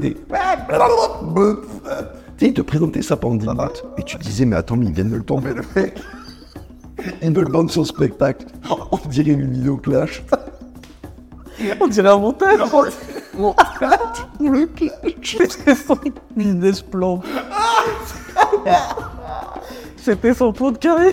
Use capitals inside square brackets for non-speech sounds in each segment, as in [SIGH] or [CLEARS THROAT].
Des- Tu sais, il te présentait ça pendant 10 minutes. Et tu te disais, mais attends, mais il vient de le tomber, le mec. Il veut le vendre son spectacle. On dirait une vidéo clash. On dirait un montage. C'était son business plan. C'était son pot de carré.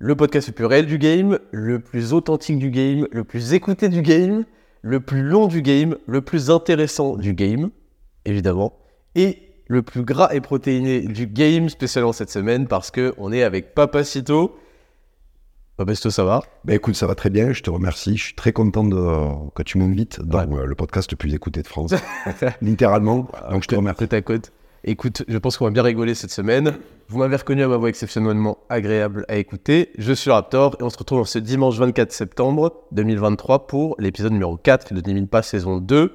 Le podcast le plus réel du game, le plus authentique du game, le plus écouté du game, le plus long du game, le plus intéressant du game, évidemment, et le plus gras et protéiné du game, spécialement cette semaine parce que on est avec Papacito. Papacito, ça va? Ben écoute, ça va très bien, je te remercie. Je suis très content de, que tu m'invites dans euh, le podcast le plus écouté de France. [LAUGHS] Littéralement. Donc je te remercie. Côte à côte. Écoute, je pense qu'on va bien rigoler cette semaine. Vous m'avez reconnu à ma voix exceptionnellement agréable à écouter. Je suis Raptor et on se retrouve ce dimanche 24 septembre 2023 pour l'épisode numéro 4 de 10 000 pas saison 2.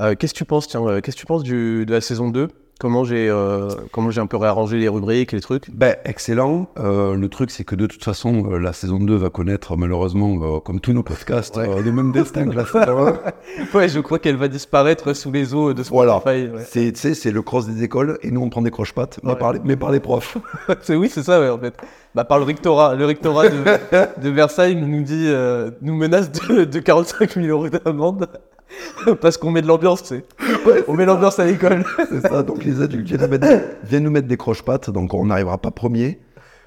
Euh, qu'est-ce que tu penses, tiens, euh, qu'est-ce que tu penses de la saison 2 Comment j'ai euh, comment j'ai un peu réarrangé les rubriques, les trucs? Ben, excellent. Euh, le truc, c'est que de toute façon, euh, la saison 2 va connaître, malheureusement, euh, comme tous nos podcasts, Ouais. euh, le même destin que la saison 1. [LAUGHS] Ouais, je crois qu'elle va disparaître sous les eaux de Voilà. Spotify. ouais. C'est, c'est le cross des écoles et nous, on prend des croche-pattes, mais, Ouais. par les, mais par les profs. [LAUGHS] C'est oui, c'est ça, ouais, en fait. Bah, par le rectorat, le rectorat de, [LAUGHS] de Versailles nous dit, euh, nous menace de, de 45 000 euros d'amende [LAUGHS] parce qu'on met de l'ambiance, tu sais. On met l'ambiance à l'école. [LAUGHS] C'est ça, donc les adultes viennent, nous mettre- viennent nous mettre des croche-pattes, donc on n'arrivera pas premier.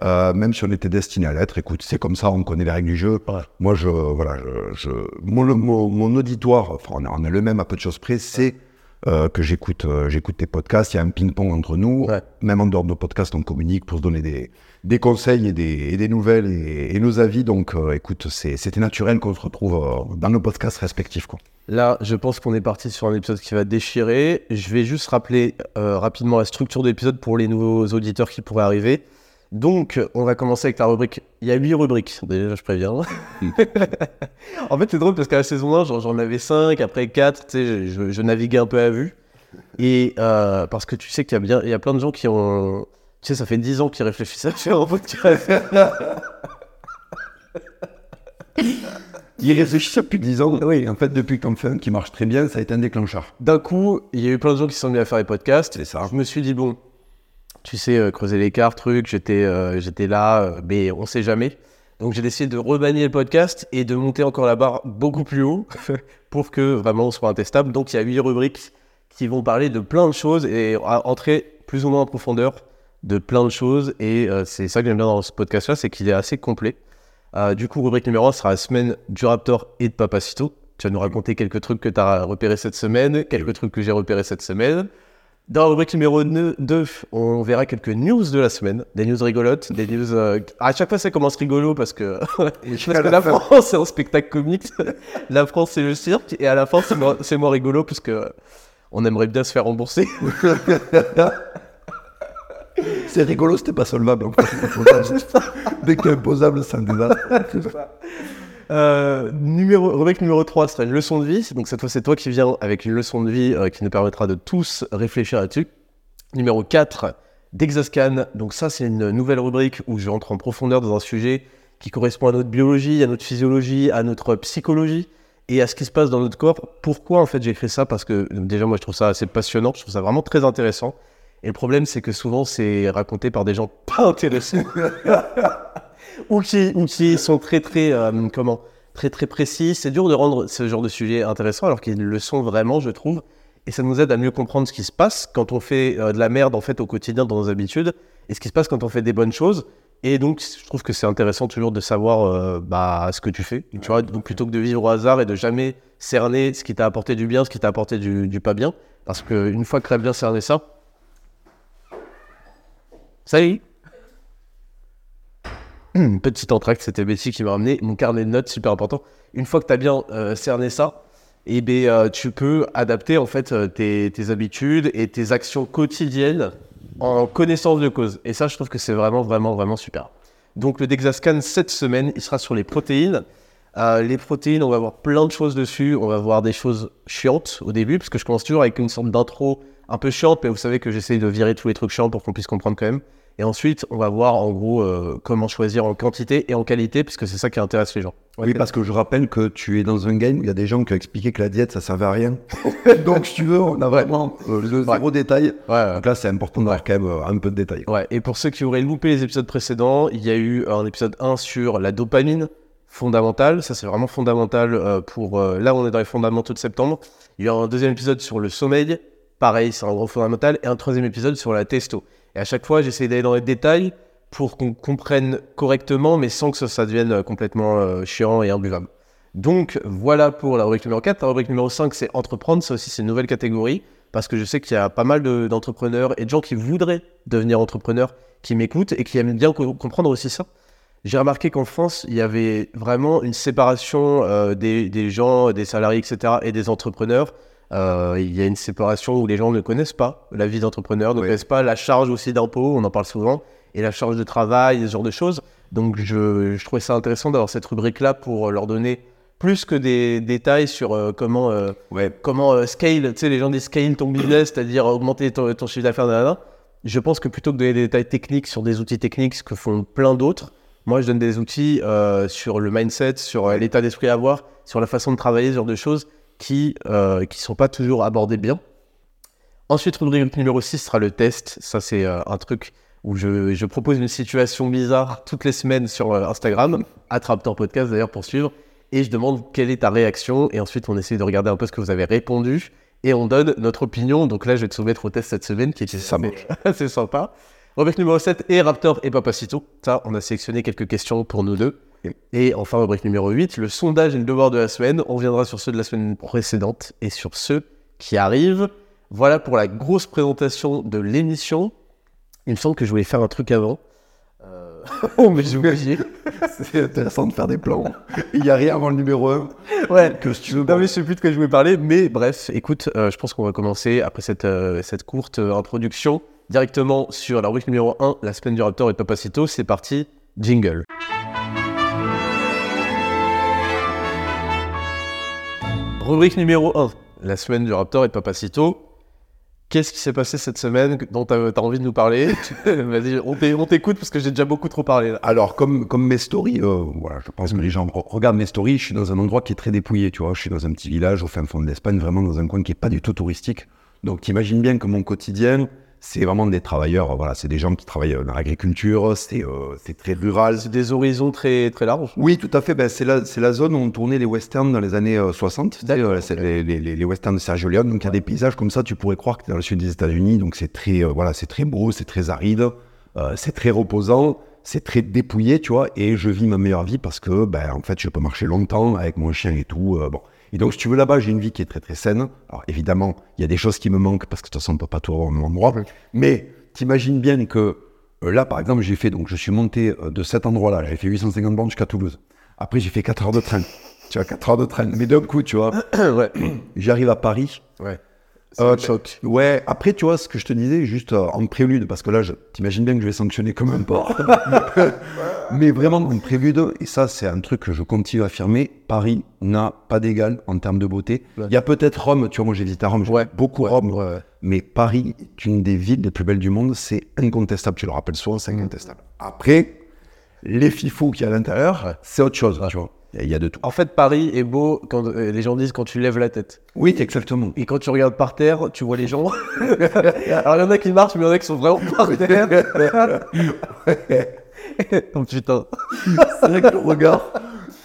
Euh, même si on était destiné à l'être, écoute, c'est comme ça, on connaît les règles du jeu. Moi, je, voilà, je, je- mon, mon, mon auditoire, enfin, on a, on a le même à peu de choses près, c'est euh, que j'écoute, euh, j'écoute tes podcasts. Il y a un ping-pong entre nous. Ouais. Même en dehors de nos podcasts, on communique pour se donner des, des conseils et des, et des nouvelles et, et nos avis. Donc, euh, écoute, c'était naturel qu'on se retrouve dans nos podcasts respectifs, quoi. Là, je pense qu'on est parti sur un épisode qui va déchirer. Je vais juste rappeler rapidement la structure de l'épisode pour les nouveaux auditeurs qui pourraient arriver. Donc, on va commencer avec la rubrique. Il y a huit rubriques, déjà, je préviens. [LAUGHS] en fait, c'est drôle parce qu'à la saison 1, genre, j'en avais 5, après 4, tu sais, je, je- je naviguais un peu à vue. Et euh, parce que tu sais qu'il y a bien, il y a plein de gens qui ont. Tu sais, ça fait 10 ans qu'ils réfléchissent à faire un podcast. Il réfléchit depuis 10 ans. Oui, en fait, depuis que t'en fais un qui marche très bien, ça a été un déclencheur. D'un coup, il y a eu plein de gens qui se sont mis à faire des podcasts. C'est ça. Je me suis dit, bon, tu sais, euh, creuser l'écart, truc, j'étais euh, j'étais là, euh, mais on sait jamais. Donc j'ai décidé de remanier le podcast et de monter encore la barre beaucoup plus haut [LAUGHS] pour que vraiment on soit intestable. Donc il y a huit rubriques qui vont parler de plein de choses et entrer plus ou moins en profondeur de plein de choses. Et euh, c'est ça que j'aime bien dans ce podcast-là, c'est qu'il est assez complet. Euh, du coup, rubrique numéro 1 sera la semaine du Raptor et de Papacito. Tu vas nous raconter quelques trucs que tu as repérés cette semaine, quelques trucs que j'ai repérés cette semaine. Dans la rubrique numéro 2, on verra quelques news de la semaine, des news rigolotes, des news... euh, À chaque fois, ça commence rigolo parce que, [LAUGHS] parce que la France, c'est un spectacle comique. [LAUGHS] la France, c'est le cirque. Et à la fin, c'est moins, moins rigolo parce que on aimerait bien se faire rembourser. [LAUGHS] C'est rigolo, c'était pas solvable. Dès a imposable, c'est un désastre. Euh, rubrique numéro 3 sera une leçon de vie. Donc cette fois, c'est toi qui viens avec une leçon de vie euh, qui nous permettra de tous réfléchir là-dessus. Numéro 4, d'Exascan. Donc ça, c'est une nouvelle rubrique où je rentre en profondeur dans un sujet qui correspond à notre biologie, à notre physiologie, à notre psychologie et à ce qui se passe dans notre corps. Pourquoi en fait j'ai fait ça? Parce que déjà, moi, je trouve ça assez passionnant. Je trouve ça vraiment très intéressant. Et le problème, c'est que souvent, c'est raconté par des gens pas intéressants [LAUGHS] ou qui, ou qui sont très très euh, comment très très précis. C'est dur de rendre ce genre de sujet intéressant alors qu'ils le sont vraiment, je trouve. Et ça nous aide à mieux comprendre ce qui se passe quand on fait euh, de la merde en fait au quotidien dans nos habitudes et ce qui se passe quand on fait des bonnes choses. Et donc, je trouve que c'est intéressant toujours de savoir euh, bah, ce que tu fais. Donc plutôt que de vivre au hasard et de jamais cerner ce qui t'a apporté du bien, ce qui t'a apporté du, pas bien. Parce qu'une fois que tu as bien cerné ça, salut Hum, Petit entracte, c'était Betty qui m'a ramené mon carnet de notes, super important. Une fois que tu as bien euh, cerné ça, et ben, euh, tu peux adapter en fait euh, tes, habitudes et tes actions quotidiennes en connaissance de cause. Et ça, je trouve que c'est vraiment, vraiment, vraiment super. Donc le Dexascan cette semaine, il sera sur les protéines. Les protéines, on va voir plein de choses dessus. On va voir des choses chiantes au début, parce que je commence toujours avec une sorte d'intro un peu chiante, mais vous savez que j'essaye de virer tous les trucs chiants pour qu'on puisse comprendre quand même. Et ensuite, on va voir en gros euh, comment choisir en quantité et en qualité, puisque c'est ça qui intéresse les gens. Oui, parce que je rappelle que tu es dans un game où il y a des gens qui ont expliqué que la diète, ça servait à rien. [LAUGHS] Donc, si tu veux, on a vraiment euh, le zéro détail. Ouais, Donc là, c'est important d'avoir quand même euh, un peu de détail. Ouais, et pour ceux qui auraient loupé les épisodes précédents, il y a eu un épisode 1 sur la dopamine fondamentale. Ça, c'est vraiment fondamental euh, pour. euh, là, on est dans les fondamentaux de septembre. Il y a un deuxième épisode sur le sommeil. Pareil, c'est un gros fondamental. Et un troisième épisode sur la testo. Et à chaque fois, j'essaie d'aller dans les détails pour qu'on comprenne correctement, mais sans que ça, devienne euh, complètement euh, chiant et imbuvable. Donc, voilà pour la rubrique numéro 4. La rubrique numéro 5, c'est entreprendre. Ça aussi, c'est une nouvelle catégorie. Parce que je sais qu'il y a pas mal de- d'entrepreneurs et de gens qui voudraient devenir entrepreneurs qui m'écoutent et qui aiment bien co- comprendre aussi ça. J'ai remarqué qu'en France, il y avait vraiment une séparation euh, des gens, des salariés, etc., et des entrepreneurs. Euh, il y a une séparation où les gens ne connaissent pas la vie d'entrepreneur, ne connaissent pas la charge aussi d'impôts, on en parle souvent, et la charge de travail, ce genre de choses. Donc je, je trouvais ça intéressant d'avoir cette rubrique-là pour leur donner plus que des détails sur euh, comment, euh, Ouais. comment euh, scale, tu sais, les gens disent scale ton business, c'est-à-dire augmenter ton, ton chiffre d'affaires. Je pense que plutôt que de donner des détails techniques sur des outils techniques, ce que font plein d'autres, moi je donne des outils euh, sur le mindset, sur euh, l'état d'esprit à avoir, sur la façon de travailler, ce genre de choses qui ne qui sont pas toujours abordées bien. Ensuite, rubrique numéro 6 sera le test. Ça, c'est euh, un truc où je, je propose une situation bizarre toutes les semaines sur euh, Instagram, Attraptor Podcast d'ailleurs pour suivre, et je demande quelle est ta réaction, et ensuite on essaie de regarder un peu ce que vous avez répondu, et on donne notre opinion. Donc là, je vais te soumettre au test cette semaine, qui était Ça c'est [LAUGHS] sympa. Rubrique numéro 7 et Raptor et Papacito. Ça, on a sélectionné quelques questions pour nous deux. Et enfin, rubrique numéro 8, le sondage et le devoir de la semaine. On reviendra sur ceux de la semaine précédente et sur ceux qui arrivent. Voilà pour la grosse présentation de l'émission. Il me semble que je voulais faire un truc avant. Euh, [LAUGHS] mais j'ai oublié. [LAUGHS] C'est intéressant de faire des plans. Il n'y a rien avant le numéro 1. Ouais. Que si tu veux. Non mais je sais plus de quoi je voulais parler, mais bref, écoute, euh, je pense qu'on va commencer après cette, euh, cette courte euh, introduction directement sur la rubrique numéro 1, la semaine du Raptor et de Papacito. C'est parti, jingle. Rubrique numéro 1, la semaine du Raptor et de Papacito. Qu'est-ce qui s'est passé cette semaine dont tu as, envie de nous parler [LAUGHS] [LAUGHS] Vas-y, on t'é- on t'écoute parce que j'ai déjà beaucoup trop parlé là. Alors, comme, comme mes stories, euh, voilà, je pense que les gens re- regardent mes stories. Je suis dans un endroit qui est très dépouillé, tu vois. Je suis dans un petit village au fin fond de l'Espagne, vraiment dans un coin qui est pas du tout touristique. Donc, t'imagines bien que mon quotidien, c'est vraiment des travailleurs. euh, Voilà, c'est des gens qui travaillent euh, dans l'agriculture. C'est euh, c'est très rural. C'est des horizons très, très larges. Oui, tout à fait. Ben, c'est la, c'est la zone où on tournait les westerns dans les années euh, 60. Tu sais, D'accord, euh, ok. les, les- les- les westerns de Sergio Leone. Donc, il y a des paysages comme ça, tu pourrais croire que tu es dans le sud des États-Unis. Donc, c'est très, euh, voilà, c'est très beau, c'est très aride, euh, c'est très reposant, c'est très dépouillé, tu vois. Et je vis ma meilleure vie parce que, ben, en fait, je peux marcher longtemps avec mon chien et tout. euh, bon. Et donc, si tu veux, là-bas, j'ai une vie qui est très, très saine. Alors, évidemment, il y a des choses qui me manquent parce que de toute façon, on ne peut pas tout avoir au même endroit. Mais t'imagines bien que euh, là, par exemple, j'ai fait, donc je suis monté euh, de cet endroit-là, j'ai fait 850 bornes jusqu'à Toulouse. Après, j'ai fait 4 heures de train. Tu vois, 4 heures de train. Mais d'un coup, tu vois, [COUGHS] ouais. j'arrive à Paris. Ouais. Euh, choc. Ouais, après, tu vois, ce que je te disais, juste euh, en prélude, parce que là, je- t'imagines bien que je vais sanctionner comme un porc. [LAUGHS] Mais vraiment en prélude, et ça, c'est un truc que je continue à affirmer, Paris n'a pas d'égal en termes de beauté. Il y a peut-être Rome, tu vois, moi j'ai visité Rome, j'ai Ouais, beaucoup ouais, Rome, mais Paris est une des villes les plus belles du monde, c'est incontestable, tu le rappelles souvent, Mm. c'est incontestable. Après, les fifous qu'il y a à l'intérieur, c'est autre chose, tu vois. Il y a- de tout. En fait, Paris est beau quand euh, les gens disent quand tu lèves la tête. Oui, exactement. Et quand tu regardes par terre, tu vois les gens. [LAUGHS] Alors, il y en a qui marchent, mais il y en a qui sont vraiment par terre. [LAUGHS] oh putain. C'est vrai que le regard,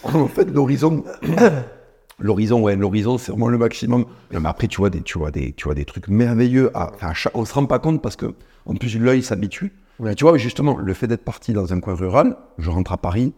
en fait, l'horizon, [COUGHS] l'horizon, ouais, l'horizon, c'est vraiment le maximum. Non, mais après, tu vois des, tu vois des, tu vois des trucs merveilleux. À, à chaque- on se rend pas compte parce que, en plus, l'œil s'habitue. Ouais. Tu vois, justement, le fait d'être parti dans un coin rural, je rentre à Paris,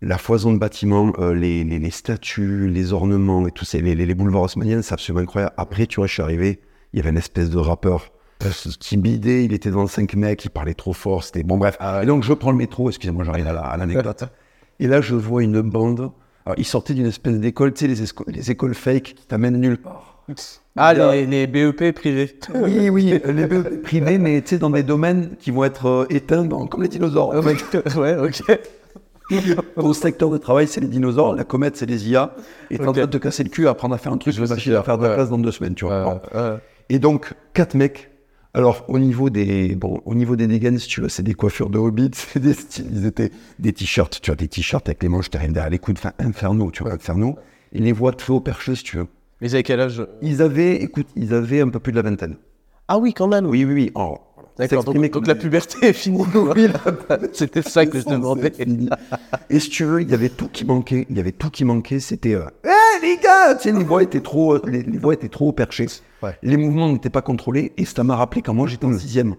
la foison de bâtiments, euh, les, les, les statues, les ornements et tout, les, boulevards haussmanniens, c'est absolument incroyable. Après, tu vois, je suis arrivé, il y avait une espèce de rappeur euh, qui bidait, il était devant cinq mecs, il parlait trop fort, c'était bon, bref. Et donc, je prends le métro, excusez-moi, j'arrive à la- à l'anecdote. [LAUGHS] et là, je vois une bande. Alors, il sortait d'une espèce d'école, tu sais, les, écoles fake qui t'amènent nulle part. Ah, les, les BEP privés. [LAUGHS] Oui, oui, les BEP privés, mais tu sais, dans des domaines qui vont être euh, éteints, dans- comme les dinosaures. fait. [LAUGHS] ouais, ok. [LAUGHS] Ton secteur de travail, c'est les dinosaures, la comète, c'est les IA, et t'es en train de te casser le cul à apprendre à faire un truc, Je vois vais faire de la place dans deux semaines, tu vois. Et donc, quatre mecs. Alors, au niveau des, bon, au niveau des dégaines, si tu veux, c'est des coiffures de hobbit, [LAUGHS] c'est des styles. Ils étaient des t-shirts, tu vois, des t-shirts avec les manches derrière derrière les coudes, enfin, infernaux, tu vois, infernaux. Et les voix de feu au perché, si tu veux. Mais ils avaient quel âge? Ils avaient, écoute, ils avaient un peu plus de la vingtaine. Ah oui, quand même. Oui, oui, oui. D'accord, donc, la puberté est finie. [LAUGHS] Oui, C'était ça que je demandais. Et si tu veux, il y avait tout qui manquait. Il y avait tout qui manquait. C'était, euh, Eh, les gars, tu sais, les voix étaient trop, euh, les, les voix étaient trop perchées. Ouais. Les mouvements n'étaient pas contrôlés. Et ça m'a rappelé quand moi j'étais en sixième.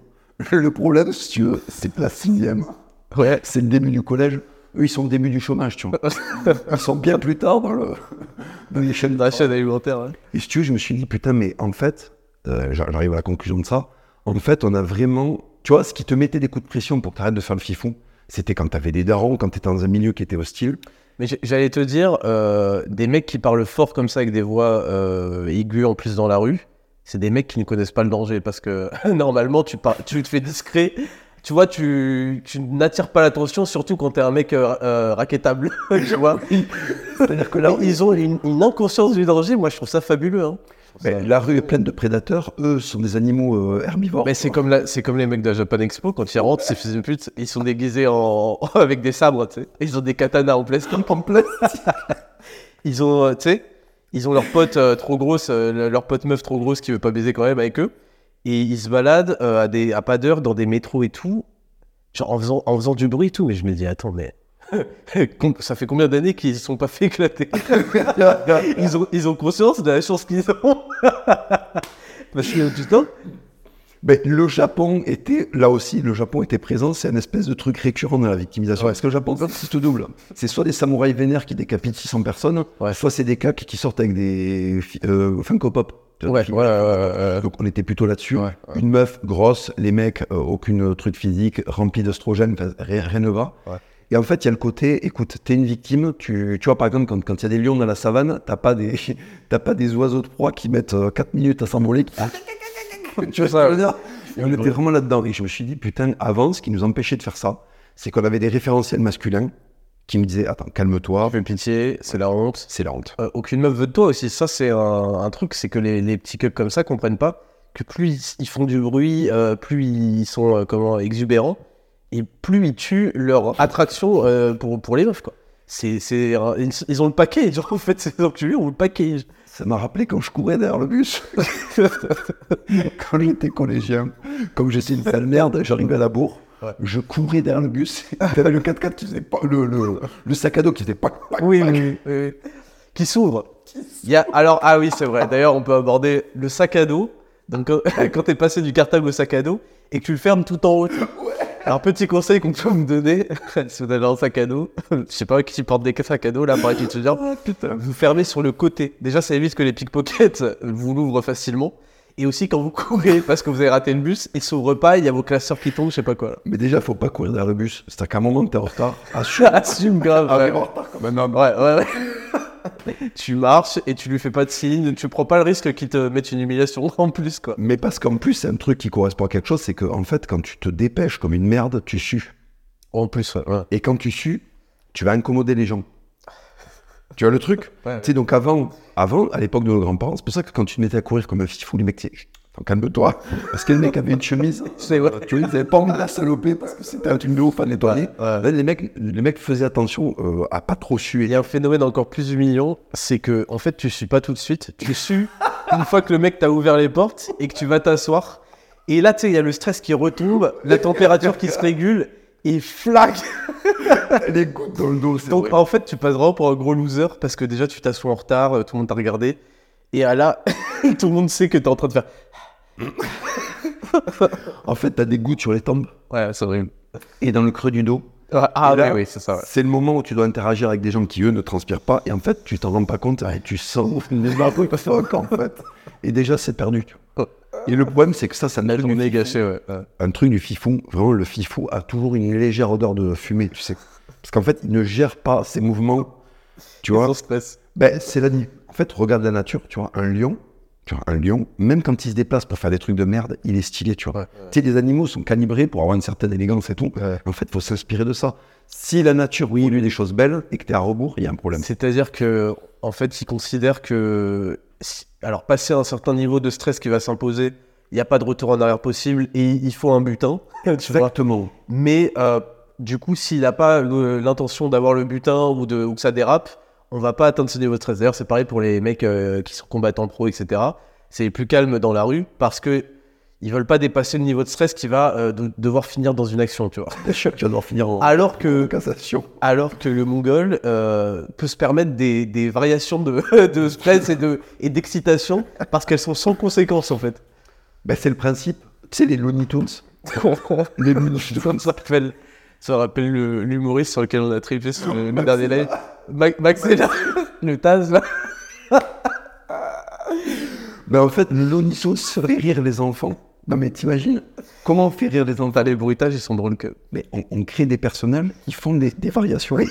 Le problème, si tu veux, c'est la sixième, Ouais. c'est le début du collège. Eux, ils sont au début du chômage, tu vois. [LAUGHS] Ils sont bien plus tard dans, le, dans les chaînes Dans la chaîne alimentaire. ouais. et si tu veux, je me suis dit, putain, mais en fait, euh, j'a- j'arrive à la conclusion de ça. En fait, on a vraiment. Tu vois, ce qui te mettait des coups de pression pour que t'arrêtes de faire le fifon, c'était quand t'avais des darons, quand t'étais dans un milieu qui était hostile. Mais j'allais te dire, euh, des mecs qui parlent fort comme ça avec des voix euh, aiguës en plus dans la rue, c'est des mecs qui ne connaissent pas le danger parce que [LAUGHS] normalement tu, par- tu te fais discret. Tu vois, tu, tu n'attires pas l'attention, surtout quand t'es un mec euh, euh, raquettable. [LAUGHS] tu vois. C'est-à-dire que là, Ils ont une, une inconscience du danger. Moi, je trouve ça fabuleux. Hein. La rue est pleine de prédateurs. Eux sont des animaux euh, herbivores. Mais c'est comme, la- c'est comme les mecs de la Japan Expo, quand ils rentrent, ces fils de pute, ils sont déguisés en... [LAUGHS] avec des sabres, tu sais. Ils ont des katanas en plastique. En plastique. [LAUGHS] ils ont, euh, tu sais, ils ont leur pote euh, trop grosse, euh, leur pote meuf trop grosse qui veut pas baiser quand même avec eux. Et ils se baladent à, des, à pas d'heure dans des métros et tout, genre en faisant, en faisant du bruit et tout. Mais je me dis, attends, mais... [LAUGHS] Ça fait combien d'années qu'ils se sont pas fait éclater [LAUGHS] ils, ont, ils ont conscience de la chance qu'ils ont. [LAUGHS] Parce que tu Ben, le Japon était, là aussi, le Japon était présent. C'est un espèce de truc récurrent dans la victimisation. Parce que le Japon, c'est tout double. C'est soit des samouraïs vénères qui décapitent 600 personnes, Ouais. soit c'est des cacs qui sortent avec des euh, Funko Pop. Ouais, qui- ouais, ouais, ouais, ouais. Donc on était plutôt là-dessus. Ouais, Une meuf grosse, les mecs, euh, aucune truc physique, rempli d'oestrogène, enfin, rien, rien ne va. Et en fait, il y a le côté, écoute, t'es une victime, tu, tu vois, par exemple, quand quand il y a des lions dans la savane, t'as pas des, [LAUGHS] pas des oiseaux de proie qui mettent 4 minutes à s'envoler. qui- [LAUGHS] tu vois ce que je veux dire? Et on était vraiment là-dedans. Et je me suis dit, putain, avant, ce qui nous empêchait de faire ça, c'est qu'on avait des référentiels masculins qui me disaient, attends, calme-toi, Fais pitié, c'est la honte. c'est la honte. Euh, aucune meuf veut de toi aussi. Ça, c'est un, un truc, c'est que les, les petits cucks comme ça comprennent pas que plus ils, ils font du bruit, euh, plus ils sont euh, comment exubérants, et plus ils tuent leur attraction euh, pour, pour les meufs, quoi. C'est, c'est, ils, ont le paquet, genre, en fait, ces enculés ont le paquet. Ça m'a rappelé quand je courais derrière le bus. [LAUGHS] quand j'étais collégien, comme j'essayais de faire de merde, j'arrivais à la bourre. Ouais. Je courais derrière le bus. T'avais le 4x4 qui faisait pas le, le, le sac à dos qui faisait pas. Oui, oui, oui, oui. Qui s'ouvre. Il y a, alors, ah oui, c'est vrai. D'ailleurs, on peut aborder le sac à dos. Donc, quand, [LAUGHS] t'es passé du cartable au sac à dos et que tu le fermes tout en haut. Alors, petit conseil qu'on peut me donner, [LAUGHS] si vous avez un sac à dos, [LAUGHS] je sais pas qui porte des sacs à dos, là, par étudiant, vous fermez sur le côté. Déjà, ça évite que les pickpockets vous l'ouvrent facilement. Et aussi quand vous [LAUGHS] courez parce que vous avez raté le bus, il s'ouvre pas, il y a vos classeurs qui tombent, je sais pas quoi. là. Mais déjà, faut pas courir derrière le bus. C'est-à-dire qu'à un moment, t'es en retard. Assume. Assume grave. ouais. Arrive en retard comme un homme. Ouais, ouais, ouais. [LAUGHS] tu marches et tu lui fais pas de signe, tu prends pas le risque qu'il te mette une humiliation [LAUGHS] en plus, quoi. Mais parce qu'en plus, c'est un truc qui correspond à quelque chose, c'est que en fait, quand tu te dépêches comme une merde, tu sues. En plus, ouais. ouais. Et quand tu sues, tu vas incommoder les gens. [LAUGHS] Tu vois le truc? Ouais. Tu sais, donc avant, avant, à l'époque de nos grands-parents, c'est pour ça que quand tu te mettais à courir comme un fifou, les mecs, calme-toi. Parce que le mec avait une chemise. [LAUGHS] C'est vrai. Tu vois, ils avaient pas envie de la saloper parce que c'était un truc de ouf à nettoyer. Ouais, ouais. Là, les mecs, les mecs faisaient attention euh, à pas trop Il suer. y a un phénomène encore plus humiliant, c'est que en fait tu sues pas tout de suite, tu sues une fois que le mec t'a ouvert les portes et que tu vas t'asseoir. Et là tu sais il y a le stress qui retombe, la température qui se régule et flac. les [LAUGHS] gouttes dans le dos, c'est Donc vrai. en fait tu passes vraiment pour un gros loser parce que déjà tu t'assois en retard, euh, tout le monde t'a regardé et à là [LAUGHS] tout le monde sait que t'es en train de faire. [LAUGHS] En fait, t'as des gouttes sur les tempes Ouais c'est horrible. et dans le creux du dos. Ah là, oui c'est ça. ouais. C'est le moment où tu dois interagir avec des gens qui, eux, ne transpirent pas. Et en fait, tu t'en rends pas compte. Et tu sens [LAUGHS] [LAUGHS] en fait. Et déjà, c'est perdu. vois. Et le problème, c'est que ça, ça La n'a journée est gâchée ouais. ouais. un truc du fifou. Vraiment, le fifou a toujours une légère odeur de fumée, tu sais. Parce qu'en fait, il ne gère pas ses mouvements Tu vois stress. Ben, c'est la En fait, regarde la nature, tu vois, un lion, tu vois, un lion, même quand il se déplace pour faire des trucs de merde, il est stylé, tu vois. Tu sais, les animaux sont calibrés pour avoir une certaine élégance et tout. En fait, il faut s'inspirer de ça. Si la nature, oui, lui, des choses belles et que t'es à rebours, il y a un problème. C'est-à-dire que, en fait, il considère que, si- alors, passer un certain niveau de stress qui va s'imposer, il n'y a pas de retour en arrière possible et il faut un butin. [LAUGHS] tu vois. Exactement. Mais euh, du coup, s'il n'a pas l'intention d'avoir le butin ou, de, ou que ça dérape, on va pas atteindre ce niveau de stress. D'ailleurs, c'est pareil pour les mecs euh, qui sont combattants pro, etc. C'est plus calme dans la rue parce que ils veulent pas dépasser le niveau de stress qui va euh, de- devoir finir dans une action, tu vois. [LAUGHS] tu vas devoir finir en, Alors que en cassation. alors que le mongol euh, peut se permettre des, des variations de, [LAUGHS] de stress et de et d'excitation parce qu'elles sont sans conséquence en fait. Ben, c'est le principe. Tu sais, les Looney Tunes. [LAUGHS] les Looney Tunes. ça rappelle, ça rappelle le- l'humoriste sur lequel on a trippé sur le, le dernier live. Ma- Max est là, le Taz là. [LAUGHS] Ben, en fait, Tunes ferait rire les enfants. Non, mais t'imagines comment on fait rire les enfants les bruitages ils sont drôles que. Mais on, on crée des personnages qui font des, des variations. [LAUGHS]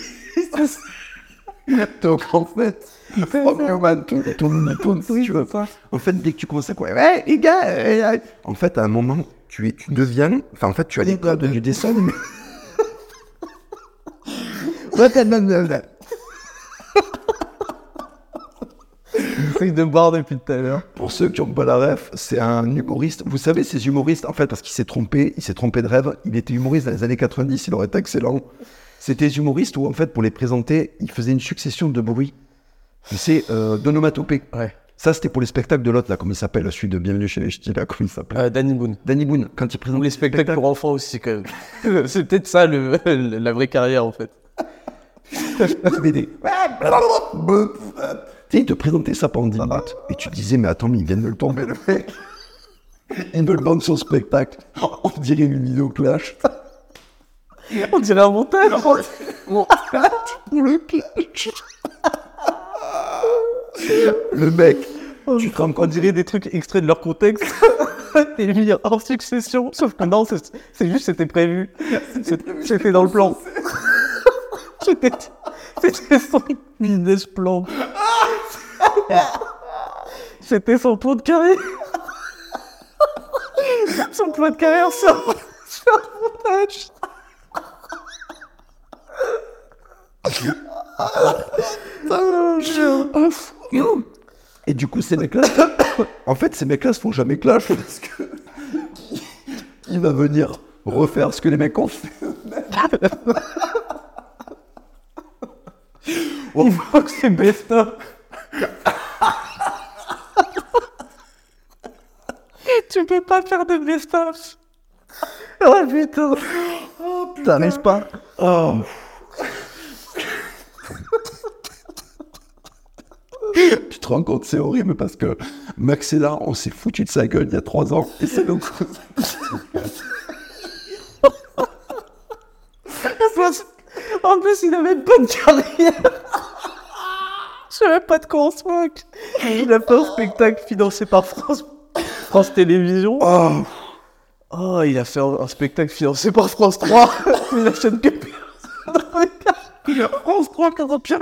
Donc en fait, si tu veux. En fait, dès que tu commences à quoi, ouais, les gars, euh, euh, en fait, à un moment, tu, es, tu deviens, enfin, en fait, tu as les codes du dessin, mais. [LAUGHS] J'essaye de boire depuis tout à l'heure. Pour ceux qui n'ont pas la ref, c'est un humoriste. Vous savez, ces humoristes, en fait, parce qu'il s'est trompé, il s'est trompé de rêve. Il était humoriste dans les années 90, il aurait été excellent. C'était des humoristes où, en fait, pour les présenter, il faisait une succession de bruits. C'est euh, d'onomatopées. Ouais. Ça, c'était pour les spectacles de l'autre, là, comment il s'appelle, celui de Bienvenue chez les Ch'tis, là, comment il s'appelle Euh, Danny Boone. Danny Boone, quand il présente Ou les spectacles pour enfants aussi quand même. [LAUGHS] c'est peut-être ça le, [LAUGHS] la vraie carrière en fait. [LAUGHS] BD. Tu sais, il te présentait ça pendant 10 minutes, et tu te disais, mais attends, mais il vient de le tomber, le mec. Il me le vendre son spectacle. On dirait une vidéo clash. On dirait un montage. Le clash. Le mec, tu te rends On dirait des trucs extraits de leur contexte [LAUGHS] et mis en succession. Sauf que non, c'est juste c'était prévu. C'était dans le plan. C'était son business. C'était son plan de carrière. Son plan de carrière sur, sur un montage. Et du coup, ces mecs-là, en fait, ces mecs-là se font jamais clash parce que il va venir refaire ce que les mecs ont fait. Il faut que c'est best-of. tu peux pas faire de best-of. Oh putain. T'arrives pas Oh. Tu te rends compte, c'est horrible parce que Max est là, on s'est foutu de sa gueule il y a trois ans et c'est donc. En plus, il avait pas de carrière. Je savais pas de quoi on se moque. Il a fait un spectacle financé par France, France Télévisions. Oh. Oh, il a fait un, un spectacle financé par France 3. C'est la chaîne que. Il a France 3 qui a pire.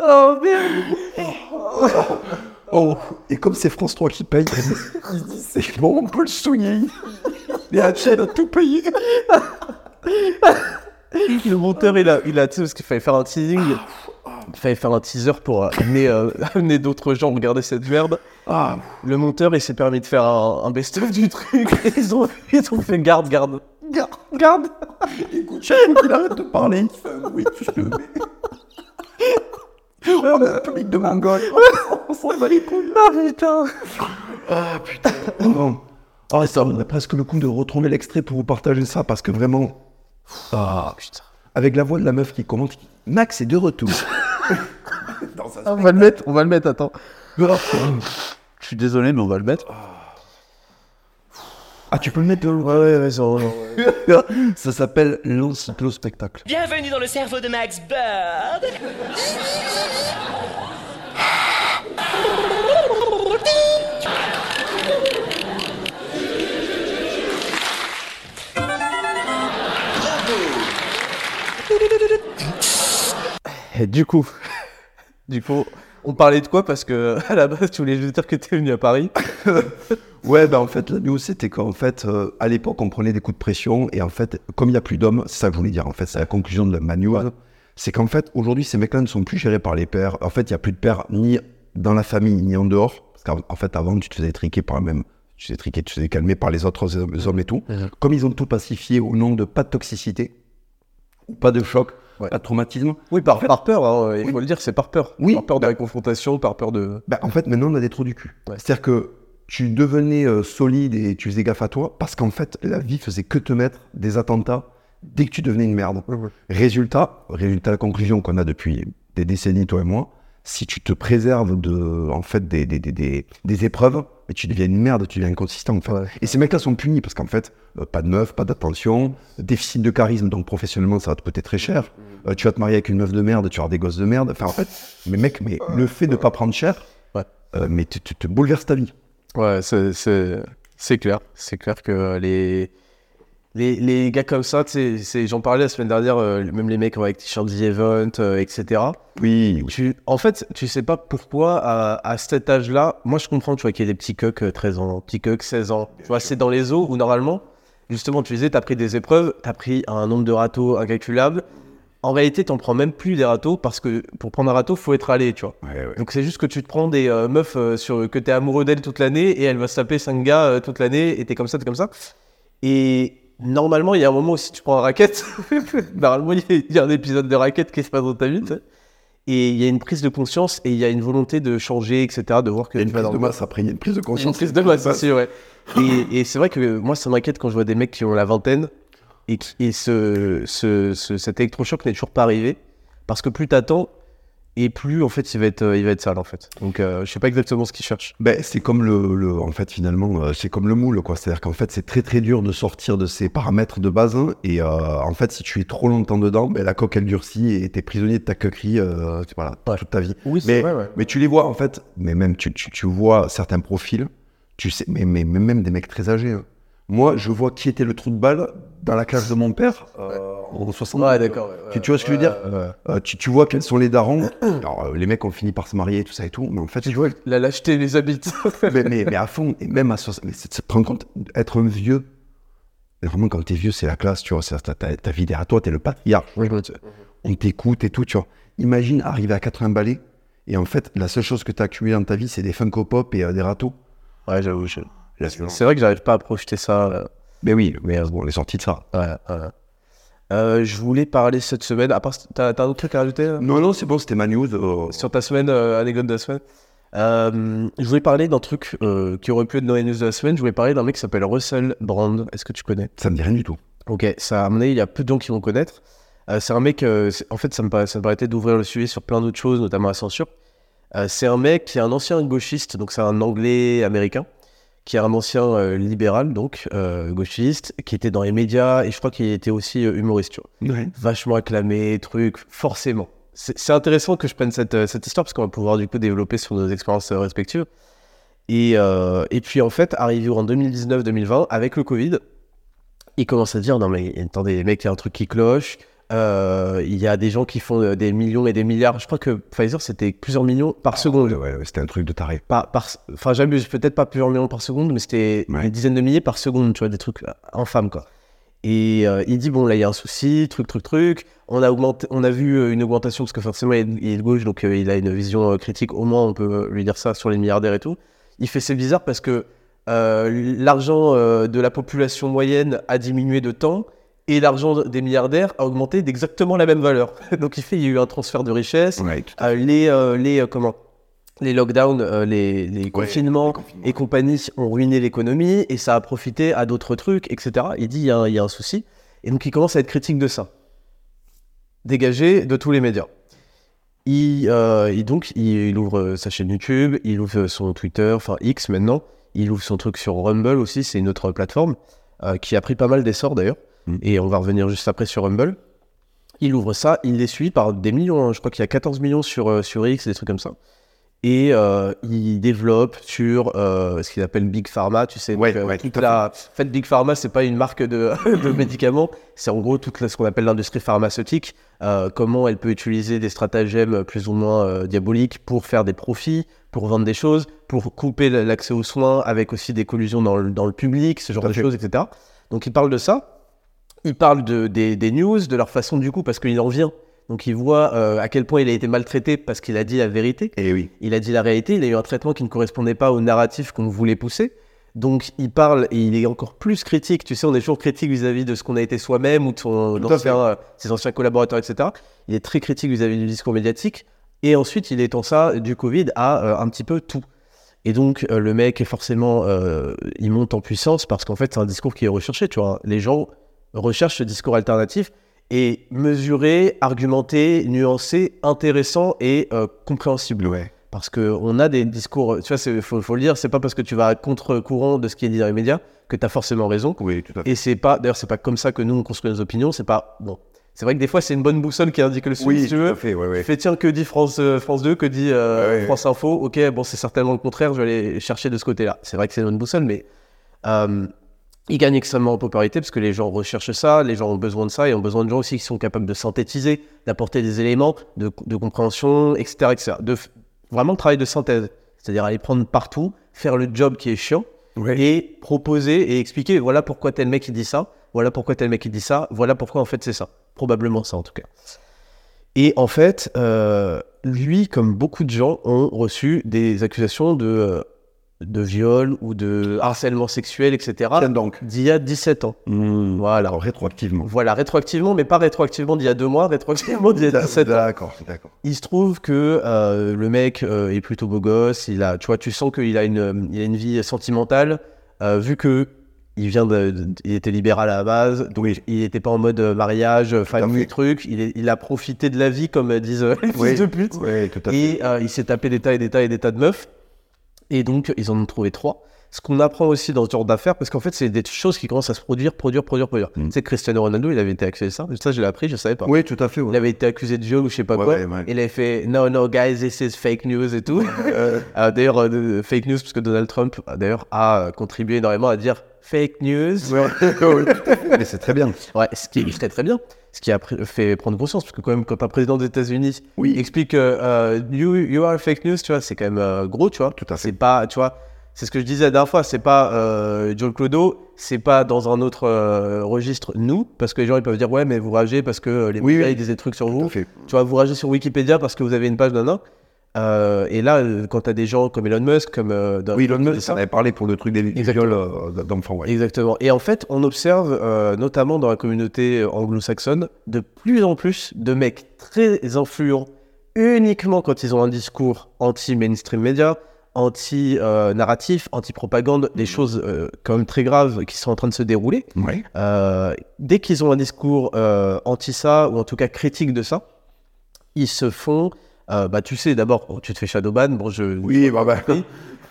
Oh merde. [LAUGHS] Oh, et comme c'est France 3 qui paye, il se dit c'est bon, on peut le souiller. Et la chaîne a tout payé. Le monteur, il a, il a tu sais, parce qu'il fallait faire un teasing. Il fallait faire un teaser pour amener, euh, amener d'autres gens regarder cette merde. Ah, Le monteur, il s'est permis de faire un, un best-of du truc. Et [LAUGHS] ils, ont, ils ont fait garde, garde. Garde, garde. écoute, fois qu'il arrête de parler, il fait un bruit. Je le mets. On a un public de Mongol. [LAUGHS] On s'en bat les couilles. Ah putain. Ah putain. Bon. Ah, ça vaudrait presque le coup de retrouver l'extrait pour vous partager ça parce que vraiment. Ah Putain. Avec la voix de la meuf qui commente, qui- Max est de retour. [LAUGHS] Dans sa- On va le mettre, on va le mettre, attends. Ah, Je suis désolé, mais on va le mettre. Ah, tu peux le mettre de Ouais, ouais, ouais, ça- [LAUGHS] Ça s'appelle l'encyclo-spectacle. Bienvenue dans le cerveau de Max Bird. Et du coup, [LAUGHS] du coup, on parlait de quoi Parce que [LAUGHS] à la base, tu voulais juste dire que tu es venu à Paris. [LAUGHS] Ouais, bah en fait, la news, c'était qu'en fait, euh, à l'époque, on prenait des coups de pression. Et en fait, comme il n'y a plus d'hommes, c'est ça que je voulais dire. En fait, c'est la conclusion de ma news. C'est qu'en fait, aujourd'hui, ces mecs-là ne sont plus gérés par les pères. En fait, il n'y a plus de pères ni dans la famille, ni en dehors. Parce qu'en en fait, avant, tu te faisais triquer par même. Tu te faisais triquer, tu te faisais calmer par les autres hommes et tout. Comme ils ont tout pacifié au nom de pas de toxicité, pas de choc, Ouais. pas de traumatisme. Oui, par, par peur, hein, il Oui. faut le dire, c'est par peur. Oui. Par peur de Bah- la confrontation, par peur de. Bah, en fait, maintenant, on a des trous du cul. Ouais. C'est-à-dire que tu devenais euh, solide et tu faisais gaffe à toi parce qu'en fait, la vie faisait que te mettre des attentats dès que tu devenais une merde. Résultat, résultat, la conclusion qu'on a depuis des décennies, toi et moi, si tu te préserves de, en fait, des, des, des, des, épreuves, mais tu deviens une merde, tu deviens inconsistant. En fait. Ouais. Et ces mecs-là sont punis parce qu'en fait, euh, pas de meuf, pas d'attention, déficit de charisme, donc professionnellement, ça va te coûter très cher. Euh, tu vas te marier avec une meuf de merde, tu vas avoir des gosses de merde. Enfin, en fait, mais mec, mais le fait de pas prendre cher, Ouais. euh, mais tu, tu te bouleverses ta vie. Ouais, c'est- clair. C'est clair que les, les, les gars comme ça, tu j'en parlais la semaine dernière, euh, même les mecs avec t-shirt The Event, etc. Oui, oui. Tu, en fait, tu sais pas pourquoi à, à cet âge-là, moi je comprends, tu vois, qu'il y a des petits euh, 13 ans, petits cucks 16 ans. Tu vois, c'est dans les eaux où normalement, justement, tu disais, t'as pris des épreuves, t'as pris un nombre de râteaux incalculable. En réalité, t'en prends même plus des râteaux parce que pour prendre un râteau, faut être allé, tu vois. Ouais, ouais. Donc c'est juste que tu te prends des euh, meufs euh, sur, que t'es amoureux d'elle toute l'année et elle va se taper 5 gars euh, toute l'année et t'es comme ça, t'es comme ça. Et normalement, il y a un moment où si tu prends un racket, [LAUGHS] normalement, il y, a- un épisode de racket qui se passe dans ta vie, tu sais. Et il y a une prise de conscience et il y a une volonté de changer, etc., de voir que Il y a une prise de masse après, il y a une prise de a une conscience. prise de masse aussi, ouais. Et, et c'est vrai que moi, ça m'inquiète quand je vois des mecs qui ont la vingtaine et, et ce, ce, ce- cet électrochoc n'est toujours pas arrivé. Parce que plus t'attends, et plus en fait il va être, euh, il va être sale en fait. Donc euh, je sais pas exactement ce qu'ils cherchent. Ben, c'est comme le, le- en fait finalement euh, c'est comme le moule quoi c'est à dire qu'en fait c'est très très dur de sortir de ces paramètres de base et euh, en fait si tu es trop longtemps dedans ben, la coque elle durcit et t'es prisonnier de ta coquerie euh, voilà Ouais. toute ta vie Oui, mais, mais tu les vois en fait mais même tu, tu, tu vois certains profils tu sais mais, mais, mais même des mecs très âgés hein. Moi je vois qui était le trou de balle dans la classe de mon père euh, en 60 Ouais, d'accord. ouais, Tu- vois ce que je veux dire ouais, ouais. Euh, tu, tu vois quels sont les darons alors euh, les mecs ont fini par se marier tout ça et tout mais en fait tu vois La lâcheté les habite. [LAUGHS] mais, mais, mais à fond, et même à 60, mais tu te rends compte, être un vieux, vraiment quand t'es vieux, c'est la classe, tu vois, ta, vie derrière toi, t'es le patriarche, on t'écoute et tout, tu vois. Imagine arriver à 80 balais, et en fait, la seule chose que t'as accumulé dans ta vie, c'est des Funko Pop et euh, des râteaux. ouais, j'avoue. C'est- vrai que j'arrive pas à projeter ça. euh, Mais oui, mais bon, on est sorti de ça. Ouais, ouais. Euh, je voulais parler cette semaine. À part, t'as un autre truc à rajouter Non, non, c'est bon, c'était ma news. euh, sur ta semaine, euh, anecdote de la semaine. Je voulais parler d'un truc qui aurait pu être dans les news de la semaine. Je voulais parler d'un mec qui s'appelle Russell Brand. Est-ce que tu connais? Ça me dit rien du tout. Ok, ça a amené, il y a peu de gens qui vont connaître. C'est un mec, en fait, ça me, paraît- ça me paraissait d'ouvrir le sujet sur plein d'autres choses, notamment la censure. C'est un mec qui est un ancien gauchiste, donc c'est un anglais américain, qui est un ancien euh, libéral, donc euh, gauchiste, qui était dans les médias et je crois qu'il était aussi euh, humoriste, tu vois vachement acclamé, truc, forcément. C'est intéressant que je prenne cette, cette histoire parce qu'on va pouvoir du coup développer sur nos expériences respectives. Et, euh, et puis en fait, arrivé en 2019-2020, avec le Covid, il commence à dire non mais attendez les mecs, il y a un truc qui cloche. Euh, il y a des gens qui font euh, des millions et des milliards. Je crois que Pfizer c'était plusieurs millions par seconde. Ouais, ouais, c'était un truc de taré. Par, enfin, j'abuse, peut-être pas plusieurs millions par seconde, mais c'était Ouais. des dizaines de milliers par seconde, tu vois, des trucs euh, infâmes, quoi. Et euh, il dit, bon, là, il y a un souci, truc, truc, truc. On a, augmenté, on a vu une augmentation, parce que forcément, il est, de gauche, donc euh, il a une vision critique. Au moins, on peut lui dire ça sur les milliardaires et tout. Il fait, c'est bizarre parce que l'argent de la population moyenne a diminué de temps et l'argent des milliardaires a augmenté d'exactement la même valeur. [LAUGHS] donc, il fait, il y a eu un transfert de richesse. Ouais, Euh, les, euh, les, euh, comment les lockdowns, les, les confinements et compagnie ont ruiné l'économie et ça a profité à d'autres trucs, etc. Il dit il y, a un- il y a un souci. Et donc il commence à être critique de ça. Dégagé de tous les médias. Il, donc il, il ouvre sa chaîne YouTube, il ouvre son Twitter, enfin X maintenant. Il ouvre son truc sur Rumble aussi, c'est une autre plateforme qui a pris pas mal d'essor d'ailleurs. Mm. Et on va revenir juste après sur Rumble. Il ouvre ça, il les suit par des millions. hein. Je crois qu'il y a 14 millions sur, euh, sur X, des trucs comme ça. Et euh, il développe sur euh, ce qu'il appelle Big Pharma, tu sais. donc, Ouais, euh, ouais, toute tout la... En fait, Big Pharma, c'est pas une marque de, [LAUGHS] de médicaments, c'est en gros toute la- ce qu'on appelle l'industrie pharmaceutique. euh, comment elle peut utiliser des stratagèmes plus ou moins diaboliques pour faire des profits, pour vendre des choses, pour couper l'accès aux soins avec aussi des collusions dans le, dans le public, ce genre Tout de choses, etc. Donc il parle de ça. Il parle de, des, des news, de leur façon du coup, parce qu'il en vient. Donc il voit euh, à quel point il a été maltraité parce qu'il a dit la vérité. Et oui. Il a dit la réalité, il a eu un traitement qui ne correspondait pas au narratif qu'on voulait pousser. Donc il parle et il est encore plus critique. Tu sais, on est toujours critique vis-à-vis de ce qu'on a été soi-même ou de son ancien, euh, ses anciens collaborateurs, etc. Il est très critique vis-à-vis du discours médiatique. Et ensuite, il étend ça du Covid à euh, un petit peu tout. Et donc, le mec, forcément, euh, il monte en puissance parce qu'en fait, c'est un discours qui est recherché. Tu vois, les gens recherchent ce discours alternatif et mesuré, argumenté, nuancé, intéressant et euh, compréhensible. Ouais. Parce qu'on a des discours, tu vois, il faut, faut le dire, c'est pas parce que tu vas à contre-courant de ce qui est dit dans les médias que tu as forcément raison. Oui, tout à fait. Et c'est pas, d'ailleurs, c'est pas comme ça que nous on construit nos opinions, c'est pas, bon. C'est vrai que des fois, c'est une bonne boussole qui indique le sud, Oui, si tu tout veux. à fait, ouais, ouais. Fais, tiens, que dit France, euh, France 2, que dit euh, ouais. France Info? Ok, bon, c'est certainement le contraire, je vais aller chercher de ce côté-là. C'est vrai que c'est une bonne boussole, mais euh, il gagne extrêmement en popularité parce que les gens recherchent ça, les gens ont besoin de ça et ont besoin de gens aussi qui sont capables de synthétiser, d'apporter des éléments de, de compréhension, etc. etc. De, vraiment le travail de synthèse, c'est-à-dire aller prendre partout, faire le job qui est chiant Ouais. et proposer et expliquer voilà pourquoi tel mec il dit ça, voilà pourquoi tel mec il dit ça, voilà pourquoi en fait c'est ça. Probablement ça en tout cas. Et en fait, euh, lui, comme beaucoup de gens, ont reçu des accusations de, euh, de viol ou de harcèlement sexuel, etc. Tiens donc. d'il y a 17 ans. Mmh. Voilà. Alors, rétroactivement. Voilà, rétroactivement, mais pas rétroactivement d'il y a deux mois, rétroactivement d'il y a 17 ans. D'accord, d'accord. Il se trouve que euh, le mec euh, est plutôt beau gosse. Il a, tu vois, tu sens qu'il a une, il a une vie sentimentale, euh, vu que il vient de, de- il était libéral à la base, donc Oui. il n'était pas en mode mariage, famille, truc. Il, est- il a profité de la vie, comme disent [LAUGHS] les Oui. fils de pute. Oui, tout à fait. Et euh, il s'est tapé des tas et des tas et des tas de meufs. Et donc, ils en ont trouvé trois. Ce qu'on apprend aussi dans ce genre d'affaires, parce qu'en fait, c'est des choses qui commencent à se produire, produire, produire, produire. Mm. Tu sais, Cristiano Ronaldo, il avait été accusé de ça. Ça, je l'ai appris, je savais pas. Oui, tout à fait. ouais. Il avait été accusé de viol ou je sais pas Ouais, quoi. ouais. Il avait fait No, no, guys, this is fake news et tout. Euh, [LAUGHS] Euh, d'ailleurs, euh, fake news, parce que Donald Trump, euh, d'ailleurs, a euh, contribué énormément à dire fake news. [LAUGHS] Mais c'est très bien. Ouais, ce qui est très très bien. Ce qui a fait prendre conscience, parce que quand même, quand un président des États-Unis Oui. explique euh, euh, you, you are fake news, tu vois, c'est quand même euh, gros, tu vois. Tout à fait. C'est pas, tu vois, c'est ce que je disais la dernière fois, c'est pas euh, John Clodo, c'est pas dans un autre euh, registre nous, parce que les gens ils peuvent dire ouais, mais vous ragez parce que les Oui, médias oui. ils disent des trucs sur Tout vous. Tu vois, vous ragez sur Wikipédia parce que vous avez une page d'un Euh, et là, quand tu as des gens comme Elon Musk, comme. euh, Oui, Elon Musk, ça avait parlé pour le truc des des viols euh, d'enfants. Ouais. Exactement. Et en fait, on observe, euh, notamment dans la communauté anglo-saxonne, de plus en plus de mecs très influents, uniquement quand ils ont un discours anti-mainstream média, anti-narratif, anti-propagande, des choses euh, quand même très graves qui sont en train de se dérouler. Ouais. Dès qu'ils ont un discours euh, anti-ça, ou en tout cas critique de ça, ils se font. Euh, bah, tu sais, d'abord, bon, tu te fais shadowban. Bon, je, Oui, bah, bah,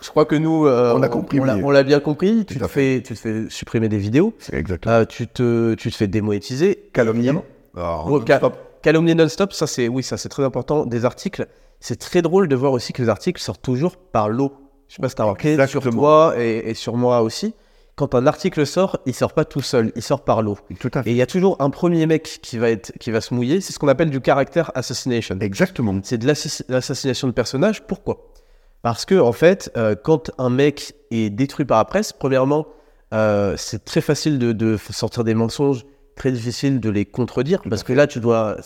je crois que nous, euh, On a compris, on l'a oui. on l'a bien compris. Tu te, fait. fais, tu te fais supprimer des vidéos. exactement. Euh, tu, te, tu te fais démonétiser. Calomnie. Alors, Oh, ca- stop. Calomnie non-stop, ça c'est oui, ça c'est très important. Des articles, c'est très drôle de voir aussi que les articles sortent toujours par lot. Je sais pas si t'as remarqué sur toi et, et sur moi aussi. Quand un article sort, il sort pas tout seul, il sort par lot. Tout à Et fait. il y a toujours un premier mec qui va être, qui va se mouiller. C'est ce qu'on appelle du caractère assassination. Exactement. C'est de l'assass- l'assassination de personnages. Pourquoi? Parce que en fait, euh, quand un mec est détruit par la presse, premièrement, euh, c'est très facile de, sortir des mensonges, très difficile de les contredire, parce que là, tu dois.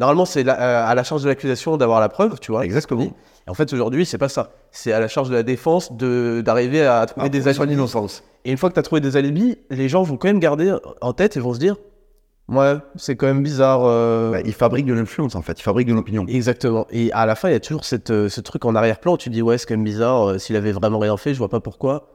Normalement, c'est euh, à la charge de l'accusation d'avoir la preuve, tu vois. Exactement. Et en fait, aujourd'hui, c'est pas ça. C'est à la charge de la défense d'arriver à trouver Ah, des pour son alibis. innocence. Et une fois que tu as trouvé des alibis, les gens vont quand même garder en tête et vont se dire, ouais, c'est quand même bizarre. euh, Bah, il fabrique de l'influence en fait, il fabrique de l'opinion. Exactement. Et à la fin, il y a toujours cette, euh, ce truc en arrière-plan où tu dis, ouais, c'est quand même bizarre. euh, S'il avait vraiment rien fait, je vois pas pourquoi.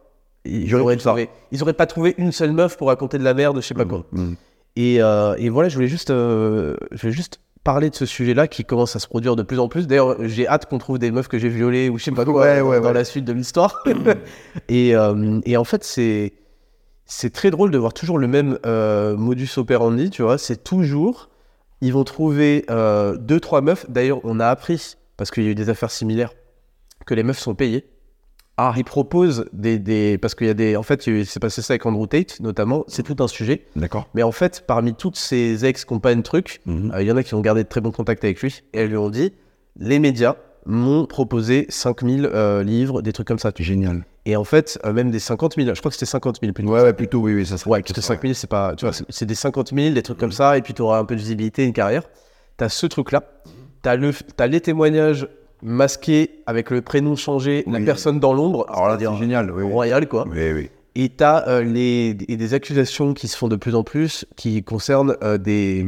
Ils auraient, trouvé, ils auraient pas trouvé une seule meuf pour raconter de la merde, je sais pas quoi. Mm. Et, et voilà, je voulais juste, je voulais juste parler de ce sujet-là qui commence à se produire de plus en plus. D'ailleurs, j'ai hâte qu'on trouve des meufs que j'ai violées ou je sais pas quoi Ouais, dans, ouais, dans ouais. la suite de l'histoire. [LAUGHS] et, euh, et en fait, c'est c'est très drôle de voir toujours le même euh, modus operandi, tu vois. C'est toujours, ils vont trouver euh, deux, trois meufs. D'ailleurs, on a appris, parce qu'il y a eu des affaires similaires, que les meufs sont payées. Ah. Ils proposent des, des parce qu'il y a des, en fait, il s'est passé ça avec Andrew Tate notamment. C'est tout un sujet. D'accord. Mais en fait, parmi toutes ces ex qui n'ont pas de truc, Mhm. euh, il y en a qui ont gardé de très bons contacts avec lui et elles lui ont dit les médias m'ont proposé 5000 euh, livres, des trucs comme ça. Génial. Et en fait, euh, même des 50 000, je crois que c'était 50 000 plutôt. Ouais, ouais, plutôt, oui, oui, ça serait. Ouais, parce que 5 000, c'est pas. Tu vois, c'est- c'est des 50 000, des trucs comme ça, et puis tu auras un peu de visibilité, une carrière. Tu as ce truc-là. Tu as, les témoignages masqués avec le prénom changé, la personne dans l'ombre. Alors là, c'est génial, oui. royal, quoi. Oui, oui. Et tu as les, et des accusations qui se font de plus en plus qui concernent euh, des,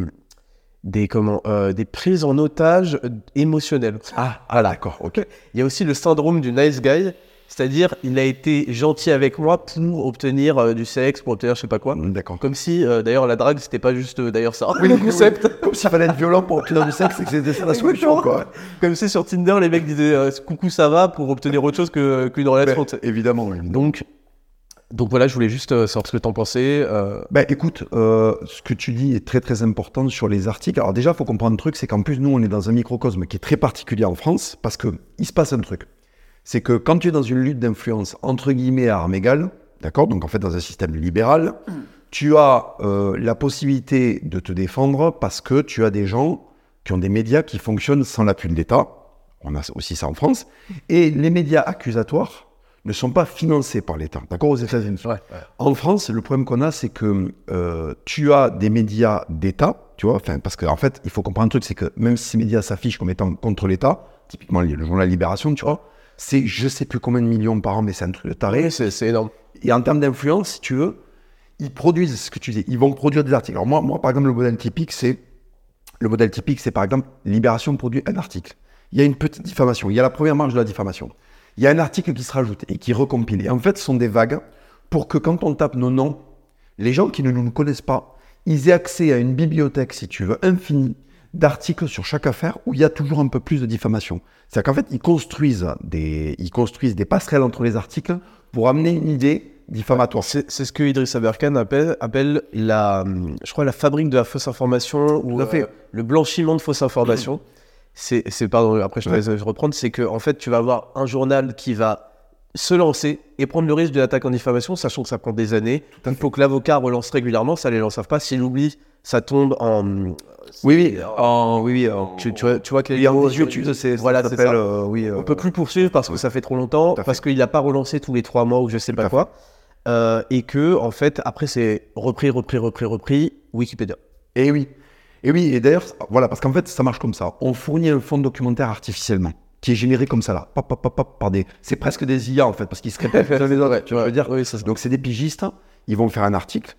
des, comment, euh, des prises en otage euh, émotionnelles. Ah, ah d'accord, ok. Il y a aussi le syndrome du nice guy, c'est-à-dire il a été gentil avec moi pour obtenir euh, du sexe, pour obtenir je sais pas quoi. D'accord. Comme si, euh, d'ailleurs, la drague, c'était pas juste euh, d'ailleurs ça, le concept. Comme s'il fallait être violent pour obtenir du sexe et que c'était ça la solution, quoi. Comme si sur Tinder, les mecs disaient coucou, ça va pour obtenir autre chose que- qu'une relation. tu. Évidemment, oui. Donc, donc voilà, je voulais juste savoir ce que t'en pensais. euh, Ben, écoute, euh, ce que tu dis est très très important sur les articles. Alors déjà, il faut comprendre un truc, c'est qu'en plus, nous, on est dans un microcosme qui est très particulier en France, parce que il se passe un truc. C'est que quand tu es dans une lutte d'influence, entre guillemets, à armes égales, d'accord Donc en fait, dans un système libéral, tu as euh, la possibilité de te défendre parce que tu as des gens qui ont des médias qui fonctionnent sans l'appui de l'État. On a aussi ça en France. Et les médias accusatoires ne sont pas financés par l'État, d'accord Aux États-Unis. En France, le problème qu'on a, c'est que euh, tu as des médias d'État, tu vois, parce qu'en fait, il faut comprendre un truc, c'est que même si ces médias s'affichent comme étant contre l'État, typiquement le journal Libération, tu vois, c'est je sais plus combien de millions par an, mais c'est un truc de taré. C'est énorme. Et en termes d'influence, si tu veux, ils produisent ce que tu dis, ils vont produire des articles. Alors moi, moi par exemple, le modèle typique, c'est le modèle typique, c'est par exemple Libération produit un article. Il y a une petite diffamation. Il y a la première marge de la diffamation. Il y a un article qui se rajoute et qui est recompilé. Et en fait, ce sont des vagues pour que quand on tape nos noms, les gens qui ne nous connaissent pas, ils aient accès à une bibliothèque, si tu veux, infinie d'articles sur chaque affaire où il y a toujours un peu plus de diffamation. C'est-à-dire qu'en fait, ils construisent, des, ils construisent des passerelles entre les articles pour amener une idée diffamatoire. C'est ce que Idriss Aberkan appelle, appelle la, je crois, la fabrique de la fausse information ou euh, le blanchiment de fausses informations. [CLEARS THROAT] C'est, c'est- pardon, après je te Ouais. laisse reprendre, c'est que en fait, tu vas avoir un journal qui va se lancer et prendre le risque d'une attaque en diffamation, sachant que ça prend des années. Il faut que l'avocat relance régulièrement, ça les lance savent pas. S'il oublie, ça tombe en. Oui, oui, en, oui, oui, en, Tu, tu vois, tu vois quel oui, en niveau- 18, tu sais, Voilà, ça c'est euh, oui, euh, On peut plus poursuivre parce que ça fait trop longtemps, parce qu'il n'a pas relancé tous les trois mois ou je sais pas quoi. Euh, et que, en fait, après, c'est repris, repris, repris, repris, Wikipédia. Et oui. Et oui, et d'ailleurs, voilà, parce qu'en fait, ça marche comme ça. On fournit un fond documentaire artificiellement, qui est généré comme ça là. Pop, pop, pop, pop, par des... C'est presque des IA en fait, parce qu'ils se répètent les les autres. tu vois, ce que je veux dire? Oui, c'est ça. Donc c'est des pigistes, ils vont faire un article.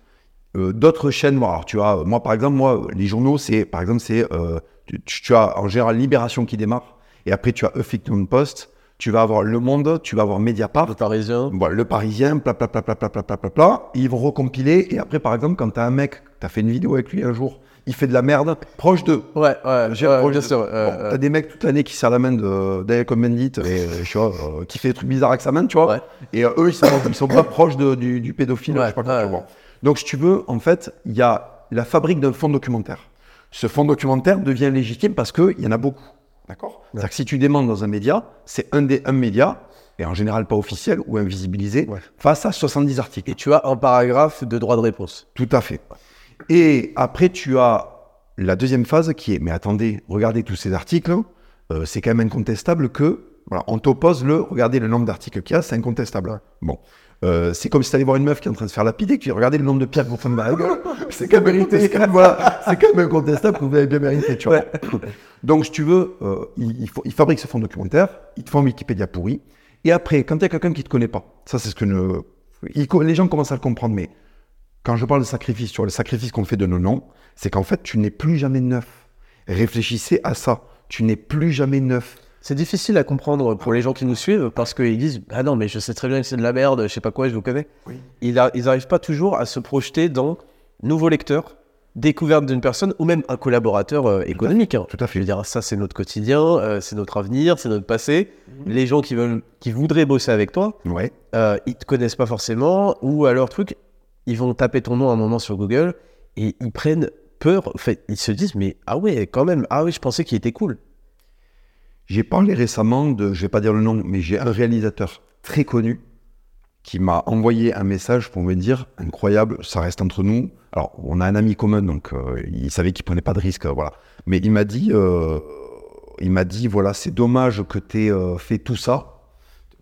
Euh, D'autres chaînes, moi, alors tu as, euh, moi par exemple, moi, les journaux, c'est, par exemple, c'est, euh, tu, tu as en général Libération qui démarre, et après tu as Huffington Post, tu vas avoir Le Monde, tu vas avoir Mediapart, Le Parisien. voilà, le Parisien, pla pla pla pla pla pla pla pla pla. Ils vont recompiler et après, par exemple, quand t'as un mec, t'as fait une vidéo avec lui un jour, il fait de la merde, proche d'eux. Ouais, ouais, J'ai ouais, bien de- sûr. Bon, euh, t'as des mecs toute l'année qui serrent la main de Daniel Cohn-Bendit et euh, tu vois, euh, qui fait des trucs bizarres avec sa main, tu vois. Ouais. Et euh, eux, ils sont, ils sont pas proches de- du, du pédophile, Ouais, je sais pas quoi, ouais, ouais. Donc, si tu veux, en fait, il y a la fabrique d'un fonds documentaire. Ce fonds documentaire devient légitime parce qu'il y en a beaucoup. D'accord? C'est-à-dire que si tu demandes dans un média, c'est un, des, un média, et en général pas officiel ou invisibilisé, Ouais. face à 70 articles. Et tu as un paragraphe de droit de réponse. Tout à fait. Et après, tu as la deuxième phase qui est, mais attendez, regardez tous ces articles, euh, c'est quand même incontestable que, voilà, on t'oppose le, regardez le nombre d'articles qu'il y a, c'est incontestable. Bon. Euh, c'est comme si t'allais voir une meuf qui est en train de se faire lapider, qui regardez le nombre de pierres que vous faites dans la [LAUGHS] gueule, c'est quand même mérité, c'est [LAUGHS] quand même, voilà, c'est quand même incontestable que vous avez bien mérité, tu vois. Donc, si tu veux, euh, il, il faut, il fabrique ce fonds documentaire, il te fait un Wikipédia pourri, et après, quand il y a quelqu'un qui te connaît pas, ça c'est ce que ne, il les gens commencent à le comprendre, mais quand je parle de sacrifice, tu vois, le sacrifice qu'on fait de nos noms, c'est qu'en fait, tu n'es plus jamais neuf. Réfléchissez à ça. Tu n'es plus jamais neuf. C'est difficile à comprendre pour les gens qui nous suivent parce qu'ils disent Ah non, mais je sais très bien que c'est de la merde, je sais pas quoi, je vous connais. Oui. Ils n'arrivent pas toujours à se projeter dans nouveau lecteur, découverte d'une personne ou même un collaborateur euh, économique. hein. Tout à Je fait. veux dire, ça, c'est notre quotidien, euh, c'est notre avenir, c'est notre passé. Les gens qui, veulent, qui voudraient bosser avec toi, Ouais. euh, ils te connaissent pas forcément, ou alors truc, ils vont taper ton nom un moment sur Google et ils prennent peur. En fait, ils se disent, mais ah ouais, quand même, ah oui, je pensais qu'il était cool. J'ai parlé récemment de, je vais pas dire le nom, mais j'ai un réalisateur très connu qui m'a envoyé un message pour me dire incroyable, ça reste entre nous. Alors, on a un ami commun, donc euh, il savait qu'il prenait pas de risque, euh, voilà. Mais il m'a dit, euh, il m'a dit, voilà, c'est dommage que tu aies fait tout ça.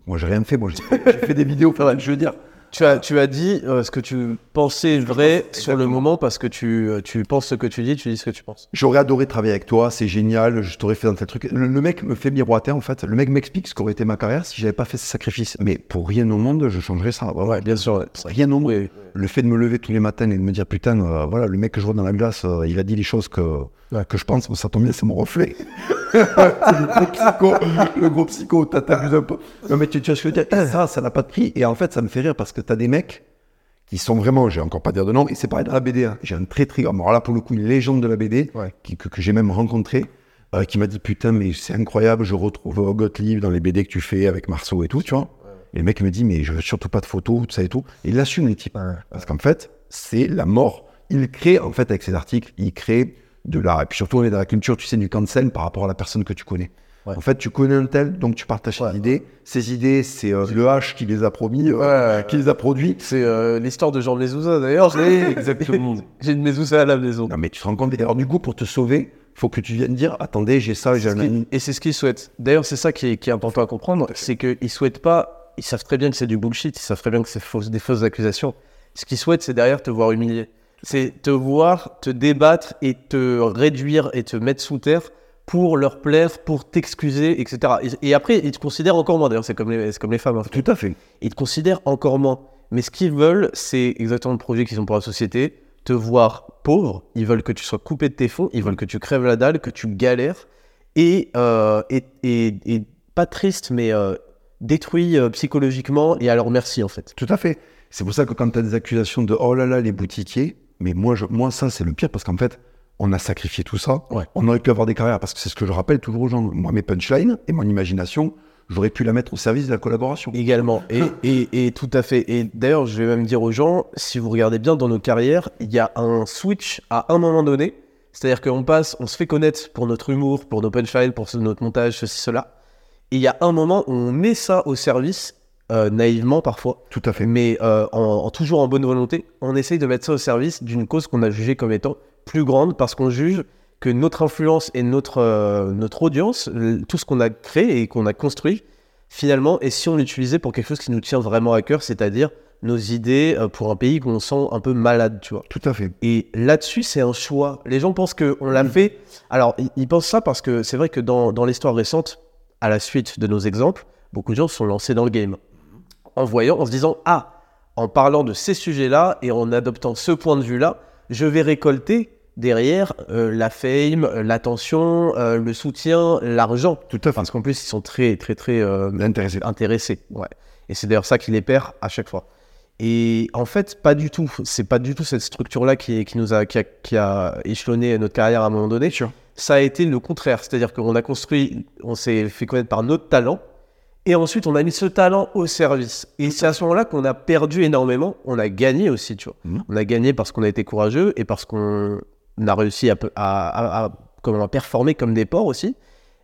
Moi, j'ai rien fait. Moi, j'ai [LAUGHS] j'ai fait des vidéos. Je veux dire, Tu as, tu as dit euh, ce que tu pensais vrai sur le moment parce que tu, euh, tu penses ce que tu dis, tu dis ce que tu penses. J'aurais adoré travailler avec toi, c'est génial, je t'aurais fait dans tel truc. Le, le mec me fait miroiter en fait, le mec m'explique ce qu'aurait été ma carrière si j'avais pas fait ce sacrifice. Mais pour rien au monde, je changerais ça. Bien sûr. Pour rien au monde. Oui. Le fait de me lever tous les matins et de me dire putain, euh, voilà, le mec que je vois dans la glace, euh, il a dit les choses que, que je pense, ça tombe bien, c'est mon reflet. [LAUGHS] le gros psycho, le gros psycho, t'as- t'abuses un peu. Non mais tu, tu vois ce que je veux dire? Ça, ça n'a pas de prix. Et en fait, ça me fait rire parce que t'as des mecs qui sont vraiment, j'ai encore pas dire de nom, et c'est pareil dans la BD. hein. J'ai un très très, alors là pour le coup, une légende de la BD Ouais. qui- que, que j'ai même rencontré, euh, qui m'a dit putain, mais c'est incroyable, je retrouve euh, Gottlieb dans les BD que tu fais avec Marceau et tout, tu vois. Et le mec me dit, mais je veux surtout pas de photos, tout ça et tout. Et il assume les types. Parce qu'en fait, c'est la mort. Il crée, en fait, avec ses articles, il crée de la. Et puis surtout, on est dans la culture, tu sais, du cancel par rapport à la personne que tu connais. Ouais. En fait, tu connais un tel, donc tu partages ses idées. Ces idées, c'est euh, le H qui les a promis, euh, Ouais, qui les a produits. C'est euh, l'histoire de Jean Mezouza d'ailleurs. [LAUGHS] exactement. J'ai une Mezouza à la maison. Non, mais tu te rends compte. Et alors, du coup, pour te sauver, faut que tu viennes dire attendez, j'ai ça, j'ai C'est ce un. Et c'est ce qu'ils souhaitent. D'ailleurs, c'est ça qui est, qui est important à comprendre, c'est qu'ils souhaitent pas. Ils savent très bien que c'est du bullshit. Ils savent très bien que c'est des fausses accusations. Ce qu'ils souhaitent, c'est derrière te voir humilié. C'est te voir te débattre et te réduire et te mettre sous terre pour leur plaire, pour t'excuser, etc. Et, et après, ils te considèrent encore moins. D'ailleurs, c'est comme les, comme les femmes. hein. Tout à fait. Ils te considèrent encore moins. Mais ce qu'ils veulent, c'est exactement le projet qu'ils ont pour la société. Te voir pauvre. Ils veulent que tu sois coupé de tes fonds. Ils veulent que tu crèves la dalle, que tu galères. Et, euh, et, et- et pas triste, mais euh, détruit euh, psychologiquement et à leur merci, en fait. Tout à fait. C'est pour ça que quand tu as des accusations de oh là là, les boutiquiers, mais moi, je, moi ça, c'est le pire parce qu'en fait, on a sacrifié tout ça. Ouais. On aurait pu avoir des carrières parce que c'est ce que je rappelle toujours aux gens. Moi, mes punchlines et mon imagination, j'aurais pu la mettre au service de la collaboration. Également. Et, [LAUGHS] et, et tout à fait. Et d'ailleurs, je vais même dire aux gens, si vous regardez bien dans nos carrières, il y a un switch à un moment donné. C'est-à-dire qu'on passe, on se fait connaître pour notre humour, pour nos punchlines, pour notre montage, ceci, cela. Et il y a un moment où on met ça au service, euh, naïvement parfois, Tout à fait. mais euh, en, en toujours en bonne volonté. On essaye de mettre ça au service d'une cause qu'on a jugée comme étant plus grande parce qu'on juge que notre influence et notre, euh, notre audience, tout ce qu'on a créé et qu'on a construit, finalement, et si on l'utilisait pour quelque chose qui nous tient vraiment à cœur, c'est-à-dire nos idées pour un pays qu'on sent un peu malade, tu vois. Tout à fait. Et là-dessus, c'est un choix. Les gens pensent qu'on l'a fait. Alors, ils, ils pensent ça parce que c'est vrai que dans, dans l'histoire récente, à la suite de nos exemples, beaucoup de gens se sont lancés dans le game. En voyant, en se disant Ah, en parlant de ces sujets-là et en adoptant ce point de vue-là, je vais récolter derrière euh, la fame, euh, l'attention, euh, le soutien, l'argent. Tout à fait. Parce qu'en plus, ils sont très, très, très euh, L'intéressé. intéressés. Ouais. Et c'est d'ailleurs ça qui les perd à chaque fois. Et en fait, pas du tout. C'est pas du tout cette structure-là qui, qui nous a, qui a, qui a échelonné notre carrière à un moment donné. Sûr. Ça a été le contraire. C'est-à-dire qu'on a construit, on s'est fait connaître par notre talent. Et ensuite, on a mis ce talent au service. Et c'est à ce moment-là qu'on a perdu énormément. On a gagné aussi, tu vois. Mhm. On a gagné parce qu'on a été courageux et parce qu'on a réussi à, à, à- à- comment, à performer comme des porcs aussi.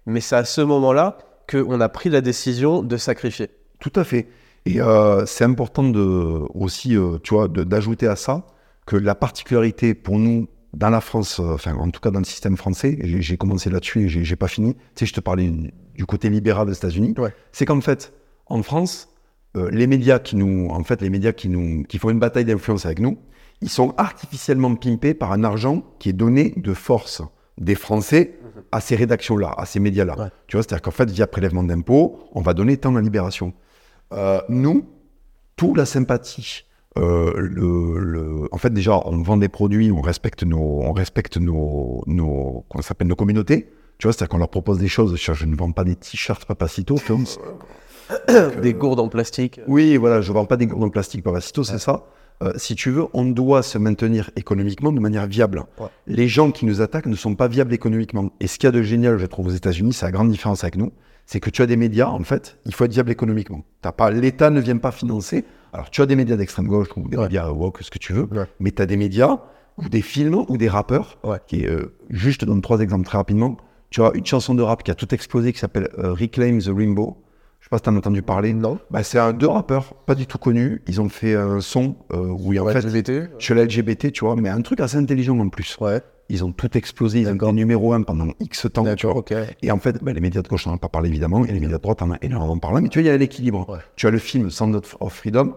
Mais c'est à ce moment-là qu'on a pris la décision de sacrifier. Tout à fait. Et euh, c'est important de, aussi, euh, tu vois, d'ajouter à ça que la particularité pour nous, dans la France, euh, enfin, en tout cas dans le système français, j'ai commencé là-dessus et j'ai j'ai pas fini. Tu sais, je te parlais du côté libéral des États-Unis. Ouais. C'est qu'en fait, en France, euh, les médias qui nous, en fait, les médias qui nous, qui font une bataille d'influence avec nous, ils sont artificiellement pimpés par un argent qui est donné de force des Français à ces rédactions-là, à ces médias-là. Ouais. Tu vois, c'est-à-dire qu'en fait, via prélèvement d'impôts, on va donner tant à libération. Euh, nous, toute la sympathie, euh, le, le- en fait, déjà, on vend des produits, on respecte nos, on respecte nos, nos, ça s'appelle, nos communautés. Tu vois, c'est-à-dire qu'on leur propose des choses. Je, ne vends pas des t-shirts Papacito. vois. Des gourdes en plastique. Oui, voilà, je ne vends pas des gourdes en plastique Papacito, c'est ça. Euh, si tu veux, on doit se maintenir économiquement de manière viable. Ouais. Les gens qui nous attaquent ne sont pas viables économiquement. Et ce qu'il y a de génial, je trouve, aux États-Unis, c'est la grande différence avec nous, c'est que tu as des médias, en fait, il faut être viable économiquement. T'as pas, l'État ne vient pas financer. Alors, tu as des médias d'extrême gauche ou des Ouais. médias woke, ce que tu veux, Ouais. mais tu as des médias ou des films ou des rappeurs Ouais. qui, euh, juste, je te donne trois exemples très rapidement. Tu vois, une chanson de rap qui a tout explosé qui s'appelle euh, Reclaim the Rainbow. Je sais pas si t'en as entendu parler. Non. Bah, c'est un, deux rappeurs, pas du tout connus. Ils ont fait un son euh, où, en fait, LGBT. chez la LGBT, tu vois, mais un truc assez intelligent en plus. Ouais. Ils ont tout explosé, ils ont été numéro un pendant X temps, tu vois. ok. Et en fait, bah, les médias de gauche n'en ont pas parlé évidemment, et les médias de droite en ont énormément parlé, mais tu vois, il y a l'équilibre. Ouais. Tu as le film Sound of- Freedom,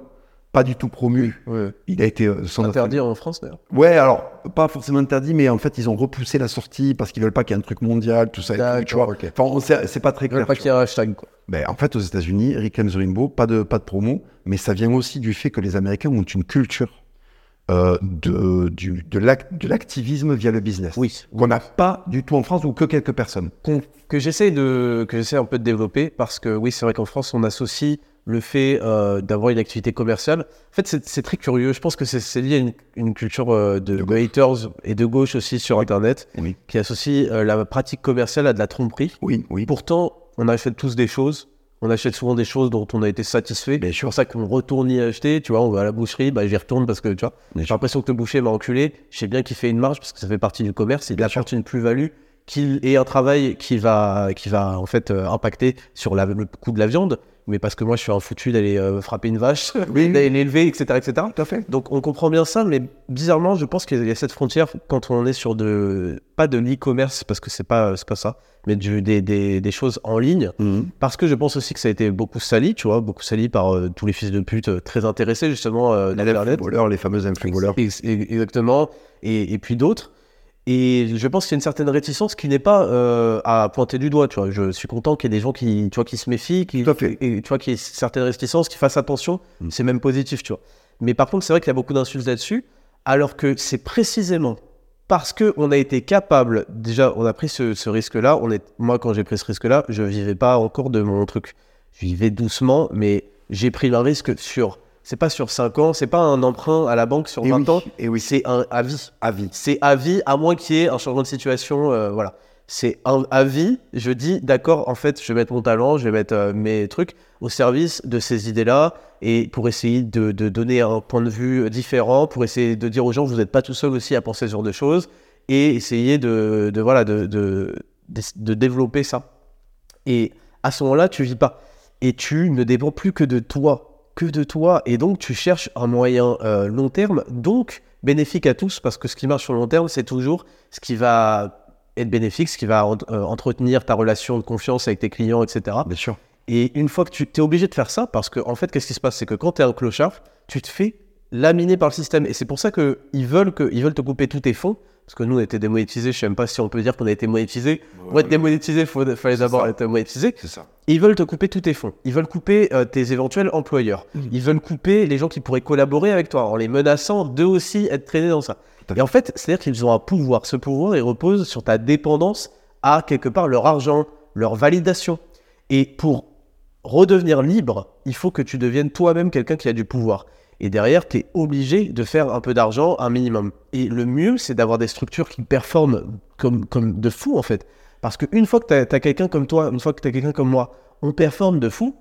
pas du tout promu. Il a été euh, Interdit en France d'ailleurs. Ouais, alors, pas forcément interdit, mais en fait, ils ont repoussé la sortie parce qu'ils veulent pas qu'il y ait un truc mondial, tout ça. et tout, tu vois. Enfin, on c'est pas très Ils clair. veulent pas qu'il y ait un hashtag quoi. ben, en fait, aux États-Unis, Reclaim the Rainbow, pas de, pas de promo, mais ça vient aussi du fait que les Américains ont une culture euh, de, du- de l'ac- de l'activisme via le business. Oui. Qu'on n'a pas du tout en France ou que quelques personnes. que j'essaie de que j'essaie un peu de développer parce que oui c'est vrai qu'en France on associe le fait euh, d'avoir une activité commerciale en fait c'est très curieux je pense que c'est- lié à une, une culture euh, de, De de haters et de gauche aussi sur internet Oui. qui associe la pratique commerciale à de la tromperie Oui, oui. pourtant on achète tous des choses on achète souvent des choses dont on a été satisfait c'est pour ça qu'on retourne y acheter tu vois on va à la boucherie bah j'y retourne parce que tu vois j'ai l'impression que le boucher m'a enculé. Je sais bien qu'il fait une marge parce que ça fait partie du commerce. Il apporte une plus-value, qu'il ait un travail qui va, qui va en fait euh, impacter sur la- le coût de la viande. Mais parce que moi, je suis un foutu d'aller euh, frapper une vache, [LAUGHS] Oui. d'aller l'élever, etc., etc. Tout à fait. Donc on comprend bien ça, mais bizarrement, je pense qu'il y a cette frontière quand on est sur de pas de l'e-commerce parce que c'est pas c'est pas ça, mais du- des, des, des choses en ligne. Parce que je pense aussi que ça a été beaucoup sali, tu vois, beaucoup sali par euh, tous les fils de pute euh, très intéressés justement euh, d'internet. Les fameux ex- Exactement. Et, et puis d'autres. Et je pense qu'il y a une certaine réticence qui n'est pas euh, à pointer du doigt. Tu vois. Je suis content qu'il y ait des gens qui, tu vois, qui se méfient, qui, Tout à fait. et tu vois, qu'il y ait certaines réticences, qui fassent attention. Mm. C'est même positif, tu vois. Mais par contre, c'est vrai qu'il y a beaucoup d'insultes là-dessus, alors que c'est précisément parce que on a été capable. Déjà, on a pris ce, ce risque-là. On est, moi, quand j'ai pris ce risque-là, je vivais pas encore de mon truc. Je vivais doucement, mais j'ai pris le risque sur. C'est pas sur 5 ans, c'est pas un emprunt à la banque sur Et 20 oui, ans, et oui. c'est un avis. Avis. C'est à vie, à moins qu'il y ait un changement de situation. euh, voilà. C'est un avis. Je dis, d'accord, en fait, je vais mettre mon talent, je vais mettre euh, mes trucs au service de ces idées-là et pour essayer de, de donner un point de vue différent, pour essayer de dire aux gens, vous n'êtes pas tout seul aussi à penser ce genre de choses et essayer de, de, voilà, de, de, de, de développer ça. Et à ce moment-là, tu vis pas. Et tu ne dépends plus que de toi. Que de toi. Et donc, tu cherches un moyen euh, long terme, donc bénéfique à tous, parce que ce qui marche sur le long terme, c'est toujours ce qui va être bénéfique, ce qui va en- euh, entretenir ta relation de confiance avec tes clients, etc. Bien sûr. Et une fois que tu es obligé de faire ça, parce qu'en en fait, qu'est-ce qui se passe? C'est que quand tu es un clochard, tu te fais laminer par le système. Et c'est pour ça qu'ils veulent, que, ils veulent te couper tous tes fonds. Parce que nous, on a été démonétisés. Je sais même pas si on peut dire qu'on a été monétisés. Pour être démonétisé, il fallait d'abord être monétisé. C'est ça. Ils veulent te couper tous tes fonds. Ils veulent couper euh, tes éventuels employeurs. Ils veulent couper les gens qui pourraient collaborer avec toi en les menaçant d'eux aussi être traînés dans ça. Et en fait, c'est-à-dire qu'ils ont un pouvoir. Ce pouvoir, il repose sur ta dépendance à quelque part leur argent, leur validation. Et pour redevenir libre, il faut que tu deviennes toi-même quelqu'un qui a du pouvoir. Et derrière, tu es obligé de faire un peu d'argent, un minimum. Et le mieux, c'est d'avoir des structures qui performent comme, comme de fou, en fait. Parce qu'une fois que tu as, quelqu'un comme toi, une fois que tu as quelqu'un comme moi, on performe de fou,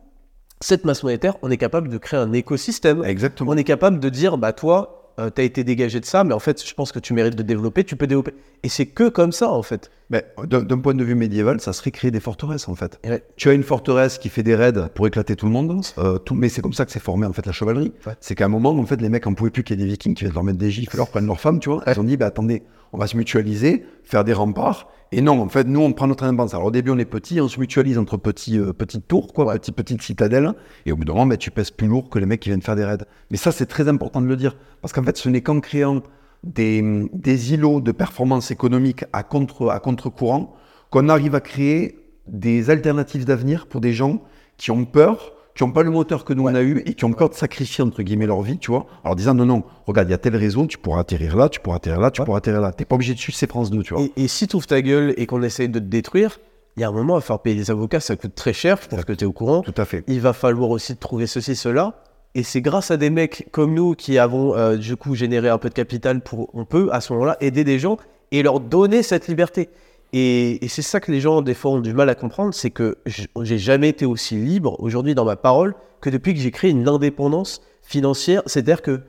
cette masse monétaire, on est capable de créer un écosystème. Exactement. On est capable de dire, bah toi, tu as été dégagé de ça, mais en fait, je pense que tu mérites de développer, tu peux développer. Et c'est que comme ça, en fait. Mais d'un point de vue médiéval, ça serait créer des forteresses en fait. Ouais. Tu as une forteresse qui fait des raids pour éclater tout le monde, euh, tout, mais c'est comme ça que c'est formé en fait la chevalerie. Ouais. C'est qu'à un moment, en fait, les mecs en pouvaient plus qu'il y ait des vikings qui viennent leur mettre des gifles, leur prennent leurs femmes, tu vois. Ils ont dit, bah attendez, on va se mutualiser, faire des remparts. Et non, en fait, nous, on prend notre indépendance. Alors au début, on est petit, on se mutualise entre petits, euh, petites tours, quoi, petites, petites citadelles. Et au bout d'un moment, bah, tu pèses plus lourd que les mecs qui viennent faire des raids. Mais ça, c'est très important de le dire. Parce qu'en fait, ce n'est qu'en créant des, des îlots de performance économique à contre à contre-courant qu'on arrive à créer des alternatives d'avenir pour des gens qui ont peur, qui n'ont pas le moteur que nous on a eu et qui ont peur de sacrifier entre guillemets leur vie, tu vois. Alors disant non non, regarde, il y a tel réseau, tu pourras atterrir là, tu pourras atterrir là, tu pourras atterrir là. T'es pas obligé de suivre ces France 2, tu vois. Et, et si tu ouvres ta gueule et qu'on essaye de te détruire, il y a un moment, à faire payer les avocats, ça coûte très cher, je pense que tu es au courant. Tout à fait. Il va falloir aussi trouver ceci, cela. Et c'est grâce à des mecs comme nous qui avons euh, du coup généré un peu de capital pour, on peut à ce moment-là aider des gens et leur donner cette liberté. Et, et c'est ça que les gens des fois ont du mal à comprendre, c'est que j'ai jamais été aussi libre aujourd'hui dans ma parole que depuis que j'ai créé une indépendance financière. C'est-à-dire que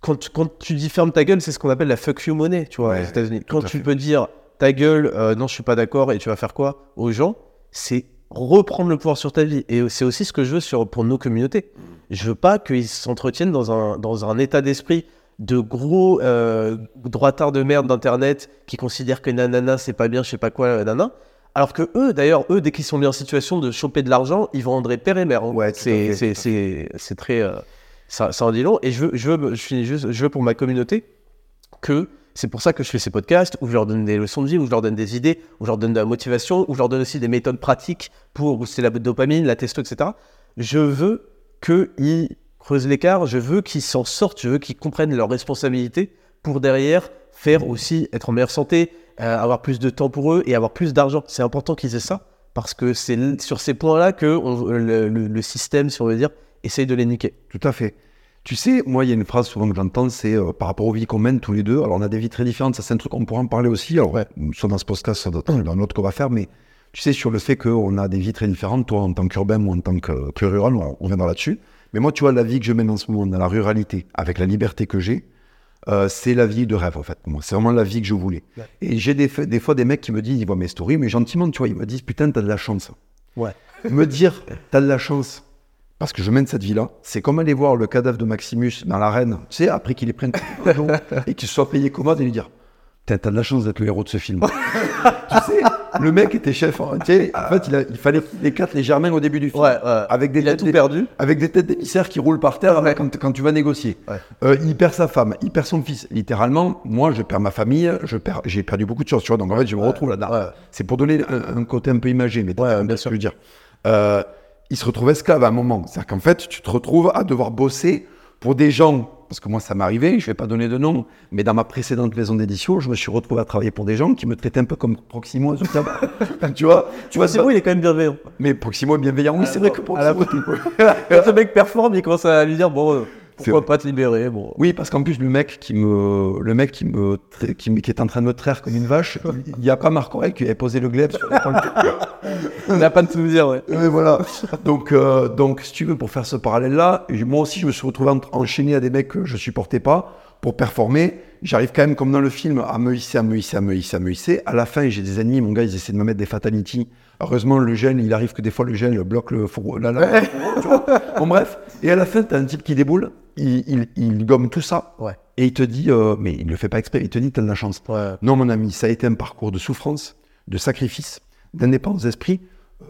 quand, tu- quand tu dis ferme ta gueule, c'est ce qu'on appelle la fuck you money, tu vois, Ouais, aux États-Unis. Quand tu fait. peux dire ta gueule, euh, non, je suis pas d'accord, et tu vas faire quoi aux gens C'est reprendre le pouvoir sur ta vie. Et c'est aussi ce que je veux sur, pour nos communautés. Je veux pas qu'ils s'entretiennent dans un, dans un état d'esprit de gros euh, droitards de merde d'internet qui considèrent que nanana c'est pas bien, je sais pas quoi, euh, nana. Alors que eux, d'ailleurs, eux, dès qu'ils sont mis en situation de choper de l'argent, ils vendraient père et mère. hein. Ouais, tout à c'est, fait, c'est, tout à c'est, c'est très. euh, ça, ça en dit long. Et je veux, je veux, je finis juste, je veux pour ma communauté que c'est pour ça que je fais ces podcasts où je leur donne des leçons de vie, où je leur donne des idées, où je leur donne de la motivation, où je leur donne aussi des méthodes pratiques pour booster la dopamine, la testo, etc. Je veux qu'ils creusent l'écart, je veux qu'ils s'en sortent, je veux qu'ils comprennent leurs responsabilités pour derrière faire aussi être en meilleure santé, euh, avoir plus de temps pour eux et avoir plus d'argent. C'est important qu'ils aient ça parce que c'est sur ces points-là que on- le, le- le système, si on veut dire, essaye de les niquer. Tout à fait. Tu sais, moi, il y a une phrase souvent que j'entends, c'est euh, par rapport aux vies qu'on mène tous les deux. Alors, on a des vies très différentes, ça, c'est un truc qu'on pourra en parler aussi. Alors, Ouais. soit dans ce podcast, soit dans dans l'autre qu'on va faire, mais tu sais, sur le fait qu'on a des vies très différentes, toi, en tant qu'urbain, moi, en tant que, rural, on on reviendra là-dessus. Mais moi, tu vois, la vie que je mène en ce moment, dans la ruralité, avec la liberté que j'ai, euh, c'est la vie de rêve, en fait. Moi, c'est vraiment la vie que je voulais. Ouais. Et j'ai des, des fois des mecs qui me disent, ils voient mes stories, mais gentiment, tu vois, ils me disent, putain, t'as de la chance. Ouais. [LAUGHS] me dire, t'as de la chance, parce que je mène cette vie-là, c'est comme aller voir le cadavre de Maximus dans l'arène, tu sais, après qu'il coup de [LAUGHS] et qu'il soit payé commode et lui dire, t'as de la chance d'être le héros de ce film. [LAUGHS] tu sais, le mec était chef, hein, tu sais, en fait, il, a- il fallait les germains au début du film. Ouais, ouais. Avec des Il a têtes tout perdu. Avec des têtes d'émissaires qui roulent par terre quand, quand tu vas négocier. Euh, il perd sa femme, il perd son fils. Littéralement, moi, je perds ma famille, je perds, j'ai perdu beaucoup de choses, tu vois. Donc en fait, je me retrouve là-dedans. C'est pour donner un, un côté un peu imagé, mais bien sûr. je veux dire. Euh, il se retrouve esclave à un moment. C'est-à-dire qu'en fait, tu te retrouves à devoir bosser pour des gens. Parce que moi, ça m'est arrivé, je vais pas donner de nom, mais dans ma précédente maison d'édition, je me suis retrouvé à travailler pour des gens qui me traitaient un peu comme Proximo. [LAUGHS] tu vois, tu vois, C'est bon, il est quand même bienveillant. Mais Proximo est bienveillant. Oui, c'est vrai que Proximo. [LAUGHS] Quand ce mec performe, il commence à lui dire bon, euh, pourquoi pas te libérer bon. Oui, parce qu'en plus, le mec qui me, le mec qui me, qui, me- qui est en train de me traire comme une vache, il n'y a pas Marc Aurèle qui avait posé le glaive sur. On n'a [LAUGHS] pas de souvenir, ouais. Ouais, voilà. Donc, euh, donc, si tu veux, pour faire ce parallèle-là, moi aussi, je me suis retrouvé en- enchaîné à des mecs que je supportais pas pour performer. J'arrive quand même, comme dans le film, à me hisser, à me hisser, à me hisser, à me hisser. À la fin, j'ai des ennemis, mon gars, ils essaient de me mettre des fatalities. Heureusement, le gel, il arrive que des fois, le gel bloque le fourreau. Là, là, [LAUGHS] tu vois. Bon, bref. Et à la fin, t'as un type qui déboule, il, il, il gomme tout ça. Ouais. Et il te dit, euh, mais il le fait pas exprès, il te dit, t'as de la chance. Ouais. Non, mon ami, ça a été un parcours de souffrance, de sacrifice, d'indépendance d'esprit.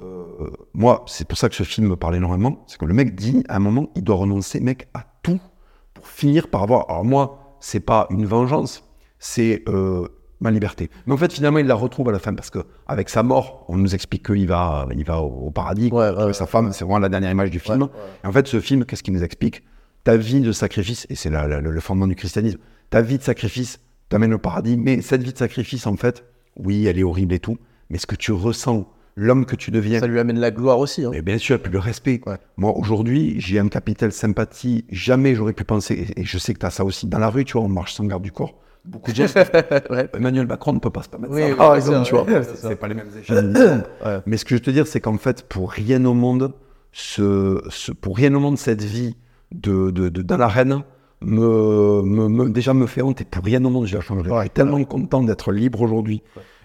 Euh, moi, c'est pour ça que ce film me parle énormément. C'est que le mec dit, à un moment, il doit renoncer, mec, à tout pour finir par avoir. Alors, moi, c'est pas une vengeance, c'est euh, ma liberté. Mais en fait, finalement, il la retrouve à la fin parce que avec sa mort, on nous explique qu'il va, il va au, au paradis Ouais, avec ouais, sa femme. C'est vraiment la dernière image du film. Et en fait, ce film, qu'est-ce qu'il nous explique? Ta vie de sacrifice, et c'est le fondement du christianisme, ta vie de sacrifice t'amène au paradis, mais cette vie de sacrifice, en fait, oui, elle est horrible et tout, mais ce que tu ressens, l'homme que tu deviens, Ça lui amène la gloire aussi. Hein. mais bien sûr, puis le respect. Ouais. Moi, aujourd'hui, j'ai un capital sympathie, jamais j'aurais pu penser, et et je sais que tu as ça aussi dans la rue, tu vois, on marche sans garde du corps. Beaucoup de gens. [LAUGHS] ouais. Emmanuel Macron ne peut pas se permettre Oui, ça, oui, par bien exemple, sûr, tu vois. ouais, c'est pas les mêmes [CLEARS THROAT] échelles. Mais ce que je veux te dire, c'est qu'en fait, pour rien au monde, ce, ce- pour rien au monde, cette vie de, de, de- dans l'arène me, me, me- déjà me fait honte et pour rien au monde, je la changerai. Je suis tellement content d'être libre aujourd'hui.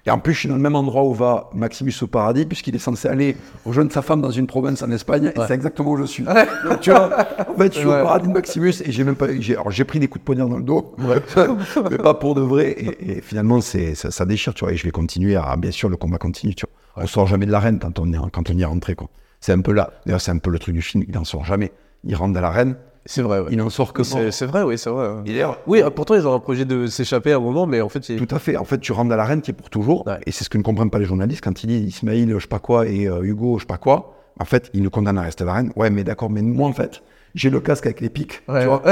Et en plus, je suis dans le même endroit où va Maximus au paradis, puisqu'il est censé aller rejoindre sa femme dans une province en Espagne, et c'est exactement où je suis. Donc, tu vois, en fait, je suis Ouais. au paradis de Maximus et j'ai même pas, j'ai, alors j'ai pris des coups de poignard dans le dos, [LAUGHS] mais pas pour de vrai. Et, et finalement, c'est, ça, ça déchire, tu vois. Et je vais continuer à, bien sûr, le combat continue, tu vois. On sort jamais de l'arène quand on est, quand on y est rentré, quoi. C'est un peu là. D'ailleurs, c'est un peu le truc du film. Il en sort jamais. Il rentre dans l'arène. C'est vrai, ouais. Il n'en sort que C'est mort. c'est vrai, oui, c'est vrai. Et Oui, euh, pourtant, ils ont un projet de s'échapper à un moment, mais en fait. Tout à fait. En fait, tu rentres dans l'arène qui est pour toujours. Ouais. Et c'est ce que ne comprennent pas les journalistes quand ils disent Ismaïl, je sais pas quoi, et euh, Hugo, je sais pas quoi. En fait, ils nous condamnent à rester à l'arène. Ouais, mais d'accord, mais moi, en fait, j'ai le casque avec les pics. Ouais, tu vois.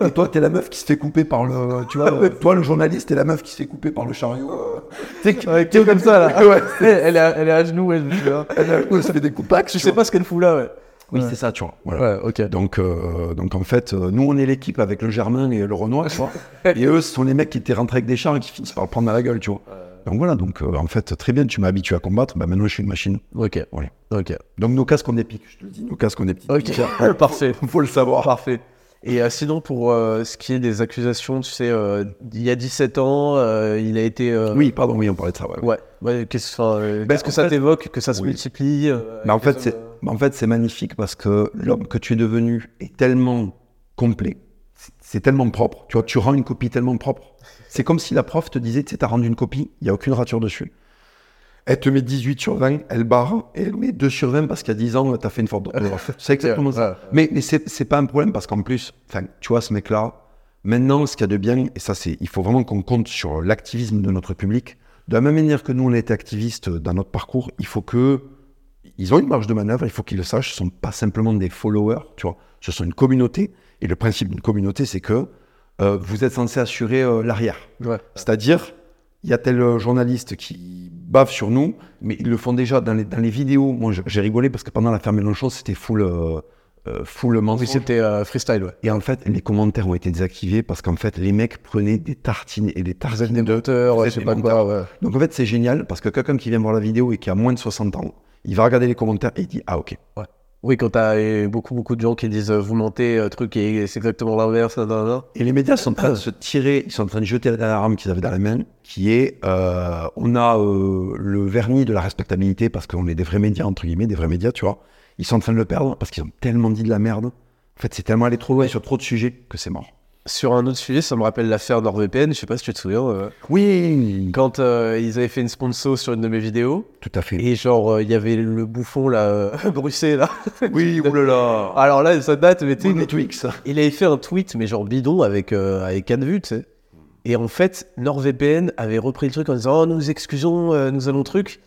[LAUGHS] Et toi, t'es la meuf qui se fait couper par le. Tu vois, [LAUGHS] euh, toi, le journaliste, t'es la meuf qui se fait couper par le chariot. euh. [LAUGHS] Tu est comme ça, là. Ouais, elle, elle est à, elle est à genoux, ouais, je suis là. elle se fait des coups Je sais pas ce qu'elle fout là, ouais. Oui, Ouais. c'est ça, tu vois. Voilà. Ouais, ok. Donc, euh, donc en fait, euh, nous on est l'équipe avec le Germain et le Renoir, tu vois. [LAUGHS] et eux, ce sont les mecs qui étaient rentrés avec des chars et qui finissent par le prendre à la gueule, tu vois. Donc voilà, donc euh, en fait, très bien, tu m'as habitué à combattre, bah maintenant je suis une machine. Ok. Voilà. Ok. Donc nos casques on est piques, je te le dis, nos casques on est petits. Ok. [LAUGHS] Parfait. [LAUGHS] Faut le savoir. Parfait. Et euh, sinon, pour euh, ce qui est des accusations, tu sais, il y a 17 ans, il a été. Oui, pardon, oui, on parlait de ça. ouais. Ouais, ouais qu'est-ce Ben, que en ça t'évoque, que ça se Oui. multiplie Mais en avec fait, c'est en fait, c'est magnifique parce que l'homme que tu es devenu est tellement complet, c'est- tellement propre. Tu vois, tu rends une copie tellement propre. C'est comme si la prof te disait, tu sais, t'as rendu une copie, il n'y a aucune rature dessus. Elle te met 18 sur 20, elle barre, et elle met 2 sur 20 parce qu'il y a 10 ans, t'as fait une faute d'orthographe. [LAUGHS] C'est exactement ça. Mais, mais c'est pas un problème parce qu'en plus, tu vois, ce mec-là, maintenant, ce qu'il y a de bien, et ça, c'est, il faut vraiment qu'on compte sur l'activisme de notre public. De la même manière que nous, on a été activistes dans notre parcours, il faut que. Ils ont une marge de manœuvre, il faut qu'ils le sachent. Ce ne sont pas simplement des followers, tu vois. Ce sont une communauté. Et le principe d'une communauté, c'est que euh, vous êtes censé assurer euh, l'arrière. Ouais. C'est-à-dire, il y a tel euh, journaliste qui bave sur nous, mais ils le font déjà dans les, dans les vidéos. Moi, j'ai rigolé parce que pendant l'affaire Mélenchon, c'était full, euh, full Oui, mensonge. c'était euh, freestyle, ouais. Et en fait, les commentaires ont été désactivés parce qu'en fait, les mecs prenaient des tartines et des tartines vous ouais, je sais des pas menteurs. quoi, ouais. Donc en fait, c'est génial parce que quelqu'un qui vient voir la vidéo et qui a moins de 60 ans, il va regarder les commentaires et il dit Ah, ok. Oui, quand t'as euh, beaucoup, beaucoup de gens qui disent euh, vous mentez, euh, truc, et c'est exactement l'inverse. Et les médias sont en train de se tirer, ils sont en train de jeter la dernière arme qu'ils avaient dans la main, qui est euh, on a euh, le vernis de la respectabilité parce qu'on est des vrais médias, entre guillemets, des vrais médias, tu vois. Ils sont en train de le perdre parce qu'ils ont tellement dit de la merde. En fait, c'est tellement allé trop loin sur trop de sujets que c'est mort. Sur un autre sujet, ça me rappelle l'affaire NordVPN, je sais pas si tu te souviens. euh, Oui, quand euh, ils avaient fait une sponsor sur une de mes vidéos, tout à fait. et genre, euh, il y avait le bouffon là, [LAUGHS] Bruxelles là. Oui, [LAUGHS] oulala. Alors là, ça date, mais tu sais, il avait fait un tweet, mais genre bidon, avec, avec 4 vues, tu sais. Et en fait, NordVPN avait repris le truc en disant Oh, nous excusons, nous allons truc.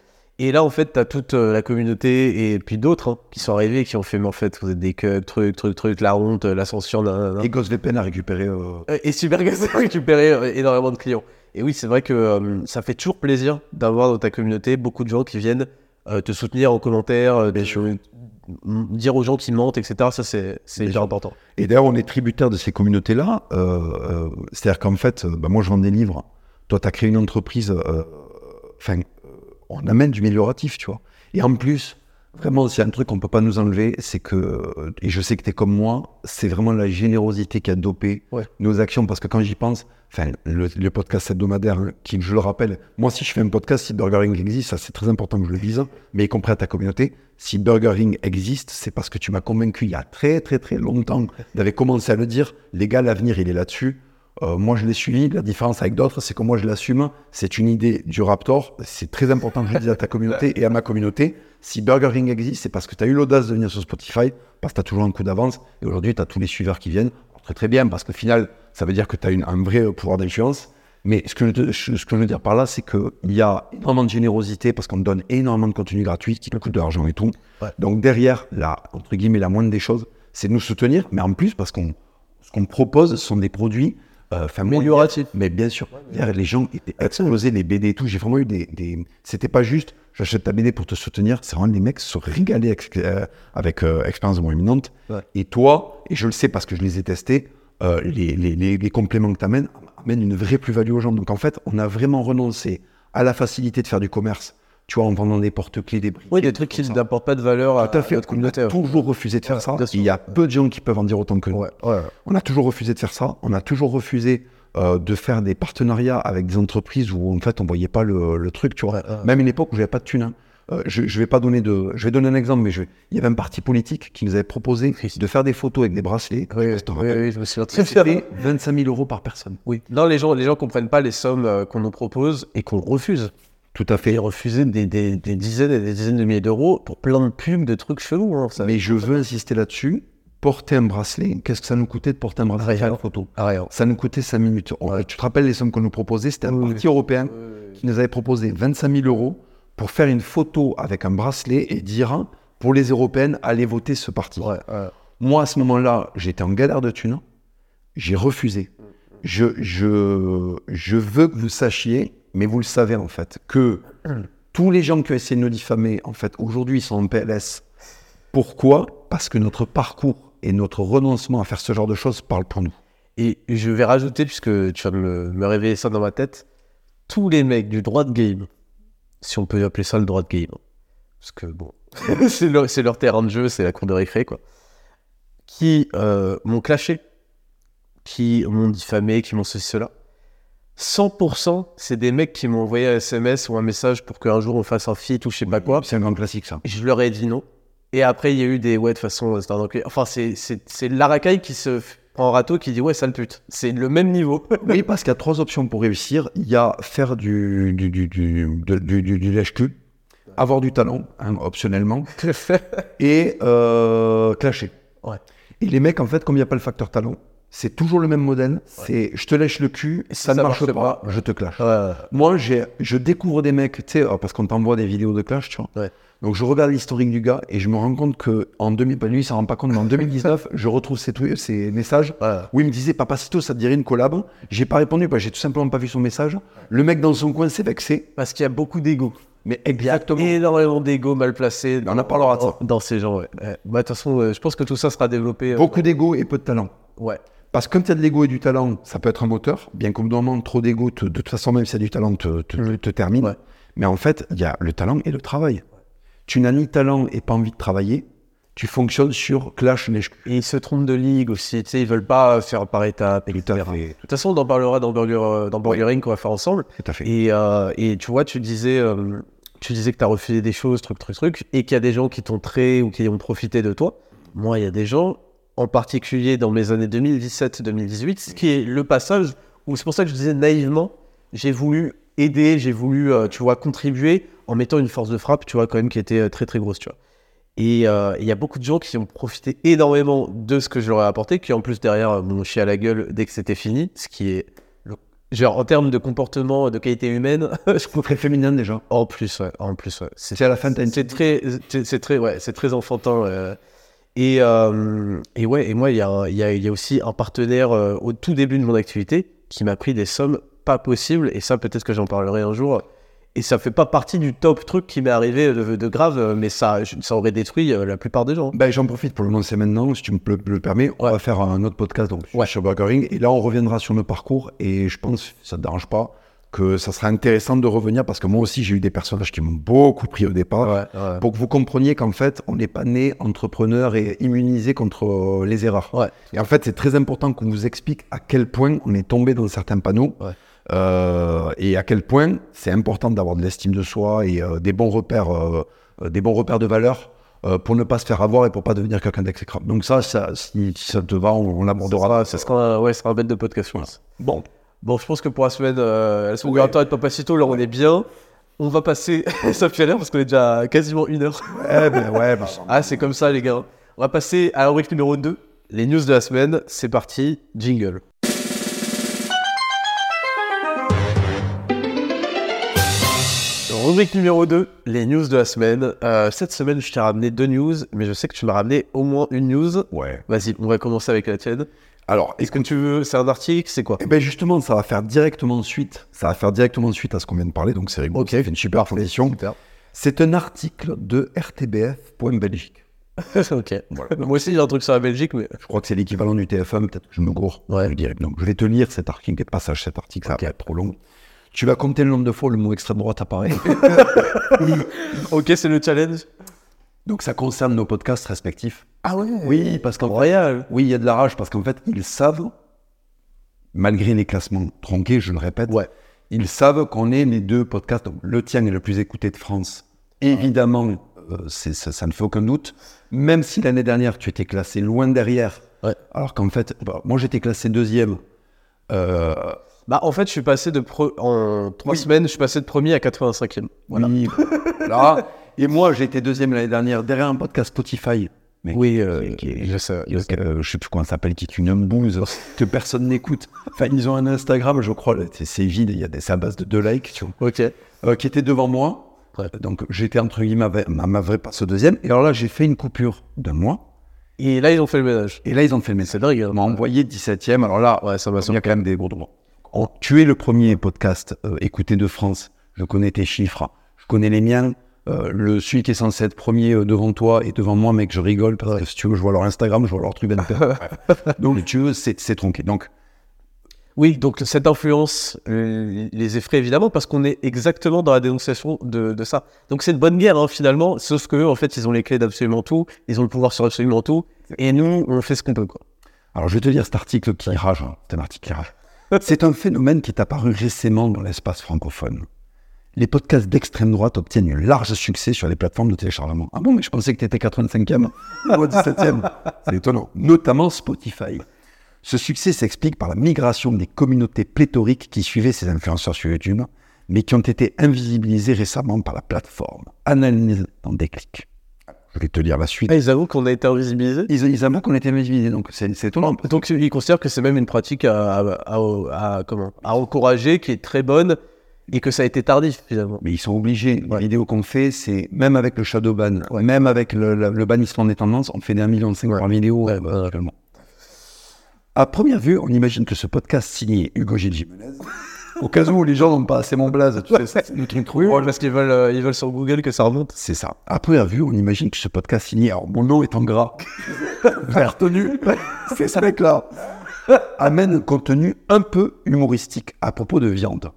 Et là, en fait, t'as toute euh, la communauté et puis d'autres hein, qui sont arrivés et qui ont fait Mais en fait, vous êtes des cucks, truc, truc, truc, la honte, la censure, nanana. Et GhostVPN a récupéré. euh, Euh, Et Super Gas a récupéré euh, énormément de clients. Et oui, c'est vrai que euh, ça fait toujours plaisir d'avoir dans ta communauté beaucoup de gens qui viennent euh, te soutenir en commentaire, dire aux gens qui mentent, etc. Ça, c'est sûr. important. Et d'ailleurs, on est tributaire de ces communautés-là. C'est-à-dire qu'en fait, bah, moi, je vends des livres. Toi, tu as créé une entreprise. Enfin, on amène du amélioratif, tu vois. Et en plus, vraiment, s'il y a un truc qu'on peut pas nous enlever, c'est que, euh, et je sais que tu es comme moi, c'est vraiment la générosité qui a dopé Ouais. nos actions. Parce que quand j'y pense, enfin, le, le podcast hebdomadaire, hein, qui, je le rappelle, moi, si je fais un podcast, si Burger King existe, ça, c'est très important que je le dise, mais y compris à ta communauté, si Burger King existe, c'est parce que tu m'as convaincu il y a très, très, très longtemps d'avais commencé à le dire. Les gars, l'avenir, il est là-dessus. Euh, moi, je l'ai suivi. La différence avec d'autres, c'est que moi, je l'assume. C'est une idée du Raptor. C'est très important que je le dise à ta communauté et à ma communauté. Si Burger King existe, c'est parce que tu as eu l'audace de venir sur Spotify, parce que tu as toujours un coup d'avance. Et aujourd'hui, tu as tous les suiveurs qui viennent. Alors, très, très bien, parce qu'au final, ça veut dire que tu as une- un vrai pouvoir d'influence. Mais ce que, je, te- ce que je veux dire par là, c'est qu'il y a énormément de générosité parce qu'on donne énormément de contenu gratuit qui coûte de l'argent et tout. Ouais. Donc derrière, la, entre guillemets, la moindre des choses, c'est de nous soutenir, mais en plus parce qu'on ce qu'on propose sont des produits enfin, moi, Amélioratif. Mais bien sûr, les gens étaient explosés, les BD et tout. J'ai vraiment eu des. des... C'était pas juste, j'achète ta BD pour te soutenir. C'est vraiment les mecs se régalaient avec, euh, avec euh, Expérience de Moi Imminente. Ouais. Et toi, et je le sais parce que je les ai testés, euh, les, les, les, les compléments que tu amènes amènent une vraie plus-value aux gens. Donc en fait, on a vraiment renoncé à la facilité de faire du commerce. Tu vois, en vendant des porte-clés, des briques. Oui, des trucs qui n'apportent pas de valeur à, Tout à fait. notre On communauté. a toujours refusé de faire ça. bien sûr. Il y a peu de gens qui peuvent en dire autant que nous. Ouais, ouais. On a toujours refusé de faire ça. On a toujours refusé euh, de faire des partenariats avec des entreprises où en fait on voyait pas le, le truc, tu vois. Ouais. Même une époque où j'avais pas de thunes. hein. Euh, je, je vais pas donner de, je vais donner un exemple, mais je il y avait un parti politique qui nous avait proposé de faire des photos avec des bracelets. Oui, Je oui, oui. C'était 25 000 euros par personne. Oui. Non, les gens, les gens comprennent pas les sommes euh, qu'on nous propose et qu'on refuse. Tout à fait. Et refuser des, des, des dizaines et des dizaines de milliers d'euros pour plein de pubs, de trucs chelous. hein, ça. Mais je veux insister là-dessus. Porter un bracelet, qu'est-ce que ça nous coûtait de porter un bracelet Rien. faire une photo? Ah, rien. Ça nous coûtait 5 minutes. Ouais. Tu te rappelles les sommes qu'on nous proposait? C'était un Oui, parti européen qui nous avait proposé 25 000 euros pour faire une photo avec un bracelet et dire pour les européennes, allez voter ce parti. Ouais, ouais. Moi, à ce moment-là, j'étais en galère de thunes. J'ai refusé. Je, je, je veux que vous sachiez, mais vous le savez en fait, que tous les gens qui ont essayé de nous diffamer, en fait, aujourd'hui, ils sont en PLS. Pourquoi? Parce que notre parcours et notre renoncement à faire ce genre de choses parlent pour nous. Et je vais rajouter, puisque tu vas me, me réveiller ça dans ma tête, tous les mecs du droit de game, si on peut appeler ça le droit de game, parce que bon, [LAUGHS] c'est leur, terrain de jeu, c'est la cour de récré, quoi, qui euh, m'ont clashé qui m'ont diffamé, qui m'ont ceci, cela. 100%, c'est des mecs qui m'ont envoyé un SMS ou un message pour qu'un jour on fasse un feat ou je sais pas quoi. C'est un grand classique, ça. Je leur ai dit non. Et après, il y a eu des ouais, de toute façon, c'est un. Enfin, c'est, c'est, c'est la racaille qui se prend en râteau qui dit ouais, sale pute. C'est le même niveau. [LAUGHS] Oui, parce qu'il y a trois options pour réussir. Il y a faire du, du, du, du, de- du, du- du lèche-cul, avoir du talent, hein, optionnellement, [LAUGHS] et euh, clasher. Ouais. Et les mecs, en fait, comme il n'y a pas le facteur talent, c'est toujours le même modèle. C'est je te lèche le cul, si ça ne marche marche pas, pas, je te clash. Ouais. Moi, j'ai, je découvre des mecs, tu sais, euh, parce qu'on t'envoie des vidéos de clash, tu vois. Ouais. Donc, je regarde l'historique du gars et je me rends compte que en 2000, bah, lui, il s'en rend pas compte, mais en 2019, [LAUGHS] je retrouve tweets- ces messages où il me disait Papacito, ça te dirait une collab? J'ai pas répondu, bah, j'ai tout simplement pas vu son message. Le mec dans son coin s'est vexé. Parce qu'il y a beaucoup d'ego. Mais Il y a exactement. énormément d'ego mal placé. On en parlera de ça. Dans, ces gens, ouais. Ouais. Bah, de toute façon, euh, je pense que tout ça sera développé. euh, Beaucoup d'ego et peu de talent. Ouais. Parce que quand tu as de l'ego et du talent, ça peut être un moteur. Bien qu'au moment, trop d'ego, de toute façon, même si y a du talent, te, te, te termine. Ouais. Mais en fait, il y a le talent et le travail. Tu n'as ni talent et pas envie de travailler. Tu fonctionnes sur clash, Et ils se trompent de ligue aussi. Tu sais, ils veulent pas faire par étapes, Tout à fait. De toute façon, on en parlera dans Burger, euh, dans Burger Inc. qu'on va faire ensemble. Tout à fait. Et, euh, et tu vois, tu disais, euh, tu disais que tu as refusé des choses, truc, truc, truc, et qu'il y a des gens qui t'ont trait ou qui ont profité de toi. Moi, il y a des gens, en particulier dans mes années 2017-2018, ce qui est le passage où c'est pour ça que je disais naïvement, j'ai voulu aider, j'ai voulu, euh, tu vois, contribuer en mettant une force de frappe, tu vois, quand même, qui était euh, très, très grosse, tu vois. Et euh, il y a beaucoup de gens qui ont profité énormément de ce que je leur ai apporté, qui en plus derrière m'ont chié à la gueule dès que c'était fini, ce qui est, genre en termes de comportement, de qualité humaine, [LAUGHS] je trouve Très féminin déjà. en plus, ouais, en plus, ouais. C'est à la fin, c'est très, c'est c'est très, ouais, c'est très enfantin. euh. Et, euh, et ouais, et moi, il y, a un- il y, a, il y a aussi un partenaire euh, au tout début de mon activité qui m'a pris des sommes pas possibles. Et ça, peut-être que j'en parlerai un jour. Et ça fait pas partie du top truc qui m'est arrivé de, de grave, mais ça, ça aurait détruit euh, la plupart des gens. Ben, J'en profite pour le lancer maintenant, si tu me le, le permets. On Ouais. va faire un autre podcast donc, Ouais. sur Burger King. Et là, on reviendra sur nos parcours. Et je pense, ça ne te dérange pas, que ça sera intéressant de revenir parce que moi aussi, j'ai eu des personnages qui m'ont beaucoup pris au départ. ouais. Pour que vous compreniez qu'en fait, on n'est pas né entrepreneur et immunisé contre les erreurs. Ouais. Et en fait, c'est très important qu'on vous explique à quel point on est tombé dans certains panneaux. Euh, et à quel point c'est important d'avoir de l'estime de soi et euh, des bons repères, euh, des bons repères de valeur pour ne pas se faire avoir et pour pas devenir quelqu'un d'exécrable. Donc ça, ça si, ça te va, on, on l'abordera. Ça sera, un- ouais, ça sera un bête de podcast, pense. Bon, Bon, je pense que pour la semaine, euh, la semaine Ouais. de Papacito, là, on est bien. On va passer, ça fait l'air parce qu'on est déjà à quasiment une heure. ouais, ben ouais, ben, [LAUGHS] Ah, c'est comme ça, les gars. On va passer à la rubrique numéro 2, les news de la semaine. C'est parti, jingle. Rubrique numéro 2, les news de la semaine. Euh, cette semaine, je t'ai ramené deux news, mais je sais que tu m'as ramené au moins une news. ouais. Vas-y, on va commencer avec la tienne. Alors, Est-ce que tu veux, c'est un article, c'est quoi? Eh ben justement, ça va faire directement suite. Ça va faire directement suite à ce qu'on vient de parler, donc c'est rigolo. Ok. Fait une super transition. C'est un article de RTBF.Belgique. [LAUGHS] ok. Moi aussi, j'ai un truc sur la Belgique, mais. Je crois que c'est l'équivalent du TF1, peut-être que je me gourre. Ouais. Je le dirai. Donc je vais te lire cet article, quel passage cet article, ça va pas être trop long. Tu vas compter le nombre de fois où le mot extrême droite apparaît. [LAUGHS] Ok, c'est le challenge. Donc ça concerne nos podcasts respectifs. Ah ouais Oui, parce qu'en Royal. oui, il y a de la rage parce qu'en fait, ils savent, malgré les classements tronqués, je le répète, Ouais. ils savent qu'on est les deux podcasts. Donc, le tien est le plus écouté de France. Évidemment, euh, c'est- ça, ça ne fait aucun doute. Même si l'année dernière, tu étais classé loin derrière, Ouais. alors qu'en fait, bah, moi j'étais classé deuxième. Euh, Bah, en fait, je suis passé de pro... en trois Oui. semaines, je suis passé de premier à 85e. Voilà. oui, [LAUGHS] voilà. Et moi, j'ai été deuxième l'année dernière derrière un podcast Spotify. Mais Oui, euh, qui- qui- je sais. je sais. euh, je sais plus comment ça s'appelle, qui est une bouse que personne n'écoute. Enfin, ils ont un Instagram, je crois, c'est vide, il y a des, à base de deux likes, tu vois, Ok. euh, qui était devant moi. Ouais. Donc, j'étais entre guillemets ma, ma, ma vraie passe au deuxième. Et alors là, j'ai fait une coupure d'un mois. Et là, ils ont fait le ménage. Et là, ils ont fait le message. C'est dingue. hein. Ils m'ont envoyé 17e. Alors là, Ouais, ça m'a il y a quand même des gros droits. Oh, tu es le premier podcast euh, écouté de France. Je connais tes chiffres. Je connais les miens. Euh, le celui qui est censé être premier euh, devant toi et devant moi, mec, je rigole parce que si tu veux, je vois leur Instagram, je vois leur truc. [LAUGHS] Donc, tu veux, c'est tronqué. Donc, Oui, donc cette influence euh, les effraie évidemment parce qu'on est exactement dans la dénonciation de, de ça. Donc c'est une bonne guerre hein, finalement, sauf que en fait ils ont les clés d'absolument tout, ils ont le pouvoir sur absolument tout, et nous on fait ce qu'on peut quoi. Alors, je vais te lire cet article qui rage. hein. C'est un article qui rage. C'est un phénomène qui est apparu récemment dans l'espace francophone. Les podcasts d'extrême droite obtiennent un large succès sur les plateformes de téléchargement. Ah bon, mais je pensais que tu étais 85e ou 17e. C'est étonnant. Notamment Spotify. Ce succès s'explique par la migration des communautés pléthoriques qui suivaient ces influenceurs sur YouTube, mais qui ont été invisibilisés récemment par la plateforme. Analyse dans des clics. Je vais te lire la suite. Ah, ils avouent qu'on a été invisibilisés? Ils, ils avouent qu'on était invisibilisés, donc c'est c'est étonnant. Donc ils considèrent que c'est même une pratique à, à, à- à- comment, à encourager, qui est très bonne, et que ça a été tardif finalement. Mais ils sont obligés. Les vidéos qu'on fait, c'est même avec le shadow ban, même avec le, le- le bannissement des tendances, on fait des 1,5 million par vidéo Ouais, bah. À première vue, on imagine que ce podcast signé Hugo Gilles Jimenez, au cas où les gens n'ont pas assez mon blaze, tu sais, c'est truc trop drôle. parce qu'ils veulent, euh, ils veulent sur Google que ça remonte. C'est ça. À première vue, on imagine que ce podcast signé, alors mon nom est en gras, [LAUGHS] vert tenu, c'est ce mec-là, amène un contenu un peu humoristique à propos de viande.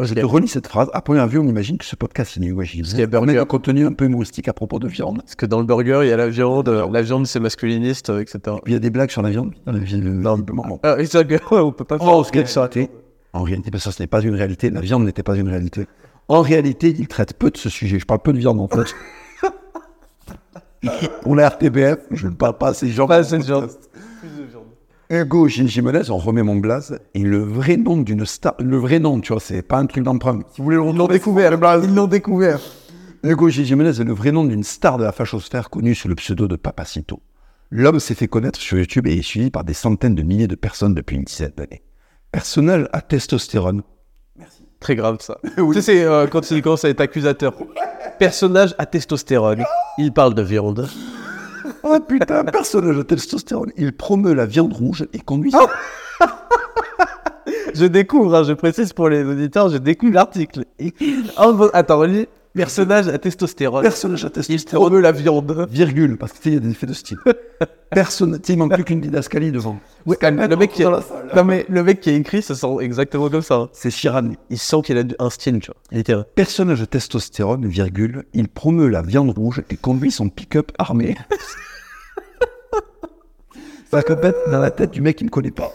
Je te relis cette phrase. À première vue, on imagine que ce podcast Hugo Gilles qu'il y a un contenu un peu humoristique à propos de viande. Parce que dans le burger, il y a la viande, euh, la viande c'est masculiniste, euh, etc. Puis il y a des blagues sur la viande. La viande visiblement, bon. Ah, ça, ouais, [LAUGHS] on peut pas faire Oh, qu'elle réalité. En réalité, parce que ça, ce n'est pas une réalité. La viande n'était pas une réalité. En réalité, il traite peu de ce sujet. Je parle peu de viande, en fait. [LAUGHS] Pour la RTBF, je ne parle pas assez de gens. Pas de viande. Hugo Gilles Jimenez, on remet mon blaze. Et le vrai nom d'une star, le vrai nom, tu vois, c'est pas un truc d'emprunt. Si vous voulez le Ils l'ont découvert, ils l'ont découvert. Hugo Gilles Jimenez est le vrai nom d'une star de la fachosphère connue sous le pseudo de Papacito. L'homme s'est fait connaître sur YouTube et est suivi par des centaines de milliers de personnes depuis une dizaine d'années. Personnage à testostérone. Très grave ça. [LAUGHS] Tu sais, c'est euh, quand il commence à être accusateur. Personnage à testostérone. Il parle de viande. Oh putain, personnage à testostérone. Il promeut la viande rouge et conduit. [LAUGHS] Je découvre, hein, je précise pour les auditeurs, je découvre l'article. Attends, relis. Personnage à testostérone. personnage à Il testostérone. promeut la viande. Virgule, parce que tu sais, il y a des effets de style. [LAUGHS] Personne, il manque plus qu'une didascalie devant. Le, mec qui a... la salle. non, mais le mec qui a écrit, ça sent exactement comme ça. hein. C'est Chirani. Il sent qu'il a un style, tu vois. Personnage à testostérone, virgule, il promeut la viande rouge et conduit son pick-up armé. [LAUGHS] Ça complète dans la tête du mec qui me connaît pas.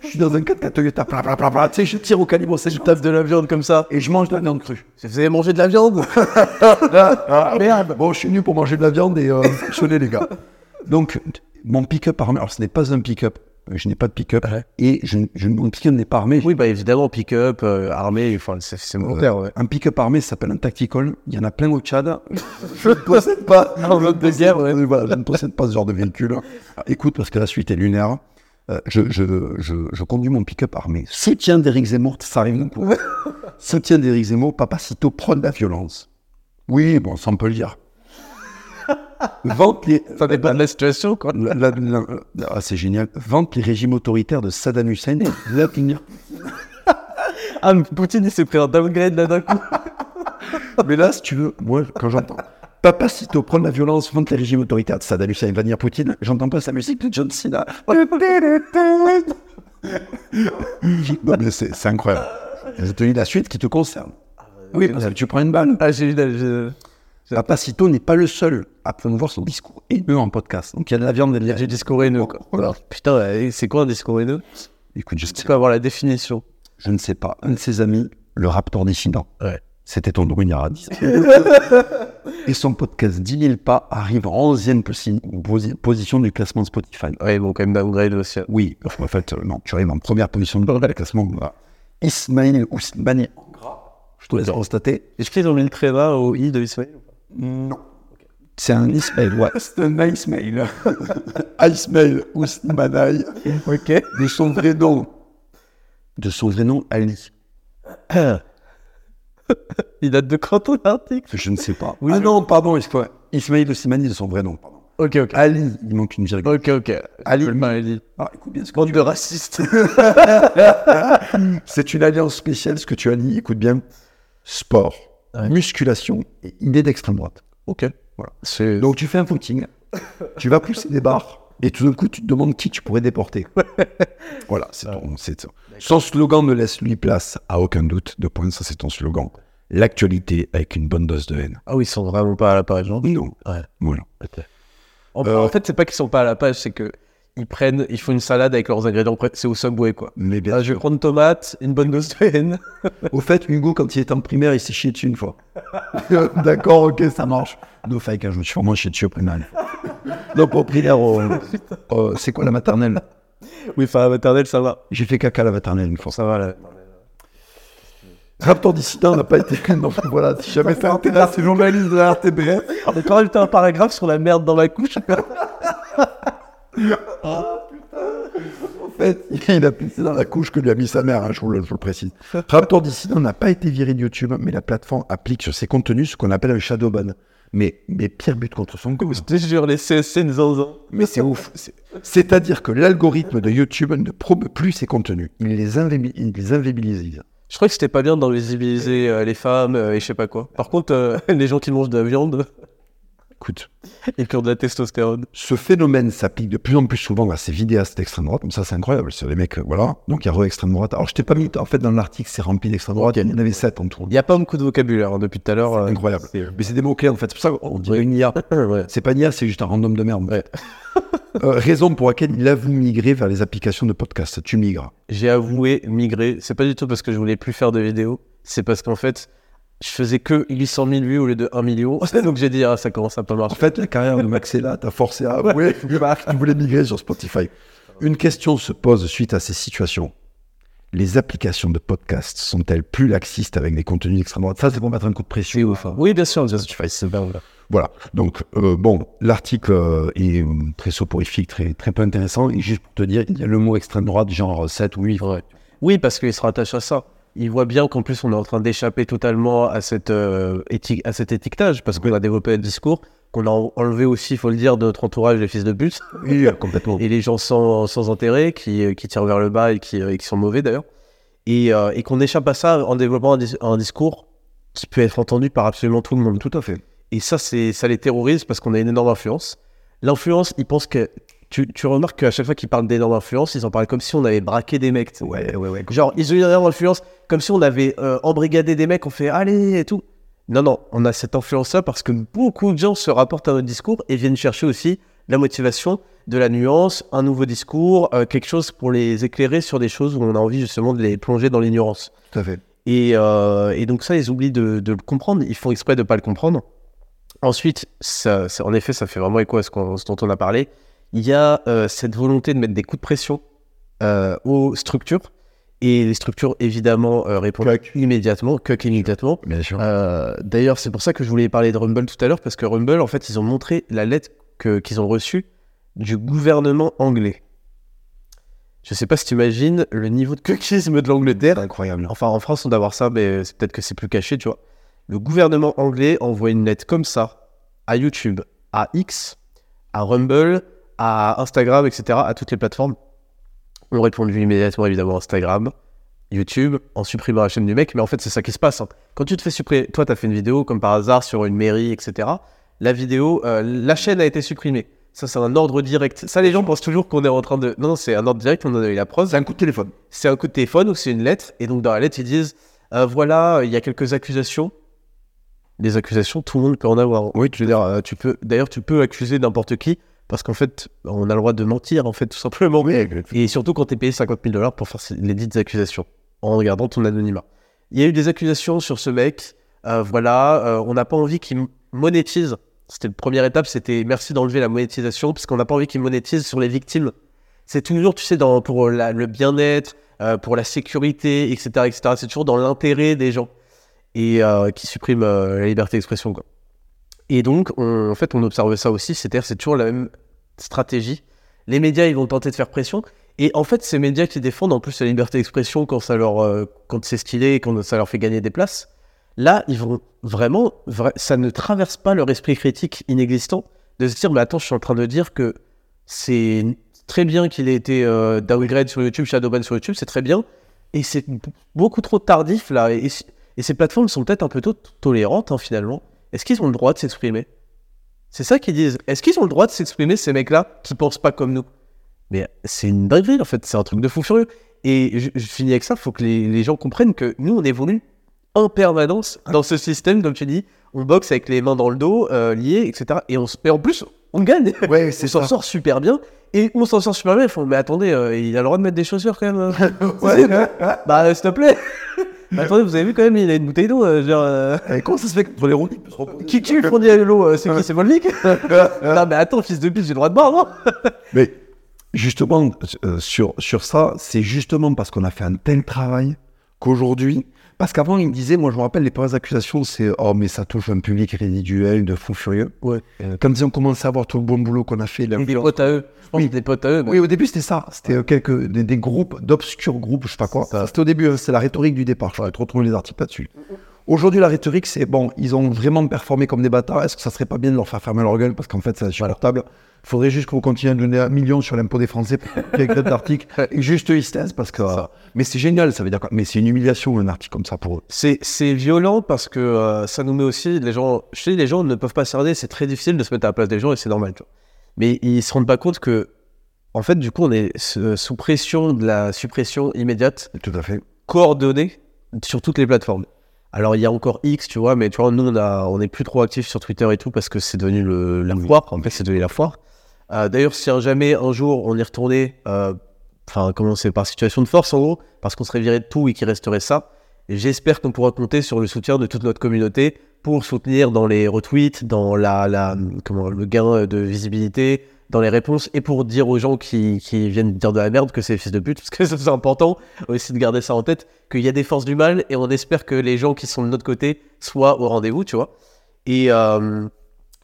Je suis dans un 4 4 Toyota, bla, bla, bla, bla. tu sais, je tire au calibre 7 Je tape de la viande comme ça. et je mange de la viande crue. Vous avez mangé de la viande? [LAUGHS] Merde. Bon, je suis venu pour manger de la viande et euh, fonctionner, les gars. Donc, mon pick-up alors ce n'est pas un pick-up, je n'ai pas de pick-up, Ouais. et je, je, mon pick-up n'est pas armé. Oui, bah évidemment, pick-up, euh, armé, enfin, c'est volontaire, ouais. Un pick-up armé s'appelle un tactical. Il y en a plein au Tchad. [LAUGHS] je ne possède pas. En mode de guerre, ouais. Euh, voilà, je ne possède pas ce genre de véhicule. Alors, écoute, parce que la suite est lunaire. euh, je, je, je, je conduis mon pick-up armé. Soutien d'Éric Zemmour, ça arrive d'un coup. [LAUGHS] Soutien d'Éric Zemmour, Papacito prône la violence. Oui, bon, ça on peut le dire. Vente les. Ça dépend de la situation, quoi. ah, c'est génial. Vente les régimes autoritaires de Saddam Hussein. [LAUGHS] Là. Ah, mais Poutine, il s'est pris un downgrade là d'un coup. [LAUGHS] Mais là, si tu veux, moi, quand j'entends Papacito prendre la violence, vente les régimes autoritaires de Saddam Hussein, Vladimir Poutine, j'entends pas sa musique de John Cena. [LAUGHS] non, mais c'est incroyable. Je te dis la suite qui te concerne. Oui, parce que tu prends une balle. Ah, j'ai eu Papacito n'est pas le seul à promouvoir son discours haineux en podcast. Donc il y a de la viande et de la j'ai discours haineux. Voilà. Putain, ouais, c'est quoi un discours haineux? Écoute, je, Tu peux avoir la définition. je ne sais pas. Un de ses amis, le Raptor dissident, Ouais. c'était ton 10 [LAUGHS] Et son podcast 10 000 pas arrive en 11e posi- posi- position du classement Spotify. Ouais, bon, quand même downgrade aussi. hein. Oui, en fait, euh, non, tu arrives en première position du classement. Voilà. Ismail Ousmani, je te laisse constater. Est-ce qu'ils ont mis le tréma au i de ou pas Non. C'est un Ismail, ouais. [LAUGHS] C'est un Ismail. Ismail [LAUGHS] Ousmani, Ok. de son vrai nom. De son vrai nom, Ali. [LAUGHS] Il date de quand ton article Je ne sais pas. Oui, ah je- non, pardon, excuse-moi. Ismail Ousmani de son vrai nom, pardon. Ok, ok. Ali, il manque une virgule. Ok, ok. Ali. Ali. Ali. Ah, écoute bien ce que Bande tu de racistes. C'est une alliance spéciale, ce que tu as dit. Écoute bien. Sport, Ouais. musculation et idée d'extrême droite. ok. Voilà. Donc tu fais un footing, [LAUGHS] tu vas pousser des barres et tout d'un coup tu te demandes qui tu pourrais déporter. [LAUGHS] voilà, c'est ton. c'est ça. Son slogan ne laisse lui place à aucun doute. De point, ça c'est ton slogan. L'actualité avec une bonne dose de haine. Ah oui, ils sont vraiment pas à la page, non? Non. Ouais. Voilà. En, Euh, en fait, c'est pas qu'ils sont pas à la page, c'est que ils prennent, ils font une salade avec leurs ingrédients. C'est au Subway, quoi. Mais bien Ah, je vais prendre tomate, une bonne dose de haine. Au fait, Hugo, quand il était en primaire, il s'est chié dessus une fois. [LAUGHS] D'accord, ok, ça marche. No fake, hein, je me suis vraiment chié dessus au primaire. Donc, au primaire, au- c'est quoi la maternelle? Oui, enfin, la maternelle, ça va. J'ai fait caca à la maternelle une fois. Ça va, là. Raptor dissident n'a pas été. [LAUGHS] Voilà, si jamais ça intéresse les journalistes de la RTBF. On a quand même un paragraphe sur la merde dans ma couche. [LAUGHS] En fait, il a pissé dans la couche que lui a mis sa mère, hein, je, vous le, je vous le précise. Raptor Dissident n'a pas été viré de YouTube, mais la plateforme applique sur ses contenus ce qu'on appelle un shadow ban. Mais, mais pire but contre son cause. Je te jure, les CSC nous en Mais c'est ouf. C'est- C'est-à-dire que l'algorithme de YouTube ne promeut plus ses contenus. Il les, invébi- il les invisibilise. Je crois que c'était pas bien d'invisibiliser euh, les femmes euh, et je sais pas quoi. Par contre, euh, [LAUGHS] les gens qui mangent de la viande Écoute, et qui ont de la testostérone. ce phénomène s'applique de plus en plus souvent à ces vidéastes d'extrême droite. Comme ça, c'est incroyable. C'est les mecs, euh, voilà. Donc, il y a re-extrême droite. Alors, je t'ai pas mis, en fait, dans l'article, c'est rempli d'extrême droite. Il y en avait sept en tout. Il n'y a pas beaucoup de vocabulaire hein, depuis tout à l'heure. euh, Incroyable. c'est- Mais c'est des mots-clés, en fait. C'est pour ça qu'on dirait une IA. [LAUGHS] ouais. C'est pas une IA, c'est juste un random de merde. Ouais. [LAUGHS] Euh, raison pour laquelle il avoue migrer vers les applications de podcast. Tu migres. J'ai avoué migrer. C'est pas du tout parce que je voulais plus faire de vidéos. C'est parce qu'en fait, je faisais que 800 000 vues au lieu de 1 million. [LAUGHS] Donc j'ai dit, ah, ça commence à pas En marcher. fait, la carrière de Maxella t'a forcé à avouer que [LAUGHS] tu voulais migrer sur Spotify. Une question se pose suite à ces situations. Les applications de podcast sont-elles plus laxistes avec des contenus d'extrême droite Ça, c'est pour mettre un coup de pression. Oui, bien sûr, bien sûr. c'est bien, là. Voilà. Donc, euh, bon, l'article euh, est euh, très soporifique, très, très peu intéressant. Et juste pour te dire, il y a le mot extrême droite, genre 7 ou 8. Ouais. Oui, parce qu'il se rattache à ça. Il voit bien qu'en plus, on est en train d'échapper totalement à, cette, euh, à cet étiquetage, parce qu'on a développé un discours qu'on a en- enlevé aussi, il faut le dire, de notre entourage, les fils de pute, Oui, euh, complètement. et les gens sans, sans intérêt, qui, euh, qui tirent vers le bas et qui, euh, et qui sont mauvais d'ailleurs. Et, euh, et qu'on échappe à ça en développant un, dis- un discours qui peut être entendu par absolument tout le monde. Tout à fait. Et ça, c'est, ça les terrorise parce qu'on a une énorme influence. L'influence, ils pensent que. Tu, tu remarques qu'à chaque fois qu'ils parlent d'énorme influence, ils en parlent comme si on avait braqué des mecs. Ouais, ouais, ouais. Genre, ils ont une énorme influence, comme si on avait euh, embrigadé des mecs, on fait allez et tout. Non, non, on a cette influence-là parce que beaucoup de gens se rapportent à notre discours et viennent chercher aussi la motivation, de la nuance, un nouveau discours, euh, quelque chose pour les éclairer sur des choses où on a envie justement de les plonger dans l'ignorance. Tout à fait. Et, euh, et donc ça, ils oublient de, de le comprendre. Ils font exprès de ne pas le comprendre. Ensuite, ça, ça- en effet, ça fait vraiment écho à ce, dont on a parlé. Il y a euh, cette volonté de mettre des coups de pression aux structures. Et les structures, évidemment, euh, répondent immédiatement, que immédiatement. Bien sûr. Euh, D'ailleurs, c'est pour ça que je voulais parler de Rumble tout à l'heure, parce que Rumble, en fait, ils ont montré la lettre qu'ils ont reçue du gouvernement anglais. Je sais pas si tu imagines le niveau de cuckisme de l'Angleterre. incroyable. Enfin, en France, on doit avoir ça, mais c'est peut-être que c'est plus caché, tu vois. Le gouvernement anglais envoie une lettre comme ça à YouTube, à X, à Rumble, à Instagram, etc., à toutes les plateformes. On répondu immédiatement, évidemment, Instagram, YouTube, en supprimant la chaîne du mec. Mais en fait, c'est ça qui se passe. hein. Quand tu te fais supprimer, toi, tu as fait une vidéo, comme par hasard, sur une mairie, etc. La vidéo, euh, la chaîne a été supprimée. Ça, c'est un ordre direct. Ça, les gens pensent toujours qu'on est en train de. Non, non, c'est un ordre direct, on en a eu la preuve C'est un coup de téléphone. c'est un coup de téléphone ou c'est une lettre. Et donc, dans la lettre, ils disent euh, voilà, il y a quelques accusations. Des accusations, tout le monde peut en avoir. Oui, Je veux dire, euh, tu peux, d'ailleurs, tu peux accuser n'importe qui parce qu'en fait, on a le droit de mentir, en fait, tout simplement. Oui, Et surtout quand tu es payé 50 000 dollars pour faire les dites accusations en regardant ton anonymat. Il y a eu des accusations sur ce mec. euh, voilà, euh, on n'a pas envie qu'il monétise. C'était la première étape, c'était merci d'enlever la monétisation parce qu'on n'a pas envie qu'il monétise sur les victimes. C'est toujours, tu sais, dans, pour la- le bien-être, euh, pour la sécurité, etc., etc. C'est toujours dans l'intérêt des gens et euh, qui supprime euh, la liberté d'expression. quoi. Et donc, on- en fait, on observe ça aussi. C'est-à-dire, c'est toujours la même stratégie. Les médias, ils vont tenter de faire pression. Et en fait, ces médias qui défendent en plus la liberté d'expression quand ça leur, euh, quand c'est stylé, quand ça leur fait gagner des places, là, ils vont vraiment, vra- ça ne traverse pas leur esprit critique inexistant de se dire, mais attends, je suis en train de dire que c'est très bien qu'il ait été euh, downgrade sur YouTube, shadowban sur YouTube, c'est très bien, et c'est beaucoup trop tardif là. Et, et- et ces plateformes sont peut-être un peu trop tolérantes hein, finalement. Est-ce qu'ils ont le droit de s'exprimer? C'est ça qu'ils disent. Est-ce qu'ils ont le droit de s'exprimer ces mecs-là qui pensent pas comme nous? Mais c'est une dinguerie en fait, c'est un truc de fou furieux. Et je, je finis avec ça, il faut que les, les gens comprennent que nous on évolue en permanence dans ce système, comme tu dis. On boxe avec les mains dans le dos, euh, liées, etc. Et, on, se- et en plus, on gagne. Ouais, [LAUGHS] on s'en sort super bien. Et on s'en sort super bien. Ils font, mais attendez, euh, il a le droit de mettre des chaussures quand même. euh. [LAUGHS] Ouais. [LAUGHS] bah, s'il te plaît. Bah, attendez, vous avez vu quand même, il a une bouteille d'eau. euh, genre, euh, Et comment ça se fait que pour les peut se reposer Qui, qui le fournit à l'eau euh, C'est qui C'est Volvic [LAUGHS] Non, mais attends, fils de pute, j'ai le droit de boire, non [LAUGHS] Mais justement, euh, sur, sur ça, c'est justement parce qu'on a fait un tel travail qu'aujourd'hui, parce qu'avant, ils me disaient, moi je me rappelle, les premières accusations, c'est Oh, mais ça touche un public résiduel de fous furieux. Ouais. Euh, Quand ils ont commencé à voir tout le bon boulot qu'on a fait, la Des potes à eux. Je pense Oui. des potes à eux. Oui, au début, c'était ça. C'était euh, quelques, des, des groupes, d'obscurs groupes, je sais pas quoi. C'était au début, hein, c'est la rhétorique du départ. Je vais te retrouver les articles là-dessus. Aujourd'hui, la rhétorique, c'est bon, ils ont vraiment performé comme des bâtards. Est-ce que ça serait pas bien de leur faire fermer leur gueule Parce qu'en fait, c'est insupportable. Il faudrait juste que vous continuiez à donner un million sur l'impôt des Français pour quelques d'articles. Et juste ils se taisent parce que. mais c'est génial, ça veut dire quoi? Mais c'est une humiliation, un article comme ça pour eux. C'est, violent parce que euh, ça nous met aussi. Les gens, je sais, les gens ne peuvent pas cerner. C'est très difficile de se mettre à la place des gens et c'est normal. tu vois. Mais ils se rendent pas compte que, en fait, du coup, on est sous pression de la suppression immédiate, Tout à fait. coordonnée sur toutes les plateformes. Alors, il y a encore X, tu vois, mais tu vois, nous, on, a, on est plus trop actifs sur Twitter et tout parce que c'est devenu le, la foire. En fait, c'est devenu la foire. Euh, D'ailleurs, si jamais un jour on y retournait, euh, enfin, comment c'est par situation de force en gros, parce qu'on serait viré de tout et qu'il resterait ça, et j'espère qu'on pourra compter sur le soutien de toute notre communauté pour soutenir dans les retweets, dans la, la, comment, le gain de visibilité, dans les réponses, et pour dire aux gens qui, qui viennent dire de la merde que c'est fils de pute, parce que [LAUGHS] c'est important aussi de garder ça en tête, qu'il y a des forces du mal, et on espère que les gens qui sont de notre côté soient au rendez-vous, tu vois. Et, euh,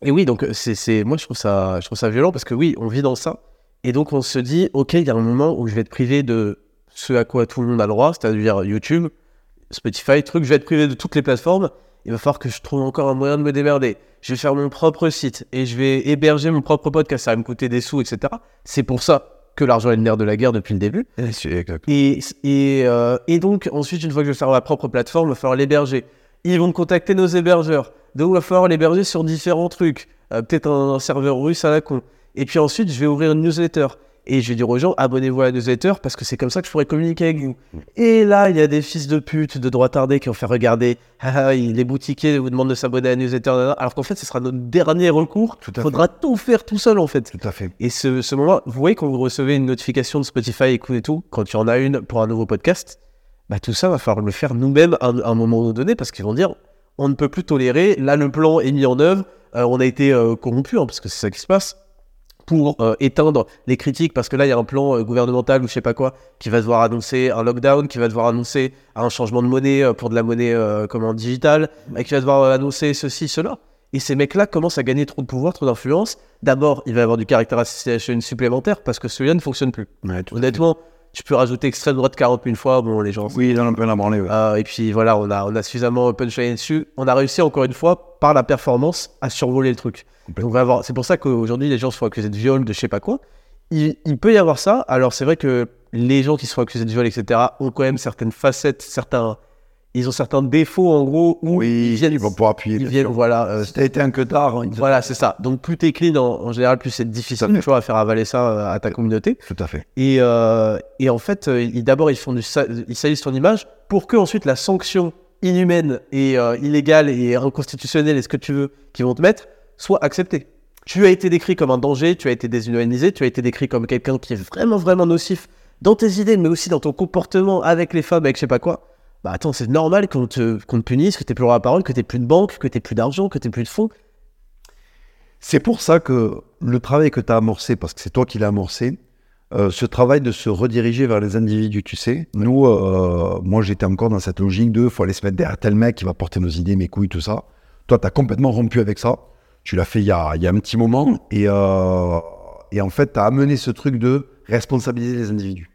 et oui, donc c'est, moi je trouve, ça, je trouve ça violent, parce que oui, on vit dans ça, et donc on se dit, ok, il y a un moment où je vais être privé de ce à quoi tout le monde a le droit, c'est-à-dire YouTube, Spotify, truc, je vais être privé de toutes les plateformes. Il va falloir que je trouve encore un moyen de me démerder. Je vais faire mon propre site et je vais héberger mon propre podcast. Ça va me coûter des sous, etc. C'est pour ça que l'argent est le nerf de la guerre depuis le début. Et, et, euh, et donc, ensuite, une fois que je vais faire ma propre plateforme, il va falloir l'héberger. Ils vont contacter nos hébergeurs. Donc, il va falloir l'héberger sur différents trucs. Euh, Peut-être un, un serveur russe à la con. Et puis ensuite, je vais ouvrir une newsletter. Et je vais dire aux gens, abonnez-vous à la newsletter parce que c'est comme ça que je pourrais communiquer avec vous. Et là, il y a des fils de pute de droit tardé qui ont fait regarder, [LAUGHS] ah, ah, les boutiquiers vous demandent de s'abonner à la newsletter, alors qu'en fait, ce sera notre dernier recours. Il faudra tout faire tout seul, en fait. Tout à fait. Et ce, ce moment, vous voyez, quand vous recevez une notification de Spotify, et tout, quand il y en a une pour un nouveau podcast, bah, tout ça va falloir le faire nous-mêmes à, un- à un moment donné parce qu'ils vont dire on ne peut plus tolérer, là le plan est mis en œuvre, euh, on a été euh, corrompu, hein, parce que c'est ça qui se passe, pour euh, éteindre les critiques, parce que là il y a un plan euh, gouvernemental ou je sais pas quoi, qui va devoir annoncer un lockdown, qui va devoir annoncer un changement de monnaie euh, pour de la monnaie euh, comment, digitale, et qui va devoir annoncer ceci, cela. Et ces mecs-là commencent à gagner trop de pouvoir, trop d'influence. D'abord, il va y avoir du caractère assassination supplémentaire parce que celui-là ne fonctionne plus. Ouais, à Tu peux rajouter extrême droite 40 000 fois, bon, les gens. Oui, il en a un peu la branlée. ouais. Euh, et puis voilà, on a, on a suffisamment punchline dessus. On a réussi encore une fois, par la performance, à survoler le truc. Donc, on va avoir- c'est pour ça qu'aujourd'hui, les gens se font accuser de viol, de je sais pas quoi. Il, il peut y avoir ça. Alors, c'est vrai que les gens qui se font accuser de viol, etc., ont quand même certaines facettes, certains. Ils ont certains défauts, en gros, où Oui, ils viennent. ils vont pouvoir appuyer. ils viennent, voilà. euh, Si t'as été un que tard, ils- voilà, c'est ça. Donc, plus t'es clean en, en général, plus c'est difficile tu vois, à faire avaler ça euh, à ta communauté. Tout à fait. Et, euh, et en fait, euh, ils- d'abord, ils font du ils salissent ton image pour que ensuite la sanction inhumaine et euh, illégale et inconstitutionnelle et ce que tu veux qu'ils vont te mettre soit acceptée. Tu as été décrit comme un danger, tu as été déshumanisé, tu as été décrit comme quelqu'un qui est vraiment, vraiment nocif dans tes idées, mais aussi dans ton comportement avec les femmes, avec je sais pas quoi. Bah attends, c'est normal qu'on te, qu'on te punisse, que t'aies plus le droit à la parole, que t'aies plus de banque, que t'aies plus d'argent, que t'aies plus de fonds. C'est pour ça que le travail que tu as amorcé, parce que c'est toi qui l'as amorcé, euh, ce travail de se rediriger vers les individus, tu sais. Nous, euh, moi, j'étais encore dans cette logique de faut aller se mettre derrière tel mec qui va porter nos idées, mes couilles, tout ça. Toi, tu as complètement rompu avec ça. Tu l'as fait il y a, il y a un petit moment. Et, euh, et en fait, tu as amené ce truc de responsabiliser les individus.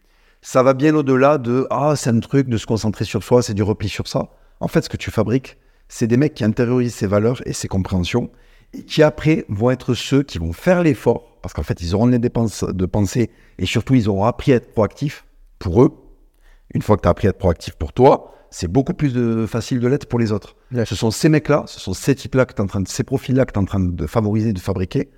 Ça va bien au-delà de ah, c'est un truc de se concentrer sur soi, c'est du repli sur ça. En fait, ce que tu fabriques, c'est des mecs qui intériorisent ces valeurs et ces compréhensions et qui après vont être ceux qui vont faire l'effort, parce qu'en fait, ils auront les dépenses de penser, et surtout, ils auront appris à être proactifs pour eux. Une fois que tu as appris à être proactif pour toi, c'est beaucoup plus de, facile de l'être pour les autres. Ce sont ces mecs-là, ce sont ces types-là que tu en train de, ces profils-là que tu es en train de favoriser, de fabriquer,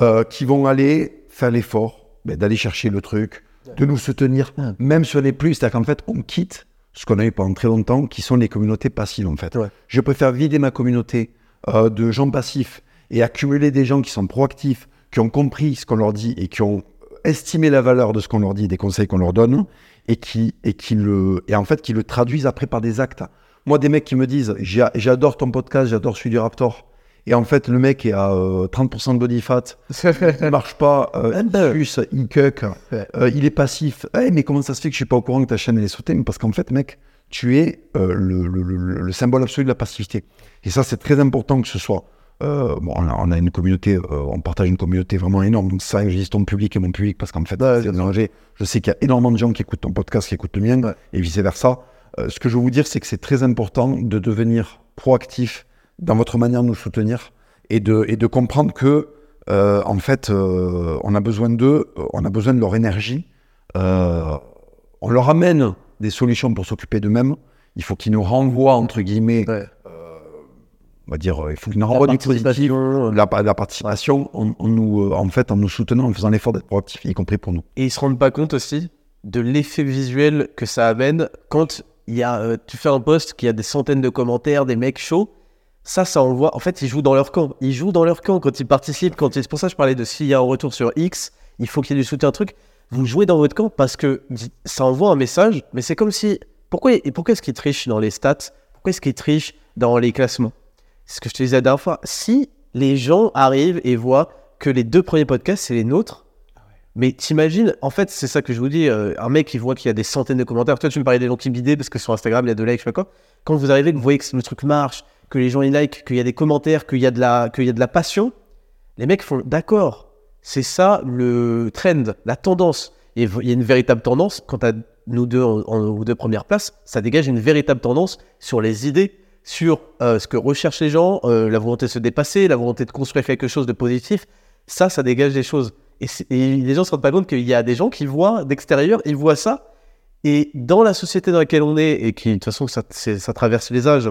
euh, qui vont aller faire l'effort ben, d'aller chercher le truc, de nous soutenir, Ouais. même sur les plus. C'est-à-dire qu'en fait, on quitte ce qu'on a eu pendant très longtemps, qui sont les communautés passives, en fait. Ouais. Je préfère vider ma communauté euh, de gens passifs et accumuler des gens qui sont proactifs qui ont compris ce qu'on leur dit et qui ont estimé la valeur de ce qu'on leur dit, des conseils qu'on leur donne, et qui, et qui le, et en fait, qui le traduisent après par des actes. Moi, des mecs qui me disent, j'adore ton podcast, j'adore celui du Raptor. Et en fait, le mec est à euh, 30% de body fat, [LAUGHS] il marche pas, euh, il suce, il cuck, euh, il est passif. Eh, mais comment ça se fait que je suis pas au courant que ta chaîne elle est sautée Mais Parce qu'en fait, mec, tu es euh, le, le- le- le symbole absolu de la passivité. Et ça, c'est très important que ce soit. euh, bon, on a, on a une communauté, euh, on partage une communauté vraiment énorme. Donc, je dis ton public et mon public parce qu'en fait, Ouais, c'est. Je sais qu'il y a énormément de gens qui écoutent ton podcast, qui écoutent le mien Ouais. et vice versa. ce que je veux vous dire, c'est que c'est très important de devenir proactif dans votre manière de nous soutenir et de, et de comprendre que, euh, en fait, euh, on a besoin d'eux, on a besoin de leur énergie. Euh, on leur amène des solutions pour s'occuper d'eux-mêmes. Il faut qu'ils nous renvoient, entre guillemets, Ouais. on va dire, il faut qu'ils nous renvoient du positif, la, la participation, en, en nous, en fait, en nous soutenant, en faisant l'effort d'être proactif, y compris pour nous. Et ils se rendent pas compte aussi de l'effet visuel que ça amène quand il y a, euh, tu fais un post qui a des centaines de commentaires, des mecs chauds. Ça, ça envoie. En fait, ils jouent dans leur camp. Ils jouent dans leur camp quand ils participent. C'est pour ça que je parlais de s'il y a un retour sur X, il faut qu'il y ait du soutien, truc. Vous jouez dans votre camp parce que ça envoie un message. Mais c'est comme si. Pourquoi, pourquoi est-ce qu'ils trichent dans les stats? Pourquoi est-ce qu'ils trichent dans les classements? C'est ce que je te disais la dernière fois. Si les gens arrivent et voient que les deux premiers podcasts, c'est les nôtres, mais t'imagines, en fait, c'est ça que je vous dis, euh, un mec qui voit qu'il y a des centaines de commentaires. Toi, tu me parlais des gens qui parce que sur Instagram, il y a deux likes, je sais pas quoi. Quand vous arrivez, vous voyez que le truc marche, que les gens ils like, qu'il y a des commentaires, qu'il y, a de la- qu'il y a de la passion, les mecs font d'accord, c'est ça le trend, la tendance. Et il y a une véritable tendance, quant à nous deux en, en- deux premières places, ça dégage une véritable tendance sur les idées, sur euh, ce que recherchent les gens, euh, la volonté de se dépasser, la volonté de construire quelque chose de positif. Ça, ça dégage des choses. Et, les gens se rendent pas compte qu'il y a des gens qui voient d'extérieur, ils voient ça. Et dans la société dans laquelle on est, et qui, de toute façon, ça traverse les âges,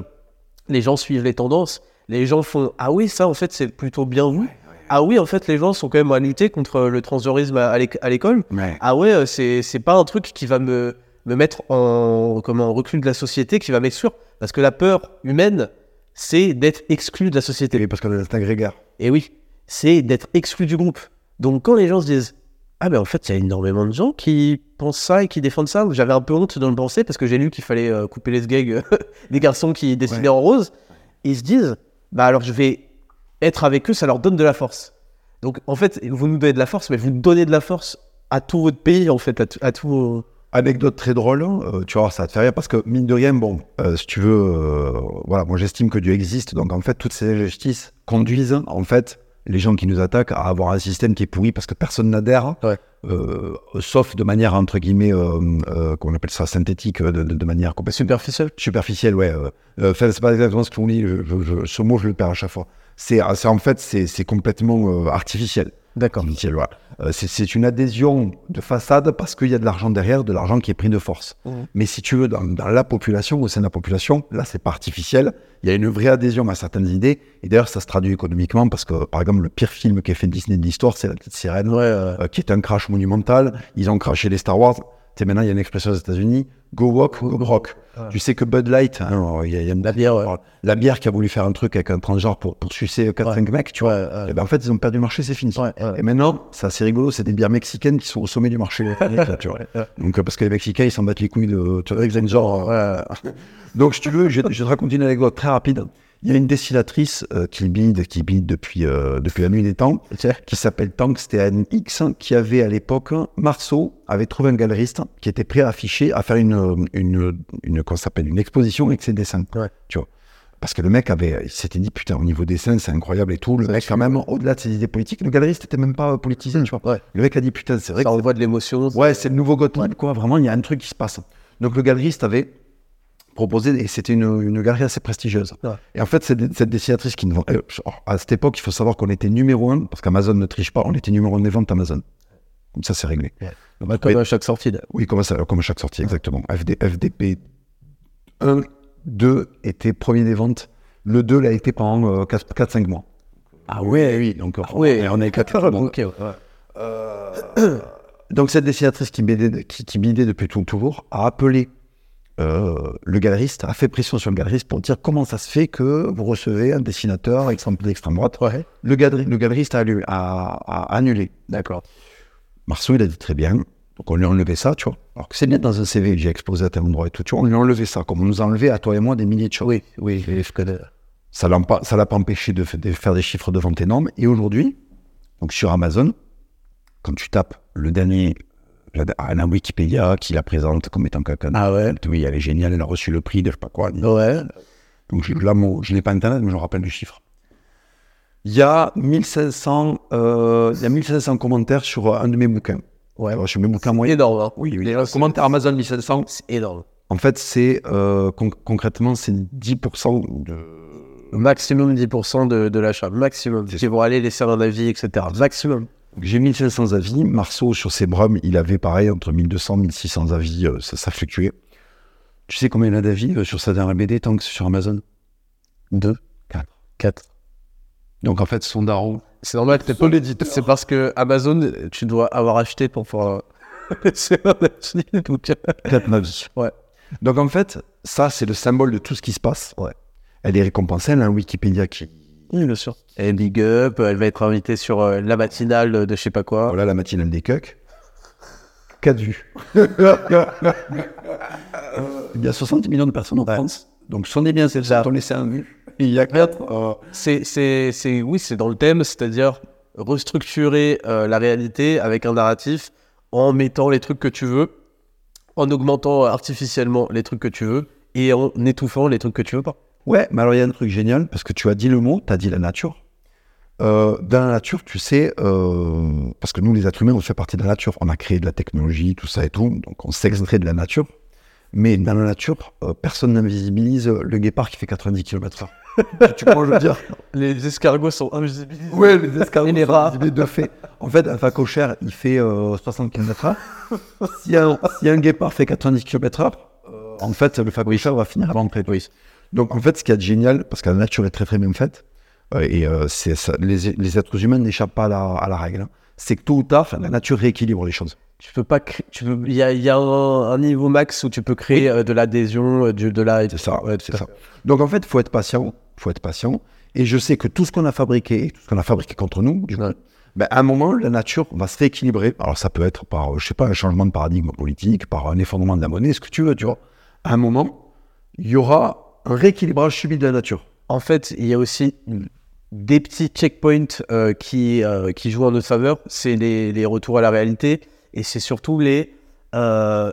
les gens suivent les tendances. Les gens font Ah oui, ça, en fait, c'est plutôt bien vu. Ah oui, en fait, les gens sont quand même à lutter contre le transgenrisme à, à l'éc- à l'école. Ah ouais, euh, c'est c'est pas un truc qui va me, me mettre en, comme en recul de la société, qui va m'exclure. Parce que la peur humaine, c'est d'être exclu de la société. Et parce qu'on est un grégaire. Et oui, c'est d'être exclu du groupe. Donc quand les gens se disent Ah ben en fait, il y a énormément de gens qui pensent ça et qui défendent ça, j'avais un peu honte de le penser parce que j'ai lu qu'il fallait euh, couper les gags [LAUGHS] des garçons qui dessinaient Ouais. en rose. Et ils se disent Bah alors je vais être avec eux, ça leur donne de la force. Donc en fait, vous nous donnez de la force, mais vous donnez de la force à tout votre pays, en fait, à, tout- à tout. vos- Anecdote très drôle, euh, tu vois, ça te fait rire parce que mine de rien, bon, euh, si tu veux, euh, voilà, moi j'estime que Dieu existe, donc en fait toutes ces injustices conduisent en fait les gens qui nous attaquent à avoir un système qui est pourri parce que personne n'adhère, Ouais. euh, sauf de manière entre guillemets, euh, euh, comment on appelle ça, synthétique, euh, de, manière complètement Superficiel. superficielle, ouais. euh, euh, Enfin, c'est pas exactement ce qu'on dit. je- je- ce mot, je le perds à chaque fois. C'est, en fait, c'est, complètement euh, artificiel. D'accord. Euh, c'est, une adhésion de façade parce qu'il y a de l'argent derrière, de l'argent qui est pris de force. Mhm. Mais si tu veux, dans, dans la population, au sein de la population, là, c'est pas artificiel. Il y a une vraie adhésion à certaines idées. Et d'ailleurs, ça se traduit économiquement parce que, par exemple, le pire film qui a fait Disney de l'histoire, c'est La Petite Sirène Ouais, euh, qui est un crash monumental. Ils ont craché les Star Wars. Sais, maintenant, il y a une expression aux États-Unis go walk, go rock. Ouais. Tu sais que Bud Light, hein, il y a, il y a une- La bière, ouais. la bière qui a voulu faire un truc avec un transgenre pour, pour sucer 4-5 mecs, tu vois. ouais, ouais. Eh ben, en fait, ils ont perdu le marché, c'est fini. Ouais, ouais. Et maintenant, c'est assez rigolo, c'est des bières mexicaines qui sont au sommet du marché. [LAUGHS] tu vois. ouais. Donc, parce que les Mexicains, ils s'en battent les couilles de. Tu vois, genre. euh, [LAUGHS] donc, si tu veux, je, je vais te raconte une anecdote très rapide. Il y a une destillatrice euh, qui bide, qui bide depuis, euh, depuis la nuit des temps, qui s'appelle Tungsten X, qui avait à l'époque, Marceau avait trouvé un galeriste qui était prêt à afficher, à faire une, une, une, ça s'appelle, une exposition avec ses dessins. Ouais. Tu vois. Parce que le mec avait, il s'était dit, putain, au niveau dessin, c'est incroyable et tout. Le mec, quand même, au-delà de ses idées politiques, le galeriste n'était même pas politisé, tu vois. Ouais. Le mec a dit, putain, c'est vrai Ça que envoie de l'émotion. Ouais, c'est le nouveau Gottlieb, quoi. Vraiment, il y a un truc qui se passe. Donc, le galeriste avait proposé, et c'était une, une galerie assez prestigieuse. Ouais. Et en fait, cette, cette dessinatrice qui nous vend. euh, À cette époque, il faut savoir qu'on était numéro un, parce qu'Amazon ne triche pas, on était numéro un des ventes Amazon. Comme ça, c'est réglé. Ouais. Donc, comme à chaque sortie. là. oui, comme, ça, comme à chaque sortie, exactement. FD, FDP 1, 2 était premier des ventes. Le 2 l'a été pendant 4-5 mois. Ah ouais, oui. Donc, Ah ouais. on est 4 Ok, ouais. [COUGHS] donc cette dessinatrice qui bidait, qui, qui bidait depuis tout, toujours a appelé euh, le galeriste a fait pression sur le galeriste pour dire comment ça se fait que vous recevez un dessinateur extrême, d'extrême droite. Ouais. Le, galeri- le galeriste a, allu- a- a annulé. D'accord. Marceau, il a dit très bien. Donc on lui a enlevé ça, tu vois. Alors que c'est bien dans un CV, j'ai exposé à tel endroit et tout, tu vois. On lui a enlevé ça, comme on nous a enlevé à toi et moi des milliers de choses. Oui, oui. Ça ça l'a pas empêché de, de faire des chiffres de vente énormes. Et aujourd'hui, donc sur Amazon, quand tu tapes le dernier, la Wikipédia qui la présente comme étant quelqu'un. Ah ouais. Oui, elle est géniale, elle a reçu le prix de je sais pas quoi. Ouais. Donc je, là, mon- je n'ai pas internet, mais je me rappelle le chiffre. Il y a 1500, euh, il y a 1500 commentaires sur un de mes bouquins. Ouais. Alors, sur mes bouquins moyens. énorme. Hein. Oui, oui. Les- Commentaires Amazon 1500. C'est énorme. En fait, c'est euh, con- concrètement, c'est 10% de. Maximum 10% de, de l'achat. Maximum. Qui vont aller laisser un avis, etc. Maximum. J'ai 1500 avis. Marceau, sur ses brums, il avait pareil, entre 1200 et 1600 avis. euh, ça, ça fluctuait. Tu sais combien il a d'avis euh, sur sa dernière BD tant que c'est sur Amazon? 2, 4. 4. Donc en fait, son daron. C'est normal que t'aies pas l'éditeur. C'est parce que Amazon, tu dois avoir acheté pour pouvoir. [LAUGHS] c'est donc. 4 avis. Ouais. Donc en fait, ça, c'est le symbole de tout ce qui se passe. Ouais. Elle est récompensée. Elle a un Wikipédia qui. Oui, bien sûr. Et big up, elle va être invitée sur euh, la matinale de je sais pas quoi. Voilà la matinale des cucks. 4 vues. [LAUGHS] Il y a 60 millions de personnes en Ouais. France. Donc, ce n'est bien, c'est ça. On laissé un vu. Il y a 4. C'est, c'est, c'est, oui, c'est dans le thème, c'est-à-dire restructurer euh, la réalité avec un narratif en mettant les trucs que tu veux, en augmentant artificiellement les trucs que tu veux et en étouffant les trucs que tu veux pas. Ouais, mais alors il y a un truc génial parce que tu as dit le mot, tu as dit la nature. Euh, dans la nature, tu sais, euh, parce que nous, les êtres humains, on fait partie de la nature. On a créé de la technologie, tout ça et tout. Donc, on s'extrait de la nature. Mais dans la nature, euh, personne n'invisibilise le guépard qui fait 90 km/h. [LAUGHS] tu comprends, je veux dire? Les escargots sont invisibles. Ouais, les escargots. Et les rats. Les deux faits. En fait, un phacochère, il fait euh, 60 km/h. si, un, si un guépard fait 90 km/h, en fait, le phacochère va finir avant de Oui. Donc, en fait, ce qui est génial, parce que la nature est très très bien faite, euh, et euh, ça, les, les êtres humains n'échappent pas à la, à la règle, hein, c'est que tôt ou tard, la nature rééquilibre les choses. Tu peux pas il y a, y a un, un niveau max où tu peux créer euh, de l'adhésion, du- de la. C'est ça, Ouais, c'est ça. Donc, en fait, il faut être patient, faut être patient. Et je sais que tout ce qu'on a fabriqué, tout ce qu'on a fabriqué contre nous, du coup, ben, à un moment, la nature va se rééquilibrer. Alors, ça peut être par, je sais pas, un changement de paradigme politique, par un effondrement de la monnaie, ce que tu veux, tu vois. À un moment, il y aura un rééquilibrage subi de la nature. En fait, il y a aussi des petits checkpoints euh, qui, euh, qui jouent en notre faveur. C'est les, les retours à la réalité et c'est surtout les. euh,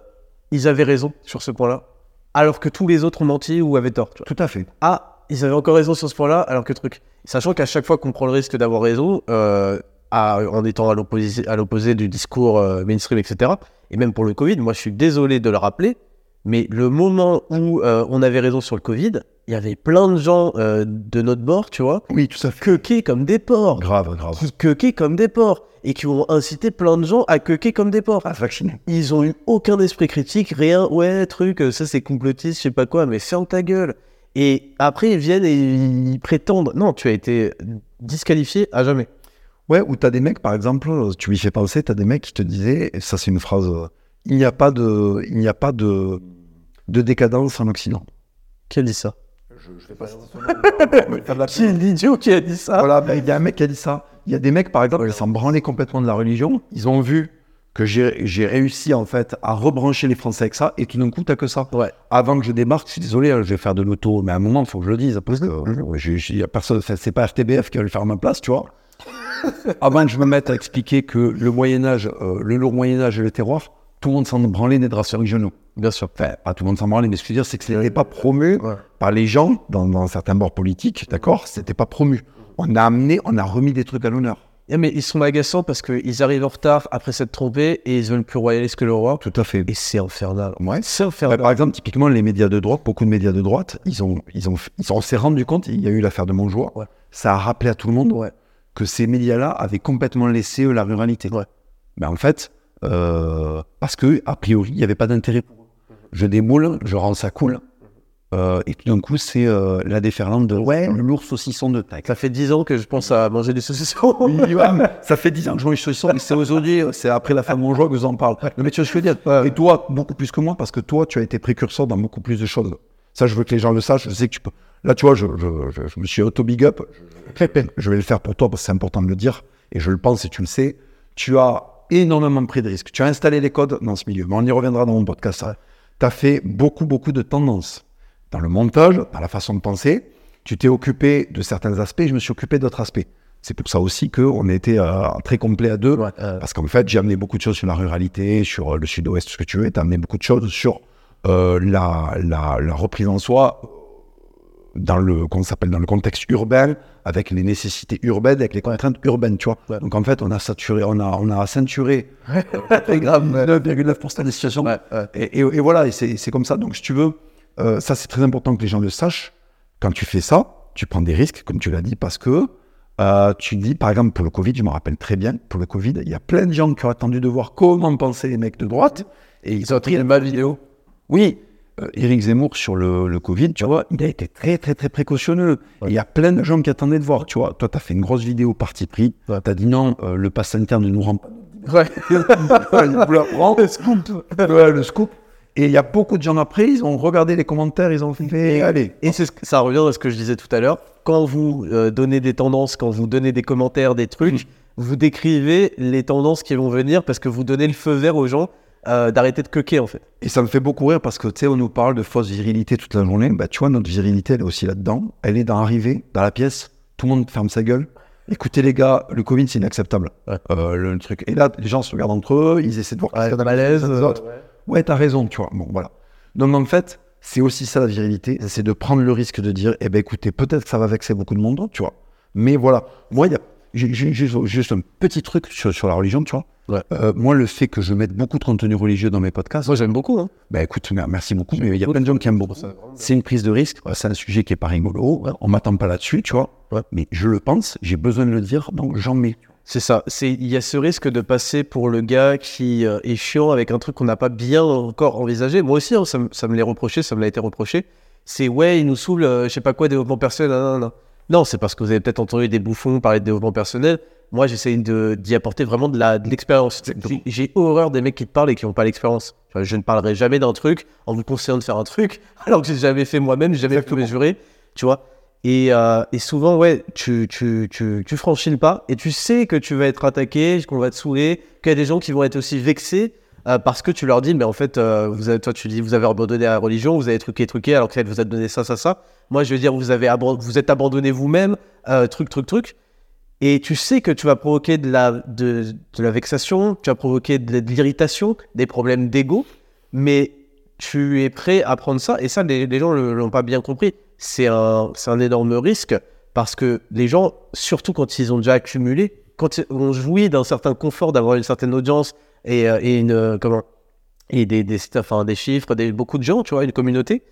ils avaient raison sur ce point-là, alors que tous les autres ont menti ou avaient tort. Tout à fait. Ah, ils avaient encore raison sur ce point-là, alors que truc. Sachant qu'à chaque fois qu'on prend le risque d'avoir raison, à- en étant à l'opposé du discours mainstream, etc., et même pour le Covid, moi je suis désolé de le rappeler, mais le moment où euh, on avait raison sur le Covid, il y avait plein de gens euh, de notre bord, tu vois, Oui, tout à fait. quequés comme des porcs, Grave, grave. quequés comme des porcs, et qui ont incité plein de gens à quequer comme des porcs. Se vacciner. Ils ont eu aucun esprit critique, rien, ouais, truc, euh, ça c'est complotiste, je sais pas quoi, mais ferme ta gueule. Et après, ils viennent et ils prétendent. Non, tu as été disqualifié à jamais. Ouais, ou t'as des mecs, par exemple, tu m'y fais penser, t'as des mecs qui te disaient, et ça c'est une phrase, euh, il n'y a pas de, il n'y a pas de, de décadence en Occident. Qui a dit ça? Je, vais pas [LAUGHS] Qui est l'idiot qui a dit ça? Voilà, ben, il y a un mec qui a dit ça. Il y a des mecs, par exemple, qui s'en branlaient complètement de la religion. Ils ont vu que j'ai réussi, en fait, à rebrancher les Français avec ça, et tout d'un coup, t'as que ça. Ouais. Avant que je démarque, je suis désolé, hein, je vais faire de l'auto, mais à un moment, il faut que je le dise, parce que euh, y a personne, c'est pas RTBF qui va le faire à ma place, tu vois. [LAUGHS] Avant que je me mette à expliquer que le Moyen-Âge, euh, le lourd Moyen-Âge et le terroir, tout le monde s'en branlait des draps régionaux. Bien sûr. Enfin, pas tout le monde s'en branlait, mais ce que je veux dire, c'est que ce n'était pas promu Ouais. par les gens dans, dans certains bords politiques, d'accord? C'était pas promu. On a amené, on a remis des trucs à l'honneur. Eh, mais ils sont agaçants parce qu'ils arrivent en retard après s'être trompés et ils veulent plus royaliste que le roi. Tout à fait. Et c'est infernal. Ouais. C'est Bah, infernal. par exemple, typiquement, les médias de droite, beaucoup de médias de droite, ils ont, ils ont, ils ont, on s'est rendu compte, il y a eu l'affaire de Montjoie, Ouais. ça a rappelé à tout le monde Ouais. que ces médias-là avaient complètement laissé la ruralité. Ouais. Ben, en fait, euh, parce que, a priori, il n'y avait pas d'intérêt pour eux. Je démoule, je rends ça cool. euh, et tout d'un coup, c'est euh, la déferlante de ouais, le lourd saucisson de taille. Ça fait 10 ans que je pense à manger des saucissons. Oui, ouais, [LAUGHS] mais ça fait 10 ans que je mange du saucisson, mais c'est aujourd'hui, c'est après la fin de mon joie que vous en parle. Mais tu vois ce que je veux dire Et toi, beaucoup plus que moi, parce que toi, tu as été précurseur dans beaucoup plus de choses. Ça, je veux que les gens le sachent. Je sais que tu peux. Là, tu vois, je, je- je- je me suis auto-big up. Je, je vais le faire pour toi parce que c'est important de le dire. Et je le pense et tu le sais. Tu as énormément pris de risques. Tu as installé les codes dans ce milieu. Mais on y reviendra dans mon podcast. Tu as fait beaucoup, beaucoup de tendances. Dans le montage, dans la façon de penser. Tu t'es occupé de certains aspects. Je me suis occupé d'autres aspects. C'est pour ça aussi qu'on était euh, très complet à deux. Ouais, euh, Parce qu'en fait, j'ai amené beaucoup de choses sur la ruralité, sur euh, le sud-ouest, ce que tu veux. Tu as amené beaucoup de choses sur euh, la, la, la reprise en soi dans le, qu'on s'appelle, dans le contexte urbain, avec les nécessités urbaines, avec les contraintes urbaines, tu vois. Ouais. Donc en fait, on a saturé, on a, on a ceinturé [LAUGHS] très grave 9,9% des situations. ouais, ouais. Et, et- et voilà, et c'est comme ça. Donc, si tu veux, euh, ça, c'est très important que les gens le sachent. Quand tu fais ça, tu prends des risques, comme tu l'as dit, parce que euh, tu dis, par exemple, pour le Covid, je me rappelle très bien, pour le Covid, il y a plein de gens qui ont attendu de voir comment pensaient les mecs de droite. Et ils ont pris ma vidéo. oui, Éric Zemmour sur le, le Covid, tu vois, il a été très, très, très précautionneux. Et Il y a plein de gens qui attendaient de voir, tu vois. Toi, tu as fait une grosse vidéo parti pris. Ouais. Tu as dit non, euh, le pass sanitaire ne nous rend pas. Ouais. [LAUGHS] Le scoop. Ouais, le scoop. Et il y a beaucoup de gens après, ils ont regardé les commentaires, ils ont fait, allez. Et ce que- ça revient à ce que je disais tout à l'heure. Quand vous euh, donnez des tendances, quand vous donnez des commentaires, des trucs, vous décrivez les tendances qui vont venir parce que vous donnez le feu vert aux gens euh, d'arrêter de coquer en fait. Et ça me fait beaucoup rire parce que, tu sais, on nous parle de fausse virilité toute la journée. Bah, tu vois, notre virilité, elle est aussi là-dedans. Elle est dans l'arrivée, dans la pièce. Tout le monde ferme sa gueule. Écoutez, les gars, le Covid, c'est inacceptable. Ouais. Euh, le truc. Et là, les gens se regardent entre eux, ils essaient de voir la malaise. euh, autres. Ouais, t'as raison, tu vois. Bon, voilà. Donc, en fait, c'est aussi ça la virilité, c'est de prendre le risque de dire, eh ben, écoutez, peut-être que ça va vexer beaucoup de monde, tu vois. Mais voilà. Moi, il y a, juste un petit truc sur, sur la religion, tu vois. Ouais. Euh, moi, le fait que je mette beaucoup de contenu religieux dans mes podcasts, Moi j'aime beaucoup. Hein. bah écoute, mer- merci beaucoup. Mais il y a plein de gens qui aiment beaucoup. C'est une prise de risque. C'est un sujet qui est pas rigolo. On m'attend pas là-dessus, tu vois. Ouais. Mais je le pense, j'ai besoin de le dire, donc j'en mets. C'est ça. Il y a ce risque de passer pour le gars qui euh, est chiant avec un truc qu'on n'a pas bien encore envisagé. Moi aussi, hein, ça, me- ça me l'est reproché, ça me l'a été reproché. C'est ouais, il nous saoule, euh, je sais pas quoi, développement personnel. Non, non, non. Non, c'est parce que vous avez peut-être entendu des bouffons parler de développement personnel. Moi, j'essaye d'y apporter vraiment de la- de l'expérience. J'ai- horreur des mecs qui te parlent et qui n'ont pas l'expérience. Je ne parlerai jamais d'un truc en vous conseillant de faire un truc [LAUGHS] alors que j'ai jamais fait moi-même, j'ai jamais pu mesurer. Tu vois et, euh, et souvent, ouais, tu, tu, tu, tu franchis le pas et tu sais que tu vas être attaqué, qu'on va te saouler, qu'il y a des gens qui vont être aussi vexés euh, parce que tu leur dis, mais en fait, euh, avez, toi, tu dis, vous avez abandonné la religion, vous avez truqué, truqué, alors qu'elle vous a donné ça, ça, ça. Moi, je veux dire, vous, avez vous êtes abandonné vous-même, euh, truc, truc, truc. Et tu sais que tu vas provoquer de la, de, la vexation, tu vas provoquer de, l'irritation, des problèmes d'ego, mais tu es prêt à prendre ça. Et ça, les, gens ne l'ont pas bien compris. C'est un, un énorme risque parce que les gens, surtout quand ils ont déjà accumulé, quand ils ont joui d'un certain confort d'avoir une certaine audience et, euh, et une, euh, comment, et des, des, enfin, des chiffres, des, beaucoup de gens, tu vois, une communauté,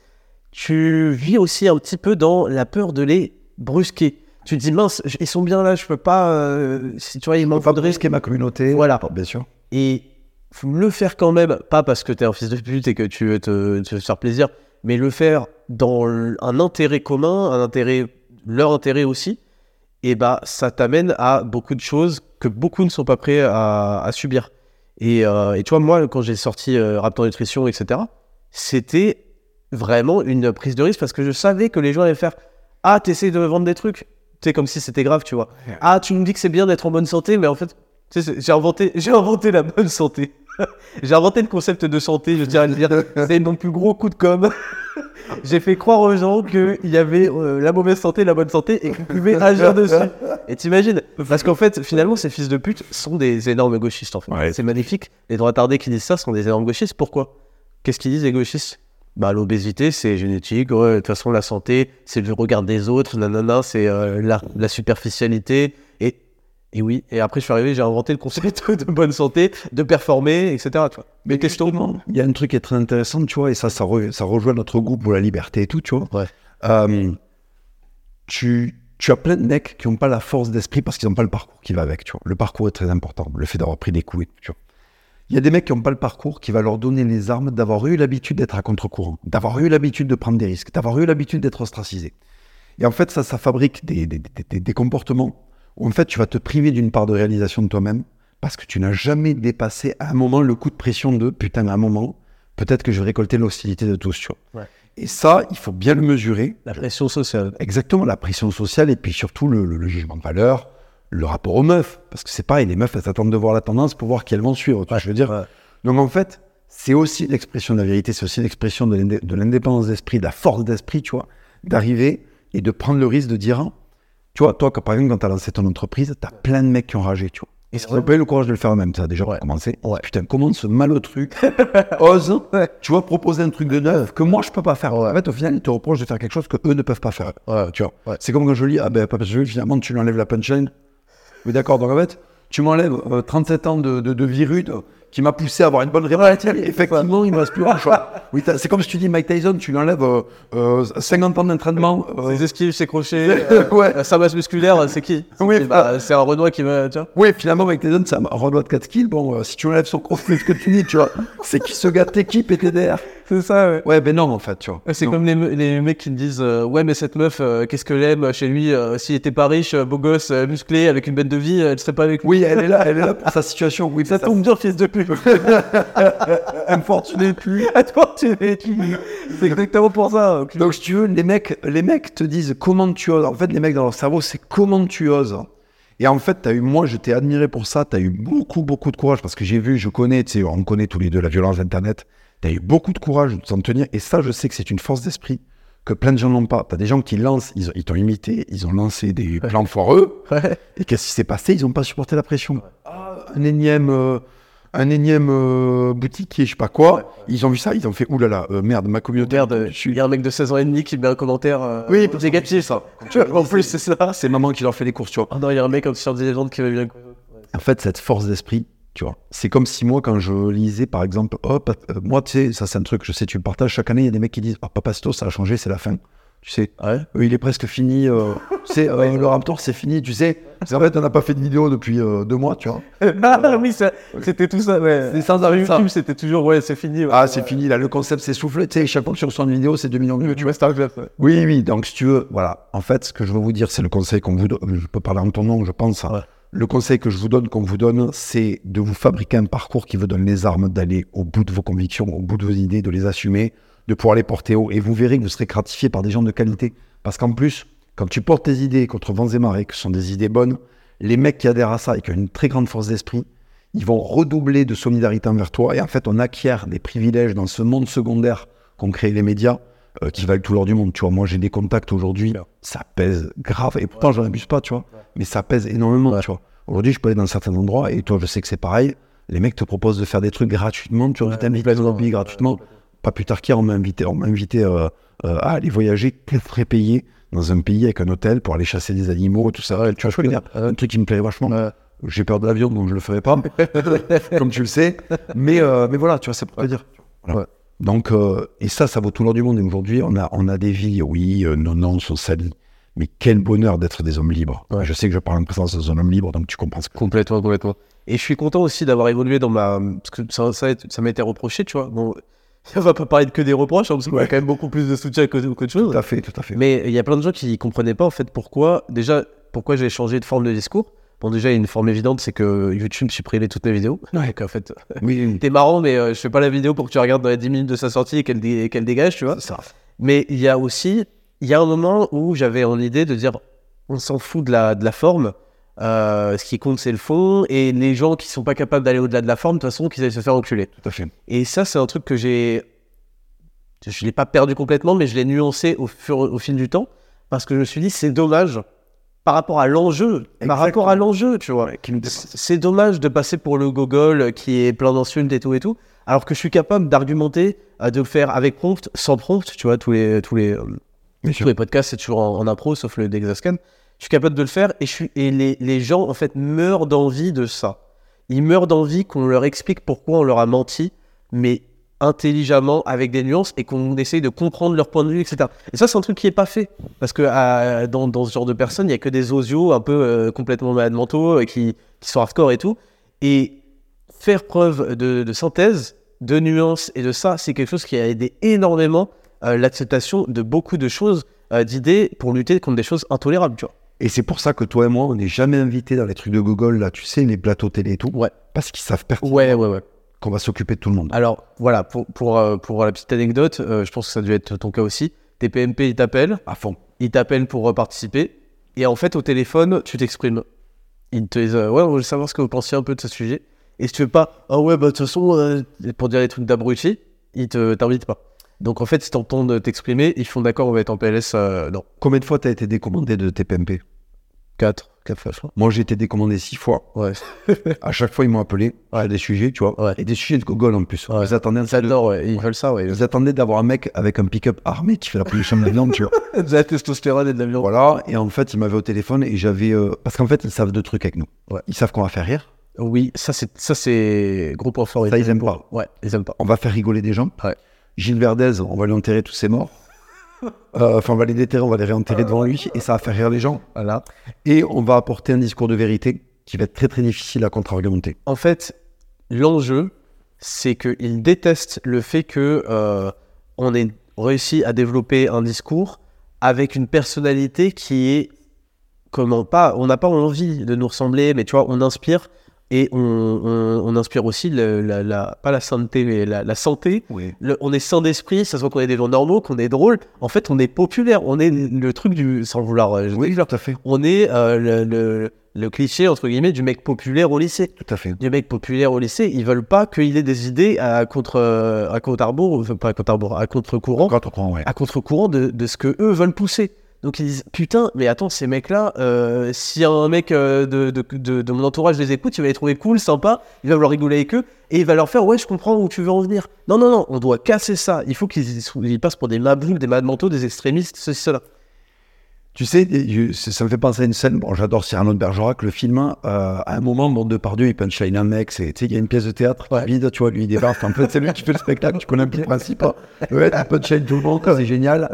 tu vis aussi un petit peu dans la peur de les brusquer. Tu te dis, mince, ils sont bien là, je peux pas. euh, si tu vois, il m'en faudrait. risquer ma communauté. Voilà. Bien sûr. Et faut le faire quand même, pas parce que t'es un fils de pute et que tu veux te, te faire plaisir, mais le faire dans un intérêt commun, un intérêt, leur intérêt aussi. Et bah, ça t'amène à beaucoup de choses que beaucoup ne sont pas prêts à, à subir. Et, euh, et tu vois, moi, quand j'ai sorti euh, Raptor Nutrition, etc., c'était vraiment une prise de risque parce que je savais que les gens allaient faire Ah, t'essayes de me vendre des trucs. Tu sais, comme si c'était grave, tu vois. Ah, tu me dis que c'est bien d'être en bonne santé, mais en fait, j'ai inventé, [LAUGHS] j'ai inventé la bonne santé. [LAUGHS] j'ai inventé le concept de santé, je tiens à le dire. C'est mon plus gros coup de com'. [LAUGHS] j'ai fait croire aux gens qu'il y avait euh, la mauvaise santé, la bonne santé, et qu'ils pouvaient [LAUGHS] agir dessus. Et t'imagines? Parce qu'en fait, finalement, ces fils de pute sont des énormes gauchistes, en fait. Ouais. C'est magnifique. Les droits tardés qui disent ça sont des énormes gauchistes. Pourquoi? Qu'est-ce qu'ils disent, les gauchistes? Bah, l'obésité, c'est génétique. ouais, De toute façon, la santé, c'est le regard des autres. Nanana, c'est euh, la, la superficialité. Et, oui, et après, je suis arrivé, j'ai inventé le concept [LAUGHS] de bonne santé, de performer, etc. Tu vois. Mais qu'est-ce que justement, il y a un truc qui est très intéressant, tu vois, et ça, ça, re- ça rejoint notre goût pour la liberté et tout, tu vois. Ouais. Euh, tu, tu as plein de mecs qui n'ont pas la force d'esprit parce qu'ils n'ont pas le parcours qui va avec, tu vois. Le parcours est très important, le fait d'avoir pris des coups et tout, tu vois. Il y a des mecs qui n'ont pas le parcours qui va leur donner les armes d'avoir eu l'habitude d'être à contre-courant, d'avoir eu l'habitude de prendre des risques, d'avoir eu l'habitude d'être ostracisé. Et en fait, ça, ça fabrique des, des- des- des- des comportements où en fait, tu vas te priver d'une part de réalisation de toi-même parce que tu n'as jamais dépassé à un moment le coup de pression de putain, à un moment, peut-être que je vais récolter l'hostilité de tous. Tu vois. Ouais. Et ça, il faut bien le mesurer. La pression sociale. Exactement, la pression sociale et puis surtout le, le- le jugement de valeur, le rapport aux meufs. Parce que c'est pareil, les meufs, elles attendent de voir la tendance pour voir qui elles vont suivre. tu vois, je veux dire. Ouais. Donc en fait, c'est aussi l'expression de la vérité, c'est aussi l'expression de l'indé- de l'indépendance d'esprit, de la force d'esprit, tu vois, d'arriver et de prendre le risque de dire, tu vois, toi, quand, par exemple, quand tu as lancé ton entreprise, tu as plein de mecs qui ont ragé, tu vois. Et Ils c'est n'ont vrai. pas eu le courage de le faire eux-mêmes, ça, déjà, Ouais. pour commencer. Ouais. Putain, comment ce malot truc [LAUGHS] ose, tu vois, proposer un truc de neuf que moi, je peux pas faire. En fait, au final, ils te reprochent de faire quelque chose que eux ne peuvent pas faire. Ouais. Tu vois. Ouais. C'est comme quand je lis, ah ben, Papa Jules, finalement, tu lui enlèves la punchline. Oui, d'accord. Donc, en fait, tu m'enlèves euh, 37 ans de, de, de vie rude qui m'a poussé à avoir une bonne répartie. Effectivement, il me reste plus grand chose. [LAUGHS] Oui, c'est comme si tu dis Mike Tyson, tu lui enlèves euh, euh, 50 ans d'entraînement. euh, Ses esquives, ses crochets, euh, [LAUGHS] ouais. euh, sa masse musculaire, c'est qui? [LAUGHS] C'est Oui, Bah, C'est un Renoir qui. Tu vois? Oui, finalement, Mike Tyson, c'est un Renoir de 4 kills. Bon, euh, si tu enlèves son crossfit, ce que tu dis, tu vois, c'est qui ce gars t'équipe et TDR C'est ça, ouais. Ouais, ben non, en fait, tu vois. C'est comme les, me- les mecs qui me disent euh, Ouais, mais cette meuf, euh, qu'est-ce qu'elle aime chez lui euh, S'il était pas riche, euh, beau gosse, euh, musclé, avec une bête de vie, elle serait pas avec lui. Oui, elle est là, elle est là pour sa situation. Oui, Ça tombe bien, fils de pute. Infortuné toi, tu es C'est exactement pour ça. enculé. Donc, si tu veux, les mecs, les mecs te disent comment tu oses. En fait, les mecs dans leur cerveau, c'est comment tu oses. Et en fait, as eu, moi, je t'ai admiré pour ça. Tu as eu beaucoup, beaucoup de courage parce que j'ai vu, je connais, tu sais, on connaît tous les deux la violence d'Internet. Tu as eu beaucoup de courage de t'en tenir. Et ça, je sais que c'est une force d'esprit que plein de gens n'ont pas. Tu as des gens qui lancent, ils t'ont imité, ils ont lancé des plans foireux. Ouais. Et qu'est-ce qui s'est passé? Ils n'ont pas supporté la pression. Ah, un énième, euh, un énième euh, boutiquier, je sais pas quoi. Ils ont vu ça, ils ont fait oulala, euh, merde, ma communauté. Merde, je suis- il y a un mec de 16 ans et demi qui met un commentaire euh, Oui, négatif. Ça. [LAUGHS] En plus, c'est ça. C'est maman qui leur fait les courses, tu vois. Ah non, il y a un mec en t-shirt des légendes qui va bien. En fait, cette force d'esprit, tu vois, c'est comme si moi, quand je lisais, par exemple, hop, euh, moi, tu sais, ça c'est un truc, je sais, tu le partages chaque année, il y a des mecs qui disent, ah, Papa Sto, ça a changé, c'est la fin. Tu sais, Ouais. Il est presque fini. tu sais, [LAUGHS] euh, le Raptor, c'est fini, tu sais. Parce qu'en fait, on n'a pas fait de vidéo depuis euh, deux mois, tu vois. [LAUGHS] ah oui, c'était tout ça, ouais. C'est sans arrêt. YouTube, c'était toujours, ouais, c'est fini. ouais. Ah, c'est fini, là, le concept s'est soufflé. Tu sais, chaque fois que tu reçois une vidéo, c'est 2 millions de vues, tu vois. Starcraft, ouais. Oui, oui, donc si tu veux, voilà. En fait, ce que je veux vous dire, c'est le conseil qu'on vous donne. Je peux parler en ton nom, je pense. hein. Ouais. Le conseil que je vous donne, qu'on vous donne, c'est de vous fabriquer un parcours qui vous donne les armes d'aller au bout de vos convictions, au bout de vos idées, de les assumer, de pouvoir les porter haut. Et vous verrez que vous serez gratifié par des gens de qualité. Parce qu'en plus, quand tu portes tes idées contre vents et marées, que ce sont des idées bonnes, les mecs qui adhèrent à ça et qui ont une très grande force d'esprit, ils vont redoubler de solidarité envers toi. Et en fait, on acquiert des privilèges dans ce monde secondaire qu'ont créé les médias euh, qui valent tout l'or du monde. Tu vois, moi, j'ai des contacts aujourd'hui, ça pèse grave. Et pourtant, j'en abuse pas, tu vois. Mais ça pèse énormément, tu vois. Aujourd'hui, je peux aller dans certains endroits et toi, je sais que c'est pareil. Les mecs te proposent de faire des trucs gratuitement. Tu vois, t'invites dans un pays gratuitement. Pas plus tard qu'hier, on m'a invité, on m'a invité euh, euh, à aller voyager, très payé, dans un pays avec un hôtel pour aller chasser des animaux, tout ça. tu vois, je veux dire, un truc qui me plaît vachement. Ouais. J'ai peur de l'avion, donc je le ferai pas, [LAUGHS] comme tu le sais. Mais, euh, mais voilà, tu vois, c'est pour te dire. Voilà. Ouais. Donc, euh, et ça, ça vaut tout l'or du monde. Et aujourd'hui, on a, on a des vies, oui, euh, nos noms sont salis. Mais quel bonheur d'être des hommes libres. Ouais. Je sais que je parle en présence d'un homme libre, donc tu comprends ce que. Complètement, complètement. Et je suis content aussi d'avoir évolué dans ma. Parce que ça, ça, ça m'a été reproché, tu vois. Bon, [LAUGHS] on va pas parler de que des reproches, hein, parce qu'on a quand même beaucoup plus de soutien que- qu'autre chose. Tout à fait, tout à fait. Mais il y a plein de gens qui comprenaient pas en fait pourquoi, déjà, pourquoi j'ai changé de forme de discours. Bon, déjà, il y a une forme évidente, c'est que YouTube supprimait toutes mes vidéos. Donc, en fait, [LAUGHS] oui, oui, [LAUGHS] t'es marrant, mais euh, je fais pas la vidéo pour que tu regardes dans les 10 minutes de sa sortie et qu'elle dé- dégage, tu vois. ça. Mais il y a aussi, il y a un moment où j'avais en idée de dire, on s'en fout de la, de la forme. Euh, ce qui compte, c'est le fond. Et les gens qui sont pas capables d'aller au-delà de la forme, de toute façon, qu'ils aillent se faire enculer. Tout à fait. Et ça, c'est un truc que j'ai. Je l'ai pas perdu complètement, mais je l'ai nuancé au, fur, au fil du temps. Parce que je me suis dit, c'est dommage par rapport à l'enjeu. Par rapport à l'enjeu, tu vois. C'est dommage de passer pour le gogol qui est plein d'insultes et tout et tout. Alors que je suis capable d'argumenter, euh, de le faire avec prompt, sans prompt, tu vois, tous les, tous les, euh, tous les podcasts, c'est toujours en, en impro, sauf le d'Exascan. Je suis capable de le faire et, je suis, et les, les gens, en fait, meurent d'envie de ça. Ils meurent d'envie qu'on leur explique pourquoi on leur a menti, mais intelligemment, avec des nuances, et qu'on essaye de comprendre leur point de vue, etc. Et ça, c'est un truc qui est pas fait. Parce que dans, dans ce genre de personnes, il y a que des osios un peu euh, complètement malades mentaux, euh, qui, qui sont hardcore et tout. Et faire preuve de, synthèse, de nuance et de ça, c'est quelque chose qui a aidé énormément euh, l'acceptation de beaucoup de choses, d'idées pour lutter contre des choses intolérables, tu vois. Et c'est pour ça que toi et moi, on n'est jamais invités dans les trucs de Google, là, tu sais, les plateaux télé et tout. Ouais. Parce qu'ils savent pertinemment Ouais, ouais, ouais. qu'on va s'occuper de tout le monde. Alors voilà, pour, pour, euh, pour la petite anecdote, euh, je pense que ça a dû être ton cas aussi. Tes PMP, ils t'appellent, À fond. ils t'appellent pour euh, participer, et en fait, au téléphone, tu t'exprimes. Ils te disent, ouais, on veut savoir ce que vous pensiez un peu de ce sujet. Et si tu veux pas, ah ouais, bah de toute façon, pour dire des trucs d'abruti, ils te t'invitent pas. Donc en fait, si t'entendent t'exprimer, ils font d'accord, on va être en PLS, non. Combien de fois t'as été décommandé de TPMP 4, 4 fois, je crois. Moi, j'ai été décommandé six fois. Ouais. [LAUGHS] À chaque fois, ils m'ont appelé à des sujets, tu vois. Ouais. Et des sujets de Google en plus. Ils attendaient, Ils adorent, ouais. Ils veulent ça, ouais. ils attendaient d'avoir un mec avec un pick-up armé qui fait la pollution de la viande, tu vois. [LAUGHS] De la testostérone et de la viande. Voilà. Et en fait, ils m'avaient au téléphone et j'avais. euh, Parce qu'en fait, ils savent deux trucs avec nous. Ouais. Ils savent qu'on va faire rire. Oui, ça c'est ça c'est gros point fort. Ça, ils aiment pas. Ouais, ils aiment pas. On va faire rigoler des gens. Ouais. Gilles Verdez, on va lui enterrer tous ses morts. Euh, Enfin, on va les déterrer, on va les réenterrer devant lui et ça va faire rire les gens. Voilà. Et on va apporter un discours de vérité qui va être très très difficile à contre-argumenter. En fait, l'enjeu, c'est qu'ils détestent le fait que euh, on ait réussi à développer un discours avec une personnalité qui est comment pas, on n'a pas envie de nous ressembler, mais tu vois, on inspire et on, on- on inspire aussi le- la, la- pas la santé, mais la, la santé. Oui. Le- on est sain d'esprit, ça se voit qu'on est des gens normaux, qu'on est drôle. En fait, on est populaire, on est le truc du, sans vouloir, euh, Oui, tout à fait. on est euh, le, le- le cliché entre guillemets du mec populaire au lycée Tout à fait. du mec populaire au lycée, ils veulent pas qu'il ait des idées à contre euh, à contre-arbour, enfin pas à contre-arbour, à contre-courant, Quand on prend, ouais. à contre-courant de, de ce que eux veulent pousser. Donc ils disent putain, mais attends ces mecs-là, euh, si un mec euh, de, de, de, mon entourage les écoute, il va les trouver cool, sympa, il va vouloir rigoler avec eux et il va leur faire ouais je comprends où tu veux en venir. Non non non, on doit casser ça. Il faut qu'ils ils passent pour des maboules, des malades mentaux, des extrémistes, ceci cela. Tu sais, ça me fait penser à une scène. Bon, j'adore Cyrano de Bergerac, le film. hein, euh, à un moment, bon, Depardieu, il punchline un mec. c'est- Tu sais, il y a une pièce de théâtre qui Ouais. vide, tu vois, lui, il débarque. En fait, c'est lui qui fait le spectacle. Tu connais un peu le principe. hein. Ouais, il punchline tout le monde, c'est génial.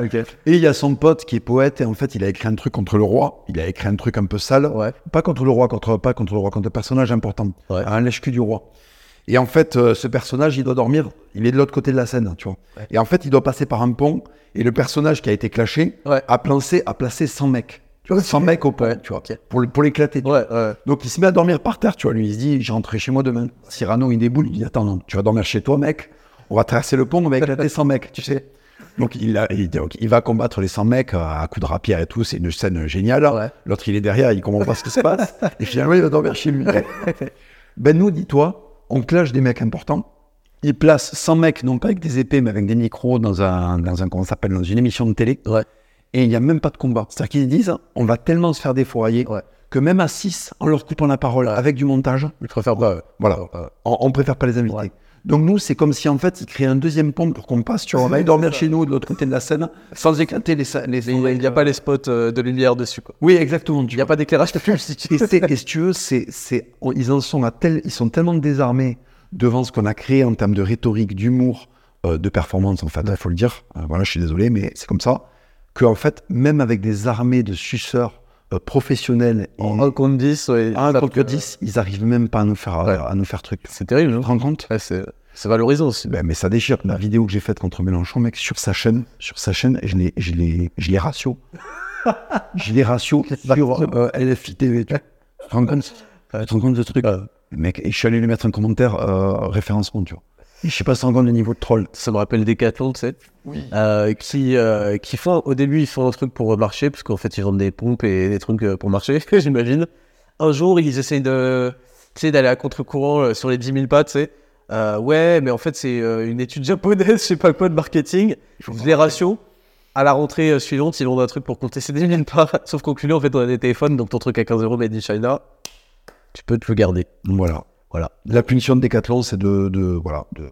Et il y a son pote qui est poète. Et en fait, il a écrit un truc contre le roi. Il a écrit un truc un peu sale. Ouais. Pas contre le roi, contre, pas contre le roi, contre un personnage important. Un lèche-cul du roi. Et en fait, euh, ce personnage, il doit dormir. Il est de l'autre côté de la scène, tu vois. Ouais. Et en fait, il doit passer par un pont. Et le personnage qui a été clashé Ouais. a placé, a placé 100 mecs. Tu vois, 100 mecs au pont, Ouais, tu vois, ok. pour, pour l'éclater. Donc il se met à dormir par terre, tu vois. Lui, il se dit, je rentrerai chez moi demain. Cyrano, il déboule, il dit, attends, non, tu vas dormir chez toi, mec. On va traverser le pont, on va éclater 100 mecs, tu sais. Donc il, a- il, donc, il va combattre les 100 mecs euh, à coups de rapière et tout. C'est une scène géniale. Ouais. L'autre, il est derrière, il comprend pas ce qui se passe. et finalement, il va dormir chez lui. [LAUGHS] ben nous, dis-toi, on clash des mecs importants. Il place 100 mecs, non pas avec des épées, mais avec des micros dans un, dans un comment ça s'appelle, dans une émission de télé. Ouais. Et il n'y a même pas de combat. C'est-à-dire qu'ils disent, on va tellement se faire défourailler Ouais. que même à 6, en leur coupant la parole avec du montage, Je préfère pas. ouais. voilà, Ouais. on, on préfère pas les inviter. Donc nous, c'est comme si en fait, ils créaient un deuxième pont pour qu'on passe, tu vois, on va aller [LAUGHS] dormir chez nous de l'autre côté de la scène, sans éclater les... les Il n'y a, pas les spots euh, de lumière dessus, quoi. Oui, exactement. Il n'y a pas d'éclairage publicitaire. [LAUGHS] et, et si tu veux, c'est, ils en sont à tel, ils sont tellement désarmés devant ce qu'on a créé en termes de rhétorique, d'humour, euh, de performance, en fait, il faut le dire. Euh, voilà, je suis désolé, mais c'est comme ça. qu'en fait, même avec des armées de suceurs euh, professionnels En 1 contre 10, ouais, un ça contre peut- 10, ils arrivent même pas à nous faire, Ouais. à nous faire truc. Tu C'est terrible, hein te rends compte Ouais, c'est valorisant aussi. ben, mais ça déchire. La vidéo que j'ai faite contre Mélenchon, mec, sur sa chaîne, sur sa chaîne, je l'ai, je l'ai, je l'ai ratio. [LAUGHS] je l'ai ratio sur euh, LFI TV. Tu te rends compte Tu te rends compte de ce truc Mec, et je suis allé lui mettre un commentaire euh, référencement, tu vois. Je sais pas si compte du niveau de troll. Ça me rappelle Decathlon, tu sais, euh, qui, euh, qui font, au début, ils font un truc pour marcher, parce qu'en fait, ils vendent des pompes et des trucs euh, pour marcher, [LAUGHS] j'imagine. Un jour, ils essayent de, d'aller à contre-courant sur les 10 000 pas, tu sais. Euh, ouais, mais en fait, c'est une étude japonaise, [LAUGHS] je sais pas quoi, de marketing. Les ratios. À la rentrée suivante, ils vendent un truc pour compter ces 10 000 pas. [LAUGHS] Sauf qu'au culé, en fait, on a des téléphones, donc ton truc à 15 euros made in China, tu peux te le garder. Voilà. Voilà. La punition de Decathlon, c'est de, de, voilà, de,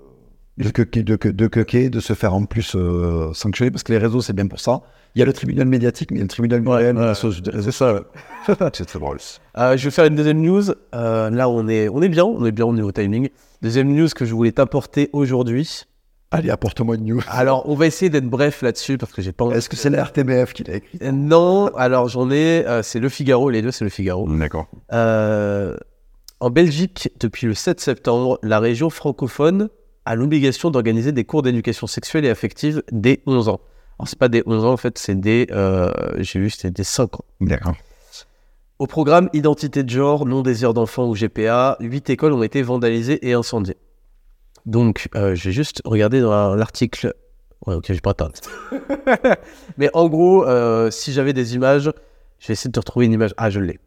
de, quequer, de, de quequer, de se faire en plus euh, sanctionner, parce que les réseaux, c'est bien pour ça. Il y a le tribunal médiatique, mais il y a le tribunal réel. ouais. C'est ça. [LAUGHS] c'est très drôle. Euh, je vais faire une deuxième news. Euh, là, on est, on est bien, on est bien au niveau timing. Deuxième news que je voulais t'apporter aujourd'hui. Allez, apporte-moi une news. Alors, on va essayer d'être bref là-dessus parce que j'ai pas. Est-ce que c'est la RTBF qui l'a écrit? Non, alors j'en ai. c'est Le Figaro, les deux, c'est Le Figaro. D'accord. Euh, En Belgique, depuis le 7 septembre, la région francophone a l'obligation d'organiser des cours d'éducation sexuelle et affective dès 11 ans. Alors, c'est pas des 11 ans, en fait, c'est des. euh, J'ai vu, c'était des 5 ans. D'accord. Au programme Identité de genre, non désir d'enfant ou GPA, 8 écoles ont été vandalisées et incendiées. Donc, euh, je vais juste regarder dans l'article. Ouais, ok, j'ai pas Internet. [LAUGHS] Mais en gros, euh, si j'avais des images, je vais essayer de te retrouver une image. Ah, je l'ai.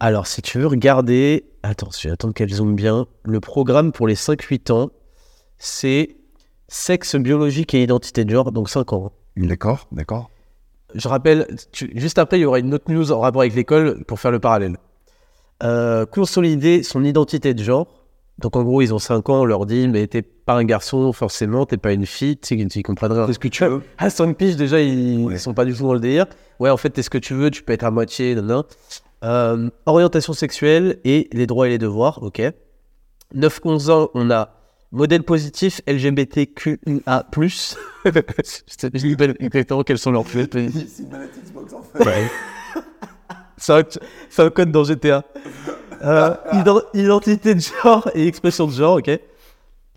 Alors, si tu veux regarder. Attends, je vais attendre qu'elle zoome bien. Le programme pour les 5-8 ans, c'est sexe biologique et identité de genre, donc 5 ans. D'accord, d'accord. Je rappelle, tu- juste après, il y aura une autre news en rapport avec l'école pour faire le parallèle. Euh, consolider son identité de genre. Donc en gros, ils ont 5 ans, on leur dit, mais t'es pas un garçon, forcément, t'es pas une fille, tu sais, ils comprennent rien. ce que tu veux? À 5 piges, déjà, ils, Ouais. ils sont pas du tout dans le délire. Ouais, en fait, t'es ce que tu veux, tu peux être à moitié, nan. Euh, orientation sexuelle et les droits et les devoirs, ok. 9-11 ans, on a modèle positif LGBTQIA+. je dis pas exactement quels sont leurs faits. [LAUGHS] C'est un, c'est un code dans GTA. Euh, ident- identité de genre et expression de genre, ok.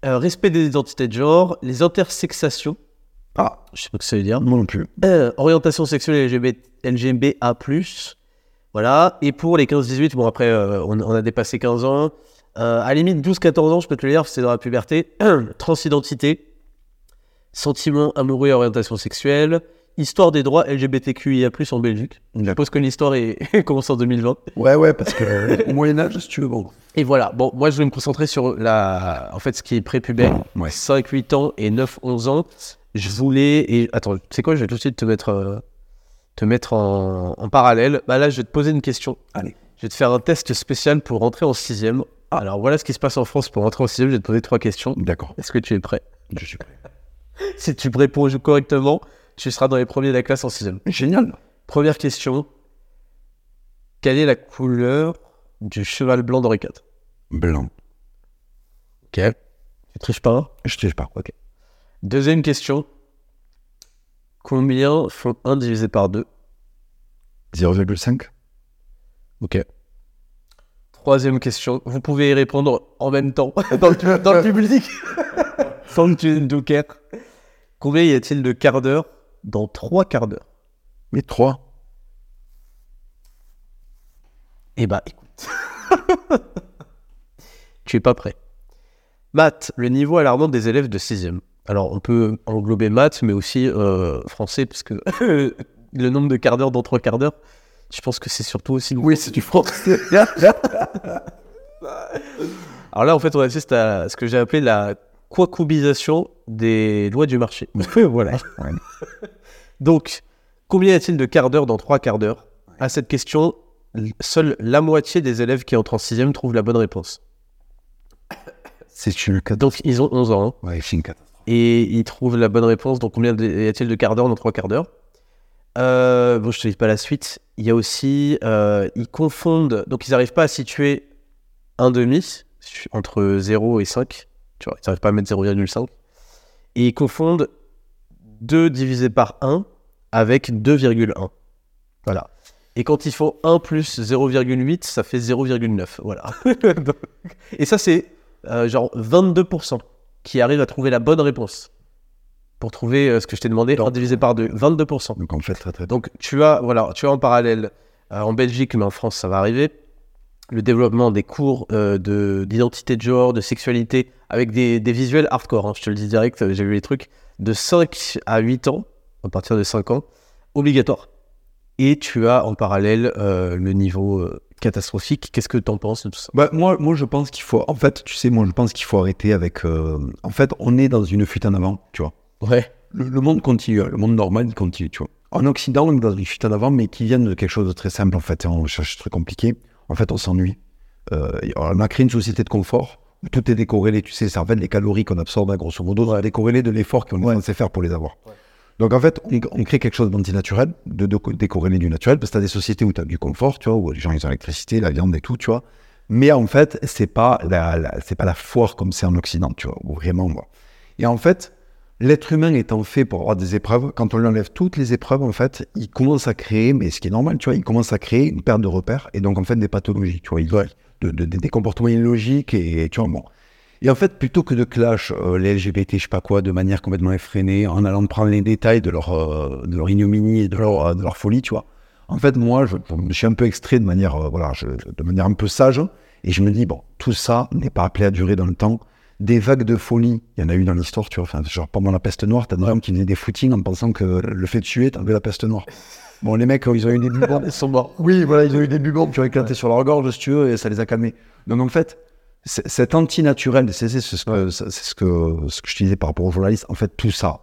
Euh, respect des identités de genre, les intersexations. Ah, Je sais pas ce que ça veut dire. moi non plus. Euh, orientation sexuelle LGBT, LGBA+. Voilà. Et pour les 15-18, bon après, euh, on, on a dépassé 15 ans. Euh, à la limite, 12-14 ans, je peux te le dire, c'est dans la puberté. [CLEARS THROAT] Transidentité, sentiment amoureux et orientation sexuelle, histoire des droits LGBTQIA+, en Belgique. Je suppose que l'histoire est [LAUGHS] commence en 2020. Ouais, ouais, parce que euh, au Moyen-Âge, si tu veux, bon. Et voilà. Bon, moi, je vais me concentrer sur la, en fait, ce qui est prépubère. Ouais. 5, 8 ans et 9, 11 ans. Je voulais. Et attends, tu sais quoi, je vais tout de suite te mettre, euh, te mettre en, en parallèle. Bah là, je vais te poser une question. Allez. Je vais te faire un test spécial pour rentrer en sixième. Alors voilà ce qui se passe en France pour rentrer en sixième. Je vais te poser trois questions. D'accord, Est-ce que tu es prêt? Je suis prêt. [LAUGHS] Si tu réponds correctement, tu seras dans les premiers de la classe en sixième. Génial. Première question. Quelle est la couleur du cheval blanc d'Henri IV Blanc. Ok. Tu triches pas hein? Je sais pas. Ok. Deuxième question. Combien font 1 divisé par 2 0,5 Ok. Troisième question. Vous pouvez y répondre en même temps [LAUGHS] dans, le, dans le public. [LAUGHS] Sans que tu docker. Combien y a-t-il de quart d'heure? Dans 3 quarts d'heure Mais 3. Eh bah, écoute. [LAUGHS] tu es pas prêt. Maths, le niveau alarmant des élèves de 6e. Alors, on peut englober maths, mais aussi euh, français, parce que [LAUGHS] le nombre de quarts d'heure dans 3 quarts d'heure, je pense que c'est surtout aussi. Oui, c'est du français. [LAUGHS] Alors là, en fait, on assiste à ce que j'ai appelé la quacubisation des lois du marché. voilà. [LAUGHS] Donc, combien y a-t-il de quarts d'heure dans 3 quarts d'heure? À cette question, seule la moitié des élèves qui entrent en 6 trouvent la bonne réponse. C'est une catastrophe. Donc, ils ont 11 ans. hein, Ouais, c'est une catastrophe. Et ils trouvent la bonne réponse. Donc, combien y a-t-il de quarts d'heure? Dans 3 quarts d'heure Euh, Bon, je te dis pas la suite. Il y a aussi, euh, ils confondent, donc ils n'arrivent pas à situer un demi entre 0 et 5. Tu vois, ils n'arrivent pas à mettre 0,5. Et ils confondent 2 divisé par 1 avec 2,1. Voilà. Et quand ils font 1 plus 0,8, ça fait 0,9. Voilà. [LAUGHS] Et ça, c'est euh, genre 22% qui arrivent à trouver la bonne réponse. Pour trouver euh, ce que je t'ai demandé, 1 divisé par 2. 22%. Donc en fait, très très Donc tu as, voilà, tu as en parallèle, euh, en Belgique, mais en France ça va arriver, le développement des cours euh, de- d'identité de genre, de sexualité, avec des, des visuels hardcore, hein, je te le dis direct, j'ai vu les trucs, de 5 à 8 ans, à partir de 5 ans, obligatoire. Et tu as en parallèle le niveau catastrophique. Qu'est-ce que tu en penses de tout ça? Bah, moi, moi, je pense qu'il faut. En fait, tu sais, moi, je pense qu'il faut arrêter avec. euh, En fait, on est dans une fuite en avant, tu vois. Ouais. Le, le monde continue, le monde normal, il continue, tu vois. En Occident, on est dans une fuite en avant, mais qui viennent de quelque chose de très simple, en fait. On cherche très compliqué. En fait, on s'ennuie. Euh, on a créé une société de confort où tout est décorrélé. Tu sais, ça en fait les calories qu'on absorbe, hein, grosso modo, sont décorrélées de l'effort qu'on est censé faire pour les avoir. Donc, en fait, on, on crée quelque chose d'antinaturel, de, de décorrélé du naturel, parce que tu as des sociétés où tu as du confort, tu vois, où les gens, ils ont l'électricité, la viande et tout, tu vois. Mais en fait, c'est pas la, la- c'est pas la foire comme c'est en Occident, tu vois, où vraiment, moi. Et en fait, l'être humain étant fait pour avoir des épreuves, quand on lui enlève toutes les épreuves, en fait, il commence à créer, mais ce qui est normal, tu vois, il commence à créer une perte de repères et donc en fait des pathologies, tu vois. Il- de- de- des comportements illogiques et, tu vois, bon. Et en fait, plutôt que de clash euh, les LGBT, je sais pas quoi, de manière complètement effrénée, en allant prendre les détails de leur, euh, de leur ignominie et de leur, euh, de leur folie, tu vois. En fait, moi, je, je me suis un peu extrait de manière, voilà, je- de manière un peu sage, et je me dis, bon, tout ça n'est pas appelé à durer dans le temps. Des vagues de folie, il y en a eu dans l'histoire, tu vois. Enfin, genre pendant la peste noire, t'as des gens qui faisaient des footings en pensant que le fait de tuer t'enlevait la peste noire. Bon, les mecs, ils ont eu des bubons. [LAUGHS] Ils sont morts. Oui, voilà, ils ont eu des bubons qui ont éclaté sur leur gorge, si tu veux, et ça les a calmés. Donc en fait, cet anti-naturel, c'est c'est ce, que, c'est ce, que, ce que je disais par rapport aux journalistes, en fait, tout ça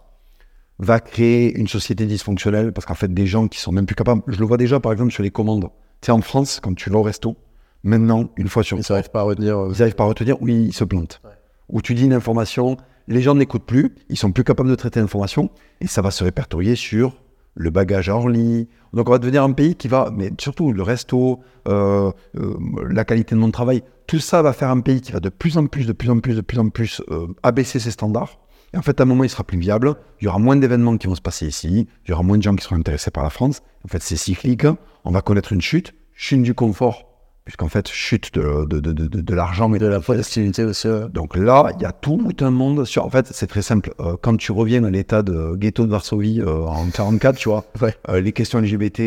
va créer une société dysfonctionnelle parce qu'en fait, des gens qui sont même plus capables, je le vois déjà par exemple sur les commandes. Tu sais, en France, quand tu vas au resto, maintenant, une fois sur Ils n'arrivent pas à retenir. euh, ils n'arrivent pas à retenir, oui, ils se plantent. Ou tu dis une information, les gens n'écoutent plus, ils sont plus capables de traiter l'information, et ça va se répertorier sur le bagage hors lit. Donc on va devenir un pays qui va, mais surtout le resto, euh, euh, la qualité de mon travail, tout ça va faire un pays qui va de plus en plus, de plus en plus, de plus en plus euh, abaisser ses standards. Et en fait, à un moment, il sera plus viable. Il y aura moins d'événements qui vont se passer ici. Il y aura moins de gens qui seront intéressés par la France. En fait, c'est cyclique. On va connaître une chute, chute du confort, puisqu'en fait, chute de, de, de, de, de l'argent et de la Festivité aussi. donc là, il y a tout un monde sur. En fait, c'est très simple. Euh, quand tu reviens à l'état de ghetto de Varsovie euh, en 44, tu vois, Ouais. euh, les questions LGBT,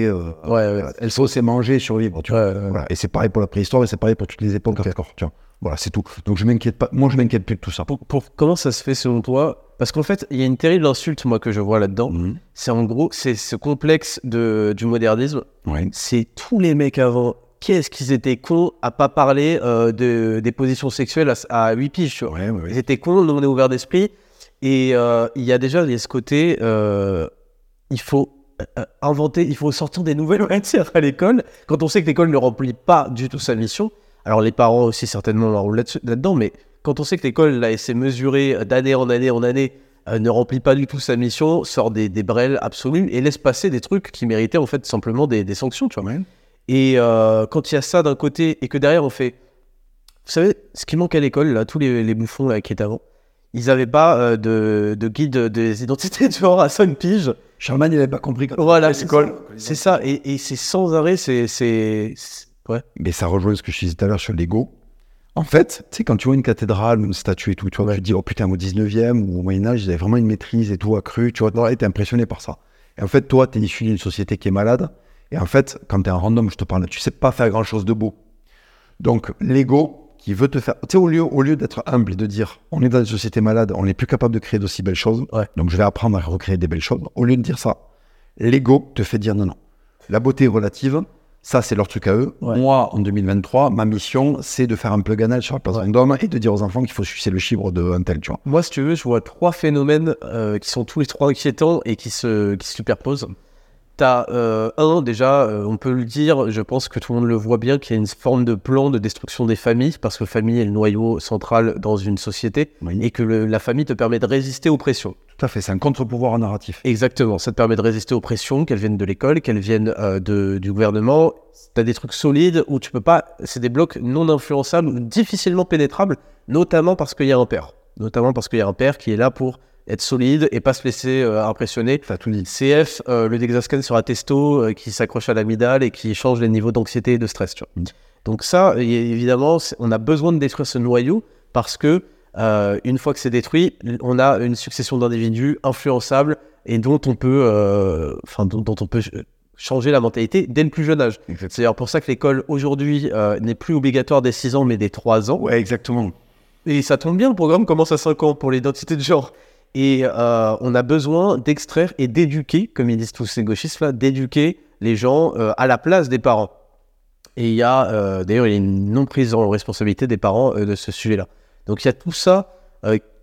Ouais, elles sont c'est manger survivre. Tu vois. Voilà. Et c'est pareil pour la préhistoire et c'est pareil pour toutes les époques. Tu vois. Voilà, c'est tout. Donc je m'inquiète pas. Moi, je m'inquiète plus de tout ça. Pour, pour- comment ça se fait selon toi? Parce qu'en fait, il y a une terrible insulte, moi, que je vois là-dedans. Mhm. C'est en gros, c'est ce complexe de, du modernisme. Ouais. C'est tous les mecs avant. Qu'est-ce qu'ils étaient cons à pas parler euh, de, des positions sexuelles à, à 8 piges, tu vois. Ouais, ouais, ouais. Ils étaient cons, nous on est ouvert d'esprit. Et euh, il y a déjà il y a ce côté, euh, il faut inventer, il faut sortir des nouvelles [LAUGHS] matières à l'école. Quand on sait que l'école ne remplit pas du tout sa mission, alors les parents aussi certainement rôle là-dessus- là-dedans, mais quand on sait que l'école là, s'est mesurée d'année en année en année, ne remplit pas du tout sa mission, sort des, des brels absolus et laisse passer des trucs qui méritaient en fait simplement des, des sanctions, tu vois. Ouais. Et euh, quand il y a ça d'un côté et que derrière on fait, vous savez, ce qui manque à l'école, là, tous les, les bouffons là, qui étaient avant, ils n'avaient pas euh, de, de guide des identités de genre à 5 piges. Charlemagne, il n'avait pas compris. quand- Voilà, c'est C'est ça, et, et c'est sans arrêt, c'est. Ouais. Mais ça rejoint ce que je disais tout à l'heure sur l'ego. En fait, tu sais, quand tu vois une cathédrale ou une statue et tout, tu vois, tu te dis, oh putain, au 19e ou au Moyen-Âge, ils avaient vraiment une maîtrise et tout accru, tu vois, t'es impressionné par ça. Et en fait, toi, t'es issu d'une société qui est malade. Et en fait, quand t'es un random, je te parle, tu sais pas faire grand chose de beau. Donc, l'ego qui veut te faire. Tu sais, au lieu, au lieu d'être humble et de dire, on est dans une société malade, on n'est plus capable de créer d'aussi belles choses, Ouais. donc je vais apprendre à recréer des belles choses. Au lieu de dire ça, l'ego te fait dire non, non. La beauté est relative. Ça, c'est leur truc à eux. Ouais. Moi, en 2023, ma mission, c'est de faire un plug anal sur la place Vendôme et de dire aux enfants qu'il faut sucer le chibre de un tel, tu vois. Moi, si tu veux, je vois trois phénomènes euh, qui sont tous les trois inquiétants et qui se, qui se superposent. T'as euh, un, déjà, euh, on peut le dire, je pense que tout le monde le voit bien, qu'il y a une forme de plan de destruction des familles, parce que la famille est le noyau central dans une société, Oui. et que le- la famille te permet de résister aux pressions. Tout à fait, c'est un contre-pouvoir narratif. Exactement, ça te permet de résister aux pressions, qu'elles viennent de l'école, qu'elles viennent euh, de, du gouvernement. T'as des trucs solides où tu peux pas. C'est des blocs non influençables, difficilement pénétrables, notamment parce qu'il y a un père. Notamment parce qu'il y a un père qui est là pour être solide et pas se laisser euh, impressionner. T'as tout dit. CF, euh, le Dexascan sur un testo euh, qui s'accroche à l'amidale et qui change les niveaux d'anxiété et de stress. Tu vois. Mm. Donc ça, évidemment, on a besoin de détruire ce noyau parce que une fois que c'est détruit, on a une succession d'individus influençables et dont on peut, enfin dont, dont on peut changer la mentalité dès le plus jeune âge. C'est d'ailleurs pour ça que l'école aujourd'hui n'est plus obligatoire des 6 ans mais des 3 ans. Ouais, exactement. Et ça tombe bien, le programme commence à 5 ans pour l'identité de genre. Et euh, on a besoin d'extraire et d'éduquer, comme ils disent tous ces gauchistes là, d'éduquer les gens euh, à la place des parents. Et il y a, euh, d'ailleurs, il y a une non prise en responsabilité des parents de ce sujet-là. Donc il y a tout ça.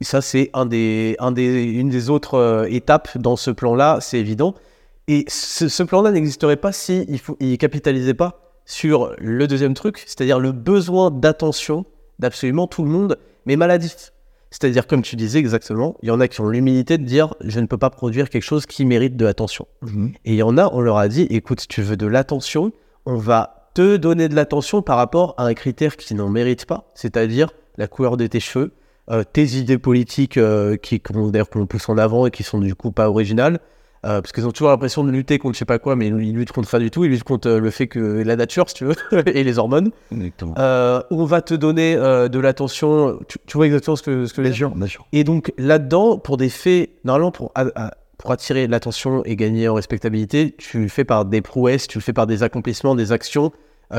ça, c'est une des autres étapes dans ce plan-là, c'est évident. Et ce, plan-là n'existerait pas si il, faut, il capitalisait pas sur le deuxième truc, c'est-à-dire le besoin d'attention d'absolument tout le monde, mais maladif. C'est-à-dire, comme tu disais exactement, il y en a qui ont l'humilité de dire je ne peux pas produire quelque chose qui mérite de l'attention. Et il y en a, on leur a dit écoute, tu veux de l'attention, on va te donner de l'attention par rapport à un critère qui n'en mérite pas, c'est-à-dire la couleur de tes cheveux, euh, tes idées politiques euh, qui, qu'on pousse en avant et qui sont du coup pas originales, euh, parce qu'ils ont toujours l'impression de lutter contre je sais pas quoi, mais ils luttent contre rien du tout. Ils luttent contre euh, le fait que la nature, si tu veux, [LAUGHS] et les hormones. Exactement. Euh, on va te donner euh, de l'attention. Tu, tu vois exactement ce que, ce que je veux Bien sûr, bien sûr. Et donc là-dedans, pour des faits, normalement pour, attirer l'attention et gagner en respectabilité, tu le fais par des prouesses, tu le fais par des accomplissements, des actions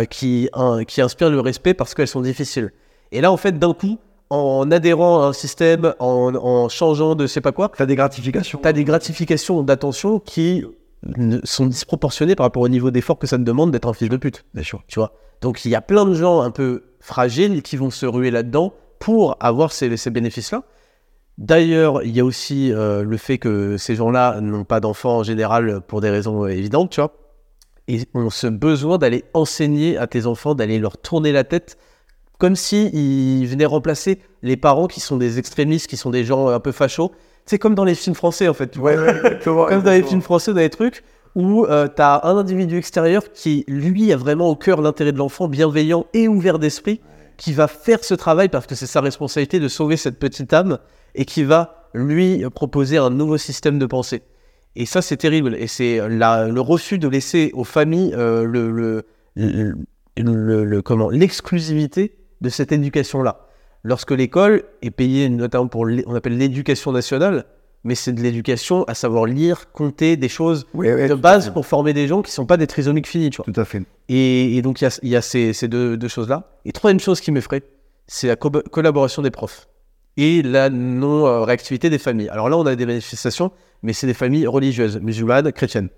qui, un- qui inspirent le respect parce qu'elles sont difficiles. Et là, en fait, d'un coup, en adhérant à un système, en, en changeant de je sais pas quoi, T'as des gratifications. tu as des gratifications d'attention qui sont disproportionnées par rapport au niveau d'effort que ça te demande d'être un fils de pute Bien sûr. tu vois? Donc il y a plein de gens un peu fragiles qui vont se ruer là-dedans pour avoir ces, ces bénéfices-là. D'ailleurs, il y a aussi euh, le fait que ces gens-là n'ont pas d'enfants en général pour des raisons euh, évidentes, tu vois. Et ont ce besoin d'aller enseigner à tes enfants, d'aller leur tourner la tête, comme si ils venaient remplacer les parents qui sont des extrémistes, qui sont des gens un peu fachos. C'est comme dans les films français, en fait. Tu vois Ouais, ouais, exactement. [LAUGHS] comme dans les films français, dans les trucs où tu as un individu extérieur qui, lui, a vraiment au cœur l'intérêt de l'enfant, bienveillant et ouvert d'esprit, qui va faire ce travail parce que c'est sa responsabilité de sauver cette petite âme et qui va lui proposer un nouveau système de pensée. Et ça, c'est terrible. Et c'est la- le refus de laisser aux familles euh, le, le, le- le- le- comment l'exclusivité de cette éducation-là. Lorsque l'école est payée, notamment pour, on appelle l'éducation nationale, mais c'est de l'éducation à savoir lire, compter, des choses de base pour former des gens qui sont pas des trisomiques finis, tu vois. Tout à fait. Et, et donc, il y a, il y a ces, ces deux, deux choses-là. Et troisième chose qui m'effraie, c'est la co- collaboration des profs et la non-réactivité des familles. Alors là, on a des manifestations, mais c'est des familles religieuses, musulmanes, chrétiennes.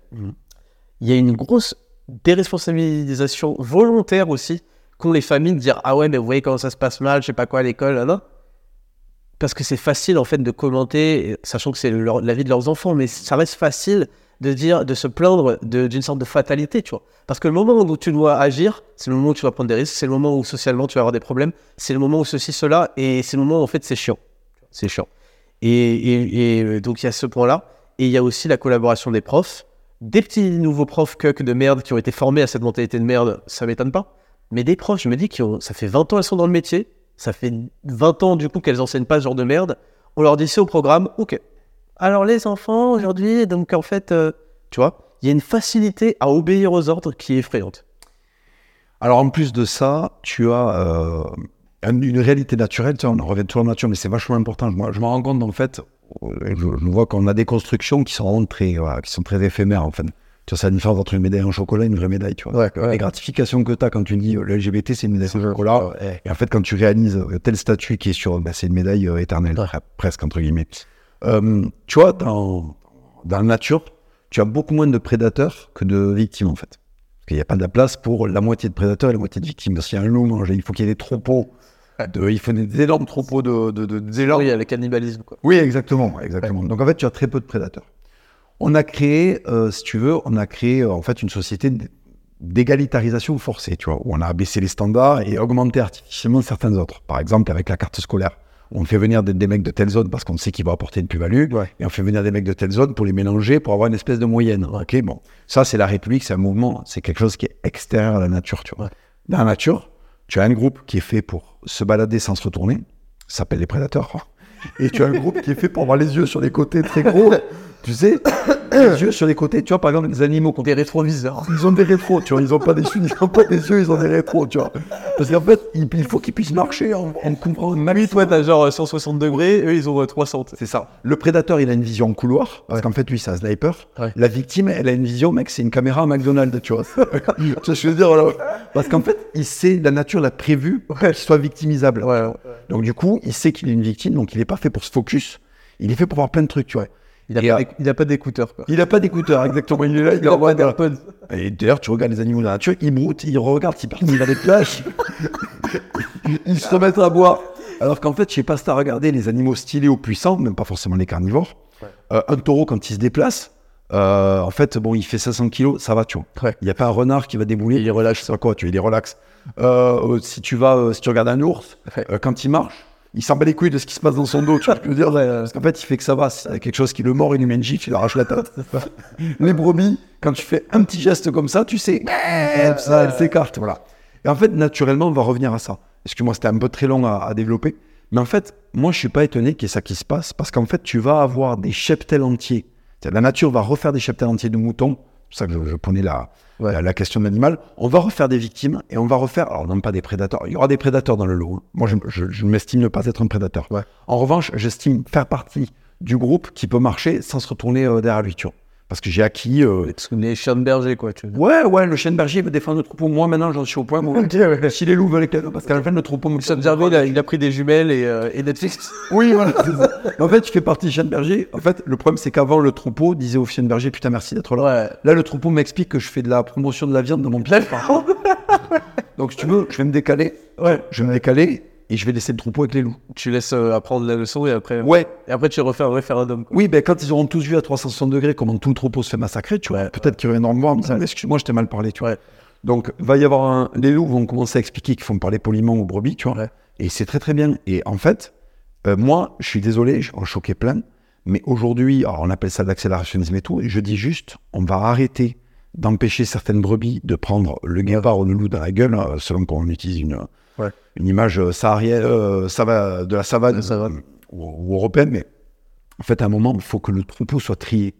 Il y a une grosse déresponsabilisation volontaire aussi qu'ont les familles de dire Ah ouais, mais vous voyez comment ça se passe mal, je sais pas quoi à l'école, là, non Parce que c'est facile en fait de commenter, sachant que c'est la vie de leurs enfants, mais ça reste facile de dire, de se plaindre d'une sorte de fatalité, tu vois. Parce que le moment où tu dois agir, c'est le moment où tu vas prendre des risques, c'est le moment où socialement tu vas avoir des problèmes, c'est le moment où ceci, cela, et c'est le moment où en fait c'est chiant. C'est chiant. Et, et- euh, donc il y a ce point-là, et il y a aussi la collaboration des profs, des petits nouveaux profs cuck de merde qui ont été formés à cette mentalité de merde, ça m'étonne pas. Mais des profs, je me dis que ça fait 20 ans elles sont dans le métier, ça fait 20 ans du coup qu'elles enseignent pas ce genre de merde. On leur dit c'est au programme, ok. Alors les enfants aujourd'hui, donc en fait, euh, tu vois, il y a une facilité à obéir aux ordres qui est effrayante. Alors en plus de ça, tu as euh, un- une réalité naturelle, on en revient toujours à la nature, mais c'est vachement important. Moi, je me rends compte en fait, euh, je, je vois qu'on a des constructions qui sont très, qui sont très éphémères en fait. Tu vois, c'est la différence entre une médaille en chocolat et une vraie médaille, tu vois. Les gratifications que tu as quand tu dis euh, le LGBT c'est une médaille en chocolat, et en fait quand tu réalises euh, tel statut qui est sur, bah, c'est une médaille euh, éternelle, presque entre guillemets. Euh, tu vois, dans, dans la nature, tu as beaucoup moins de prédateurs que de victimes en fait. Parce qu'il n'y a pas de la place pour la moitié de prédateurs et la moitié de victimes. S'il y a un loup mangé, il faut qu'il y ait des troupeaux. De, il faut des énormes troupeaux de, de, de- des énormes- Oui, il y a le cannibalisme, quoi. oui, exactement, exactement. Donc en fait, tu as très peu de prédateurs. On a créé, euh, si tu veux, on a créé euh, en fait une société d'égalitarisation forcée, tu vois, où on a abaissé les standards et augmenté artificiellement certains autres. Par exemple, avec la carte scolaire, on fait venir des, des mecs de telle zone parce qu'on sait qu'ils vont apporter une plus-value, et on fait venir des mecs de telle zone pour les mélanger, pour avoir une espèce de moyenne. Ok, bon, ça c'est la République, c'est un mouvement, c'est quelque chose qui est extérieur à la nature, tu vois. Dans la nature, tu as un groupe qui est fait pour se balader sans se retourner, ça s'appelle les prédateurs. Et tu as un groupe qui est fait pour avoir les yeux sur les côtés très gros. [LAUGHS] Tu sais, [COUGHS] les yeux sur les côtés. Tu vois, par exemple, les animaux, quand Des rétroviseurs. ils ont des rétros, tu vois, ils ont pas des [LAUGHS] ils ont pas des yeux, ils ont des rétros, tu vois. Parce qu'en fait, il, il faut qu'ils puissent marcher en, en un Oui, toi, t'as genre euh, 160 degrés, eux, ils ont euh, 300. c'est ça. Le prédateur, il a une vision en couloir, parce qu'en fait, lui, c'est un sniper. Ouais. La victime, elle a une vision, mec, c'est une caméra à McDonald's, tu vois. [LAUGHS] tu vois je veux dire, voilà. Parce qu'en fait, il sait, la nature l'a prévu qu'il soit victimisable. Ouais. Donc, du coup, il sait qu'il est une victime, donc il n'est pas fait pour se focus. Il est fait pour voir plein de trucs, tu vois. Il a, Et, pas euh, d'éc- il n'a pas d'écouteur, exactement. Il est là, il, envoie des-. Et d'ailleurs, tu regardes les animaux de la nature, ils broutent, ils regardent, ils partent, ils vont les plages. ils se remettent à boire. Alors qu'en fait, je sais pas si t'as regardé les animaux stylés ou puissants, même pas forcément les carnivores. Euh, un taureau, quand il se déplace, euh, en fait, bon, il fait 500 kilos, ça va, tu vois. Ouais. Il n'y a pas un renard qui va débouler. Il relâche. Pas quoi, tu vois, il est relax. Euh, si tu vas, si tu regardes un ours, Ouais. quand il marche, il s'en bat les couilles de ce qui se passe dans son dos, tu vois je dire Parce qu'en fait, il fait que ça va. C'est quelque chose qui le mord, il lui met une gifle, il arrache la tête. Les brebis, quand tu fais un petit geste comme ça, tu sais, ça, elles s'écartent, voilà. Et en fait, naturellement, on va revenir à ça. Excuse-moi, c'était un peu très long à, à développer. Mais en fait, moi, je suis pas étonné qu'il y ait ça qui se passe parce qu'en fait, tu vas avoir des cheptels entiers. La nature va refaire des cheptels entiers de moutons. C'est pour ça que je, je prenais la, Ouais. la, la question de l'animal. On va refaire des victimes et on va refaire, alors non pas des prédateurs, il y aura des prédateurs dans le lot. hein. Moi, je, je- je m'estime ne pas être un prédateur. Ouais. En revanche, j'estime faire partie du groupe qui peut marcher sans se retourner euh, derrière lui, tu vois. Parce que j'ai acquis. euh, Les chiens de berger, quoi. Tu veux. Ouais, ouais, le chien de berger veut défendre le troupeau. Moi, maintenant, j'en suis au point. Moi, [LAUGHS] Si les loups veulent éclairer, parce qu'à la fin, le troupeau me Le chien de berger, il a, il a pris des jumelles et, euh, et Netflix. [LAUGHS] Oui, voilà. En fait, tu fais partie de berger. En fait, le problème, c'est qu'avant, le troupeau disait au chien de berger Putain, merci d'être là. Ouais. Là, le troupeau m'explique que je fais de la promotion de la viande dans mon [LAUGHS] pied. Donc, si tu veux, je vais me décaler. Ouais. Je vais me décaler et je vais laisser le troupeau avec les loups. Tu laisses euh, apprendre la leçon et après. Ouais. Et après, tu refais un référendum. Quoi. Oui, ben quand ils auront tous vu à 360 degrés comment tout le troupeau se fait massacrer, tu vois, peut-être qu'ils reviendront me voir en me disant Excuse-moi, je t'ai mal parlé, tu vois. Donc, va y avoir un. Les loups vont commencer à expliquer qu'ils font parler poliment aux brebis, tu vois. Ouais. Et c'est très très bien. Et en fait, euh, moi, je suis désolé, je vais en choquer plein, mais aujourd'hui, on appelle ça de l'accélérationnisme et tout, et je dis juste on va arrêter d'empêcher certaines brebis de prendre le guépard ou le loup dans la gueule, euh, selon qu'on utilise une, Ouais. une image euh, saharienne, euh, sava- de la savane, De la savane. euh, ou, ou européenne, mais en fait, à un moment, il faut que le troupeau soit trié.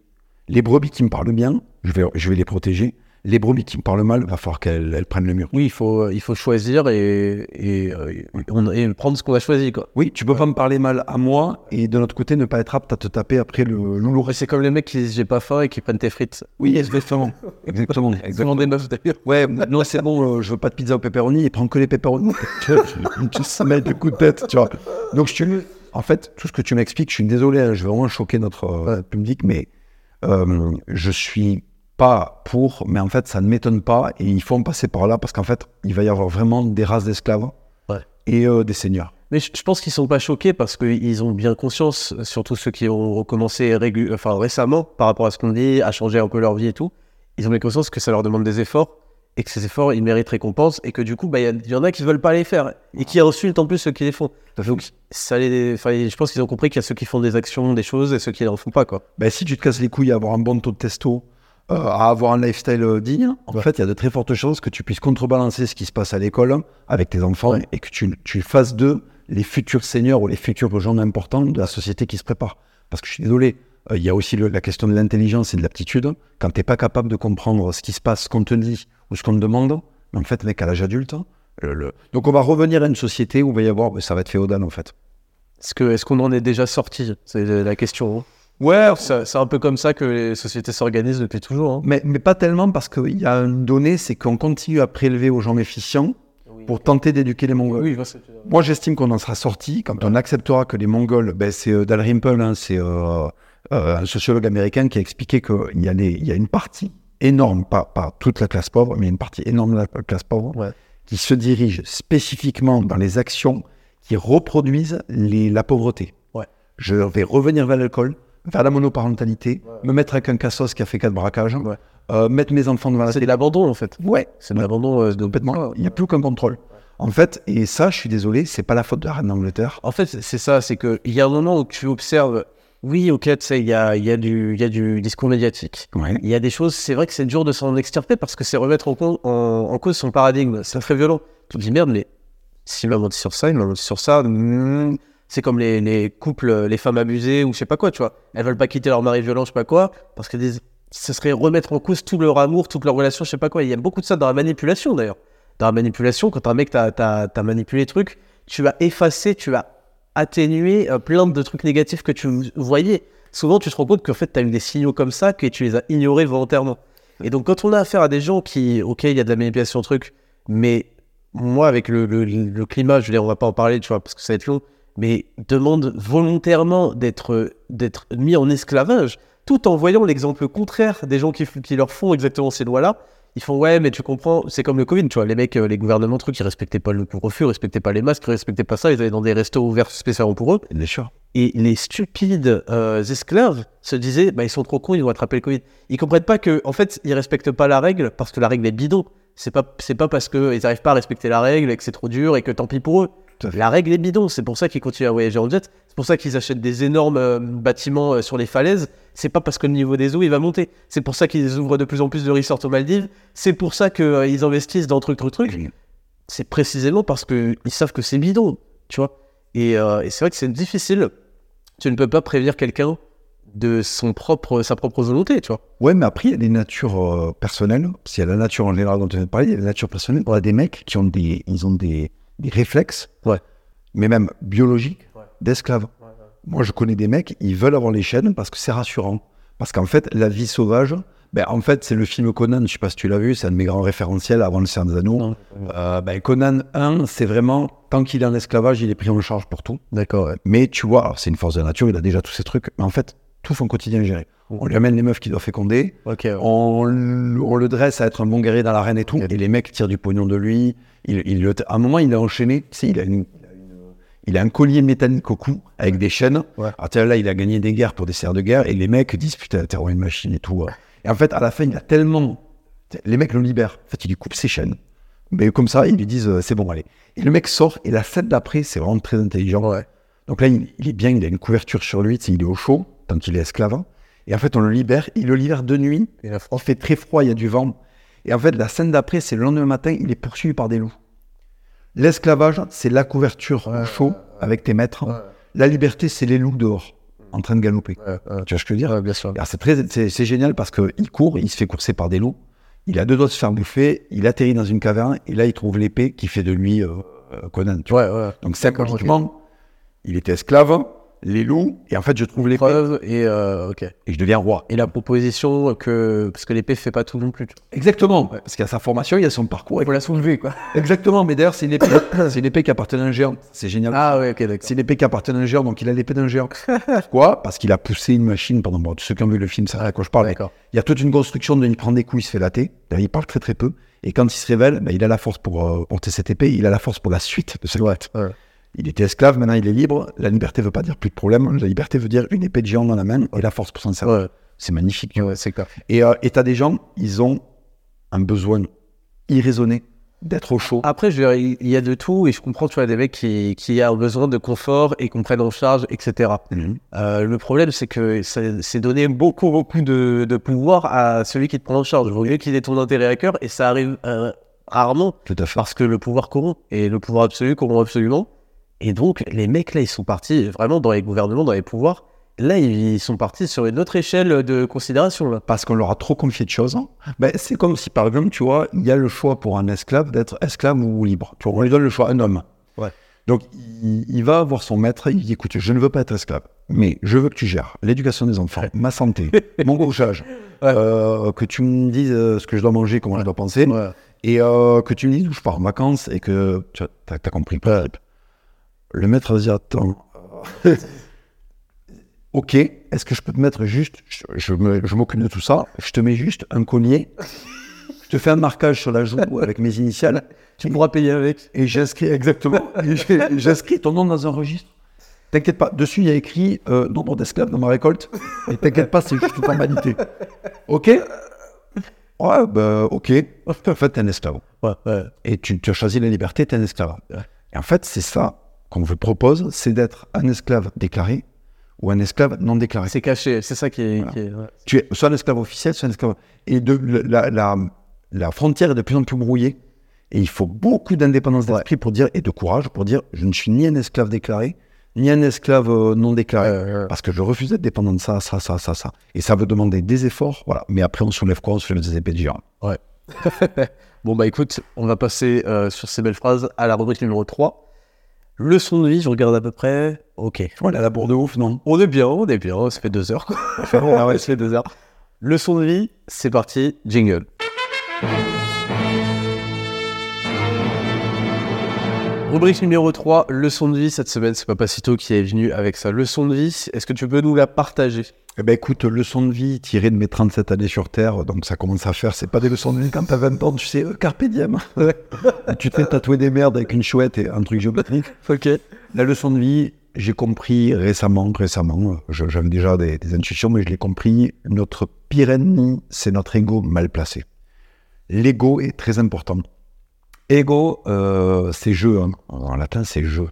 Les brebis qui me parlent bien, je vais, je vais les protéger. Les brebis qui me parlent mal, il va falloir qu'elles elles prennent le mur. Oui, il faut, il faut choisir et, et, euh, on- et prendre ce qu'on a choisi. Quoi. Oui, tu peux pas me parler mal à moi et de l'autre côté ne pas être apte à te taper après le loulou. Ouais, C'est comme les mecs qui disent j'ai pas faim et qui prennent tes frites. Oui, exactement. [LAUGHS] exactement. Exactement. des meufs d'ailleurs. Ouais, non, c'est bon, euh, je veux pas de pizza au pepperoni, et prends que les pepperoni. [LAUGHS] Ça met des coups de tête, tu vois. Donc, je te- en fait, tout ce que tu m'expliques, je suis désolé, hein, je vais vraiment choquer notre euh, public, mais euh, je suis pas pour, mais en fait, ça ne m'étonne pas, et il faut en passer par là, parce qu'en fait, il va y avoir vraiment des races d'esclaves Ouais. et euh, des seigneurs. Mais je, pense qu'ils sont pas choqués parce qu'ils ont bien conscience, surtout ceux qui ont recommencé régu- enfin, récemment par rapport à ce qu'on dit, à changer un peu leur vie et tout. Ils ont bien conscience que ça leur demande des efforts et que ces efforts, ils méritent récompense et que du coup, bah, il y en a qui veulent pas les faire et qui insultent en plus ceux qui les font. Donc, ça les, enfin, je pense qu'ils ont compris qu'il y a ceux qui font des actions, des choses et ceux qui n'en font pas. Quoi. Ben, si tu te casses les couilles à avoir un bon taux de testo, euh, à avoir un lifestyle euh, digne, en fait, il y a de très fortes chances que tu puisses contrebalancer ce qui se passe à l'école avec tes enfants Ouais. et que tu, tu fasses d'eux les futurs seigneurs ou les futurs gens importants de la société qui se prépare. Parce que je suis désolé, euh, il y a aussi le- la question de l'intelligence et de l'aptitude. Quand tu n'es pas capable de comprendre ce qui se passe, ce qu'on te dit ou ce qu'on te demande, mais en fait, mec, à l'âge adulte, le- donc on va revenir à une société où il va y avoir, ben, ça va être féodal en fait. Est-ce qu'on en est déjà sorti? C'est la question. hein. Ouais, C'est un peu comme ça que les sociétés s'organisent depuis toujours. hein. Mais, mais pas tellement parce qu'il y a une donnée, c'est qu'on continue à prélever aux gens efficients pour tenter d'éduquer les Mongols. Oui. Moi, j'estime qu'on en sera sorti quand on acceptera que les Mongols, ben, c'est euh, Dalrymple, hein, c'est euh, euh, un sociologue américain qui a expliqué qu'il y, a les- il y a une partie énorme, pas, pas toute la classe pauvre, mais une partie énorme de la classe pauvre, Ouais. qui se dirige spécifiquement dans les actions qui reproduisent les- la pauvreté. Ouais. Je vais revenir vers l'alcool, vers la monoparentalité, me mettre avec un cassos qui a fait quatre braquages, Ouais. euh, mettre mes enfants devant la C'est de l'abandon en fait. Ouais, C'est de l'abandon euh, de complètement. Il n'y a plus aucun contrôle. En fait, et ça, je suis désolé, c'est pas la faute de la reine d'Angleterre. En fait, c'est ça, c'est qu'il y a un moment où tu observes, oui, ok, tu sais, il y a, il y, a du- y a du discours médiatique. Ouais. Il y a des choses, c'est vrai que c'est dur de s'en extirper parce que c'est remettre en, con- en, en cause son paradigme. C'est très violent. Tu te dis, merde, mais s'il m'a menti sur ça, il m'a menti sur ça. hmm, C'est comme les, les couples, les femmes abusées ou je sais pas quoi, tu vois. Elles veulent pas quitter leur mari violent, je sais pas quoi, parce que des- ce serait remettre en cause tout leur amour, toute leur relation, je sais pas quoi. Il y a beaucoup de ça dans la manipulation d'ailleurs. Dans la manipulation, quand un mec t'a manipulé des trucs, tu vas effacer, tu vas atténuer euh, plein de trucs négatifs que tu voyais. Souvent, tu te rends compte qu'en fait, tu as eu des signaux comme ça que tu les as ignorés volontairement. Et donc, quand on a affaire à des gens qui, ok, il y a de la manipulation, truc, mais moi, avec le, le- le climat, je veux dire, on va pas en parler, tu vois, parce que ça va être long, mais demande volontairement d'être mis en esclavage, tout en voyant l'exemple contraire des gens qui, leur font exactement ces lois-là. Ils font ouais, mais tu comprends, c'est comme le Covid, tu vois, les mecs, euh, les gouvernements, trucs, ils respectaient pas le couvre-feu, ils respectaient pas les masques, ils respectaient pas ça, ils allaient dans des restos ouverts spécialement pour eux. Bien sûr. Et les stupides euh, esclaves se disaient, bah, ils sont trop cons, ils vont attraper le Covid. Ils comprennent pas que, en fait, ils respectent pas la règle parce que la règle est bidon. C'est pas, c'est pas parce qu'ils n'arrivent pas à respecter la règle et que c'est trop dur et que tant pis pour eux. La règle est bidon. C'est pour ça qu'ils continuent à voyager en jet. C'est pour ça qu'ils achètent des énormes euh, bâtiments euh, sur les falaises. C'est pas parce que le niveau des eaux il va monter. C'est pour ça qu'ils ouvrent de plus en plus de resorts aux Maldives. C'est pour ça qu'ils investissent dans truc, truc, truc c'est précisément parce qu'ils savent que c'est bidon, tu vois. Et, euh, et c'est vrai que c'est difficile. Tu ne peux pas prévenir quelqu'un de son propre, sa propre volonté, tu vois. Ouais, mais après, il y a des natures euh, personnelles. S'il y a la nature en général dont on vient de parler, il y a la nature personnelle. On a des mecs qui ont des, ils ont des, des réflexes, Ouais. mais même biologiques, Ouais. d'esclaves. Moi, je connais des mecs, ils veulent avoir les chaînes parce que c'est rassurant. Parce qu'en fait, la vie sauvage, ben, en fait, c'est le film Conan, je sais pas si tu l'as vu, c'est un de mes grands référentiels avant le Seigneur des Anneaux. Euh, ben, Conan 1, c'est vraiment, tant qu'il est en esclavage, il est pris en charge pour tout. D'accord. Mais tu vois, c'est une force de la nature, il a déjà tous ces trucs, mais en fait, tout son quotidien est géré. On lui amène les meufs qui doivent féconder, Ok, ouais. on, le dresse à être un bon guerrier dans l'arène et tout, Ok. et les mecs tirent du pognon de lui. Il, à un moment, il a enchaîné, tu sais, il a, une- il un collier métallique au cou avec des chaînes. Ouais. Alors, là, il a gagné des guerres pour des serres de guerre, et les mecs disent Putain, t'es une machine et tout. Et en fait, à la fin, il a tellement. Les mecs le libèrent. En fait, il lui coupe ses chaînes. Mais comme ça, ils lui disent euh, C'est bon, allez. Et le mec sort, et la scène d'après, c'est vraiment très intelligent. Ouais. Donc là, il, il est bien, il a une couverture sur lui, il est au chaud, tant qu'il est esclave. Et en fait, on le libère, il le libère de nuit, Et la il France. fait très froid, il y a du vent. Et en fait, la scène d'après, c'est le lendemain matin, il est poursuivi par des loups. L'esclavage, c'est la couverture au chaud avec tes maîtres. La liberté, c'est les loups dehors, en train de galoper. Tu vois ce que je veux dire? Bien sûr. Alors, C'est très, c'est, c'est génial parce qu'il court, il se fait courser par des loups. Il a deux doigts de se faire bouffer, il atterrit dans une caverne et là, il trouve l'épée qui fait de lui euh, euh, Conan. tu vois. Donc symboliquement, il était esclave, les loups, et en fait, je trouve l'épée Preuve et euh, ok. et je deviens roi. Et la proposition que parce que l'épée fait pas tout non plus. tu vois. Exactement, parce qu'il y a sa formation, il y a son parcours. Il faut la soulever quoi. [LAUGHS] Exactement, mais d'ailleurs, c'est une épée, [COUGHS] c'est une épée qui appartenait à un géant. C'est génial. Ah ouais, ok, d'accord. C'est une épée qui appartenait à un géant, donc il a l'épée d'un géant. Pourquoi? Parce qu'il a poussé une machine pendant. Bon, tous ceux qui ont vu le film, ça à quoi je parle. D'accord. Il y a toute une construction de il prend des coups, il se fait latter. D'ailleurs, il parle très très peu. Et quand il se révèle, ben, il a la force pour euh, porter cette épée, il a la force pour la suite de cette ouais. Il était esclave, maintenant il est libre. La liberté veut pas dire plus de problème. La liberté veut dire une épée de géant dans la main et la force pour s'en servir. Ouais, C'est magnifique. tu ouais, c'est clair. Et euh, et t'as des gens, ils ont un besoin irraisonné d'être au chaud. Après, je veux dire, il y a de tout et je comprends, tu vois, des mecs qui, qui ont besoin de confort et qu'on prenne en charge, etc. Mhm. Euh, le problème, c'est que c'est donner beaucoup, beaucoup de, de pouvoir à celui qui te prend en charge. Il vaut mieux qu'il ait ton intérêt à cœur et ça arrive euh, rarement Tout à fait. parce que le pouvoir corrompt et le pouvoir absolu corrompt absolument. Et donc, les mecs là, ils sont partis vraiment dans les gouvernements, dans les pouvoirs. Là, ils sont partis sur une autre échelle de considération. Là. Parce qu'on leur a trop confié de choses. Ben, c'est comme si, par exemple, tu vois, il y a le choix pour un esclave d'être esclave ou libre. Tu vois, on lui donne le choix, un homme. Ouais. Donc, il, il va voir son maître, il dit, écoute, je ne veux pas être esclave, mais je veux que tu gères l'éducation des enfants, ma santé, [LAUGHS] mon couchage, Ouais. euh, que tu me dises euh, ce que je dois manger, comment je dois penser, et euh, que tu me dises où je pars en vacances, et que tu as, compris le principe. Le maître va dire, attends, [LAUGHS] ok, est-ce que je peux te mettre juste, je, je m'occupe de tout ça, je te mets juste un collier, je te fais un marquage sur la joue avec mes initiales, Tu pourras payer avec. et j'inscris exactement, j'inscris ton nom dans un registre. T'inquiète pas, dessus il y a écrit euh, nombre d'esclaves dans ma récolte, et t'inquiète pas, c'est juste une formalité. Ok? Ouais, bah ok. En fait, t'es un esclave. Ouais, ouais. Et tu, tu as choisi la liberté, t'es un esclave. Et en fait, c'est ça qu'on vous propose, c'est d'être un esclave déclaré ou un esclave non déclaré. C'est caché, c'est ça qui est. Voilà. qui est- ouais. Tu es soit un esclave officiel, soit un esclave. Et de, la, la, la frontière est de plus en plus brouillée. Et il faut beaucoup d'indépendance d'esprit pour dire, et de courage pour dire, je ne suis ni un esclave déclaré, ni un esclave euh, non déclaré. Ouais, ouais. Parce que je refuse d'être dépendant de ça, ça, ça, ça, ça. Et ça veut demander des efforts, voilà. Mais après, on soulève quoi? On soulève des épées de géant. [LAUGHS] Bon, bah écoute, on va passer euh, sur ces belles phrases à la rubrique numéro 3. Leçon de vie, je regarde à peu près. Ok. Voilà, la bourre de ouf, non? On est bien, on est bien, ça fait deux heures [LAUGHS] ah ouais, ça fait deux heures. Leçon de vie, c'est parti, jingle. Rubrique numéro 3, leçon de vie. Cette semaine, c'est Papacito qui est venu avec sa leçon de vie. Est-ce que tu peux nous la partager? Eh ben écoute, leçon de vie tirée de mes 37 années sur Terre, donc ça commence à faire, c'est pas des leçons de vie quand t'as 20 ans, tu sais, euh, carpe diem. [LAUGHS] tu te fais tatouer des merdes avec une chouette et un truc géométrique. [LAUGHS] Ok. La leçon de vie, j'ai compris récemment, récemment, j'avais déjà des, des intuitions, mais je l'ai compris, notre pire ennemi, c'est notre ego mal placé. L'ego est très important. Ego, euh, c'est jeu, hein. en latin c'est jeu.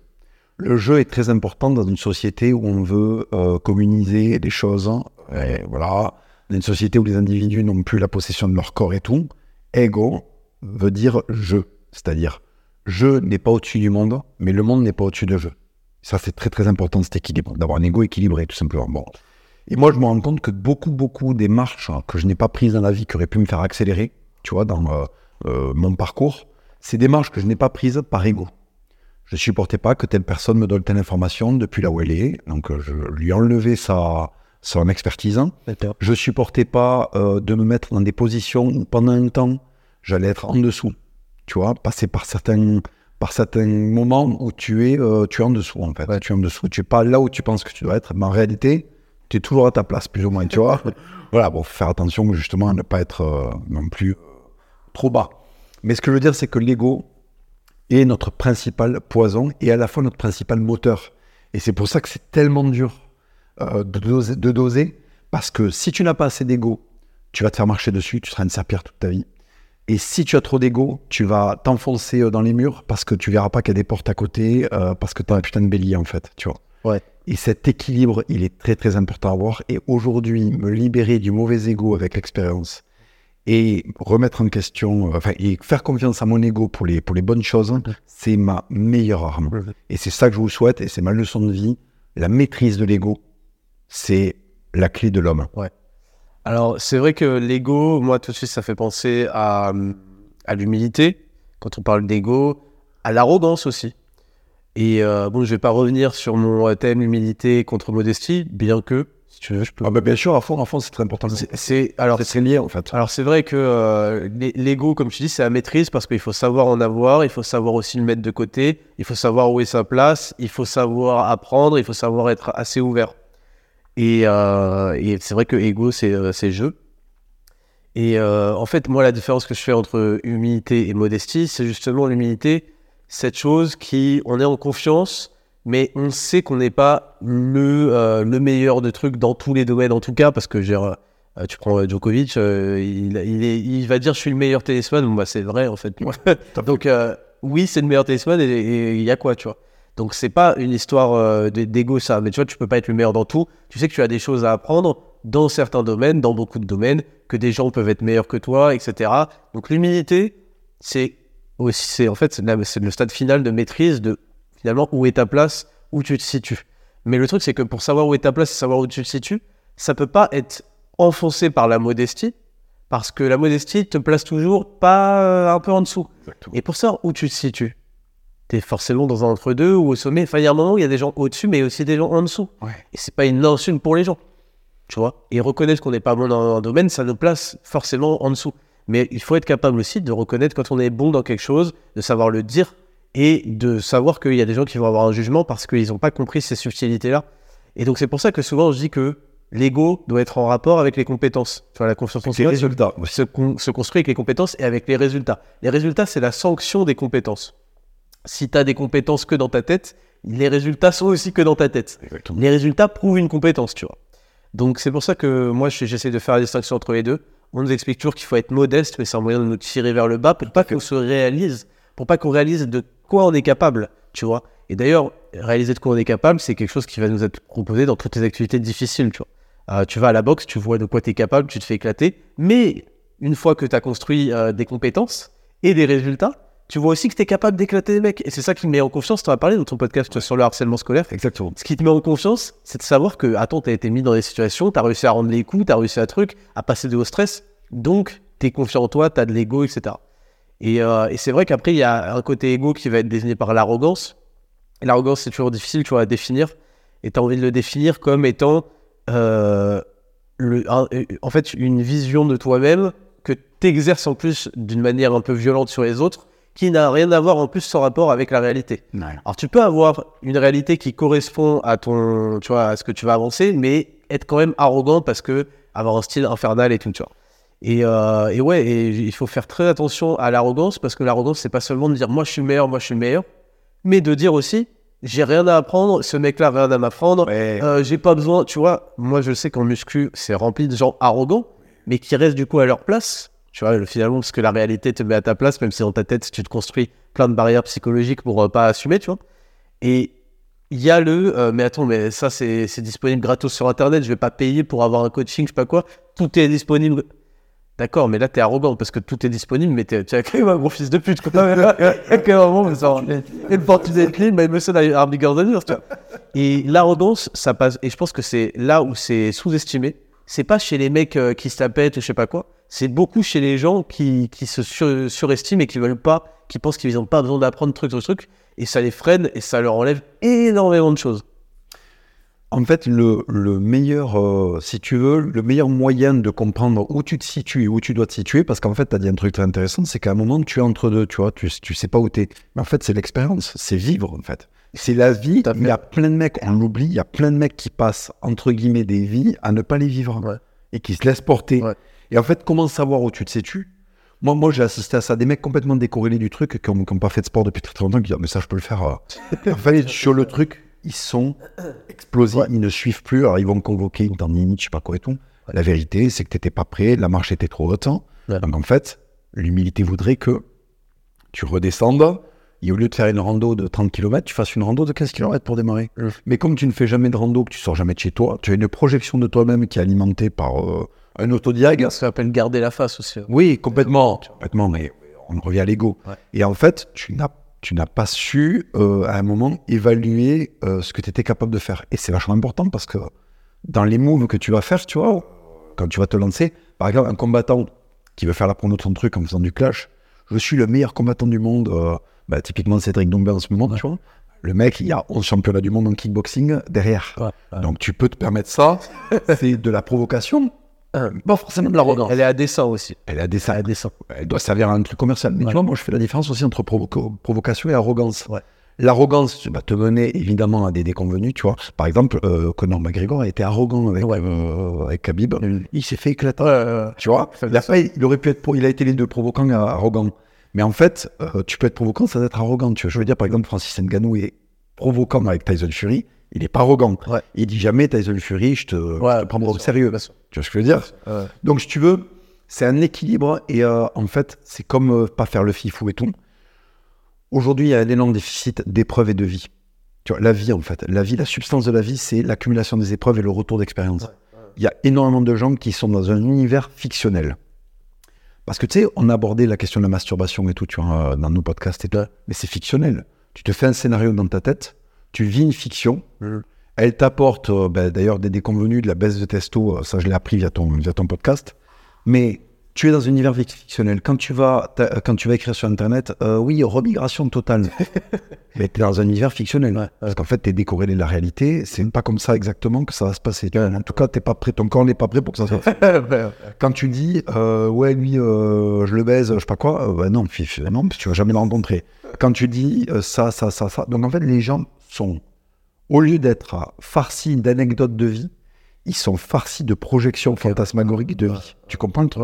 Le jeu est très important dans une société où on veut euh, communiser des choses. hein. Et voilà, dans une société où les individus n'ont plus la possession de leur corps et tout. Ego veut dire je, c'est-à-dire je n'est pas au-dessus du monde, mais le monde n'est pas au-dessus de je. Ça, c'est très très important cet équilibre, d'avoir un ego équilibré, tout simplement. Bon. Et moi, je me rends compte que beaucoup, beaucoup des marches hein, que je n'ai pas prises dans la vie, qui auraient pu me faire accélérer, tu vois, dans euh, euh, mon parcours, c'est des marches que je n'ai pas prises par ego. Je supportais pas que telle personne me donne telle information depuis là où elle est, donc euh, je lui enlevais sa, son expertise. Je supportais pas euh, de me mettre dans des positions où pendant un temps, j'allais être en dessous, tu vois, passer par certains, par certains moments où tu es, euh, tu es en dessous, en fait. Tu es en dessous, tu es pas là où tu penses que tu dois être, mais en réalité, tu es toujours à ta place, plus ou moins, tu vois. [LAUGHS] voilà, bon, faut faire attention justement à ne pas être euh, non plus trop bas. Mais ce que je veux dire, c'est que l'ego est notre principal poison et à la fois notre principal moteur. Et c'est pour ça que c'est tellement dur euh, de, doser, de doser, parce que si tu n'as pas assez d'ego, tu vas te faire marcher dessus, tu seras une serpillère toute ta vie. Et si tu as trop d'ego, tu vas t'enfoncer euh, dans les murs parce que tu verras pas qu'il y a des portes à côté, euh, parce que tu as un putain de bélier en fait, tu vois. Ouais. Et cet équilibre, il est très très important à avoir. Et aujourd'hui, me libérer du mauvais ego avec l'expérience et remettre en question, euh, enfin, et faire confiance à mon ego pour les, pour les bonnes choses, c'est ma meilleure arme. Et c'est ça que je vous souhaite, et c'est ma leçon de vie. La maîtrise de l'ego, c'est la clé de l'homme. Alors, c'est vrai que l'ego, moi, tout de suite, ça fait penser à, à l'humilité. Quand on parle d'ego, à l'arrogance aussi. Et euh, bon, je vais pas revenir sur mon thème humilité contre modestie, bien que, tu veux, je peux. Ah bah bien sûr, à fond, à fond, c'est très important. C'est- alors C'est très lié en fait. Alors c'est vrai que euh, l'e- l'ego, comme tu dis, c'est la maîtrise parce qu'il faut savoir en avoir, il faut savoir aussi le mettre de côté, il faut savoir où est sa place, il faut savoir apprendre, il faut savoir être assez ouvert. Et, euh, et c'est vrai que ego, c'est euh, c'est jeu. Et euh, en fait, moi, la différence que je fais entre humilité et modestie, c'est justement l'humilité, cette chose qui, on est en confiance, mais on sait qu'on n'est pas le, euh, le meilleur de trucs dans tous les domaines, en tout cas, parce que euh, euh, tu prends Djokovic, euh, il, il, est, il va dire je suis le meilleur tennisman, bon, bah, c'est vrai en fait. [LAUGHS] Donc oui, c'est le meilleur tennisman et il y a quoi, tu vois. Donc c'est pas une histoire d'ego ça, mais tu vois, tu peux pas être le meilleur dans tout. Tu sais que tu as des choses à apprendre dans certains domaines, dans beaucoup de domaines, que des gens peuvent être meilleurs que toi, etc. Donc l'humilité, c'est aussi, c'est en fait, c'est le stade final de maîtrise de finalement où est ta place, où tu te situes. Mais le truc, c'est que pour savoir où est ta place et savoir où tu te situes, ça peut pas être enfoncé par la modestie, parce que la modestie te place toujours pas euh, un peu en dessous. Et pour savoir où tu te situes, tu es forcément dans un entre-deux ou au sommet. Enfin, il y a un moment où il y a des gens au-dessus, mais aussi des gens en dessous. Ouais. Et c'est pas une insulte pour les gens. Tu vois Et reconnaître qu'on n'est pas bon dans un domaine, ça nous place forcément en dessous. Mais il faut être capable aussi de reconnaître quand on est bon dans quelque chose, de savoir le dire et de savoir qu'il y a des gens qui vont avoir un jugement parce qu'ils n'ont pas compris ces subtilités-là. Et donc, c'est pour ça que souvent, je dis que l'ego doit être en rapport avec les compétences. Tu vois, la confiance en soi résultats. se, con- se construit avec les compétences et avec les résultats. Les résultats, c'est la sanction des compétences. Si tu as des compétences que dans ta tête, les résultats sont aussi que dans ta tête. Exactement. Les résultats prouvent une compétence, tu vois. Donc c'est pour ça que moi, je- j'essaie de faire la distinction entre les deux. On nous explique toujours qu'il faut être modeste, mais c'est un moyen de nous tirer vers le bas pour pas qu'on se réalise, pour pas qu'on réalise de quoi on est capable, tu vois. Et d'ailleurs, réaliser de quoi on est capable, c'est quelque chose qui va nous être proposé dans toutes les activités difficiles, tu vois. Euh, tu vas à la boxe, tu vois de quoi tu es capable, tu te fais éclater, mais une fois que tu as construit euh, des compétences et des résultats, tu vois aussi que tu es capable d'éclater les mecs. Et c'est ça qui me met en confiance. Tu en as parlé dans ton podcast toi, sur le harcèlement scolaire. Exactement. Ce qui te met en confiance, c'est de savoir que, attends, t'as été mis dans des situations, t'as réussi à rendre les coups, t'as réussi à truc, à passer de haut stress, donc t'es confiant en toi, t'as de l'ego, etc. Et, euh, et c'est vrai qu'après, il y a un côté ego qui va être désigné par l'arrogance. Et l'arrogance, c'est toujours difficile, tu vois, à définir. Et t'as envie de le définir comme étant, euh, le, un- en fait, une vision de toi-même que t'exerces en plus d'une manière un peu violente sur les autres, qui n'a rien à voir en plus sans rapport avec la réalité. Alors tu peux avoir une réalité qui correspond à ton, tu vois, à ce que tu vas avancer, mais être quand même arrogant parce que avoir un style infernal et tout, tu vois. Et, euh, et ouais, et il faut faire très attention à l'arrogance parce que l'arrogance c'est pas seulement de dire moi je suis le meilleur, moi je suis le meilleur, mais de dire aussi j'ai rien à apprendre, ce mec-là a rien à m'apprendre, Ouais. euh, j'ai pas besoin, tu vois. Moi je sais qu'en muscu c'est rempli de gens arrogants, mais qui restent du coup à leur place. Tu vois, le- finalement, parce que la réalité te met à ta place, même si dans ta tête, tu te construis plein de barrières psychologiques pour euh, pas assumer, tu vois. Et il y a le, euh, mais attends, mais ça, c'est c'est disponible gratos sur Internet, je vais pas payer pour avoir un coaching, je sais pas quoi. Tout est disponible. D'accord, mais là, t'es arrogant parce que tout est disponible, mais t'es- tu es quand même un gros fils de pute. Quoi. Ça, [LAUGHS] une fortune clean, mais monsieur a un bigger than yours, tu vois. Et l'arrogance, ça passe. Et je pense que c'est là où c'est sous-estimé. C'est pas chez les mecs euh, qui se la pètent ou je sais pas quoi. C'est beaucoup chez les gens qui, qui se sur- surestiment et qui veulent pas, qui pensent qu'ils n'ont pas besoin d'apprendre truc, truc, truc. Et ça les freine et ça leur enlève énormément de choses. En fait, le, le meilleur, euh, si tu veux, le meilleur moyen de comprendre où tu te situes et où tu dois te situer, parce qu'en fait, tu as dit un truc très intéressant, c'est qu'à un moment, tu es entre deux, tu vois, tu, tu sais pas où tu es. Mais en fait, c'est l'expérience, c'est vivre, en fait. C'est la vie. Il y a plein de mecs, on l'oublie, il y a plein de mecs qui passent, entre guillemets, des vies à ne pas les vivre. Ouais. Et qui se laissent porter. Ouais. Et en fait, comment savoir où tu te situes? Moi, moi j'ai assisté à ça. Des mecs complètement décorrélés du truc, qui n'ont pas fait de sport depuis très, très longtemps, qui disent Ah, Mais ça, je peux le faire. euh. [LAUGHS] en fait, sur le truc, ils sont explosés, Ouais. ils ne suivent plus. Alors, ils vont convoquer une tendinite, je sais pas quoi et tout. La vérité, c'est que tu n'étais pas prêt, la marche était trop haute. Ouais. Donc, en fait, l'humilité voudrait que tu redescendes et au lieu de faire une rando de 30 km, tu fasses une rando de 15 km pour démarrer. Mais comme tu ne fais jamais de rando, que tu sors jamais de chez toi, tu as une projection de toi-même qui est alimentée par euh, un autodiag. Ça s'appelle garder la face aussi. hein. Oui, complètement. Complètement, mais on revient à l'ego. Et en fait, tu n'as, tu n'as pas su, euh, à un moment, évaluer euh, ce que tu étais capable de faire. Et c'est vachement important parce que dans les moves que tu vas faire, tu vois, quand tu vas te lancer, par exemple, un combattant qui veut faire la promo de son truc en faisant du clash, je suis le meilleur combattant du monde, euh, bah, typiquement Cédric Dombé en ce moment, tu vois. Le mec, il y a 11 championnats du monde en kickboxing derrière. Donc tu peux te permettre ça. [LAUGHS] c'est de la provocation, pas forcément de l'arrogance. Elle est à dessin aussi. Elle a des elle, elle doit servir à un truc commercial. Mais tu vois, moi, je fais la différence aussi entre provo- provocation et arrogance. Ouais. L'arrogance va te mener évidemment à des déconvenus, tu vois. Par exemple, euh, Conor McGregor a été arrogant avec, euh, avec Khabib. Il s'est fait éclater. Tu vois il, a il aurait pu être il a été les deux provoquant et arrogant. Mais en fait, euh, tu peux être provoquant sans être arrogant. Tu vois, je veux dire, par exemple, Francis Ngannou est provoquant avec Tyson Fury. Il est pas arrogant. Ouais. Il dit jamais Tyson Fury, je te, je te prends au sérieux. Tu vois ce que je veux dire? Ouais. donc, si tu veux, c'est un équilibre et euh, en fait, c'est comme euh, pas faire le fifou et tout. Aujourd'hui, il y a un énorme déficit d'épreuves et de vie. Tu vois, la vie, en fait, la vie, la substance de la vie, c'est l'accumulation des épreuves et le retour d'expérience. Il y a énormément de gens qui sont dans un univers fictionnel. Parce que tu sais, on a abordé la question de la masturbation et tout, tu vois, euh, dans nos podcasts et tout. Mais c'est fictionnel. Tu te fais un scénario dans ta tête, tu vis une fiction, elle t'apporte euh, ben, d'ailleurs des déconvenus, de la baisse de testo, euh, ça je l'ai appris via ton, via ton podcast. Mais tu es dans un univers fictionnel. Quand tu vas, t'as- quand tu vas écrire sur Internet, euh, oui, remigration totale. [LAUGHS] Mais tu es dans un univers fictionnel. Parce qu'en fait, tu es décorrélé de la réalité. C'est pas comme ça exactement que ça va se passer. En tout cas, t'es pas prêt. Ton corps n'est pas prêt pour que ça se [LAUGHS] fasse. Quand tu dis, euh, ouais, lui, euh, je le baise, je sais pas quoi, euh, bah non, non, tu vas jamais le rencontrer. Quand tu dis euh, ça, ça, ça, ça. Donc en fait, les gens sont, au lieu d'être farcis d'anecdotes de vie, ils sont farcis de projections fantasmagoriques de vie. Tu comprends le truc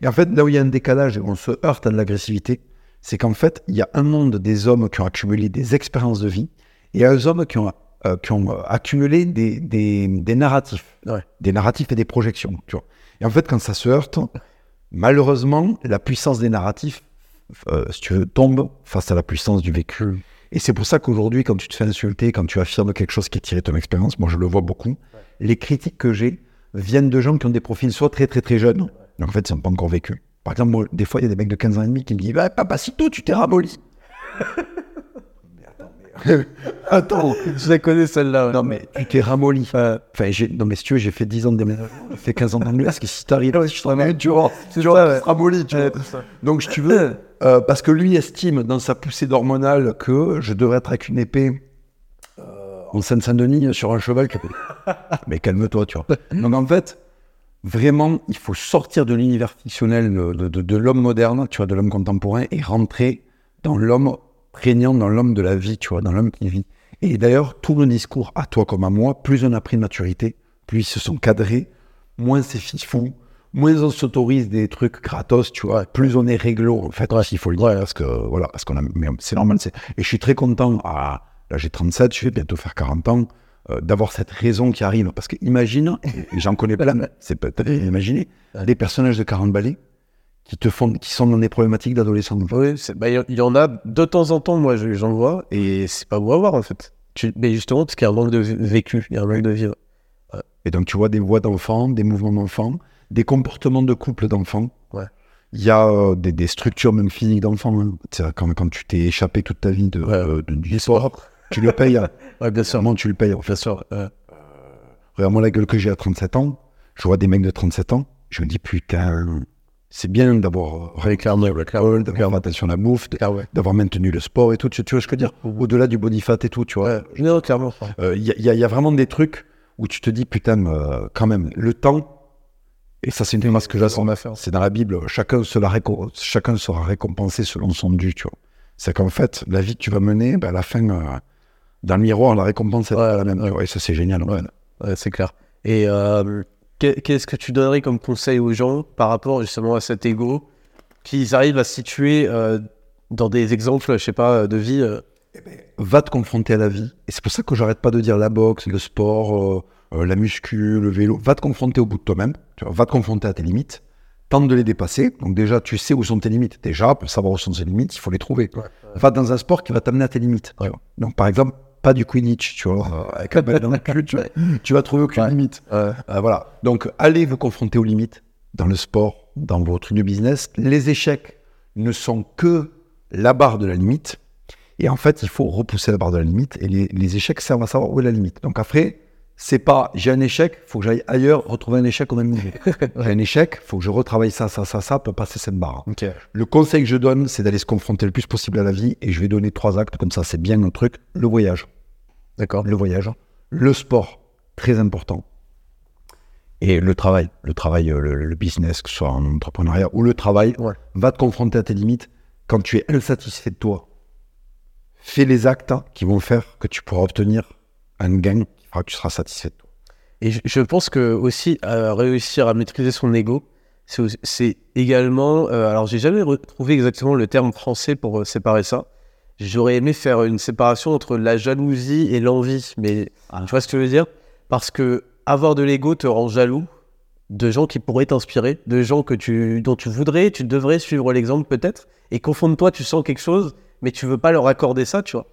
Et en fait, là où il y a un décalage et on se heurte à de l'agressivité, c'est qu'en fait, il y a un monde des hommes qui ont accumulé des expériences de vie et un hommes qui ont, euh, qui ont euh, accumulé des, des, des narratifs. Ouais. Des narratifs et des projections. Tu vois. Et en fait, quand ça se heurte, malheureusement, la puissance des narratifs, euh, si tu veux, tombe face à la puissance du vécu. Et c'est pour ça qu'aujourd'hui, quand tu te fais insulter, quand tu affirmes quelque chose qui est tiré de ton expérience, moi je le vois beaucoup, les critiques que j'ai viennent de gens qui ont des profils soit très très très jeunes, donc en fait ils n'ont pas encore vécu. Par exemple, moi, des fois il y a des mecs de 15 ans et demi qui me disent bah, Papa, si tôt tu t'es ramolli. [LAUGHS] Attends, Je la connais celle-là. ouais. non mais tu t'es ramolli. Enfin, j'ai- non mais si tu veux, j'ai fait 10 ans de déménagement, j'ai fait 15 ans d'anglais, parce que si t'arrives, je suis ramolli, tu vois, tu vois, tu te ramollis, tu vois. Donc, si tu veux, [CLEARS THROAT] euh, parce que lui estime dans sa poussée d'hormonale que je devrais être avec une épée euh, en Seine-Saint-Denis sur un cheval. qui- Mais calme-toi, tu vois. [CLEARS THROAT] Donc, en fait, vraiment, il faut sortir de l'univers fictionnel de, de- de- de l'homme moderne, tu vois, de l'homme contemporain, et rentrer dans l'homme prégnant, dans l'homme de la vie, tu vois, dans l'homme qui vit. Et d'ailleurs, tout le discours, à toi comme à moi, plus on a pris de maturité, plus ils se sont cadrés, moins c'est fifou, moins on s'autorise des trucs gratos, tu vois, plus on est réglo, en fait, il faut le dire, parce que, voilà, parce qu'on a, mais c'est normal, c'est, et je suis très content, à, là j'ai 37, je vais bientôt faire 40 ans, euh, d'avoir cette raison qui arrive, parce que imagine, et j'en connais plein, [LAUGHS] c'est peut-être, imaginez, des personnages de 40 balais, qui te font, qui sont dans des problématiques d'adolescents. Oui, bah, il y, il y en a de temps en temps, moi je- j'en vois, et c'est pas beau à voir en fait. Tu- mais justement, parce qu'il y a un manque de vécu, il y a un manque de vivre. Et donc, tu vois des voix d'enfants, des mouvements d'enfants, des comportements de couple d'enfants. Il y a euh, des, des structures même physiques d'enfants. hein. Quand, quand tu t'es échappé toute ta vie de, Ouais. euh, de- du sport, tu le payes. hein. [LAUGHS] Ouais, bien sûr. Vraiment, tu le payes. en fait? Bien sûr. euh, Regarde-moi la gueule que j'ai à 37 ans. Je vois des mecs de 37 ans. Je me dis, putain, c'est bien d'avoir Ouais, clairement, ouais, clairement. euh, d'avoir attention à la bouffe, Ah d'avoir maintenu le sport et tout. Tu, vois ce que je veux dire? Au-delà du body fat et tout, tu vois. Ouais, clairement. Euh, Il y, a- il y il y a vraiment des trucs où tu te dis, putain, euh, quand même, le temps, et ça, c'est une phrase que faire. c'est dans la Bible, chacun sera, chacun sera récompensé selon son dû, tu vois. C'est qu'en fait, la vie que tu vas mener, ben, à la fin, euh, dans le miroir, la récompense est Ouais, la même. ouais. Et ça, c'est génial. Ouais. c'est clair. Et euh, qu'est-ce que tu donnerais comme conseil aux gens par rapport justement à cet ego qu'ils arrivent à se situer euh, dans des exemples, je sais pas, de vie euh, Va te confronter à la vie. Et c'est pour ça que j'arrête pas de dire la boxe, le sport, euh, euh, la muscu, le vélo. Va te confronter au bout de toi-même. Va te confronter à tes limites. Tente de les dépasser. Donc déjà, tu sais où sont tes limites. Déjà, pour savoir où sont tes limites, il faut les trouver. Va dans un sport qui va t'amener à tes limites. Donc par exemple, pas du Quidditch, tu vois, avec un balle dans le cul, tu, vois. [LAUGHS] tu vas trouver aucune Ouais. limite. Euh, voilà. Donc allez vous confronter aux limites dans le sport, dans votre business. Les échecs ne sont que la barre de la limite. Et en fait, il faut repousser la barre de la limite. Et les, les échecs servent à savoir où est la limite. Donc après, c'est pas j'ai un échec, faut que j'aille ailleurs retrouver un échec au même niveau. [LAUGHS] j'ai un échec, faut que je retravaille ça, ça, ça, ça pour passer cette barre. Le conseil que je donne, c'est d'aller se confronter le plus possible à la vie. Et je vais donner trois actes, comme ça, c'est bien un truc. Le voyage. D'accord. Le voyage. Le sport, très important. Et le travail. Le travail, euh, le, le business, que ce soit en entrepreneuriat ou le travail, Ouais. va te confronter à tes limites. Quand tu es insatisfait de toi, fais les actes qui vont faire que tu pourras obtenir un gain qui fera que tu seras satisfait de toi. Et je, je pense que aussi euh, réussir à maîtriser son ego, c'est également. euh, alors j'ai jamais retrouvé exactement le terme français pour euh, séparer ça. J'aurais aimé faire une séparation entre la jalousie et l'envie, mais Ah. tu vois ce que je veux dire? Parce que avoir de l'ego te rend jaloux de gens qui pourraient t'inspirer, de gens que tu, dont tu voudrais, tu devrais suivre l'exemple peut-être, et qu'au fond de toi tu sens quelque chose, mais tu veux pas leur accorder ça, tu vois.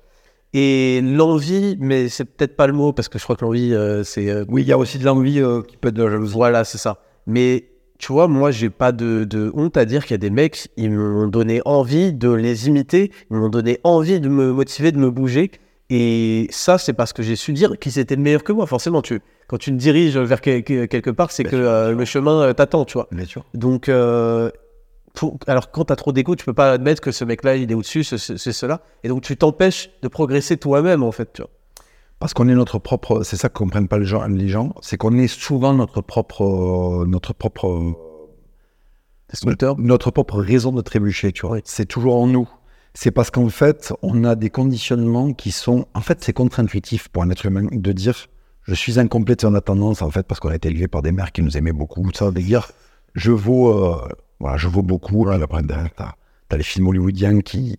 Et l'envie, mais c'est peut-être pas le mot parce que je crois que l'envie euh, c'est euh, Oui, il y a aussi de l'envie euh, qui peut être de la jalousie. voilà, c'est ça. Mais tu vois, moi, j'ai pas de, de honte à dire qu'il y a des mecs, ils m'ont donné envie de les imiter, ils m'ont donné envie de me motiver, de me bouger. Et ça, c'est parce que j'ai su dire qu'ils étaient meilleurs que moi. Forcément, tu, quand tu te diriges vers que- que- quelque part, c'est que euh, le chemin euh, t'attend, tu vois. Bien sûr. Donc, euh, pour- alors quand t'as trop d'ego, tu peux pas admettre que ce mec-là, il est au-dessus, ce- ce- c'est cela. Et donc, tu t'empêches de progresser toi-même, en fait, tu vois. Parce qu'on est notre propre, c'est ça que comprennent pas les gens, les gens, c'est qu'on est souvent notre propre, notre propre, notre propre raison de trébucher, tu vois. C'est toujours en nous. C'est parce qu'en fait, on a des conditionnements qui sont, en fait, c'est contre-intuitif pour un être humain de dire, je suis incomplet et on a tendance, en fait, parce qu'on a été élevé par des mères qui nous aimaient beaucoup, ça, des dire, je vaux, euh, voilà, je vaux beaucoup. Là, après, t'as, t'as les films hollywoodiens qui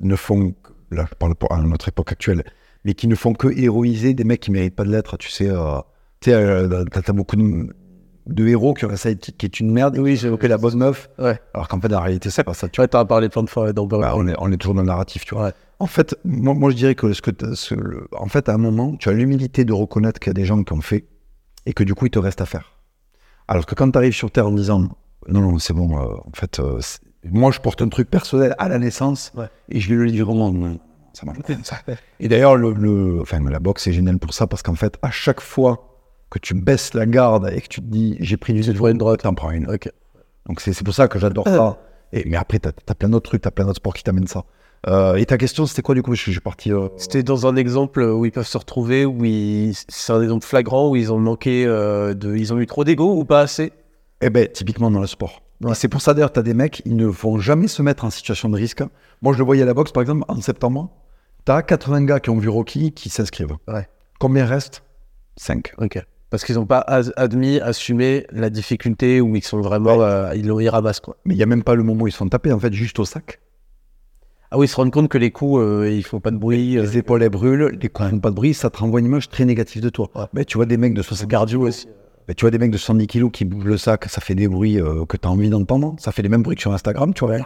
ne font, là, je parle pour à notre époque actuelle, mais qui ne font que héroïser des mecs qui méritent pas de l'être, tu sais. euh, tu sais, euh, t'as, t'as beaucoup de, de héros qui ont un sidekick qui est une merde, Oui, j'ai fait la bonne meuf, Ouais. alors qu'en fait, en réalité, c'est pas ça. Tu t'en as parlé plein de fois dans Bah, on, est, on est toujours dans le narratif, tu vois. Ouais. En fait, moi, moi, je dirais que, ce que ce- le- en fait, à un moment, tu as l'humilité de reconnaître qu'il y a des gens qui ont fait et que du coup, il te reste à faire. Alors que quand tu arrives sur Terre en disant non, non, c'est bon, euh, en fait, euh, moi, je porte un truc personnel à la naissance Ouais. et je vais le livrer au monde. Ça marche pas. Et d'ailleurs, le, le- enfin, la boxe est géniale pour ça parce qu'en fait, à chaque fois que tu baisses la garde et que tu te dis j'ai pris du vois une droite. t'en prends une. Donc c'est pour ça que j'adore ça. Et, mais après, tu as, plein d'autres trucs, tu as plein d'autres sports qui t'amènent ça. Euh, et ta question, c'était quoi du coup? Je suis parti. euh, C'était dans un exemple où ils peuvent se retrouver, où ils... c'est un exemple flagrant, où ils ont manqué euh, de. Ils ont eu trop d'ego ou pas assez? Eh ben, typiquement dans le sport. Ouais. C'est pour ça d'ailleurs, tu as des mecs, ils ne vont jamais se mettre en situation de risque. Moi, je le voyais à la boxe, par exemple, en septembre. Tu as 80 gars qui ont vu Rocky qui s'inscrivent. Ouais. Combien reste? 5. Ok. Parce qu'ils n'ont pas as- admis, assumé la difficulté, où ils sont vraiment. euh, ils, l'ont- ils ramassent, quoi. Mais il n'y a même pas le moment où ils se font taper, en fait, juste au sac. Ah oui, ils se rendent compte que les coups, euh, ils font pas de bruit. euh, Les épaules, elles brûlent, les coups font pas de bruit, ça te renvoie une image très négative de toi. Ouais. Ben, tu vois des mecs de c'est 70 cardio aussi. Ben, tu vois des mecs de 70 kilos qui bougent le sac, ça fait des bruits euh, que tu as envie d'entendre. Ça fait les mêmes bruits que sur Instagram, tu vois.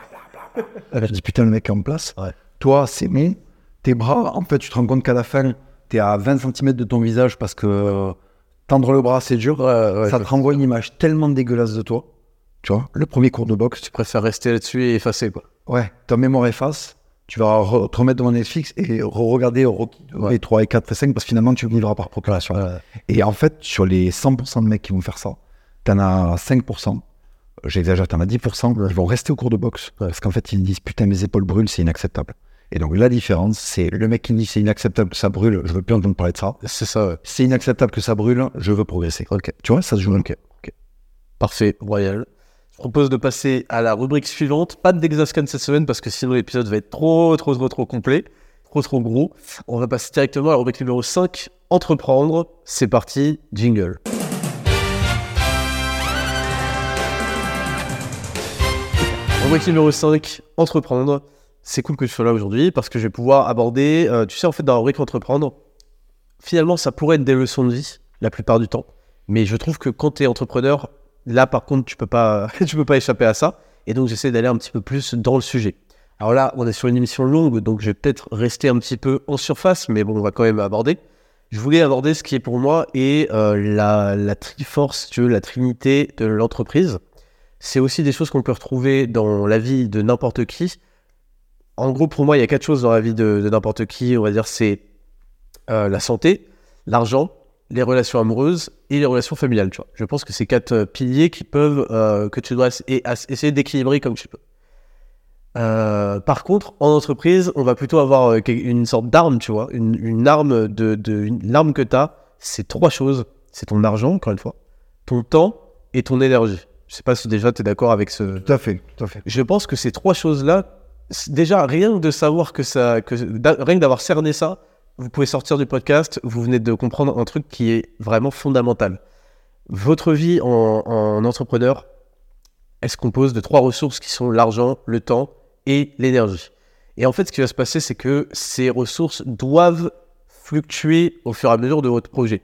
Je dis putain, le mec est en place. Ouais. Toi, c'est bon. Tes bras, en fait, tu te rends compte qu'à la fin, tu es à 20 cm de ton visage parce que euh, tendre le bras, c'est dur. Ouais, ça te renvoie une image tellement dégueulasse de toi Tu vois, le premier cours de boxe, Tu préfères rester là-dessus et effacer, quoi. ouais, ta mémoire efface, tu vas re- te remettre devant Netflix et re-regarder Rocky 2 Ouais. et 3 et 4 et 5 parce que finalement, tu vivras par procuration. Et en fait, sur les 100% de mecs qui vont faire ça, t'en as 5%, j'exagère, t'en as 10%, qui vont rester au cours de boxe. Parce qu'en fait, ils disent putain, mes épaules brûlent, c'est inacceptable. Et donc, la différence, c'est le mec qui dit c'est inacceptable que ça brûle, je veux plus entendre parler de ça. C'est ça, ouais. C'est inacceptable que ça brûle, je veux progresser. Ok. Tu vois, ça se joue. Ok, ok. Parfait, royal. Je propose de passer à la rubrique suivante. Pas de Dexascan cette semaine parce que sinon l'épisode va être trop, trop, trop, trop complet. Trop, trop gros. On va passer directement à la rubrique numéro 5, entreprendre. C'est parti, jingle. Rubrique numéro 5, entreprendre. C'est cool que je sois là aujourd'hui parce que je vais pouvoir aborder, euh, tu sais, en fait, dans la rubrique entreprendre, finalement, ça pourrait être des leçons de vie la plupart du temps. Mais je trouve que quand tu es entrepreneur, là, par contre, tu peux pas, [LAUGHS] tu peux pas échapper à ça. Et donc, j'essaie d'aller un petit peu plus dans le sujet. Alors là, on est sur une émission longue, donc je vais peut-être rester un petit peu en surface, mais bon, on va quand même aborder. Je voulais aborder ce qui est pour moi et euh, la, triforce, tu veux, la trinité de l'entreprise. C'est aussi des choses qu'on peut retrouver dans la vie de n'importe qui. En gros, pour moi, il y a quatre choses dans la vie de, de n'importe qui. On va dire, c'est euh, la santé, l'argent, les relations amoureuses et les relations familiales. Tu vois. Je pense que c'est quatre euh, piliers qui peuvent, euh, que tu dois essayer d'équilibrer comme tu peux. Euh, par contre, en entreprise, on va plutôt avoir une sorte d'arme, tu vois, une, une arme de, l'arme que tu as, c'est trois choses. C'est ton argent, encore une fois, ton temps et ton énergie. Je sais pas si déjà tu es d'accord avec ce, Tout à fait, tout à fait. je pense que ces trois choses-là, déjà rien que de savoir que ça, que rien que d'avoir cerné ça, vous pouvez sortir du podcast, vous venez de comprendre un truc qui est vraiment fondamental. Votre vie en, en entrepreneur, elle se compose de trois ressources qui sont l'argent, le temps et l'énergie. Et en fait, ce qui va se passer, c'est que ces ressources doivent fluctuer au fur et à mesure de votre projet.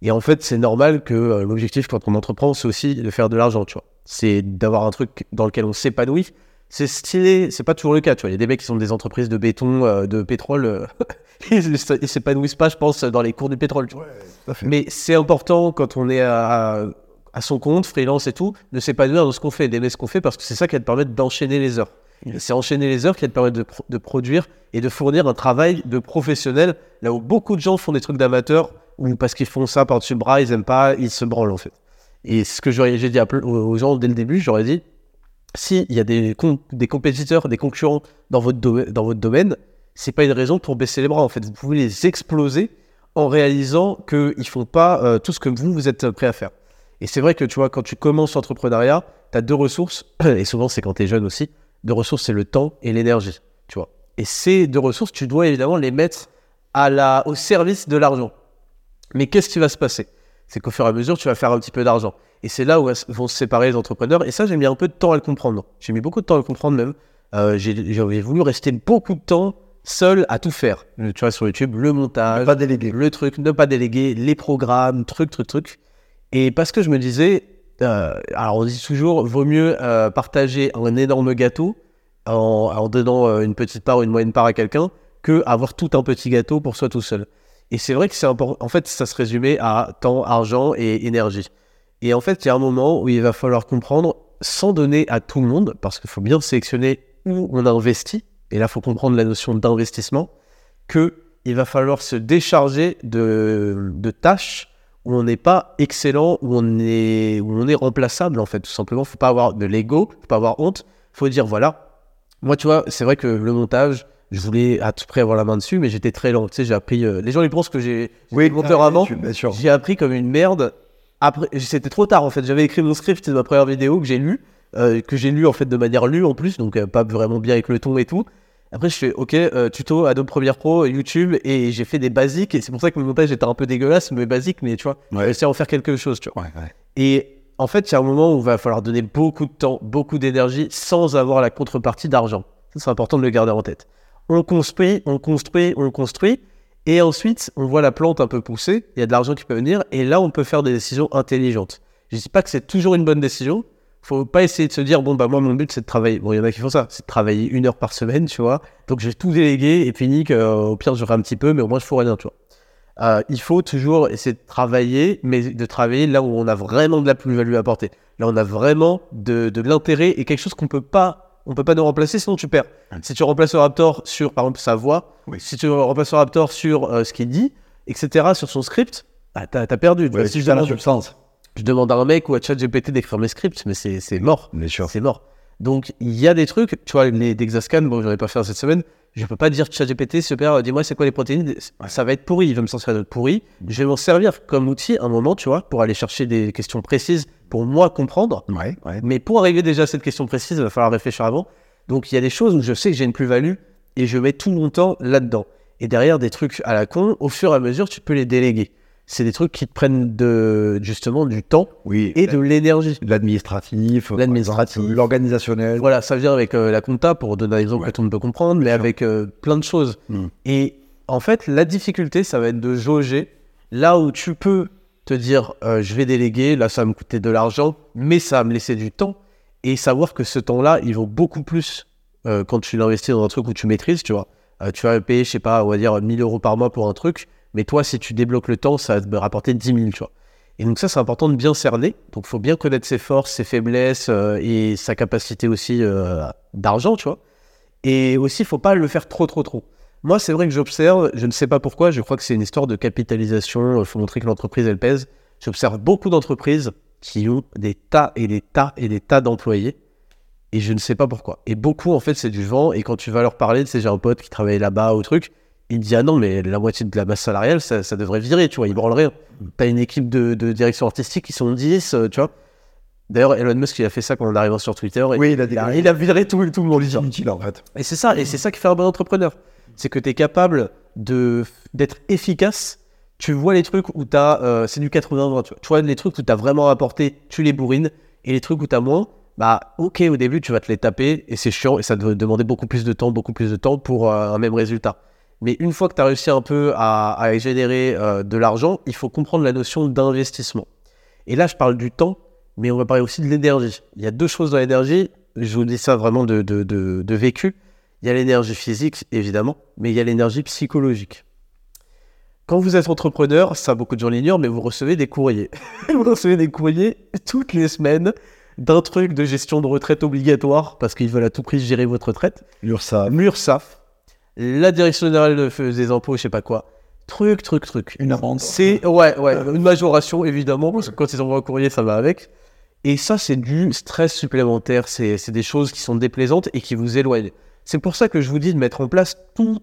Et en fait, c'est normal que euh, l'objectif quand on entreprend, c'est aussi de faire de l'argent, tu vois. C'est d'avoir un truc dans lequel on s'épanouit. C'est stylé, c'est pas toujours le cas, tu vois. Il y a des mecs qui sont des entreprises de béton, euh, de pétrole, euh, [LAUGHS] ils s'épanouissent pas, je pense, dans les cours du pétrole, tu vois. Mais c'est important quand on est à, à son compte, freelance et tout, de s'épanouir dans ce qu'on fait, d'aimer ce qu'on fait, parce que c'est ça qui va te permettre d'enchaîner les heures. Et C'est enchaîner les heures qui va te permettre de, pro- de produire et de fournir un travail de professionnel, là où beaucoup de gens font des trucs d'amateurs, ou parce qu'ils font ça par-dessus le bras, ils aiment pas, ils se branlent en fait. Et ce que j'aurais- j'ai dit à aux gens dès le début, j'aurais dit, s'il y a des, des compétiteurs, des concurrents dans votre, dans votre domaine, pas une raison pour baisser les bras en fait. Vous pouvez les exploser en réalisant qu'ils font pas euh, tout ce que vous, vous êtes prêt à faire. Et c'est vrai que tu vois, quand tu commences l'entrepreneuriat, tu as deux ressources, [CLEARS THROAT] et souvent c'est quand tu es jeune aussi, deux ressources, c'est le temps et l'énergie, tu vois. Et ces deux ressources, tu dois évidemment les mettre au service de l'argent. Mais qu'est-ce qui va se passer? C'est qu'au fur et à mesure, tu vas faire un petit peu d'argent. Et c'est là où vont se séparer les entrepreneurs. Et ça, j'ai mis un peu de temps à le comprendre. J'ai mis beaucoup de temps à le comprendre même. Euh, j'ai j'ai voulu rester beaucoup de temps seul à tout faire. Tu vois, sur YouTube, le montage, Pas délégué. le truc, ne pas déléguer, les programmes, truc, truc, truc. Et parce que je me disais, euh, alors on dit toujours, vaut mieux euh, partager un énorme gâteau en, en donnant euh, une petite part ou une moyenne part à quelqu'un que avoir tout un petit gâteau pour soi tout seul. Et c'est vrai que c'est important. En fait, ça se résumait à temps, argent et énergie. Et en fait, il y a un moment où il va falloir comprendre, sans donner à tout le monde, parce qu'il faut bien sélectionner où on investit. Et là, il faut comprendre la notion d'investissement, que il va falloir se décharger de, de tâches où on n'est pas excellent, où on est, où on est remplaçable, en fait, tout simplement. faut pas avoir de l'ego, faut pas avoir honte. faut dire, voilà, moi, tu vois, c'est vrai que le montage, je voulais à tout près avoir la main dessus, mais j'étais très lent. Tu sais, j'ai appris. euh, les gens, ils pensent que j'ai Oui, monteur avant. tu- Bien sûr. J'ai appris comme une merde. Après, c'était trop tard en fait. J'avais écrit mon script de ma première vidéo que j'ai lu, euh, que j'ai lu en fait de manière lue en plus, donc euh, pas vraiment bien avec le ton et tout. Après, je fais OK, euh, tuto Adobe Premiere Pro, YouTube, et j'ai fait des basiques. Et c'est pour ça que mon montage était un peu dégueulasse, mais basique, mais tu vois, j'ai Ouais. réussi à en faire quelque chose, tu vois. Ouais, ouais. Et en fait, il y a un moment où il va falloir donner beaucoup de temps, beaucoup d'énergie, sans avoir la contrepartie d'argent. Ça, c'est important de le garder en tête. On construit, on construit, on construit, et ensuite, on voit la plante un peu pousser, il y a de l'argent qui peut venir, et là, on peut faire des décisions intelligentes. Je dis pas que c'est toujours une bonne décision. Faut pas essayer de se dire, bon, bah, moi, mon but, c'est de travailler. Bon, il y en a qui font ça, c'est de travailler une heure par semaine, tu vois. Donc, j'ai tout délégué, et puis, nique, euh, au pire, j'aurai un petit peu, mais au moins, je ferai rien, tu vois. Euh, il faut toujours essayer de travailler, mais de travailler là où on a vraiment de la plus-value à apporter. Là, on a vraiment de, de l'intérêt et quelque chose qu'on peut pas, on peut pas nous remplacer, sinon tu perds. Si tu remplaces le Raptor sur, par exemple, sa voix, Oui. si tu remplaces le Raptor sur euh, ce qu'il dit, etc., sur son script, bah, t'as as perdu. Ouais, si je demande, substance. je demande à un mec ou à ChatGPT d'écrire mes scripts, mais c'est mort. Bien sûr. C'est mort. Donc, il y a des trucs, tu vois, les Dexascan, bon, j'en ai pas fait cette semaine, je peux pas dire ChatGPT, super, euh, dis-moi c'est quoi les protéines, ça va être pourri, il va me sortir d'autres pourri. Je vais m'en servir comme outil un moment, tu vois, pour aller chercher des questions précises pour moi comprendre. Ouais, ouais. Mais pour arriver déjà à cette question précise, il va falloir réfléchir avant. Donc, il y a des choses où je sais que j'ai une plus-value et je mets tout mon temps là-dedans. Et derrière, des trucs à la con, au fur et à mesure, tu peux les déléguer. C'est des trucs qui te prennent de, justement du temps Oui. et de l'énergie. L'administratif, L'administratif. l'organisationnel. Voilà, ça vient avec euh, la compta, pour donner un exemple Ouais. que tout le monde peut comprendre, mais avec euh, plein de choses. Mm. Et en fait, la difficulté, ça va être de jauger là où tu peux te dire, euh, je vais déléguer, là, ça va me coûter de l'argent, mais ça va me laisser du temps, et savoir que ce temps-là, il vaut beaucoup plus euh, quand tu l'investis dans un truc où tu maîtrises, tu vois. Euh, tu vas payer, je sais pas, on va dire 1000 euros par mois pour un truc, mais toi, si tu débloques le temps, ça va te rapporter 10 000, tu vois. Et donc ça, c'est important de bien cerner. Donc, il faut bien connaître ses forces, ses faiblesses euh, et sa capacité aussi euh, d'argent, tu vois. Et aussi, il faut pas le faire trop, trop, trop. Moi, c'est vrai que j'observe, je ne sais pas pourquoi, je crois que c'est une histoire de capitalisation, il faut montrer que l'entreprise, elle pèse. J'observe beaucoup d'entreprises qui ont des tas et des tas et des tas d'employés. Et je ne sais pas pourquoi. Et beaucoup, en fait, c'est du vent. Et quand tu vas leur parler, tu sais, j'ai un pote qui travaille là-bas ou truc, il dit Ah non, mais la moitié de la masse salariale, ça, ça devrait virer, tu vois, ils branlent rien. T'as une équipe de, de direction artistique qui sont 10, euh, tu vois. D'ailleurs, Elon Musk, il a fait ça quand on est arrivant sur Twitter. et Oui, il a il, a, il a viré tout, tout le monde. C'est inutile en fait. Et c'est ça, et c'est ça qui fait un bon entrepreneur. C'est que tu es capable de d'être efficace. Tu vois les trucs où tu as. c'est du 80-20. Tu vois. tu vois les trucs où tu as vraiment apporté, tu les bourrines. Et les trucs où tu as moins, bah, ok, au début, tu vas te les taper et c'est chiant et ça te demander beaucoup plus de temps, beaucoup plus de temps pour euh, un même résultat. Mais une fois que tu as réussi un peu à, à générer euh, de l'argent, il faut comprendre la notion d'investissement. Et là, je parle du temps, mais on va parler aussi de l'énergie. Il y a deux choses dans l'énergie. Je vous dis ça vraiment de, de, de, de vécu. Il y a l'énergie physique, évidemment, mais il y a l'énergie psychologique. Quand vous êtes entrepreneur, ça beaucoup de gens l'ignorent, mais vous recevez des courriers. [LAUGHS] vous recevez des courriers toutes les semaines d'un truc de gestion de retraite obligatoire, parce qu'ils veulent à tout prix gérer votre retraite. L'URSSAF. L'URSSAF, la Direction générale de- des impôts, je sais pas quoi. Truc, truc, truc. Une amende. C'est ouais, ouais, une majoration évidemment, parce que quand ils envoient un courrier, ça va avec. Et ça, c'est du stress supplémentaire. C'est c'est des choses qui sont déplaisantes et qui vous éloignent. C'est pour ça que je vous dis de mettre en place tout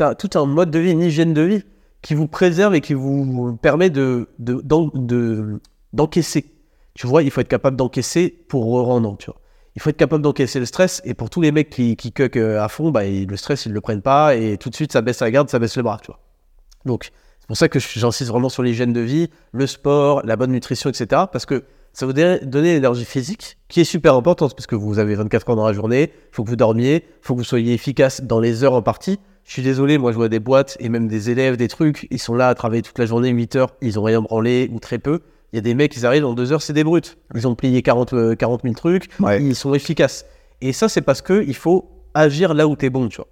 un, tout un mode de vie, une hygiène de vie qui vous préserve et qui vous permet de de- d'en- de- d'encaisser. tu vois, il faut être capable d'encaisser pour rendre, tu vois. Il faut être capable d'encaisser le stress. Et pour tous les mecs qui, qui cuck euh, à fond, bah, le stress, ils le prennent pas. Et tout de suite, ça baisse la garde, ça baisse le bras, tu vois. Donc, c'est pour ça que j'insiste vraiment sur l'hygiène de vie, le sport, la bonne nutrition, etc. Parce que ça vous donne l'énergie physique, qui est super importante, parce que vous avez 24 heures dans la journée, il faut que vous dormiez, il faut que vous soyez efficace dans les heures en partie. Je suis désolé, moi je vois des boîtes et même des élèves, des trucs, ils sont là à travailler toute la journée, 8 heures, ils ont rien branlé ou très peu. Il y a des mecs, ils arrivent en 2 heures, c'est des brutes. Ils ont plié 40, euh, 40 000 trucs, Ouais. ils sont efficaces. Et ça, c'est parce que il faut agir là où tu es bon, tu vois.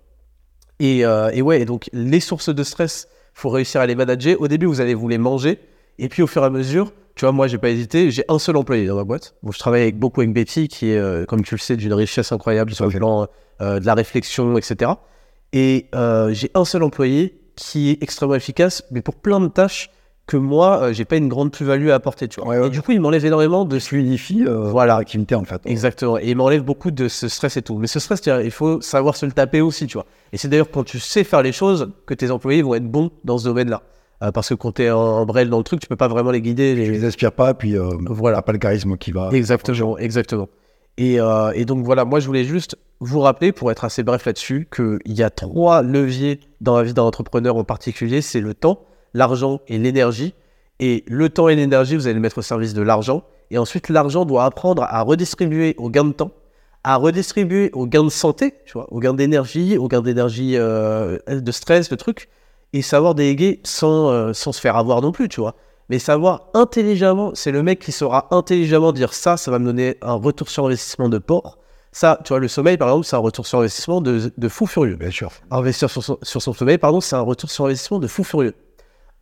Et, euh, et ouais, et donc les sources de stress, faut réussir à les manager. Au début, vous allez vous les manger, et puis au fur et à mesure, tu vois, moi, j'ai pas hésité. J'ai un seul employé dans ma boîte. Bon, je travaille avec, beaucoup avec Betty, qui est, euh, comme tu le sais, d'une richesse incroyable sur le plan euh, de la réflexion, etc. Et euh, j'ai un seul employé qui est extrêmement efficace, mais pour plein de tâches que moi, euh, j'ai pas une grande plus-value à apporter, tu vois. Ouais, ouais. Et du coup, il m'enlève énormément de Fluidifie euh, Voilà. l'activité en fait. Exactement. Et il m'enlève beaucoup de ce stress et tout. Mais ce stress, tu il faut savoir se le taper aussi, tu vois. Et c'est d'ailleurs quand tu sais faire les choses que tes employés vont être bons dans ce domaine-là. Euh, parce que quand tu es en brel dans le truc, tu peux pas vraiment les guider. Les- les aspire pas, puis euh, Voilà. pas le charisme qui va. Exactement, exactement. Et, euh, et donc voilà, moi je voulais juste vous rappeler, pour être assez bref là-dessus, qu'il y a trois leviers dans la vie d'un entrepreneur en particulier, c'est le temps, l'argent et l'énergie. Et le temps et l'énergie, vous allez le mettre au service de l'argent. Et ensuite, l'argent doit apprendre à redistribuer au gain de temps, à redistribuer au gain de santé, tu vois, au gain d'énergie, au gain d'énergie euh, de stress, de trucs, et savoir déléguer sans, euh, sans se faire avoir non plus, tu vois. Mais savoir intelligemment, c'est le mec qui saura intelligemment dire ça, ça va me donner un retour sur investissement de port. Ça, tu vois, le sommeil, par exemple, c'est un retour sur investissement de, de fou furieux. Bien sûr. Investir sur son, sur son sommeil, pardon, c'est un retour sur investissement de fou furieux.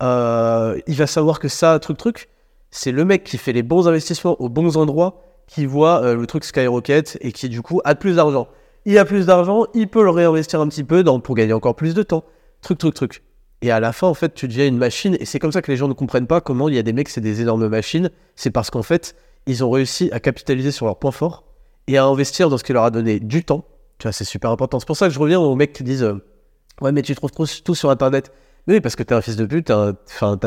Euh, il va savoir que ça, truc, truc, c'est le mec qui fait les bons investissements aux bons endroits qui voit euh, le truc skyrocket et qui du coup a plus d'argent. Il a plus d'argent, il peut le réinvestir un petit peu pour gagner encore plus de temps. Truc, truc, truc. Et à la fin, en fait, tu deviens une machine. Et c'est comme ça que les gens ne comprennent pas comment il y a des mecs, c'est des énormes machines. C'est parce qu'en fait, ils ont réussi à capitaliser sur leurs points forts et à investir dans ce qui leur a donné du temps. Tu vois, c'est super important. C'est pour ça que je reviens aux mecs qui disent euh, Ouais, mais tu trouves tout sur Internet. Oui, parce que t'es un fils de pute, t'as,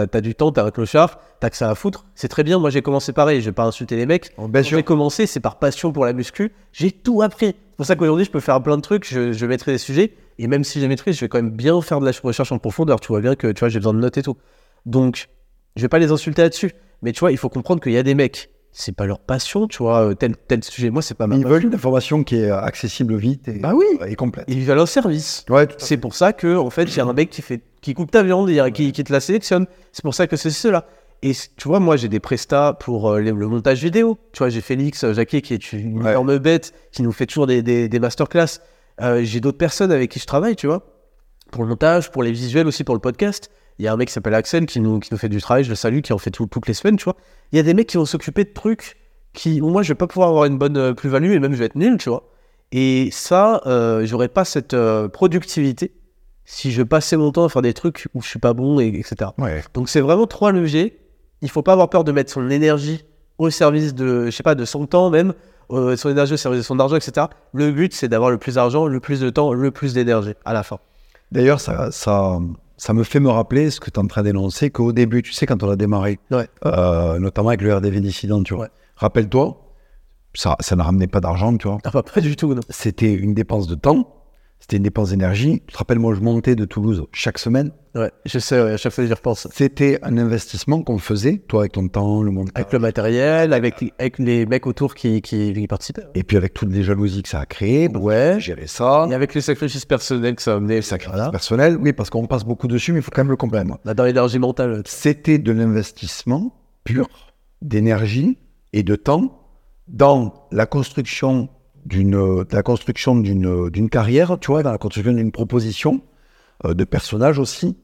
t'as, du temps, t'es un clochard, t'as que ça à foutre. C'est très bien. Moi, j'ai commencé pareil. Je vais pas insulter les mecs. Oh, bien j'ai commencé, c'est par passion pour la muscu. J'ai tout appris. C'est pour ça qu'aujourd'hui, je peux faire plein de trucs. Je, je maîtrise des sujets. Et même si je les maîtrise, je vais quand même bien faire de la recherche en profondeur. Tu vois bien que tu vois, j'ai besoin de notes et tout. Donc, je vais pas les insulter là-dessus. Mais tu vois, il faut comprendre qu'il y a des mecs, c'est pas leur passion, tu vois, euh, tel, tel sujet. Moi, c'est pas ma Ils passion. veulent une information qui est accessible vite et, Bah oui. et complète. Ils à leur service. Ouais, C'est pour ça que, en fait, il y a un mec qui fait, qui coupe ta viande, et qui, qui te la sélectionne. C'est pour ça que c'est cela. Et tu vois, moi, j'ai des prestats pour euh, le montage vidéo. Tu vois, j'ai Félix euh, Jacquet qui est une Ouais. énorme bête, qui nous fait toujours des, des, des masterclass. Euh, j'ai d'autres personnes avec qui je travaille, tu vois, pour le montage, pour les visuels aussi, pour le podcast. Il y a un mec qui s'appelle Axel qui nous, qui nous fait du travail, je le salue, qui en fait tout- toutes les semaines, tu vois. Il y a des mecs qui vont s'occuper de trucs qui, où moi, je vais pas pouvoir avoir une bonne plus-value et même je vais être nul, tu vois. Et ça, j'aurais pas cette productivité si je passais mon temps à faire des trucs où je suis pas bon, et, etc. Ouais. Donc c'est vraiment trois leviers. Il faut pas avoir peur de mettre son énergie au service de, je sais pas, de son temps même, euh, son énergie au service de son argent, etc. Le but, c'est d'avoir le plus d'argent, le plus de temps, le plus d'énergie à la fin. D'ailleurs, ça, ça, ça me fait me rappeler ce que tu es en train d'énoncer, qu'au début, tu sais, quand on a démarré, Ouais. euh, notamment avec le RDV dissident, tu vois, Ouais. rappelle-toi, ça, ça ne ramenait pas d'argent, tu vois. Ah, pas du tout, non. C'était une dépense de temps, c'était une dépense d'énergie. Tu te rappelles, moi, je montais de Toulouse chaque semaine. Ouais, je sais, ouais, à chaque fois j'y repense. C'était un investissement qu'on faisait, toi, avec ton temps, le montage. Avec le matériel, avec, les- avec les mecs autour qui, qui, qui participaient. Et puis avec toutes les jalousies que ça a créé, bon, Ouais. gérer ça, Et avec les sacrifices personnels que ça a amené. les sacrifices Voilà. personnels, oui, parce qu'on passe beaucoup dessus, mais il faut quand même le comprendre. Là, Dans l'énergie mentale. C'était de l'investissement pur d'énergie et de temps dans la construction d'une de la construction d'une d'une carrière, tu vois, dans la construction d'une proposition euh, de personnage aussi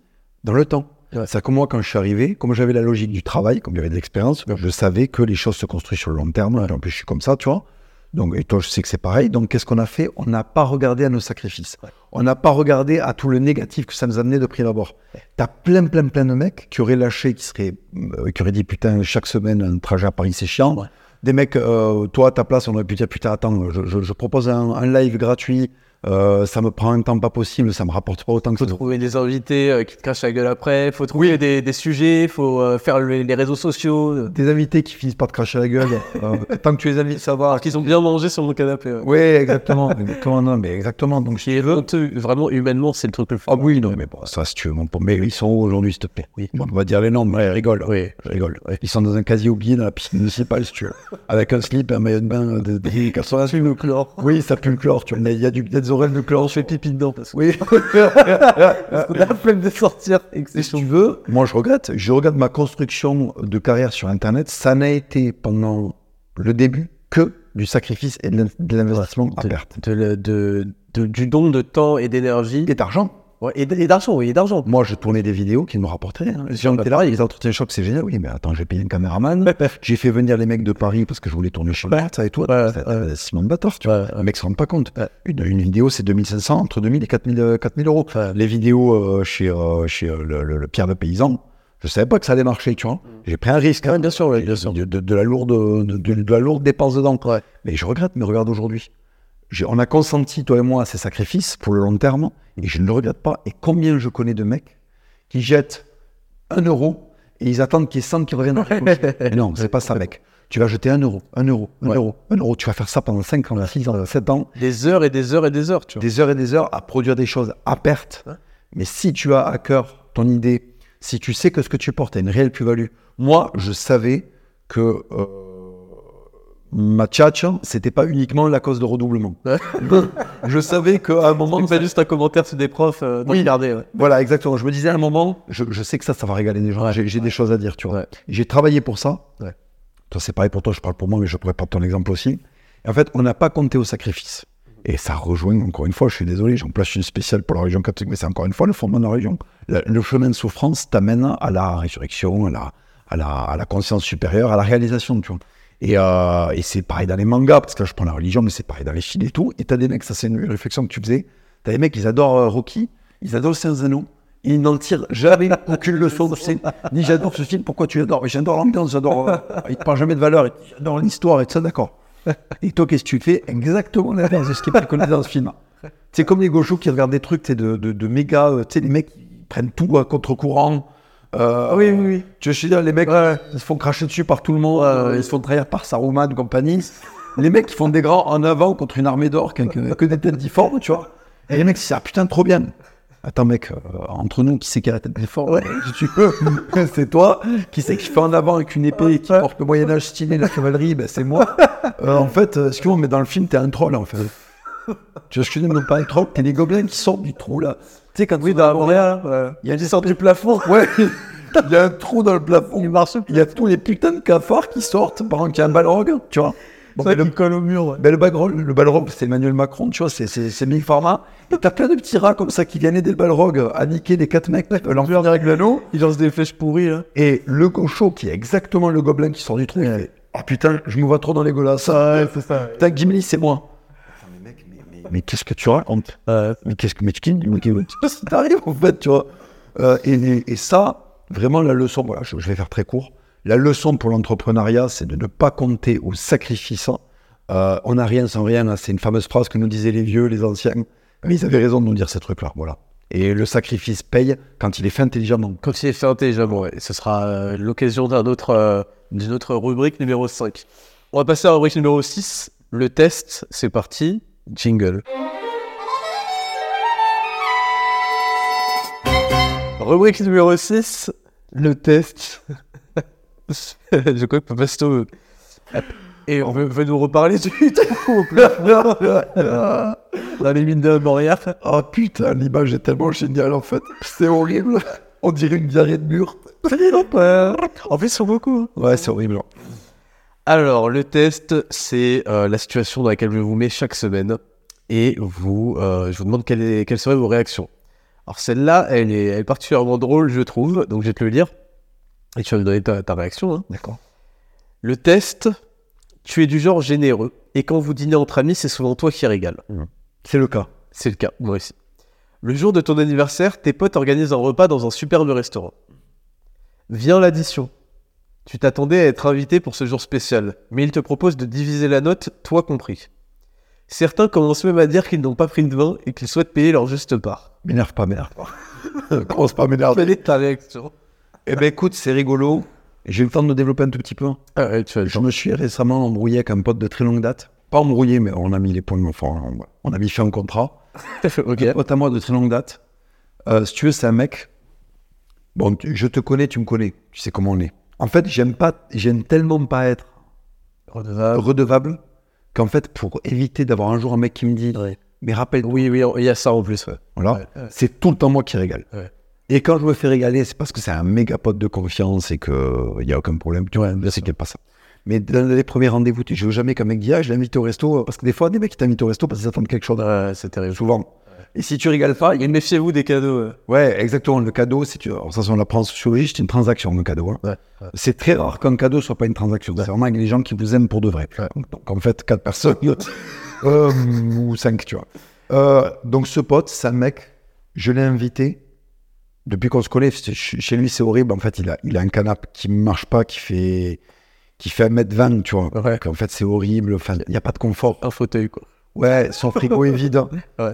dans le temps. Ouais. C'est que moi, quand je suis arrivé, comme j'avais la logique du travail, comme j'avais de l'expérience, je savais que les choses se construisent sur le long terme. En plus, je suis comme ça, tu vois. Donc, et toi, je sais que c'est pareil. Donc, qu'est-ce qu'on a fait? On n'a pas regardé à nos sacrifices. On n'a pas regardé à tout le négatif que ça nous amenait de prime abord. T'as plein, plein, plein de mecs qui auraient lâché, qui seraient, euh, qui auraient dit putain, chaque semaine un trajet à Paris, c'est chiant. Des mecs, euh, toi à ta place, on aurait pu dire putain, attends, je, je- je propose un, un live gratuit. Euh, ça me prend un temps pas possible, ça me rapporte pas autant que faut ça. trouver des invités euh, qui te crachent la gueule après, faut trouver des, des sujets, faut euh, faire le- les réseaux sociaux. Des invités qui finissent par te cracher la gueule. [LAUGHS] tant que tu les invites. Alors qu'ils ont bien mangé sur mon canapé. ouais. Oui, exactement. [LAUGHS] exactement, non, mais exactement. Donc, Qui est honteux, vraiment humainement, c'est le truc le plus. Ah oui, non, mais bon, ça, si tu veux, mon pauvre. Mais ils sont où aujourd'hui, s'il te plaît? Oui. Bon, on va dire les noms, mais rigole. Oui. Je rigole. Ils sont dans un casier oublié dans la piscine municipale, si tu veux. Avec un slip un maillot de bain de, de 88. le chlore. Oui, ça pue le chlore, tu vois. Il y a du, il y a des oreilles de chlore. Je fais pipi dedans parce Oui. [LAUGHS] qu'on a la flemme de sortir et que c'est si tu veux, moi, je regrette. Je regrette ma construction de carrière sur Internet. Ça n'a été pendant le début que du sacrifice et de l'in- de l'investissement à perte. De- de- du don de temps et d'énergie. Et d'argent. Ouais, et d'argent, oui, et d'argent. Moi, je tournais des vidéos qui me rapportaient. Hein. Les gens étaient là, les entretiens chocs, c'est génial. Oui, mais attends, j'ai payé un caméraman. j'ai fait venir les mecs de Paris parce que je voulais tourner chez moi, ça et investissement de bâtard, tu vois. Les mecs se rendent pas compte. Une, une vidéo, c'est 2500, entre 2000 et 4000, euh, 4000 euros. les vidéos euh, chez, euh, chez euh, le, le- le Pierre de Paysan, je savais pas que ça allait marcher, tu vois. J'ai pris un risque. hein. Ouais, bien sûr, bien sûr. De, de- de la lourde, de, la lourde dépense dedans. Ouais. Mais je regrette, mais regarde aujourd'hui. On a consenti, toi et moi, à ces sacrifices pour le long terme, et je ne le regrette pas. Et combien je connais de mecs qui jettent un euro et ils attendent qu'il y ait 100 qui reviennent Non, c'est pas ça, mec. Tu vas jeter un euro, un euro, un Ouais. euro, un euro. Tu vas faire ça pendant 5 ans, 6 ans, 7 ans, Des heures et des heures et des heures, tu vois. des heures et des heures à produire des choses à perte. Mais si tu as à cœur ton idée, si tu sais que ce que tu portes a une réelle plus-value, moi, je savais que euh, ma tchatcha, c'était pas uniquement la cause de redoublement. [LAUGHS] je savais qu'à un moment, C'est juste un commentaire sur des profs. Euh, Oui. ouais. voilà, exactement. Je me disais à un moment, je, je sais que ça, ça va régaler des gens. J'ai des choses à dire, tu vois. Ouais. J'ai travaillé pour ça. Ouais. Toi, c'est pareil pour toi, je parle pour moi, mais je pourrais prendre ton exemple aussi. Et en fait, on n'a pas compté au sacrifice. Et ça rejoint, encore une fois, je suis désolé, j'en place une spéciale pour la région catholique, mais c'est encore une fois le fondement de la région. Le, le chemin de souffrance t'amène à la résurrection, à la, à, la, à la conscience supérieure, à la réalisation, tu vois. Et, euh, et c'est pareil dans les mangas, parce que là, je prends la religion, mais c'est pareil dans les films et tout. Et t'as des mecs, ça c'est une réflexion que tu faisais. T'as des mecs, ils adorent euh, Rocky, ils adorent Anneaux. Ils n'en tirent jamais aucune leçon. Ni j'adore ce film, pourquoi tu l'adores? J'adore l'ambiance, j'adore. euh, il te parle jamais de valeur, j'adore l'histoire et tout ça, d'accord. Et toi, qu'est-ce que tu fais? Exactement l'inverse de ce qui est connu dans ce film. C'est comme les gauchos qui regardent des trucs de, de, méga. euh, Tu les mecs, ils prennent tout à contre-courant. Euh, oui, oui, oui. Tu dire, les mecs, ils se font cracher dessus par tout le monde, euh, ils se font trahir par Saruman compagnie. les mecs, ils font des grands en avant contre une armée d'or, qui a que, que des têtes difformes, tu vois. Et les mecs, c'est ah putain, trop bien. Attends, mec, euh, entre nous, qui c'est qui a la tête difforme? Si tu veux, [LAUGHS] c'est toi. Qui c'est qui fait en avant avec une épée et qui porte le Moyen-Âge stylé, la cavalerie Ben, c'est moi. Euh, en fait, euh, excuse-moi, mais dans le film, t'es un troll, en fait. Tu vois ce que dire, non pas un troll, t'es les gobelins qui sortent du trou, là. Tu sais, quand oui, dans Montréal, il y a des sortes du plafond. Ouais, [LAUGHS] il y a un trou dans le plafond. Il y a tous les putains de cafards qui sortent pendant qu'il y a un balrog, tu vois. Bon, mais le, colle au mur. ben, le balrog, le balrog, c'est Emmanuel Macron, tu vois, c'est, c'est, c'est Big Pharma. Et t'as plein de petits rats comme ça qui viennent aider le balrog à niquer les quatre mecs, euh, l'enfer direct l'anneau. Il lance des flèches pourries, là. Et le gaucho, qui est exactement le gobelin qui sort du trou, il fait Ah putain, je me vois trop dans les golas. Ouais, c'est ça. Putain, Gimli, c'est moi. Mais qu'est-ce que tu racontes Mais qu'est-ce que mais qu'est-ce qui [LAUGHS] t'arrive en fait, tu vois Euh, et, et- et ça, vraiment la leçon, voilà, je, je vais faire très court. La leçon pour l'entrepreneuriat, c'est de ne pas compter au sacrifice. Euh, on n'a rien sans rien. là. C'est une fameuse phrase que nous disaient les vieux, les anciens. Mais ils avaient raison de nous dire ces trucs-là. Voilà. Et le sacrifice paye quand il est fait intelligemment. Quand il est fait intelligemment, ouais. ce sera euh, l'occasion d'un autre, euh, d'une autre rubrique numéro 5. On va passer à la rubrique numéro 6. Le test, c'est parti. Jingle. Rubrique numéro 6. Le test. [LAUGHS] Je crois que Papasto et on veut, veut nous reparler du [LAUGHS] dans les mines de Montréal. Oh putain, l'image est tellement géniale en fait. C'est horrible. On dirait une diarrhée de mur. En plus, ils sont beaucoup. hein. Ouais, c'est horrible. Alors, le test, c'est euh, la situation dans laquelle je vous mets chaque semaine. Et vous, euh, je vous demande quelle est- quelles seraient vos réactions. Alors, celle-là, elle est, elle est particulièrement drôle, je trouve. Donc, je vais te le lire. Et tu vas me donner ta, ta réaction. hein. D'accord. Le test, tu es du genre généreux. Et quand vous dînez entre amis, c'est souvent toi qui régale. C'est le cas. C'est le cas, moi aussi. Le jour de ton anniversaire, tes potes organisent un repas dans un superbe restaurant. Vient l'addition. Tu t'attendais à être invité pour ce jour spécial, mais ils te proposent de diviser la note, toi compris. Certains commencent même à dire qu'ils n'ont pas pris de vin et qu'ils souhaitent payer leur juste part. M'énerve pas, m'énerve pas. [LAUGHS] Commence pas à m'énerver. Quelle est ta réaction Eh ben écoute, c'est rigolo. J'ai eu le temps de me développer un tout petit peu. ah ouais, tu Je me suis récemment embrouillé avec un pote de très longue date. Pas embrouillé, mais on a mis les points, enfin, on, on a mis fait un contrat. temps. [LAUGHS] ok. Un pote à moi de très longue date. Euh, si tu veux, c'est un mec. Bon, tu- je te connais, tu me connais. Tu sais comment on est. En fait, j'aime pas, j'aime tellement pas être Redevable. redevable qu'en fait, pour éviter d'avoir un jour un mec qui me dit, mais rappelle, Oui, oui, il y a ça en plus. ouais. voilà, Ouais, ouais. c'est tout le temps moi qui régale. Et quand je me fais régaler, c'est parce que c'est un méga pote de confiance et qu'il n'y a aucun problème. Tu vois, c'est qu'il pas ça. Mais dans les premiers rendez-vous, tu- je veux jamais qu'un mec dise, ah, je l'ai invité au resto. Parce que des fois, des mecs qui t'invitent au resto parce qu'ils attendent quelque chose. C'est terrible. Souvent. Et si tu régales pas, il y a Et méfiez-vous des cadeaux. ouais. Ouais, exactement. Le cadeau, c'est tu... alors ça, on l'apprend en sociologie, c'est une transaction, le cadeau. hein. Ouais, ouais. C'est très rare qu'un cadeau soit pas une transaction. C'est vraiment avec les gens qui vous aiment pour de vrai. Donc, en fait, quatre personnes [LAUGHS] euh, ou cinq, tu vois. Euh, donc, ce pote, c'est un mec, je l'ai invité. Depuis qu'on se connaît, c'est- ch- chez lui, c'est horrible. En fait, il a, il a un canapé qui marche pas, qui fait, qui fait 1m20, tu vois. Ouais. En fait, c'est horrible. Enfin, il n'y a pas de confort. Un fauteuil, quoi. Ouais, son frigo est vide. Ouais.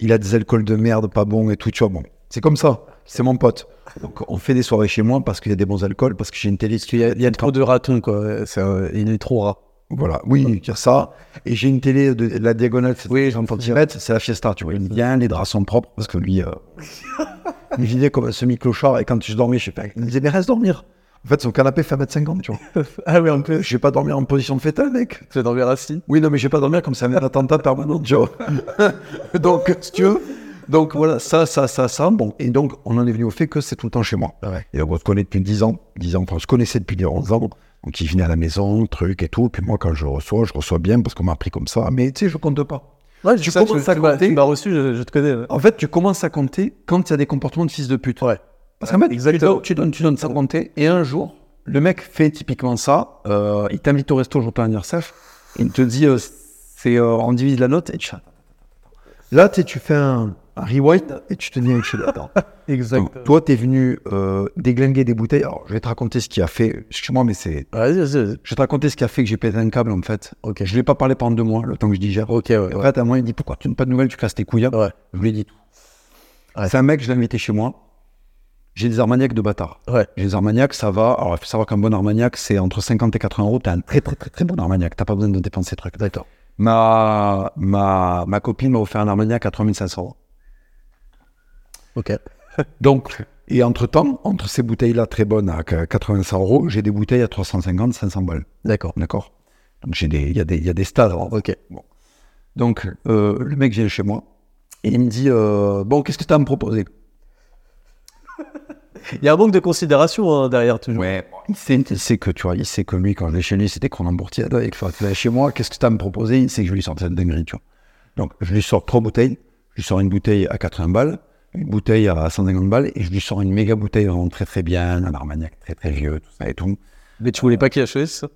Il a des alcools de merde pas bons et tout, tu vois. Bon, c'est comme ça. C'est mon pote. Donc, on fait des soirées chez moi parce qu'il y a des bons alcools, parce que j'ai une télé. Il y a, il y a trop de ratons, quoi. C'est un- il est trop rat. Voilà, oui, il y a ça. Et j'ai une télé de, de la diagonale, c'est oui, c'est la fiesta, tu vois. Il vient, les draps sont propres, parce que lui, euh, [LAUGHS] il vivait comme un semi-clochard, et quand je dormais, je fais, il me disait, mais reste dormir. En fait, son canapé fait 1m50, tu vois. [LAUGHS] Ah oui, un peu. Je vais pas dormir en position fétale, mec. Tu vas dormir assis Oui, non, mais je vais pas dormir comme ça, un attentat permanent, tu vois. [LAUGHS] donc, si tu veux. Donc voilà, ça, ça, ça, ça. Bon, et donc, on en est venu au fait que c'est tout le temps chez moi. Et donc, on se connaît depuis 10 ans. 10 ans, enfin, on se connaissait depuis les 11 ans. Donc, il venait à la maison, truc et tout. Puis moi, quand je reçois, je reçois bien parce qu'on m'a appris comme ça. Mais tu sais, je compte pas. Ouais, Tu ça, commences tu, à tu compter. tu m'as reçu, je, je te connais. ouais. En fait, tu commences à compter quand il y a des comportements de fils de pute. Ouais. Parce qu'en fait, tu Exactement. donnes, tu donnes, tu donnes compter. Et un jour, le mec fait typiquement ça. euh, il t'invite au resto jour de ton anniversaire. Il te dit, euh, c'est, euh, on divise la note et tu Là, tu fais un, un rewind et tu te dis, je attends. Donc, toi, tu es venu euh, déglinguer des bouteilles. Alors, je vais te raconter ce qui a fait. Excuse-moi, mais c'est. Vas-y, vas-y, vas-y. Je vais te raconter ce qui a fait que j'ai pété un câble en fait. Ok. Je lui ai pas parlé pendant deux mois, le temps que je digère. Ok, ouais. Et en fait, à moi, il dit pourquoi tu n'as pas de nouvelles, tu casses tes couilles. hein? Ouais. Je lui ai dit tout. Ouais. C'est un mec, je l'ai invité chez moi. J'ai des armagnacs de bâtard. Ouais. J'ai des armagnacs, ça va. Alors, il faut savoir qu'un bon armagnac, c'est entre 50 et 80 euros. T'as un très, très, très, très bon armagnac. T'as pas besoin de dépenser de trucs. D'accord. Ma, ma, ma copine m'a offert un armagnac à 3500 euros. Ok. [LAUGHS] Donc, et entre-temps, entre ces bouteilles-là très bonnes à 85 euros, j'ai des bouteilles à 350, 500 balles. D'accord. D'accord? Donc, j'ai des, il y, a des- il y a des stades. hein. Ok. Donc, euh, le mec vient chez moi et il me dit euh, Bon, qu'est-ce que tu as à me proposer? Il y a un manque de considération hein, derrière toujours. Ouais, il sait, il sait que tu vois, il sait que lui, quand je vais chez lui, c'était Cronenbourg-Tiade et que tu vas chez moi, qu'est-ce que tu as à me proposer? Il sait que je lui sortir une dinguerie, tu vois. Donc, je lui sors trois bouteilles. Je lui sors une bouteille à 80 balles, une bouteille à 150 balles et je lui sors une méga bouteille vraiment très très bien, un armagnac très très vieux, tout ça et tout. Mais tu voulais pas qu'il achète ça?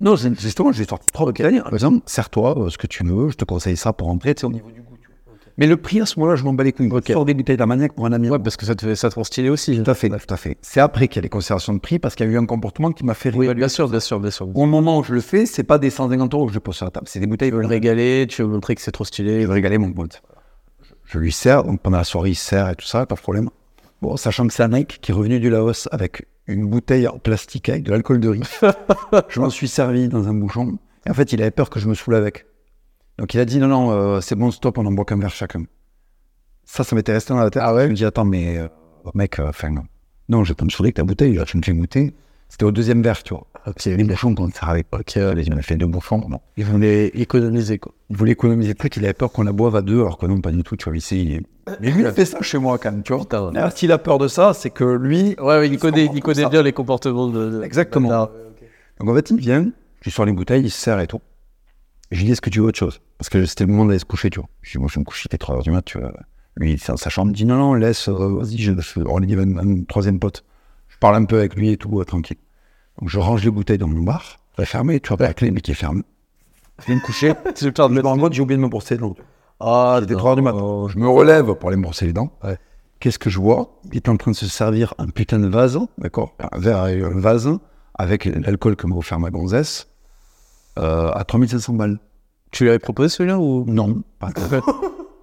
Non, c'est justement, j'ai sorti trois bouteilles. Par exemple, sers-toi euh, ce que tu veux, je te conseille ça pour rentrer, tu sais, au niveau du tu. Mais le prix, à ce moment-là, je m'en bats les couilles. Ok. Je sors des bouteilles d'armagnac pour un ami. Ouais, parce que ça te fait ça te rend stylé aussi. Tout à fait, tout à fait. C'est après qu'il y a les considérations de prix parce qu'il y a eu un comportement qui m'a fait Oui, réévaluer. bien sûr, bien sûr, bien sûr. Au moment où je le fais, c'est pas des 150 euros que je pose sur la table, c'est des bouteilles. Tu veux le régaler, tu veux montrer que c'est trop stylé. Je vais régaler mon pote. Je, lui sers, donc pendant la soirée, il sert et tout ça, pas de problème. Bon, sachant que c'est un mec qui est revenu du Laos avec une bouteille en plastique avec de l'alcool de riz. [LAUGHS] je m'en suis servi dans un bouchon. Et en fait, il avait peur que je me saoule avec. Donc il a dit non, non, euh, c'est bon, stop, on en boit qu'un verre chacun. Ça, ça m'était resté dans la tête. Ah ouais? Je me dis, attends, mais euh, mec, euh, enfin, non, je vais pas me saouler avec ta bouteille, tu me fais goûter. C'était au deuxième verre, tu vois. Ok, Les bouchons qu'on servait pas. ok. Il m'a fait deux bouchons. Non. Ils voulaient économiser quoi. Il voulait économiser le truc, il avait peur qu'on la boive à deux, alors que non, pas du tout, tu vois. Ici, il est... Mais lui, il a fait ça chez moi, quand même, tu vois. Putain, ouais. Alors, s'il a peur de ça, c'est que lui. Ouais, ouais, il connaît, il connaît ça. bien les comportements de. de- Exactement. Donc, en fait, il vient, lui sors les bouteilles, il se sert et tout. Je lui dis, est-ce que tu veux autre chose? Parce que c'était le moment d'aller se coucher, tu vois. Je dis, moi, je vais me coucher, il était 3 h du mat, tu vois. Lui, est dans sa chambre, il dit, non, non, laisse, euh, vas-y, je, on lui dit, un, un troisième pote. Je parle un peu avec lui et tout, euh, tranquille. Donc, je range les bouteilles dans mon bar, vais fermer, tu vois, pas la clé, mais qui est fermée. Je viens me coucher. C'est le temps de me rends compte, j'ai oublié de me brosser les dents. Ah, C'était 3 h du matin. Je me relève pour aller me brosser les dents. Qu'est-ce que je vois? Il est en train de se servir un putain de vase, d'accord? Un verre et un vase avec l'alcool que m'a offert ma gonzesse euh, à 3500 balles. Tu lui avais proposé celui-là ou? Non, pas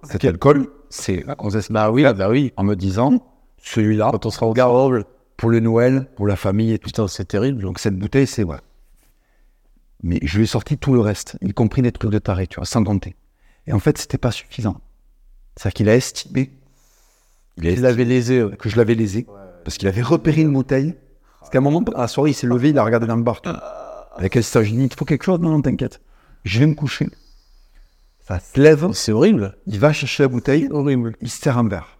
Cet [LAUGHS] alcool, c'est la gonzesse Bah oui, bah oui. en me disant [LAUGHS] celui-là, Quand on sera au garde pour le Noël, pour la famille et tout. Putain, c'est terrible. Donc cette bouteille, c'est ouais. Mais je lui ai sorti tout le reste, y compris des trucs de taré, tu vois, sans compter. Et en fait, c'était pas suffisant. C'est-à-dire qu'il a estimé. Il a Il l'avait lésé. ouais. que je l'avais lésé parce qu'il avait repéré une bouteille. Parce qu'à un moment, à la soirée, il s'est levé, il a regardé dans le bar. vois. Avec elle, ça, je dit, il faut quelque chose Non, non, t'inquiète. Je vais me coucher. Ça se lève, C'est horrible. il va chercher la bouteille, Horrible. il se sert un verre.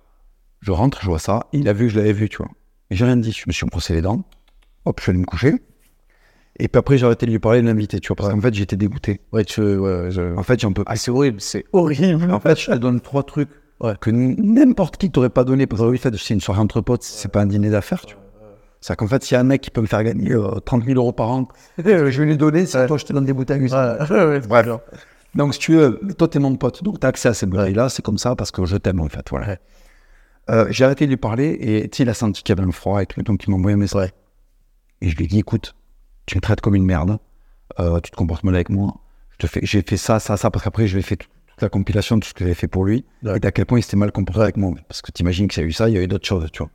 Je rentre, je vois ça, il a vu que je l'avais vu, tu vois. Mais j'ai rien dit, je me suis brossé les dents. Hop, je suis allé me coucher. Et puis après, j'ai arrêté de lui parler de l'inviter, tu vois, parce qu'en fait, j'étais dégoûté. Ouais, tu. Ouais, je... En fait, j'en peux Ah, plus. c'est horrible. C'est horrible. En fait, je te donne trois trucs Ouais. que n'importe qui t'aurait pas donné. Parce que oui, en fait, c'est une soirée entre potes, c'est pas un dîner d'affaires, tu vois. C'est qu'en fait, s'il y a un mec qui peut me faire gagner euh, 30 000 euros par an, [LAUGHS] je vais lui donner, c'est toi, je te donne des bouteilles. [LAUGHS] Bref. Donc, si tu veux, toi, t'es mon pote, donc t'as accès à ces bouteilles-là, c'est comme ça parce que je t'aime, en fait, voilà. Ouais. Euh, j'ai arrêté de lui parler et tu sais, il a senti qu'il y avait un froid et tout, donc il m'a envoyé un message. Et je lui ai dit, écoute, tu me traites comme une merde, euh, tu te comportes mal avec moi, j'ai fait ça, ça, ça, parce qu'après, je lui ai fait toute la compilation de tout ce que j'avais fait pour lui Ouais. et d'à quel point il s'était mal comporté avec moi. Parce que t'imagines que s'il y a eu ça, il y a eu d'autres choses, tu vois.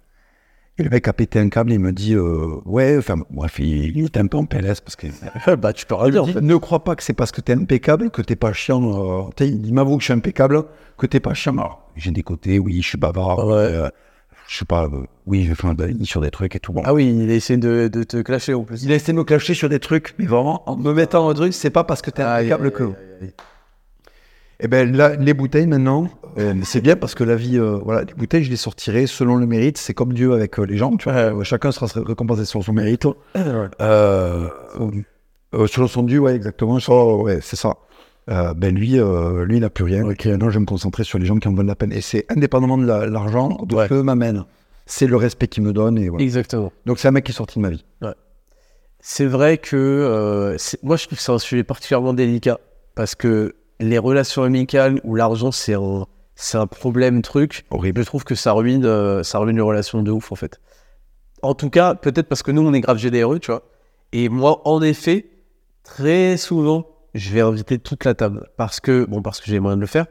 Et le mec a pété un câble et il me dit, euh, ouais, enfin, bref, il, était un peu en PLS parce que. bah, tu peux rien dire en fait. Ne crois pas que c'est parce que t'es impeccable que t'es pas chiant. euh, il m'avoue que je suis impeccable, que t'es pas chiant. Alors, j'ai des côtés, oui, je suis bavard. Ouais. euh, je sais pas, euh, oui, je fais un bail sur des trucs et tout. Bon. Ah oui, il a essayé de, de te clasher en plus. Il a essayé de me clasher sur des trucs, mais vraiment, en me mettant un truc, c'est pas parce que t'es impeccable que. Eh ben là, les bouteilles maintenant, euh, c'est bien parce que la vie, euh, voilà, les bouteilles, je les sortirai selon le mérite. C'est comme Dieu avec euh, les gens, tu vois. Chacun sera récompensé sur son mérite. Selon son dû, ouais, exactement. Ouais, c'est ça. Ben lui, lui, il n'a plus rien. Ok, maintenant, je vais me concentrer sur les gens qui en valent la peine. Et c'est indépendamment de la- l'argent, de Ouais. ce que m'amène. C'est le respect qu'il me donne. Et. Exactement. Donc, c'est un mec qui est sorti de ma vie. c'est vrai que moi, je trouve que c'est un sujet particulièrement délicat parce que les relations amicales où l'argent, c'est un, c'est un problème truc, Horrible. je trouve que ça ruine, euh, ça ruine les relations de ouf, en fait. En tout cas, peut-être parce que nous, on est grave GDRE, tu vois. Et moi, en effet, très souvent, je vais inviter toute la table parce que, bon, parce que j'ai les moyens de le faire.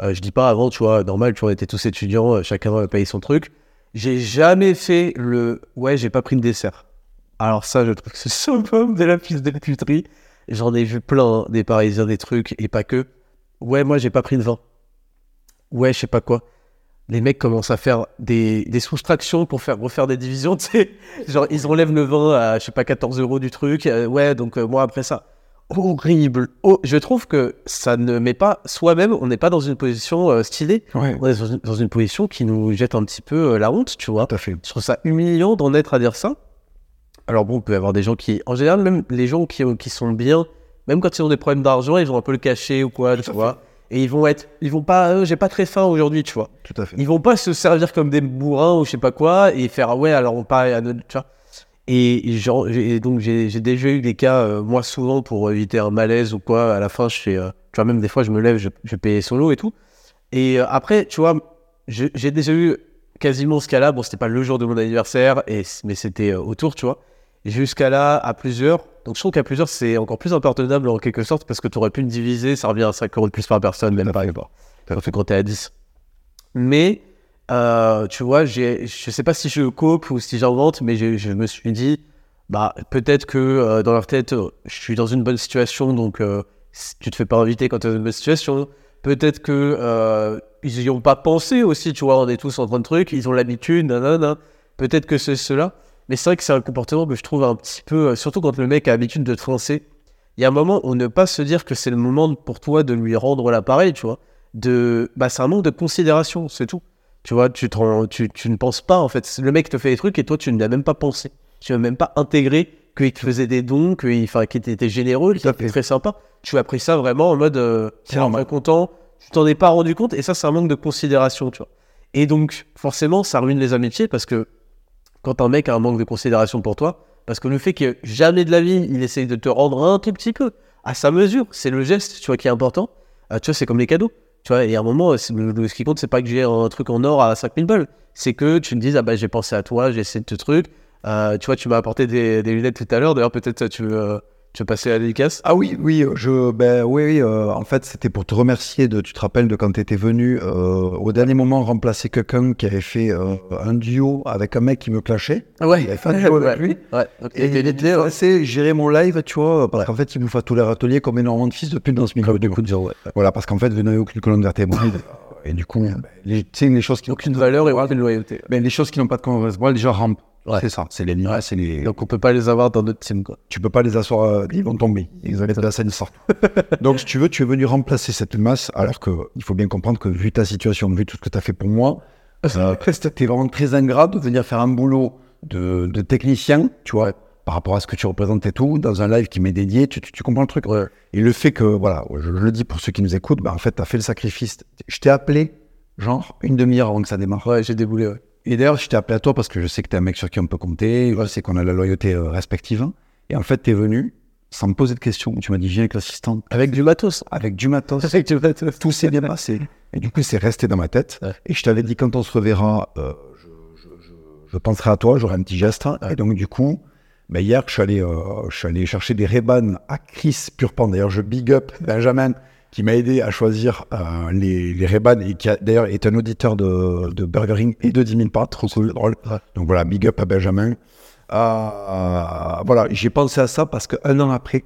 Euh, je dis pas avant, tu vois, normal, tu vois, on était tous étudiants, euh, chacun euh, paye son truc. J'ai jamais fait le ouais, j'ai pas pris le dessert. Alors ça, je trouve que c'est [LAUGHS] summum de la piste de puterie. J'en ai vu plein, hein, des parisiens, des trucs, et pas que. Ouais, moi, j'ai pas pris de vin. Ouais, je sais pas quoi. Les mecs commencent à faire des, des soustractions pour faire refaire des divisions, [LAUGHS] tu sais. Genre, ils enlèvent le vin à, je sais pas, 14 euros du truc. euh, ouais, donc euh, moi, après ça. Horrible. Oh, je trouve que ça ne met pas, soi-même, on n'est pas dans une position euh, stylée. Ouais, On est dans une, dans une position qui nous jette un petit peu la honte, tu vois. tout à fait. Je trouve ça humiliant d'en être à dire ça. Alors bon, il peut y avoir des gens qui, en général, même les gens qui, qui sont bien, même quand ils ont des problèmes d'argent, ils vont un peu le cacher ou quoi, tu vois. Et ils vont être, ils vont pas, euh, j'ai pas très faim aujourd'hui, tu vois. Tout à fait. Ils vont pas se servir comme des bourrins ou je sais pas quoi et faire ah ouais alors on parle à notre, tu vois. Et, genre, donc j'ai déjà eu des cas, euh, moi souvent pour éviter un malaise ou quoi, à la fin je fais, euh, tu vois même des fois je me lève, je, je paye solo et tout. Et euh, après, tu vois, j'ai déjà eu quasiment ce cas-là, bon c'était pas le jour de mon anniversaire, et, mais c'était autour, tu vois. Ce cas-là à plusieurs, donc je trouve qu'à plusieurs c'est encore plus impardonnable en quelque sorte parce que tu aurais pu le diviser, ça revient à 5 euros de plus par personne, même à pas. Surtout quand t'es à 10. Mais, euh, tu vois, je sais pas si je cope ou si j'invente, mais je me suis dit, bah, peut-être que euh, dans leur tête, euh, je suis dans une bonne situation, donc tu te fais pas inviter quand tu es dans une bonne situation. Peut-être que ils y ont pas pensé aussi, tu vois, on est tous en train de trucs, ils ont l'habitude, nanana. Peut-être que c'est cela. Mais c'est vrai que c'est un comportement que je trouve un petit peu, euh, surtout quand le mec a l'habitude de te froncer. Il y a un moment où ne pas se dire que c'est le moment pour toi de lui rendre l'appareil, tu vois. De, bah, c'est un manque de considération, c'est tout. Tu vois, tu, ne penses pas, en fait. Le mec te fait des trucs et toi, tu ne l'as même pas pensé. Tu n'as même pas intégré qu'il te faisait des dons, qu'il enfin, qu'il était généreux, qu'il était très sympa. Tu as pris ça vraiment en mode, euh, C'est très content. Tu t'en es pas rendu compte et ça, c'est un manque de considération, tu vois. Et donc, forcément, ça ruine les amitiés parce que quand un mec a un manque de considération pour toi, parce que le fait que jamais de la vie, il essaye de te rendre un tout petit peu à sa mesure, c'est le geste, tu vois, qui est important. Euh, tu vois, c'est comme les cadeaux. Tu vois, et à un moment, ce qui compte, c'est pas que j'ai un truc en or à 5000 balles. C'est que tu me dises, ah bah, j'ai pensé à toi, j'ai essayé de te truc. Euh, tu vois, tu m'as apporté des, des lunettes tout à l'heure. D'ailleurs, peut-être tu veux, euh, tu veux passer à la dédicace? Ah oui, oui, je, ben oui, oui, euh, en fait, c'était pour te remercier de, tu te rappelles de quand tu étais venu euh, au dernier moment remplacer quelqu'un qui avait fait euh, un duo avec un mec qui me clashait. Ah ouais, Il avait fait un duo [LAUGHS] avec ouais. lui. Ouais, donc, Et il était il a laissé gérer mon live, tu vois, parce qu'en fait, il bouffe à tous les râteliers comme énormément de fils de pute dans ce milieu. Voilà, parce qu'en fait, vous n'avez aucune colonne vertébrale. [LAUGHS] et du coup, ben, les, tu les choses qui n'ont aucune valeur et aucune loyauté. ben, les choses qui n'ont pas de colonne vertébrale, déjà rampent. Ouais. C'est ça, c'est les liens, c'est les. Donc on peut pas les avoir dans notre team, quoi. tu peux pas les asseoir, euh, ils vont tomber. Ils vont être de la scène sortent. Donc, si tu veux, tu es venu remplacer cette masse, alors que il faut bien comprendre que vu ta situation, vu tout ce que tu as fait pour moi, euh, [LAUGHS] c'était vraiment très ingrat de venir faire un boulot de, de technicien, tu vois, par rapport à ce que tu représentes et tout, dans un live qui m'est dédié, tu, tu- tu comprends le truc. Et le fait que, voilà, je, je le dis pour ceux qui nous écoutent, bah, en fait, tu as fait le sacrifice. Je t'ai appelé, genre, une demi-heure avant que ça démarre. Ouais, j'ai déboulé, ouais. Et d'ailleurs, je t'ai appelé à toi parce que je sais que t'es un mec sur qui on peut compter, je sais qu'on a la loyauté euh, respective. Et en fait, t'es venu sans me poser de questions. Tu m'as dit, viens avec l'assistante, Avec du matos. avec du matos. Avec du matos. Tout s'est bien passé. Et du coup, c'est resté dans ma tête. Ouais. Et je t'avais dit, quand on se reverra, euh, je, je- je- je penserai à toi, j'aurai un petit geste. Et donc, du coup, bah, hier, je suis, allé, euh, je suis allé chercher des Ray-Ban à Chris Purpan. D'ailleurs, je big up Benjamin qui m'a aidé à choisir euh, les, les Ray-Ban et qui d'ailleurs est un auditeur de, de Burger King et de 10 000 pas. Trop cool, drôle. Donc voilà, big up à Benjamin. Euh, voilà, j'ai pensé à ça parce qu'un an après,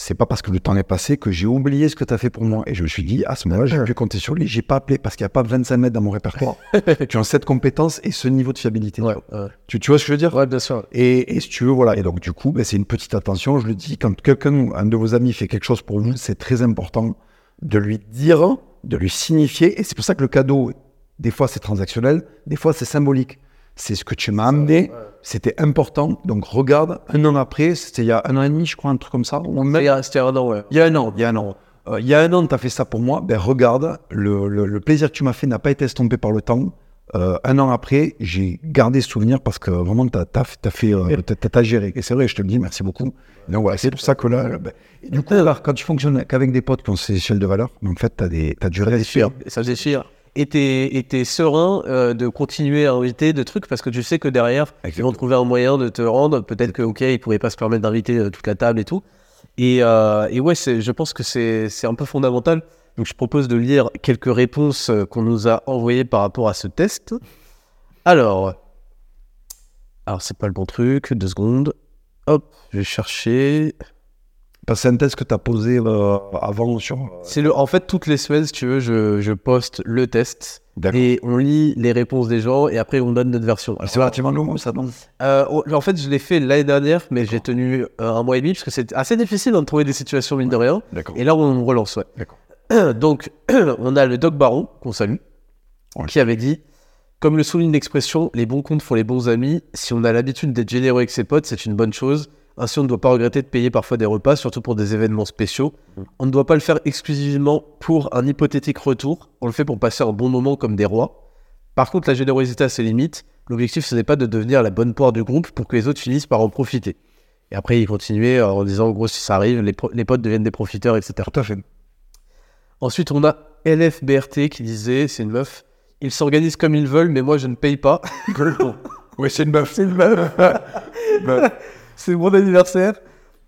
c'est pas parce que le temps est passé que j'ai oublié ce que tu as fait pour moi. Et je me suis dit, à ce moment-là, j'ai pu compter sur lui. J'ai pas appelé parce qu'il n'y a pas 25 mètres dans mon répertoire. [LAUGHS] tu as cette compétence et ce niveau de fiabilité. Ouais, ouais. Tu, tu vois ce que je veux dire? Ouais, bien sûr. et, et si tu veux, voilà. Et donc, du coup, ben, c'est une petite attention. Je le dis, quand quelqu'un, un de vos amis fait quelque chose pour vous, c'est très important de lui dire, de lui signifier. Et c'est pour ça que le cadeau, des fois, c'est transactionnel, des fois, c'est symbolique. C'est ce que tu m'as amené, c'était important. Donc, regarde, un an après, c'était il y a un an et demi, je crois, un truc comme ça. ou même- Il y a- C'était un an, ouais. il y a un an, il y a un an. Euh, il y a un an, tu as fait ça pour moi. Ben regarde, le, le- le plaisir que tu m'as fait n'a pas été estompé par le temps. Euh, un an après, j'ai gardé ce souvenir parce que vraiment, tu as, fait, euh, t'as géré. Et c'est vrai, je te le dis, merci beaucoup. Donc voilà, c'est pour ça que là, ben, du coup, alors, quand tu fonctionnes qu'avec des potes qui ont ces échelles de valeur, en fait, tu as, du respect. Ça déchire. Et t'es et t'es serein euh, de continuer à inviter de trucs parce que tu sais que derrière, ils vont trouver un moyen de te rendre. Peut-être que, ok, ils pourraient pas se permettre d'inviter euh, toute la table et tout. Et, euh, et ouais, c'est- je pense que c'est c'est un peu fondamental. Donc je propose de lire quelques réponses qu'on nous a envoyées par rapport à ce test. Alors, alors c'est pas le bon truc, deux secondes. Hop, je vais chercher. Un test que tu as posé euh, avant sur. euh, C'est le, en fait, toutes les semaines, si tu veux, je, je poste le test D'accord. et on lit les réponses des gens et après on donne notre version. Alors, C'est relativement nouveau, ça, non? euh, en fait, je l'ai fait l'année dernière, mais j'ai tenu un mois et demi parce que c'est assez difficile de trouver des situations mine de rien. D'accord. Et là, on relance, ouais. D'accord. [CLEARS THROAT] Donc, [CLEARS THROAT] on a le Doc Baron, qu'on salue, Ouais. qui avait dit Comme le souligne l'expression, les bons comptes font les bons amis. Si on a l'habitude d'être généreux avec ses potes, c'est une bonne chose. Ainsi, on ne doit pas regretter de payer parfois des repas, surtout pour des événements spéciaux. On ne doit pas le faire exclusivement pour un hypothétique retour. On le fait pour passer un bon moment comme des rois. Par contre, la générosité a ses limites. L'objectif, ce n'est pas de devenir la bonne poire du groupe pour que les autres finissent par en profiter. Et après, il continuait euh, en disant, en gros, si ça arrive, les, potes deviennent des profiteurs, etc. Tout à fait. Ensuite, on a LFBRT qui disait, c'est une meuf, ils s'organisent comme ils veulent, mais moi je ne paye pas. Oui, c'est une meuf. c'est une meuf. [LAUGHS] [LAUGHS] c'est mon anniversaire.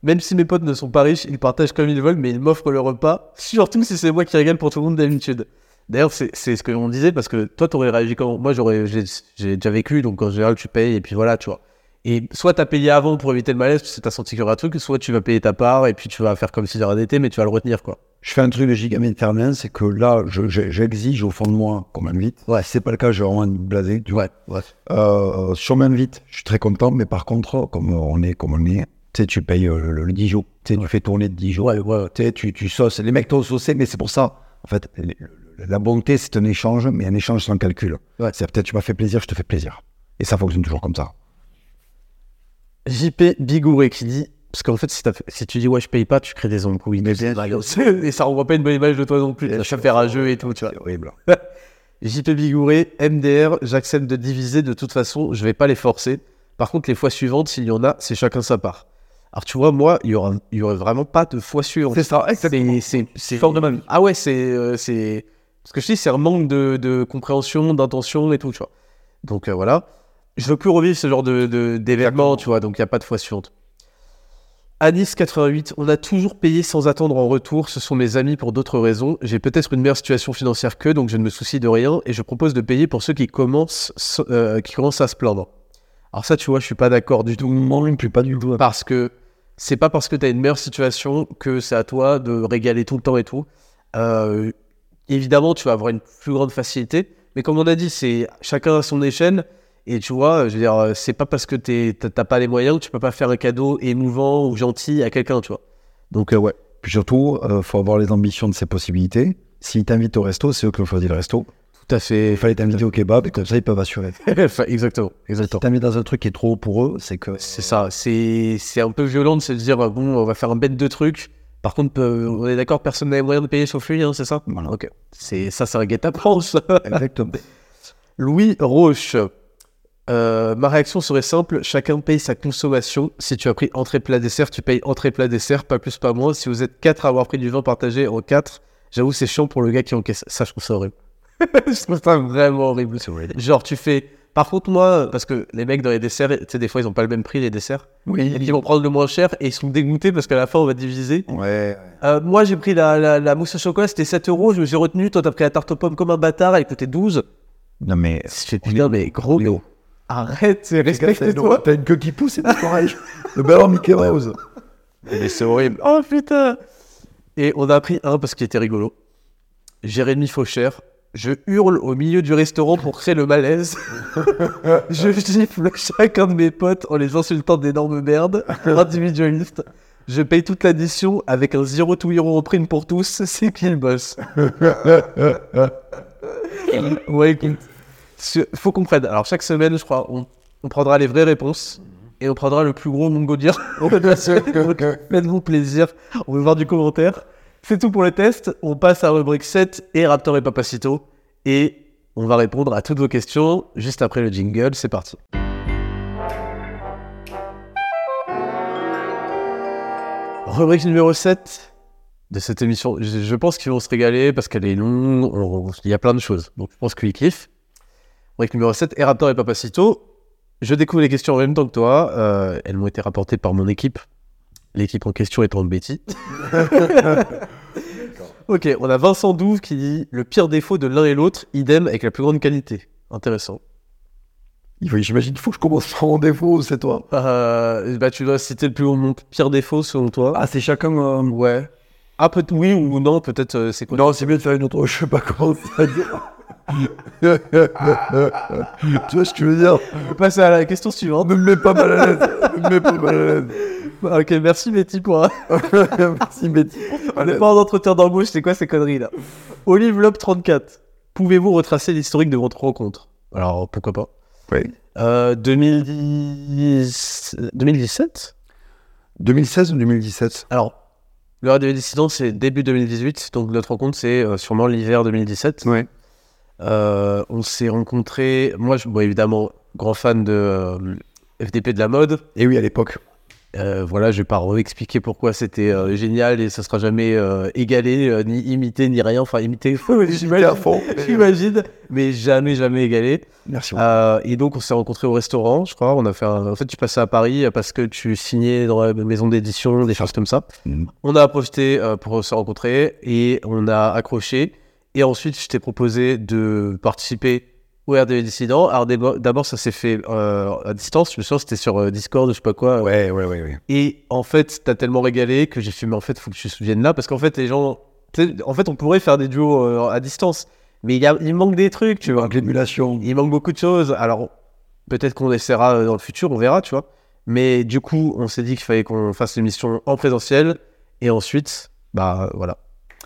Même si mes potes ne sont pas riches, ils partagent comme ils veulent, mais ils m'offrent le repas, surtout si c'est moi qui régale pour tout le monde d'habitude. D'ailleurs, c'est ce que l'on disait, parce que toi, t'aurais réagi comment? Moi, j'aurais, j'ai déjà vécu, donc en général, tu payes, et puis voilà, tu vois. Et soit t'as payé avant pour éviter le malaise, parce que t'as senti qu'il y aurait un truc, soit tu vas payer ta part, et puis tu vas faire comme si de rien n'était, mais tu vas le retenir, quoi. Je fais un truc de giga c'est que là, je- je- j'exige au fond de moi qu'on m'invite. Ouais. Si c'est pas le cas, je vais vraiment être blasé. tu vois. Ouais, ouais. Euh, si on m'invite, je suis très content, mais par contre, comme on est comme on est, tu sais, tu payes euh, le, le Dijon. Tu sais, tu fais tourner de Dijon. Ouais, ouais, ouais. Tu sais, tu, tu sauces. Les mecs t'ont saucé, mais c'est pour ça. En fait, la bonté, c'est un échange, mais un échange sans calcul. Ouais. C'est peut-être tu m'as fait plaisir, je te fais plaisir. Et ça fonctionne toujours comme ça. JP Bigouré qui dit parce qu'en fait si, tu dis ouais je paye pas tu crées des embrouilles. Mais bien mal. [LAUGHS] et ça renvoie pas une bonne image de toi non plus tu faire un jeu et tout tu vois. Horrible. [LAUGHS] JP Bigouré MDR j'accepte de diviser de toute façon je vais pas les forcer. Par contre les fois suivantes s'il y en a c'est chacun sa part. Alors tu vois moi il y aura aurait vraiment pas de fois suivantes C'est ça, c'est Fort de ma vie. ah ouais c'est euh, c'est ce que je dis c'est un manque de, de compréhension d'intention et tout tu vois. Donc euh, voilà je veux plus revivre ce genre de d'événements tu vois donc il y a pas de fois suivante Anis 88, on a toujours payé sans attendre en retour. Ce sont mes amis pour d'autres raisons. J'ai peut-être une meilleure situation financière qu'eux, donc je ne me soucie de rien et je propose de payer pour ceux qui commencent, euh, qui commencent à se plaindre. Alors ça, tu vois, je suis pas d'accord du tout Non, non plus, pas du tout. parce que c'est pas parce que tu as une meilleure situation que c'est à toi de régaler tout le temps et tout. Euh, évidemment, tu vas avoir une plus grande facilité, mais comme on a dit, c'est chacun à son échelle. Et tu vois, je veux dire, euh, c'est pas parce que t'as pas les moyens que tu peux pas faire un cadeau émouvant ou gentil à quelqu'un, tu vois. Donc, euh, ouais. Puis surtout, il faut avoir les ambitions de ses possibilités. S'ils t'invitent au resto, c'est eux qui ont choisi le resto. Tout à fait. Il fallait t'inviter au kebab et comme ça, ils peuvent assurer. [LAUGHS] Enfin, exactement. Si Exactement. t'invites dans un truc qui est trop haut pour eux, c'est que. C'est ça, c'est un peu violent de se dire, euh, bon, on va faire un bête de trucs. Par contre, euh, on est d'accord, personne n'a les moyens de payer sauf lui, hein, c'est ça? Voilà. Ok. C'est ça, c'est un guet-apens. Exactement. [LAUGHS] Louis Roche. Euh, ma réaction serait simple, chacun paye sa consommation. Si tu as pris entrée plat dessert, tu payes entrée plat dessert, pas plus pas moins. Si vous êtes quatre à avoir pris du vin partagé en quatre, j'avoue c'est chiant pour le gars qui encaisse. Ça, je trouve ça horrible. [LAUGHS] je trouve ça vraiment horrible. Genre tu fais. Par contre moi, parce que les mecs dans les desserts, tu sais des fois ils ont pas le même prix les desserts. Oui. Et ils vont prendre le moins cher et ils sont dégoûtés parce qu'à la fin on va diviser. Ouais. Euh, moi j'ai pris la, la, la mousse au chocolat, c'était 7 euros, je me suis retenu. Toi t'as pris la tarte aux pommes comme un bâtard, elle coûtait 12. Non, mais. Je fais putain, mais gros, arrête, c'est respecte-toi. T'as une queue qui pousse, c'est pas [LAUGHS] pareil. Le ballon Mickey Mouse. Mais c'est horrible. Oh putain. Et on a pris un parce qu'il était rigolo. Jérémy Fauchère. Je hurle au milieu du restaurant pour créer le malaise. [LAUGHS] je gifle chacun de mes potes en les insultant d'énormes merdes. Individualiste. Je paye toute l'addition avec un 0 to hero en prime pour tous. C'est qui le boss? [LAUGHS] Ouais, écoute. Ce- Faut qu'on prenne. Alors, chaque semaine, je crois, on, on prendra les vraies réponses et on prendra le plus gros. [LAUGHS] Donc, Faites-vous plaisir. On veut voir du commentaire. C'est tout pour le test. On passe à rubrique 7 et Raptor et Papacito. Et on va répondre à toutes vos questions juste après le jingle. C'est parti. Rubrique numéro 7 de cette émission. Je, je pense qu'ils vont se régaler parce qu'elle est longue. on- on- Il y a plein de choses. Donc je pense qu'ils kiffent. Rubrique numéro 7, et Raptor et Papacito. Je découvre les questions en même temps que toi. Euh, elles m'ont été rapportées par mon équipe. L'équipe en question étant Betty. [LAUGHS] ok, on a Vincent Douve qui dit le pire défaut de l'un et l'autre, idem avec la plus grande qualité. Intéressant. J'imagine qu'il faut que je commence par mon défaut, c'est toi. Euh, bah, tu dois citer le plus mon pire défaut selon toi. Ah, c'est chacun. euh, ouais. Ah, peut oui ou non, peut-être euh, c'est quoi Non, c'est mieux de faire une autre. Je sais pas comment ça dire. [LAUGHS] tu vois ce que je veux dire? On peut passer à la question suivante. Ne me mets pas mal à l'aise. Ne me mets pas mal à l'aise. [LAUGHS] Ok, merci Betty pour. [LAUGHS] Merci, Betty. On n'est pas en entretien d'embauche, c'est quoi ces conneries là? Olive Lop 34. Pouvez-vous retracer l'historique de votre rencontre? Alors, pourquoi pas? Oui. Euh, 2010... 2017 2016 ou 2017 Alors, l'heure des dissidents, c'est début 2018, donc notre rencontre, c'est euh, sûrement l'hiver 2017. Ouais. Euh, on s'est rencontrés, moi, je, bon, évidemment, grand fan de euh, FDP de la mode. Et oui, à l'époque. Euh, voilà, je vais pas expliquer pourquoi c'était génial et ça sera jamais égalé, ni imité, ni rien. Enfin, imité, [LAUGHS] J'imagine à fond. j'imagine, mais jamais, jamais égalé. Merci. Et donc, on s'est rencontrés au restaurant, je crois. On a fait un- En fait, tu passais à Paris parce que tu signais dans la maison d'édition, des choses comme ça. Mhm. On a profité pour se rencontrer et on a accroché. Et ensuite, je t'ai proposé de participer au RDV Dissident. Alors, d'abord, ça s'est fait euh, à distance. Je me souviens, c'était sur euh, Discord, je sais pas quoi. Ouais, ouais, ouais, ouais. Et en fait, t'as tellement régalé que j'ai fait, mais en fait, faut que tu viennes là parce qu'en fait, les gens. En fait, on pourrait faire des duos euh, à distance, mais il, y a, il manque des trucs, tu vois. L'émulation. Il manque beaucoup de choses. Alors, peut-être qu'on essaiera euh, dans le futur, on verra, tu vois. Mais du coup, on s'est dit qu'il fallait qu'on fasse l'émission en présentiel. Et ensuite, bah voilà.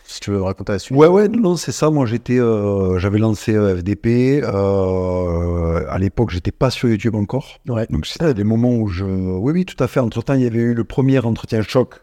Si tu veux raconter la suite. Ouais, ouais, non, c'est ça. Moi, j'étais, euh, j'avais lancé euh, FDP. euh, à l'époque, j'étais pas sur YouTube encore. Ouais. Donc, c'était des moments où je. Oui, oui, tout à fait. Entre temps, il y avait eu le premier entretien choc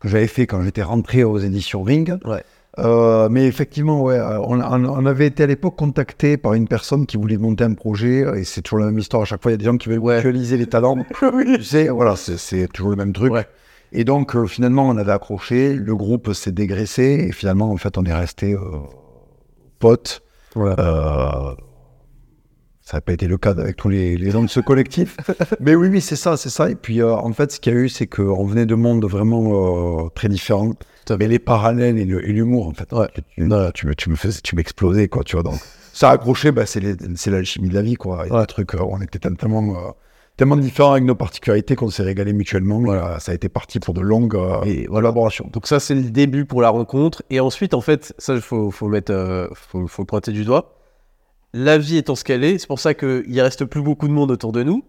que j'avais fait quand j'étais rentré aux éditions Ring. Ouais. Euh, mais effectivement, ouais, on, avait été à l'époque contacté par une personne qui voulait monter un projet, et c'est toujours la même histoire. À chaque fois, il y a des gens qui veulent actualiser les talents. [LAUGHS] Tu sais, voilà, c'est- c'est toujours le même truc. Ouais. Et donc, euh, finalement, on avait accroché, le groupe s'est dégraissé, et finalement, en fait, on est resté euh, potes. Voilà. Euh, ça n'a pas été le cas avec tous les, les gens de ce collectif. [LAUGHS] Mais oui, oui, c'est ça, c'est ça. Et puis, euh, en fait, ce qu'il y a eu, c'est qu'on venait de mondes vraiment très différents. Mais les parallèles et l'humour, en fait. Ouais. Tu, tu me, tu me faisais, tu m'explosais, quoi, tu vois. Donc, ça a accroché, bah, c'est l'alchimie de la vie, quoi. Il y a Ouais. des trucs, on était tellement, tellement différents avec nos particularités qu'on s'est régalé mutuellement. Voilà, ça a été parti pour de longues euh, collaborations. Donc ça, c'est le début pour la rencontre. Et ensuite, en fait, ça, il faut, faut mettre, euh, faut, faut le pointer du doigt. La vie étant ce qu'elle est, c'est pour ça qu'il reste plus beaucoup de monde autour de nous.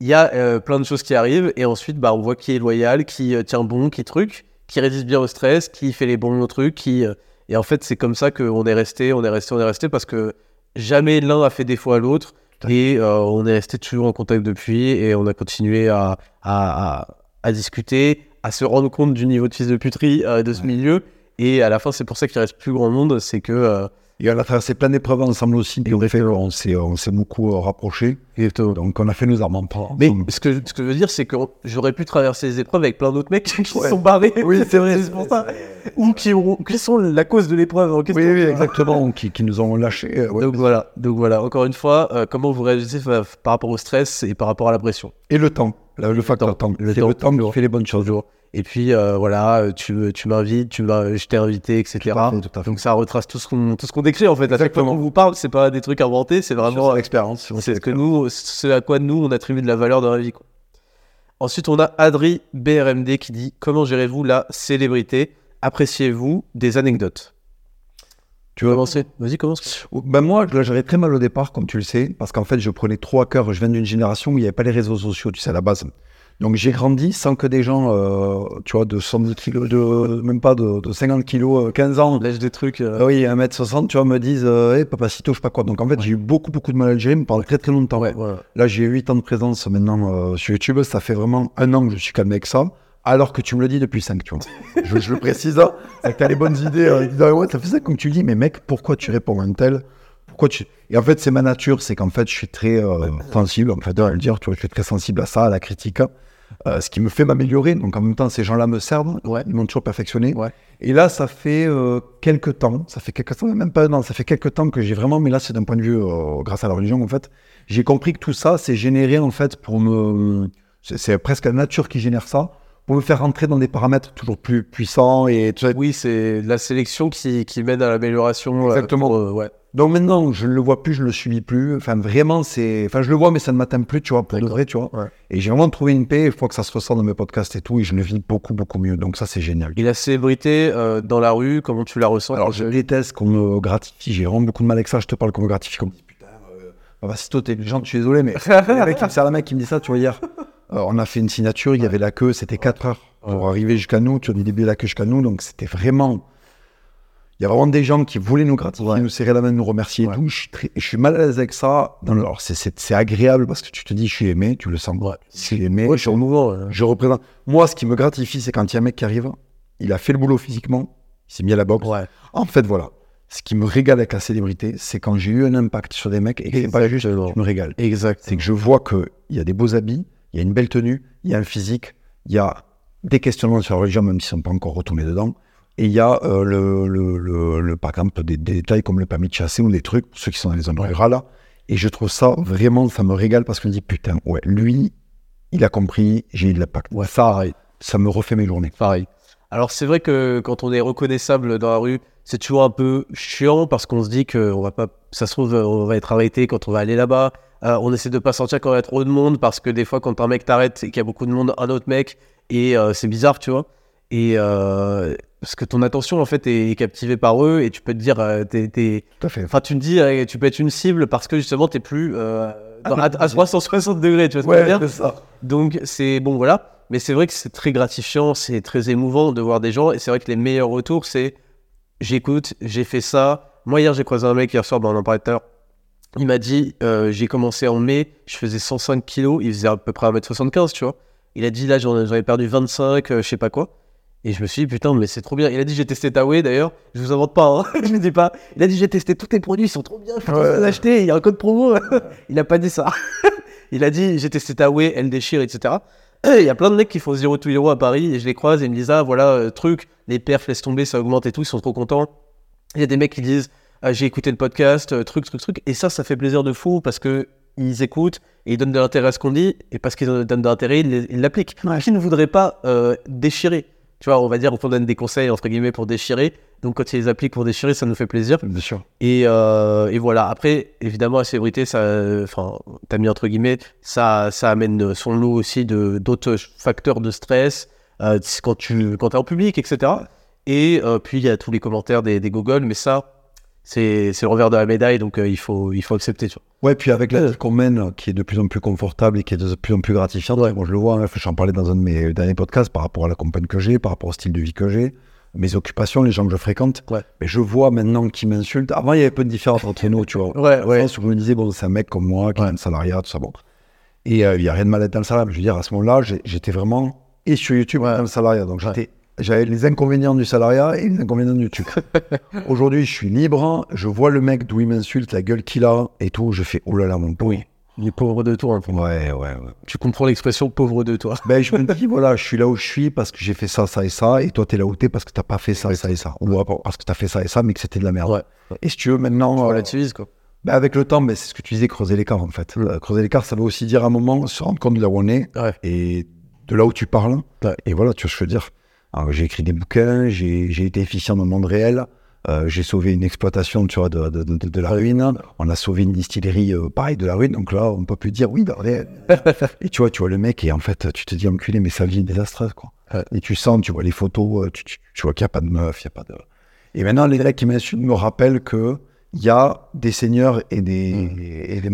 Il y a euh, plein de choses qui arrivent et ensuite, bah, on voit qui est loyal, qui tient bon, qui truc, qui résiste bien au stress, qui fait les bons trucs, qui et en fait, c'est comme ça qu'on est resté, on est resté, on est resté parce que jamais l'un a fait défaut à l'autre et euh, on est resté toujours en contact depuis et on a continué à, à, à, à discuter, à se rendre compte du niveau de fils de puterie euh, de ce Ouais. milieu. Et à la fin, c'est pour ça qu'il reste plus grand monde, c'est que euh, Et on a traversé plein d'épreuves ensemble aussi. Puis on, fait, on s'est on s'est beaucoup euh, rapprochés. Donc, on a fait nos armes en part. Mais ce que, ce que je veux dire, c'est que j'aurais pu traverser les épreuves avec plein d'autres mecs [LAUGHS] qui Ouais. sont barrés. Oui, c'est vrai. c'est pour ça. Ou qui, ont- qui sont la cause de l'épreuve Oui, oui, exactement. qui, qui nous ont lâchés. euh, ouais. Donc voilà, donc voilà. Encore une fois, euh, comment vous réagissez par rapport au stress et par rapport à la pression? Et le temps. Le, le facteur temps. Le C'est temps, le temps qui fait les bonnes choses. Toujours. Et puis euh, voilà, tu, tu m'invites, tu je t'ai invité, etc. Fait. Donc ça retrace tout ce qu'on, tout ce qu'on décrit en fait. À chaque fois qu'on vous parle, c'est pas des trucs inventés, c'est vraiment l'expérience. C'est ce que nous, c'est à quoi nous on attribue de la valeur dans la vie. quoi. Ensuite, on a Adri BRMD qui dit Comment gérez-vous la célébrité? Appréciez-vous des anecdotes? Tu veux Commencez. Vas-y, commence. ben Moi, gérais très mal au départ, comme tu le sais, parce qu'en fait, je prenais trop à cœur. Je viens d'une génération où il n'y avait pas les réseaux sociaux, tu sais, à la base. Donc, j'ai grandi sans que des gens, euh, tu vois, de 110 kilos, de, même pas de, de 50 kilos, euh, 15 ans, Lèche des trucs. euh, oui, 1m60, tu vois, me disent, euh, hey, papacito, je sais pas quoi. Donc, en fait, j'ai eu beaucoup, beaucoup de mal à le gérer, mais pendant très, très longtemps. ouais, voilà. Là, j'ai 8 ans de présence maintenant euh, sur YouTube. Ça fait vraiment un an que je suis calmé avec ça. Alors que tu me le dis depuis 5, tu vois. je, je le précise, hein. c'est que tu as les bonnes idées. euh, disent, Ah ouais, ça fait ça comme tu le dis, mais mec, pourquoi tu réponds à un tel? Pourquoi tu. Et en fait, c'est ma nature, c'est qu'en fait, je suis très euh, sensible, en fait, à le dire, tu vois, je suis très sensible à ça, à la critique, euh, ce qui me fait m'améliorer. Donc en même temps, ces gens-là me servent, Ouais. ils m'ont toujours perfectionné. Ouais. Et là, ça fait euh, quelques temps, ça fait quelques temps, même pas un an, ça fait quelques temps que j'ai vraiment, mais là, c'est d'un point de vue, euh, grâce à la religion, en fait, j'ai compris que tout ça, c'est généré, en fait, pour me. C'est presque la nature qui génère ça, pour me faire rentrer dans des paramètres toujours plus puissants et Oui, c'est la sélection qui, qui mène à l'amélioration. euh, Exactement. pour, ouais. Donc maintenant, je ne le vois plus, je ne le subis plus. Enfin, vraiment, c'est. Enfin, je le vois, mais ça ne m'atteint plus, tu vois, pour de vrai, tu vois. Ouais. Et j'ai vraiment trouvé une paix. Il faut que ça se ressent dans mes podcasts et tout. Et je le vis beaucoup, beaucoup mieux. Donc ça, c'est génial. Et la célébrité euh, dans la rue, comment tu la ressens Alors, je déteste qu'on me gratifie. J'ai vraiment beaucoup de mal avec ça. Je te parle qu'on me gratifie comme putain. Euh... Ah bah, si toi, t'es gens, je suis désolé, mais. [LAUGHS] le mec, c'est la mec qui me dit ça, tu vois, hier. Euh, on a fait une signature, il y avait la queue, c'était 4 heures pour arriver jusqu'à nous. Tu vois, du début de la queue jusqu'à nous. Donc c'était vraiment. Il y a vraiment des gens qui voulaient nous gratifier, nous serrer la main, nous remercier et tout. Je suis, très- je suis mal à l'aise avec ça. Dans le- Alors, c'est- agréable parce que tu te dis, je suis aimé, tu le sens. Ouais. Je suis aimé. Ouais, je suis ouais. Je représente. Moi, ce qui me gratifie, c'est quand il y a un mec qui arrive, il a fait le boulot physiquement, il s'est mis à la boxe. Ouais. En fait, voilà. Ce qui me régale avec la célébrité, c'est quand j'ai eu un impact sur des mecs et que c'est pas juste, je me régale. Exact. C'est que je vois qu'il y a des beaux habits, il y a une belle tenue, il y a un physique, il y a des questionnements sur la religion, même s'ils ne sont pas encore retournés dedans. Et il y a, euh, le, le, le- le- par exemple, des, des détails comme le permis de chasser ou des trucs, pour ceux qui sont dans les zones rurales. Et je trouve ça vraiment, ça me régale parce me dis, putain, ouais, lui, il a compris, j'ai eu de l'impact. Ouais, ça, pareil. ça me refait mes journées. Pareil. Alors c'est vrai que quand on est reconnaissable dans la rue, c'est toujours un peu chiant parce qu'on se dit que on va pas, ça se trouve, on va être arrêté quand on va aller là-bas. Euh, on essaie de pas sortir quand il y a trop de monde parce que des fois quand un mec t'arrête et qu'il y a beaucoup de monde, un autre mec et euh, c'est bizarre, tu vois. Et euh, parce que ton attention en fait est captivée par eux et tu peux te dire, euh, t'es- t'es- Tout à fait. enfin tu te dis, euh, tu peux être une cible parce que justement t'es plus euh, dans- à, à 360 degrés, tu vois ce que je veux dire ça. donc c'est bon voilà, mais c'est vrai que c'est très gratifiant, c'est très émouvant de voir des gens et c'est vrai que les meilleurs retours c'est j'écoute, j'ai fait ça. Moi hier j'ai croisé un mec hier soir, ben, on en parlait tout à l'heure. Il m'a dit euh, j'ai commencé en mai, je faisais 105 kilos, il faisait à peu près 1m75 tu vois. Il a dit là j'en j'en ai perdu 25, euh, je sais pas quoi. Et je me suis dit putain mais c'est trop bien. Il a dit j'ai testé ta whey d'ailleurs, je vous invente pas, hein. [LAUGHS] je ne dis pas. Il a dit j'ai testé tous tes produits, ils sont trop bien, faut tous les acheter, il y a un code promo. [LAUGHS] il a pas dit ça. [LAUGHS] Il a dit j'ai testé ta whey, elle déchire, etc. [CLEARS THROAT] Il y a plein de mecs qui font zero to hero à Paris et je les croise et ils me disent ah voilà euh, truc, les perfs laisse tomber, ça augmente et tout, ils sont trop contents. Il y a des mecs qui disent ah, j'ai écouté le podcast, euh, truc, truc, truc. Et ça, ça fait plaisir de fou parce que ils écoutent et ils donnent de l'intérêt à ce qu'on dit et parce qu'ils donnent de l'intérêt, ils l'appliquent. Qui ne voudrait pas euh, déchirer? Tu vois, on va dire qu'on donne des conseils entre guillemets pour déchirer. Donc quand ils les appliquent pour déchirer, ça nous fait plaisir. Bien sûr. Et, euh, et voilà. Après, évidemment, la célébrité, ça, enfin, t'as mis entre guillemets, ça, ça amène son lot aussi de d'autres facteurs de stress euh, quand tu, quand t'es en public, etc. Et euh, puis il y a tous les commentaires des, des Google, mais ça, c'est c'est le revers de la médaille, donc il faut il faut accepter. Tu vois. Ouais, puis avec la vie qu'on mène, qui est de plus en plus confortable et qui est de plus en plus gratifiante, moi je le vois, hein, j'en parlais dans un de mes derniers podcasts par rapport à la compagne que j'ai, par rapport au style de vie que j'ai, mes occupations, les gens que je fréquente. Ouais. Mais je vois maintenant qui m'insultent. Avant, il y avait peu de différence entre nous, tu vois. [LAUGHS] Ouais, ouais. sens où je me disais, bon, c'est un mec comme moi, qui a un salariat, tout ça, bon. Et euh, il n'y a rien de mal à être dans le salariat. Je veux dire, à ce moment-là, j'étais vraiment, et sur YouTube, dans le salariat. Donc j'étais. J'avais les inconvénients du salariat et les inconvénients de YouTube. [LAUGHS] Aujourd'hui, je suis libre. Je vois le mec d'où il m'insulte, la gueule qu'il a et tout. Je fais, oh là là, mon pauvre. Oui. Les pauvres de toi. hein. Ouais, ouais, ouais. Tu comprends l'expression pauvre de toi. Ben, je me dis, voilà, je suis là où je suis parce que j'ai fait ça, ça et ça, et toi, t'es là où t'es parce que t'as pas fait ça, ça et ça. Ou parce que t'as fait ça et ça, mais que c'était de la merde. Ouais. Et si tu veux, maintenant, Tu euh, relativises quoi. ben, avec le temps, ben, c'est ce que tu disais, creuser l'écart, en fait. Euh, creuser l'écart, ça veut aussi dire à un moment se rendre compte de là où on est Ouais. et de là où tu parles. Et voilà, tu vois ce que je veux dire. J'ai écrit des bouquins, j'ai été efficient dans le monde réel. euh, j'ai sauvé une exploitation tu vois, de, de, de- de la ruine. On a sauvé une distillerie, euh, pareil, de la ruine. Donc là, on peut plus dire oui, bordel. [LAUGHS] Et tu vois, tu vois le mec et en fait, tu te dis enculé, mais sa vie est désastreuse, quoi. Et tu sens, tu vois les photos, euh, tu, tu- tu vois qu'il n'y a pas de meuf, il n'y a pas de. Et maintenant, les mecs qui m'insultent me rappellent que il y a des seigneurs et des.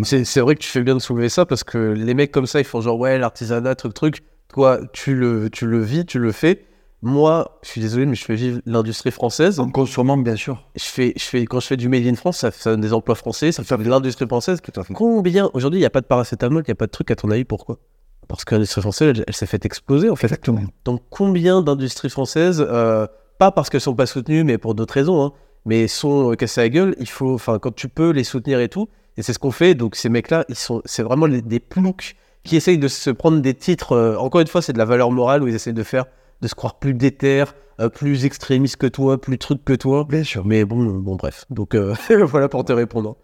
C'est c'est vrai que tu fais bien de soulever ça parce que les mecs comme ça, ils font genre ouais, l'artisanat, truc, truc. Toi, tu le, tu le vis, tu le fais. Moi, je suis désolé, mais je fais vivre l'industrie française. En consommant, bien sûr. Je fais, je fais, quand je fais du Made in France, ça, donne des emplois français, ça fait de l'industrie française. Tout à fait. Combien Aujourd'hui, il n'y a pas de paracétamol, il n'y a pas de truc, à ton avis, pourquoi? Parce que l'industrie française, elle, elle s'est fait exploser, en fait. Exactement. Donc, combien d'industries françaises, euh, pas parce qu'elles sont pas soutenues, mais pour d'autres raisons, hein, mais sont euh, cassés la gueule, il faut, enfin, quand tu peux les soutenir et tout, et c'est ce qu'on fait. Donc ces mecs-là, ils sont, c'est vraiment les- des ploucs qui essayent de se prendre des titres. euh, encore une fois, c'est de la valeur morale où ils essayent de faire, de se croire plus déter, euh, plus extrémiste que toi, plus truc que toi. Bien sûr. Mais bon, bon bref. Donc euh, [LAUGHS] voilà pour te répondre.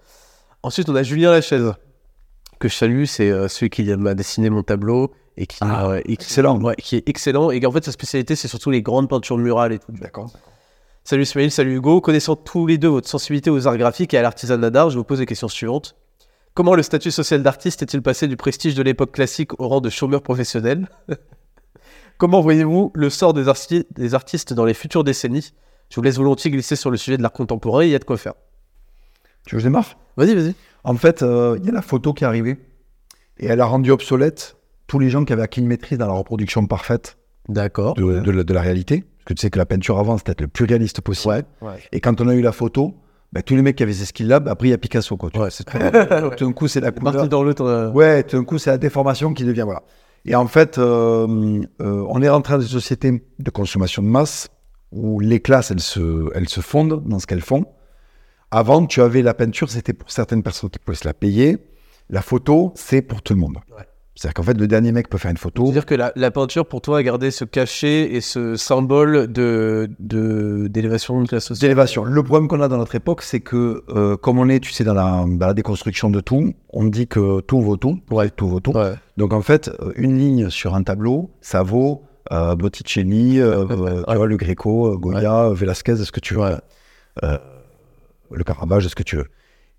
Ensuite, on a Julien Lachaise, que je salue. C'est euh, celui qui m'a dessiné mon tableau et qui, Ah, euh, et qui- excellent. ouais, qui est excellent. Et en fait, sa spécialité, c'est surtout les grandes peintures murales et tout. D'accord. Salut Ismaël, salut Hugo. Connaissant tous les deux votre sensibilité aux arts graphiques et à l'artisanat d'art, je vous pose les questions suivantes. Comment le statut social d'artiste est-il passé du prestige de l'époque classique au rang de chômeur professionnel? Comment voyez-vous le sort des, arti- des artistes dans les futures décennies? Je vous laisse volontiers glisser sur le sujet de l'art contemporain, il y a de quoi faire. Tu veux que je démarre? Vas-y, vas-y. En fait, euh, il y a la photo qui est arrivée et elle a rendu obsolète tous les gens qui avaient acquis une maîtrise dans la reproduction parfaite D'accord. de, de la, de la réalité. Parce que tu sais que la peinture avant, c'était le plus réaliste possible. Ouais. Et quand on a eu la photo, bah, tous les mecs qui avaient ces skills-là, bah, après il y a Picasso. Quoi, tu vois, c'est tout. D'un coup, c'est la couleur. Dans l'autre. euh, Ouais, tout d'un coup, c'est la déformation qui devient. Voilà. Et en fait, euh, euh, on est rentré dans une société de consommation de masse où les classes, elles se, elles se fondent dans ce qu'elles font. Avant, tu avais la peinture, c'était pour certaines personnes qui pouvaient se la payer. La photo, c'est pour tout le monde. C'est-à-dire qu'en fait, le dernier mec peut faire une photo. C'est-à-dire que la, la peinture, pour toi, a gardé ce cachet et ce symbole de de- d'élévation de, la société. d'élévation. Le problème qu'on a dans notre époque, c'est que euh, comme on est, tu sais, dans la, dans la déconstruction de tout, on dit que tout vaut tout. Ouais, tout vaut tout. Ouais. Donc en fait, euh, une ligne sur un tableau, ça vaut euh, Botticelli, euh, [LAUGHS] tu vois, le Greco, Goya, Velasquez, ce que tu veux. Le Caravage, ce que tu veux.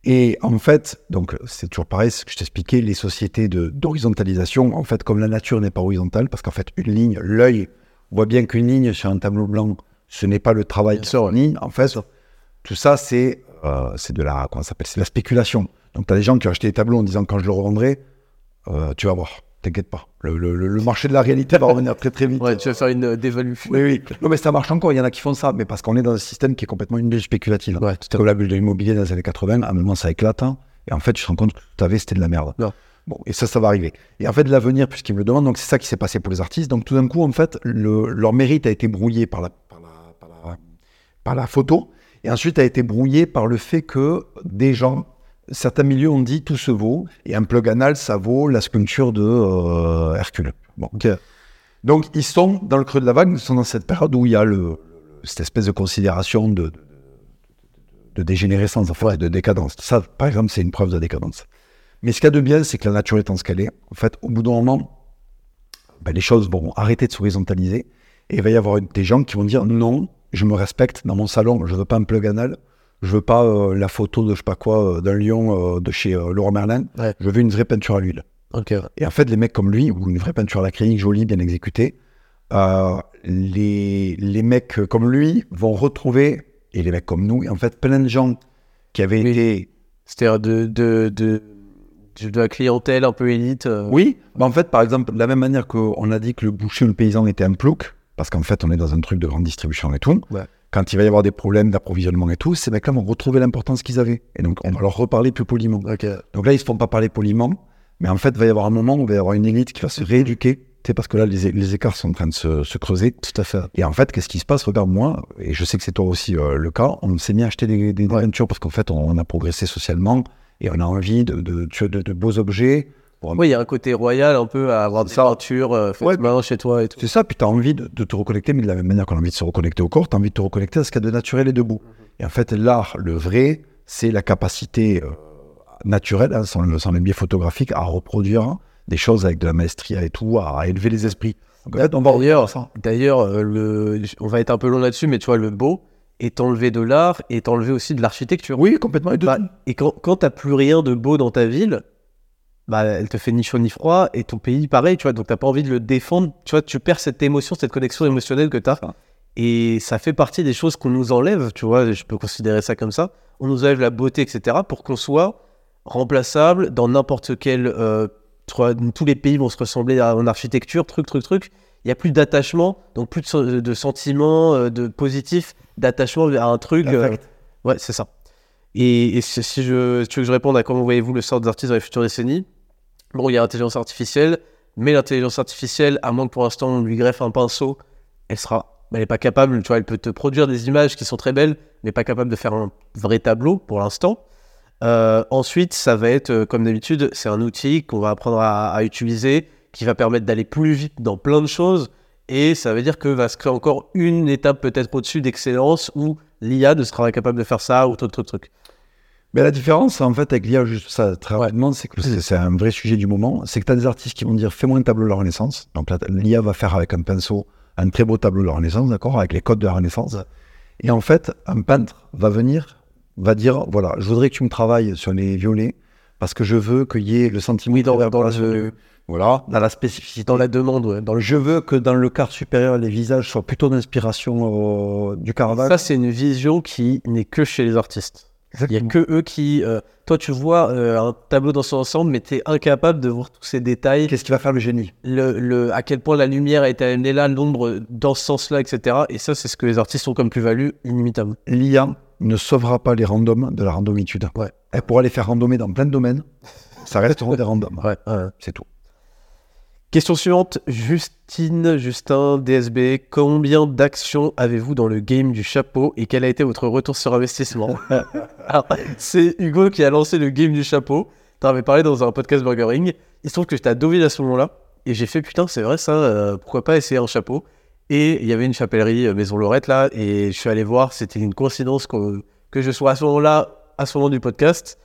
Et en fait, donc c'est toujours pareil, ce que je t'expliquais, les sociétés de- d'horizontalisation, en fait, comme la nature n'est pas horizontale, parce qu'en fait, une ligne, l'œil voit bien qu'une ligne sur un tableau blanc, ce n'est pas le travail ouais. d'une ligne. En fait, tout ça, c'est euh, c'est de la comment ça s'appelle, c'est de la spéculation. Donc, tu as des gens qui ont acheté des tableaux en disant quand je le revendrai, euh, tu vas voir, t'inquiète pas. Le, le- le- marché de la réalité va revenir très très vite. Ouais, tu vas faire une euh, dévaluation. Oui, oui. Non, mais ça marche encore. Il y en a qui font ça, mais parce qu'on est dans un système qui est complètement une bulle spéculative. Ouais, tout Comme la bulle de l'immobilier dans les années 80, à un moment ça éclate. hein, et en fait, tu te rends compte que tout tu avais, c'était de la merde. Bon, et ça, ça va arriver. Et en fait, l'avenir, puisqu'ils me le demandent, donc c'est ça qui s'est passé pour les artistes. Donc tout d'un coup, en fait, le- leur mérite a été brouillé par la, par, la, par, la, par la photo. Et ensuite, a été brouillé par le fait que des gens, certains milieux ont dit tout se vaut. Et un plug anal, ça vaut la sculpture de euh, Hercule. Bon. Donc, ils sont dans le creux de la vague, ils sont dans cette période où il y a le, cette espèce de considération de, de, de- de dégénérescence, enfin, de décadence. Ça, par exemple, c'est une preuve de décadence. Mais ce qu'il y a de bien, c'est que la nature étant ce qu'elle est, en fait, au bout d'un moment, ben, les choses vont arrêter de s'horizontaliser et il va y avoir des gens qui vont dire non, je me respecte dans mon salon, je veux pas un plug anal, je veux pas euh, la photo de je sais pas quoi, euh, d'un lion euh, de chez Laurent Merlin, Ouais. je veux une vraie peinture à l'huile. Et en fait, les mecs comme lui, ou une vraie peinture à l'acrylique jolie, bien exécutée, les, les mecs comme lui vont retrouver, et les mecs comme nous, en fait, plein de gens qui avaient Oui. été. C'est-à-dire de, de, de, de, de la clientèle un peu élite. euh, Oui, bah en fait, par exemple, de la même manière qu'on a dit que le boucher ou le paysan était un plouc, parce qu'en fait, on est dans un truc de grande distribution et tout, Ouais. Quand il va y avoir des problèmes d'approvisionnement et tout, ces mecs-là vont retrouver l'importance qu'ils avaient. Et donc, on va leur reparler plus poliment. Donc là, ils se font pas parler poliment, mais en fait, il va y avoir un moment où il va y avoir une élite qui va se rééduquer. Parce que là, les, les écarts sont en train de se, se creuser. Tout à fait. Et en fait, qu'est-ce qui se passe? Regarde, moi, et je sais que c'est toi aussi euh, le cas, on s'est mis à acheter des, des, Ouais. parce qu'en fait, on, on a progressé socialement et on a envie de, de, de- de beaux objets. Pour Oui, il y a un côté royal un peu à avoir des Ça. peintures euh, faites Ouais. main chez toi et tout. C'est ça, puis tu as envie de, de te reconnecter, mais de la même manière qu'on a envie de se reconnecter au corps, tu as envie de te reconnecter à ce qu'il y a de naturel et de beau. Et en fait, l'art, le vrai, c'est la capacité euh, naturelle, hein, sans, sans les biais photographiques, à reproduire des choses avec de la maestria et tout, à élever les esprits. Ça. D'ailleurs, euh, on va être un peu long là-dessus, mais tu vois, le beau est enlevé de l'art et est enlevé aussi de l'architecture. Oui, complètement. Et de Bah, et quand, quand t'as plus rien de beau dans ta ville, bah, elle te fait ni chaud ni froid, et ton pays, pareil, tu vois, donc t'as pas envie de le défendre, tu vois, tu perds cette émotion, cette connexion émotionnelle que t'as, Ça. et ça fait partie des choses qu'on nous enlève, tu vois, je peux considérer ça comme ça, on nous enlève la beauté, etc., pour qu'on soit remplaçable dans n'importe quel... euh, tu tous les pays vont se ressembler en architecture, truc, truc, truc, il y a plus d'attachement, donc plus de, de sentiments euh, de positifs, d'attachement à un truc... euh. Ouais, c'est ça. Et, et si, si je, si tu veux que je réponde à comment voyez-vous le sort des artistes dans les futures décennies? Bon, il y a l'intelligence artificielle, mais l'intelligence artificielle, à moins que pour l'instant on lui greffe un pinceau, elle sera elle n'est pas capable, tu vois, elle peut te produire des images qui sont très belles, mais pas capable de faire un vrai tableau pour l'instant. Euh, ensuite, ça va être, euh, comme d'habitude, c'est un outil qu'on va apprendre à, utiliser, qui va permettre d'aller plus vite dans plein de choses, et ça veut dire que va se créer encore une étape peut-être au-dessus d'excellence, où l'IA ne sera capable de faire ça ou d'autres trucs. Mais la différence, en fait, avec l'IA, juste ça, très Ouais. rapidement, c'est que c'est un vrai sujet du moment. C'est que tu as des artistes qui vont dire fais-moi un tableau de la Renaissance. Donc l'IA va faire avec un pinceau un très beau tableau de la Renaissance, d'accord, avec les codes de la Renaissance. Et en fait, un peintre va venir, va dire voilà, je voudrais que tu me travailles sur les violets parce que je veux qu'il y ait le sentiment Oui, dans- dans le- Voilà, dans la spécificité. Dans la demande, ouais, dans le Je veux que dans le quart supérieur, les visages soient plutôt d'inspiration euh, du Caravage. Ça, c'est une vision qui n'est que chez les artistes. Il n'y a que eux qui. euh, toi, tu vois euh, un tableau dans son ensemble, mais tu es incapable de voir tous ces détails. Qu'est-ce qui va faire le génie? Le, le- à quel point la lumière a été amenée là, l'ombre dans ce sens-là, etc. Et ça, c'est ce que les artistes ont comme plus-value inimitable. L'IA ne sauvera pas les randoms de la randomitude. Ouais. Elle pourra les faire randomer dans plein de domaines. Ça resteront des randoms. Ouais, ouais. C'est tout. Question suivante, Justine, Justin, DSB, combien d'actions avez-vous dans le game du chapeau et quel a été votre retour sur investissement? [LAUGHS] C'est Hugo qui a lancé le game du chapeau. T'en avais parlé dans un podcast Burgering. Il se trouve que j'étais à Deauville à ce moment-là et j'ai fait putain, c'est vrai ça, euh, pourquoi pas essayer un chapeau? Et il y avait une chapellerie euh, Maison Lorette là et je suis allé voir, c'était une coïncidence que, que je sois à ce moment-là, à ce moment du podcast.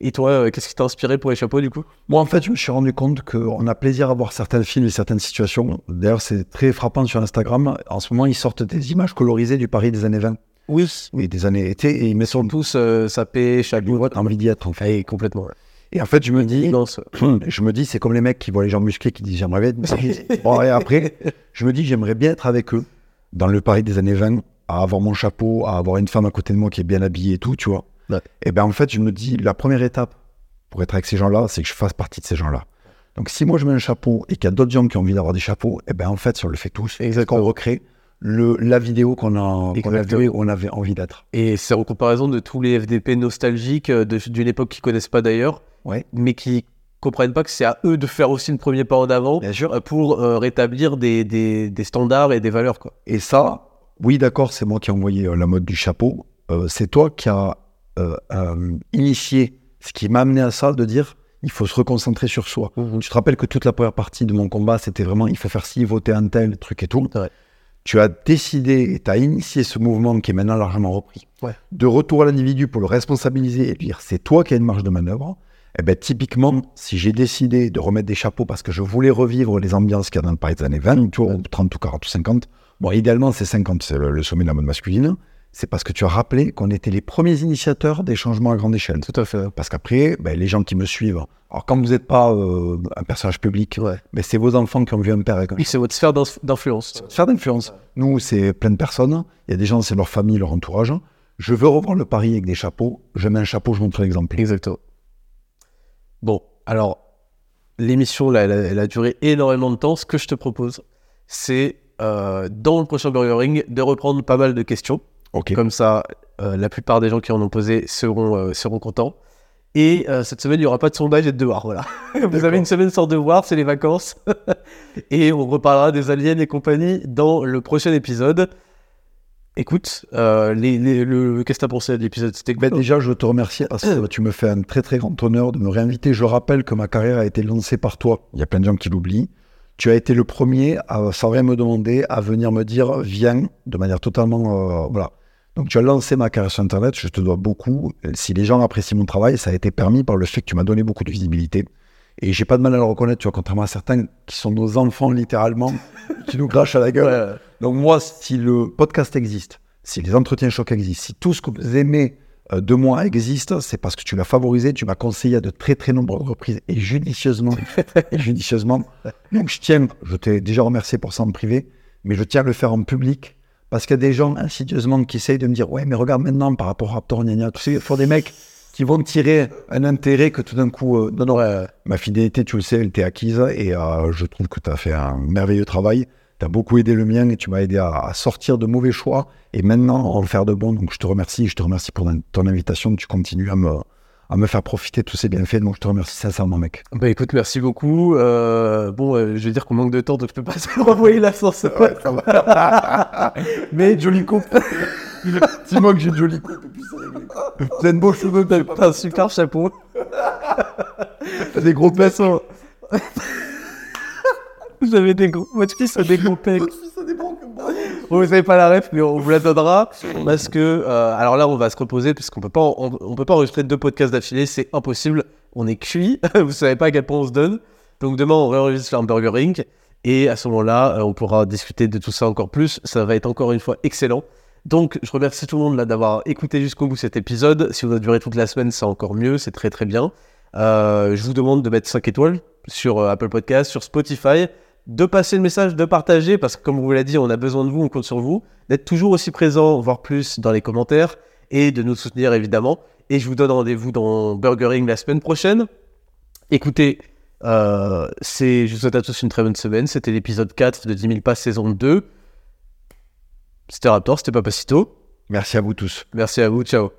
Et toi, euh, qu'est-ce qui t'a inspiré pour les chapeaux du coup? Moi, en fait, je me suis rendu compte qu'on a plaisir à voir certains films et certaines situations. D'ailleurs, c'est très frappant sur Instagram. En ce moment, ils sortent des images colorisées du Paris des années 20. Oui, Oui, des années été. Et ils mettent sur tous euh, sapés, chaque envie d'y être, en fait. Et complètement. ouais. Et en fait, je me dis, [CLEARS THROAT] je me dis, c'est comme les mecs qui voient les gens musclés qui disent j'aimerais bien être. [LAUGHS] bon, et après, je me dis, j'aimerais bien être avec eux dans le Paris des années 20, à avoir mon chapeau, à avoir une femme à côté de moi qui est bien habillée et tout, tu vois. Ouais. Et ben en fait, je me dis, la première étape pour être avec ces gens-là, c'est que je fasse partie de ces gens-là. Donc si moi je mets un chapeau et qu'il y a d'autres gens qui ont envie d'avoir des chapeaux, et ben en fait, on le fait tous. Exactement. Qu'on recrée le, la vidéo qu'on a, qu'on a Exactement. vue, où on avait envie d'être. Et c'est en comparaison de tous les FDP nostalgiques euh, d'une époque qu'ils connaissent pas d'ailleurs, Ouais. mais qui comprennent pas que c'est à eux de faire aussi le premier pas en avant Bien sûr. euh, pour euh, rétablir des, des- des standards et des valeurs. Quoi. Et ça, oui, d'accord, c'est moi qui ai envoyé euh, la mode du chapeau. Euh, c'est toi qui as initié ce qui m'a amené à ça, de dire il faut se reconcentrer sur soi. Tu te rappelles que toute la première partie de mon combat, c'était vraiment il faut faire ci, voter un tel, truc et tout. Ouais. Tu as décidé et tu as initié ce mouvement qui est maintenant largement repris. Ouais. De retour à l'individu pour le responsabiliser et lui dire c'est toi qui as une marge de manœuvre. Eh ben, typiquement, si j'ai décidé de remettre des chapeaux parce que je voulais revivre les ambiances qu'il y a dans le Paris des années 20, tu vois, ou 30 ou 40 ou 50, bon, idéalement, c'est 50, c'est le, le sommet de la mode masculine, c'est parce que tu as rappelé qu'on était les premiers initiateurs des changements à grande échelle. Tout à fait. Parce qu'après, ben, les gens qui me suivent, alors quand vous n'êtes pas euh, un personnage public, Ouais. ben, c'est vos enfants qui ont vu un père avec un Oui, c'est votre sphère d'inf- d'influence. sphère d'influence. Nous, c'est plein de personnes. Il y a des gens, c'est leur famille, leur entourage. Je veux revoir le Paris avec des chapeaux. Je mets un chapeau, je montre l'exemple. Exactement. Bon, alors, l'émission, là, elle a, elle a duré énormément de temps. Ce que je te propose, c'est, euh, dans le prochain Burger Ring, de reprendre pas mal de questions. Comme ça, euh, la plupart des gens qui en ont posé seront, euh, seront contents. Et euh, cette semaine, il n'y aura pas de sondage et de devoir. Voilà. [LAUGHS] Vous avez une semaine sans devoir, c'est les vacances. [LAUGHS] et on reparlera des aliens et compagnie dans le prochain épisode. Écoute, euh, les, les- le, qu'est-ce que t'as pensé de l'épisode C'était Ben, déjà, je veux te remercier parce que tu me fais un très très grand honneur de me réinviter. Je rappelle que ma carrière a été lancée par toi. Il y a plein de gens qui l'oublient. Tu as été le premier, à, sans rien me demander, à venir me dire viens de manière totalement. euh, voilà. Donc tu as lancé ma carrière sur Internet, je te dois beaucoup. Si les gens apprécient mon travail, ça a été permis par le fait que tu m'as donné beaucoup de visibilité. Et j'ai pas de mal à le reconnaître, tu vois, contrairement à certains qui sont nos enfants littéralement, [LAUGHS] qui nous crachent à la gueule. Donc moi, si le podcast existe, si les entretiens chocs existent, si tout ce que vous aimez euh, de moi existe, c'est parce que tu l'as favorisé, tu m'as conseillé à de très très nombreuses reprises et judicieusement. [LAUGHS] et judicieusement. Donc je tiens, je t'ai déjà remercié pour ça en privé, mais je tiens à le faire en public parce qu'il y a des gens insidieusement qui essayent de me dire ouais mais regarde maintenant par rapport à Raptor, gna gna. tu sais, il faut des mecs qui vont tirer un intérêt que tout d'un coup, euh, non, non, Ouais. ma fidélité, tu le sais, elle t'est acquise et euh, je trouve que tu as fait un merveilleux travail. Tu as beaucoup aidé le mien et tu m'as aidé à, à sortir de mauvais choix et maintenant en faire de bons. Donc je te remercie je te remercie pour ton invitation. Tu continues à me, à me faire profiter de tous ces bienfaits. Donc je te remercie sincèrement, mec. Bah écoute, merci beaucoup. Euh, bon, euh, je vais dire qu'on manque de temps, donc je peux pas [LAUGHS] te renvoyer l'ascenseur. [LAUGHS] Mais joli coupe. Dis-moi que j'ai de jolie coupe. T'as de beaux cheveux, t'as un super chapeau. t'as des gros fesses. [LAUGHS] J'avais des gros. Votre fils a des gros pecs. Bon, vous savez pas la ref, mais on vous la donnera parce que euh, alors là, on va se reposer puisqu'on peut pas, on, on peut pas enregistrer deux podcasts d'affilée, c'est impossible. On est cuit. [LAUGHS] vous savez pas à quel point on se donne. Donc demain, on réenregistre un Burger Inc. Et à ce moment-là, euh, on pourra discuter de tout ça encore plus. Ça va être encore une fois excellent. Donc, je remercie tout le monde là d'avoir écouté jusqu'au bout cet épisode. Si vous a duré toute la semaine, c'est encore mieux, c'est très très bien. Euh, je vous demande de mettre 5 étoiles sur euh, Apple Podcast, sur Spotify, de passer le message, de partager, parce que comme on vous l'a dit, on a besoin de vous, on compte sur vous, d'être toujours aussi présent, voire plus dans les commentaires, et de nous soutenir évidemment. Et je vous donne rendez-vous dans Burgering la semaine prochaine. Écoutez, euh, c'est, je vous souhaite à tous une très bonne semaine. C'était l'épisode 4 de 10 000 pas saison 2. C'était Raptor, c'était Papacito. Merci à vous tous. Merci à vous, ciao.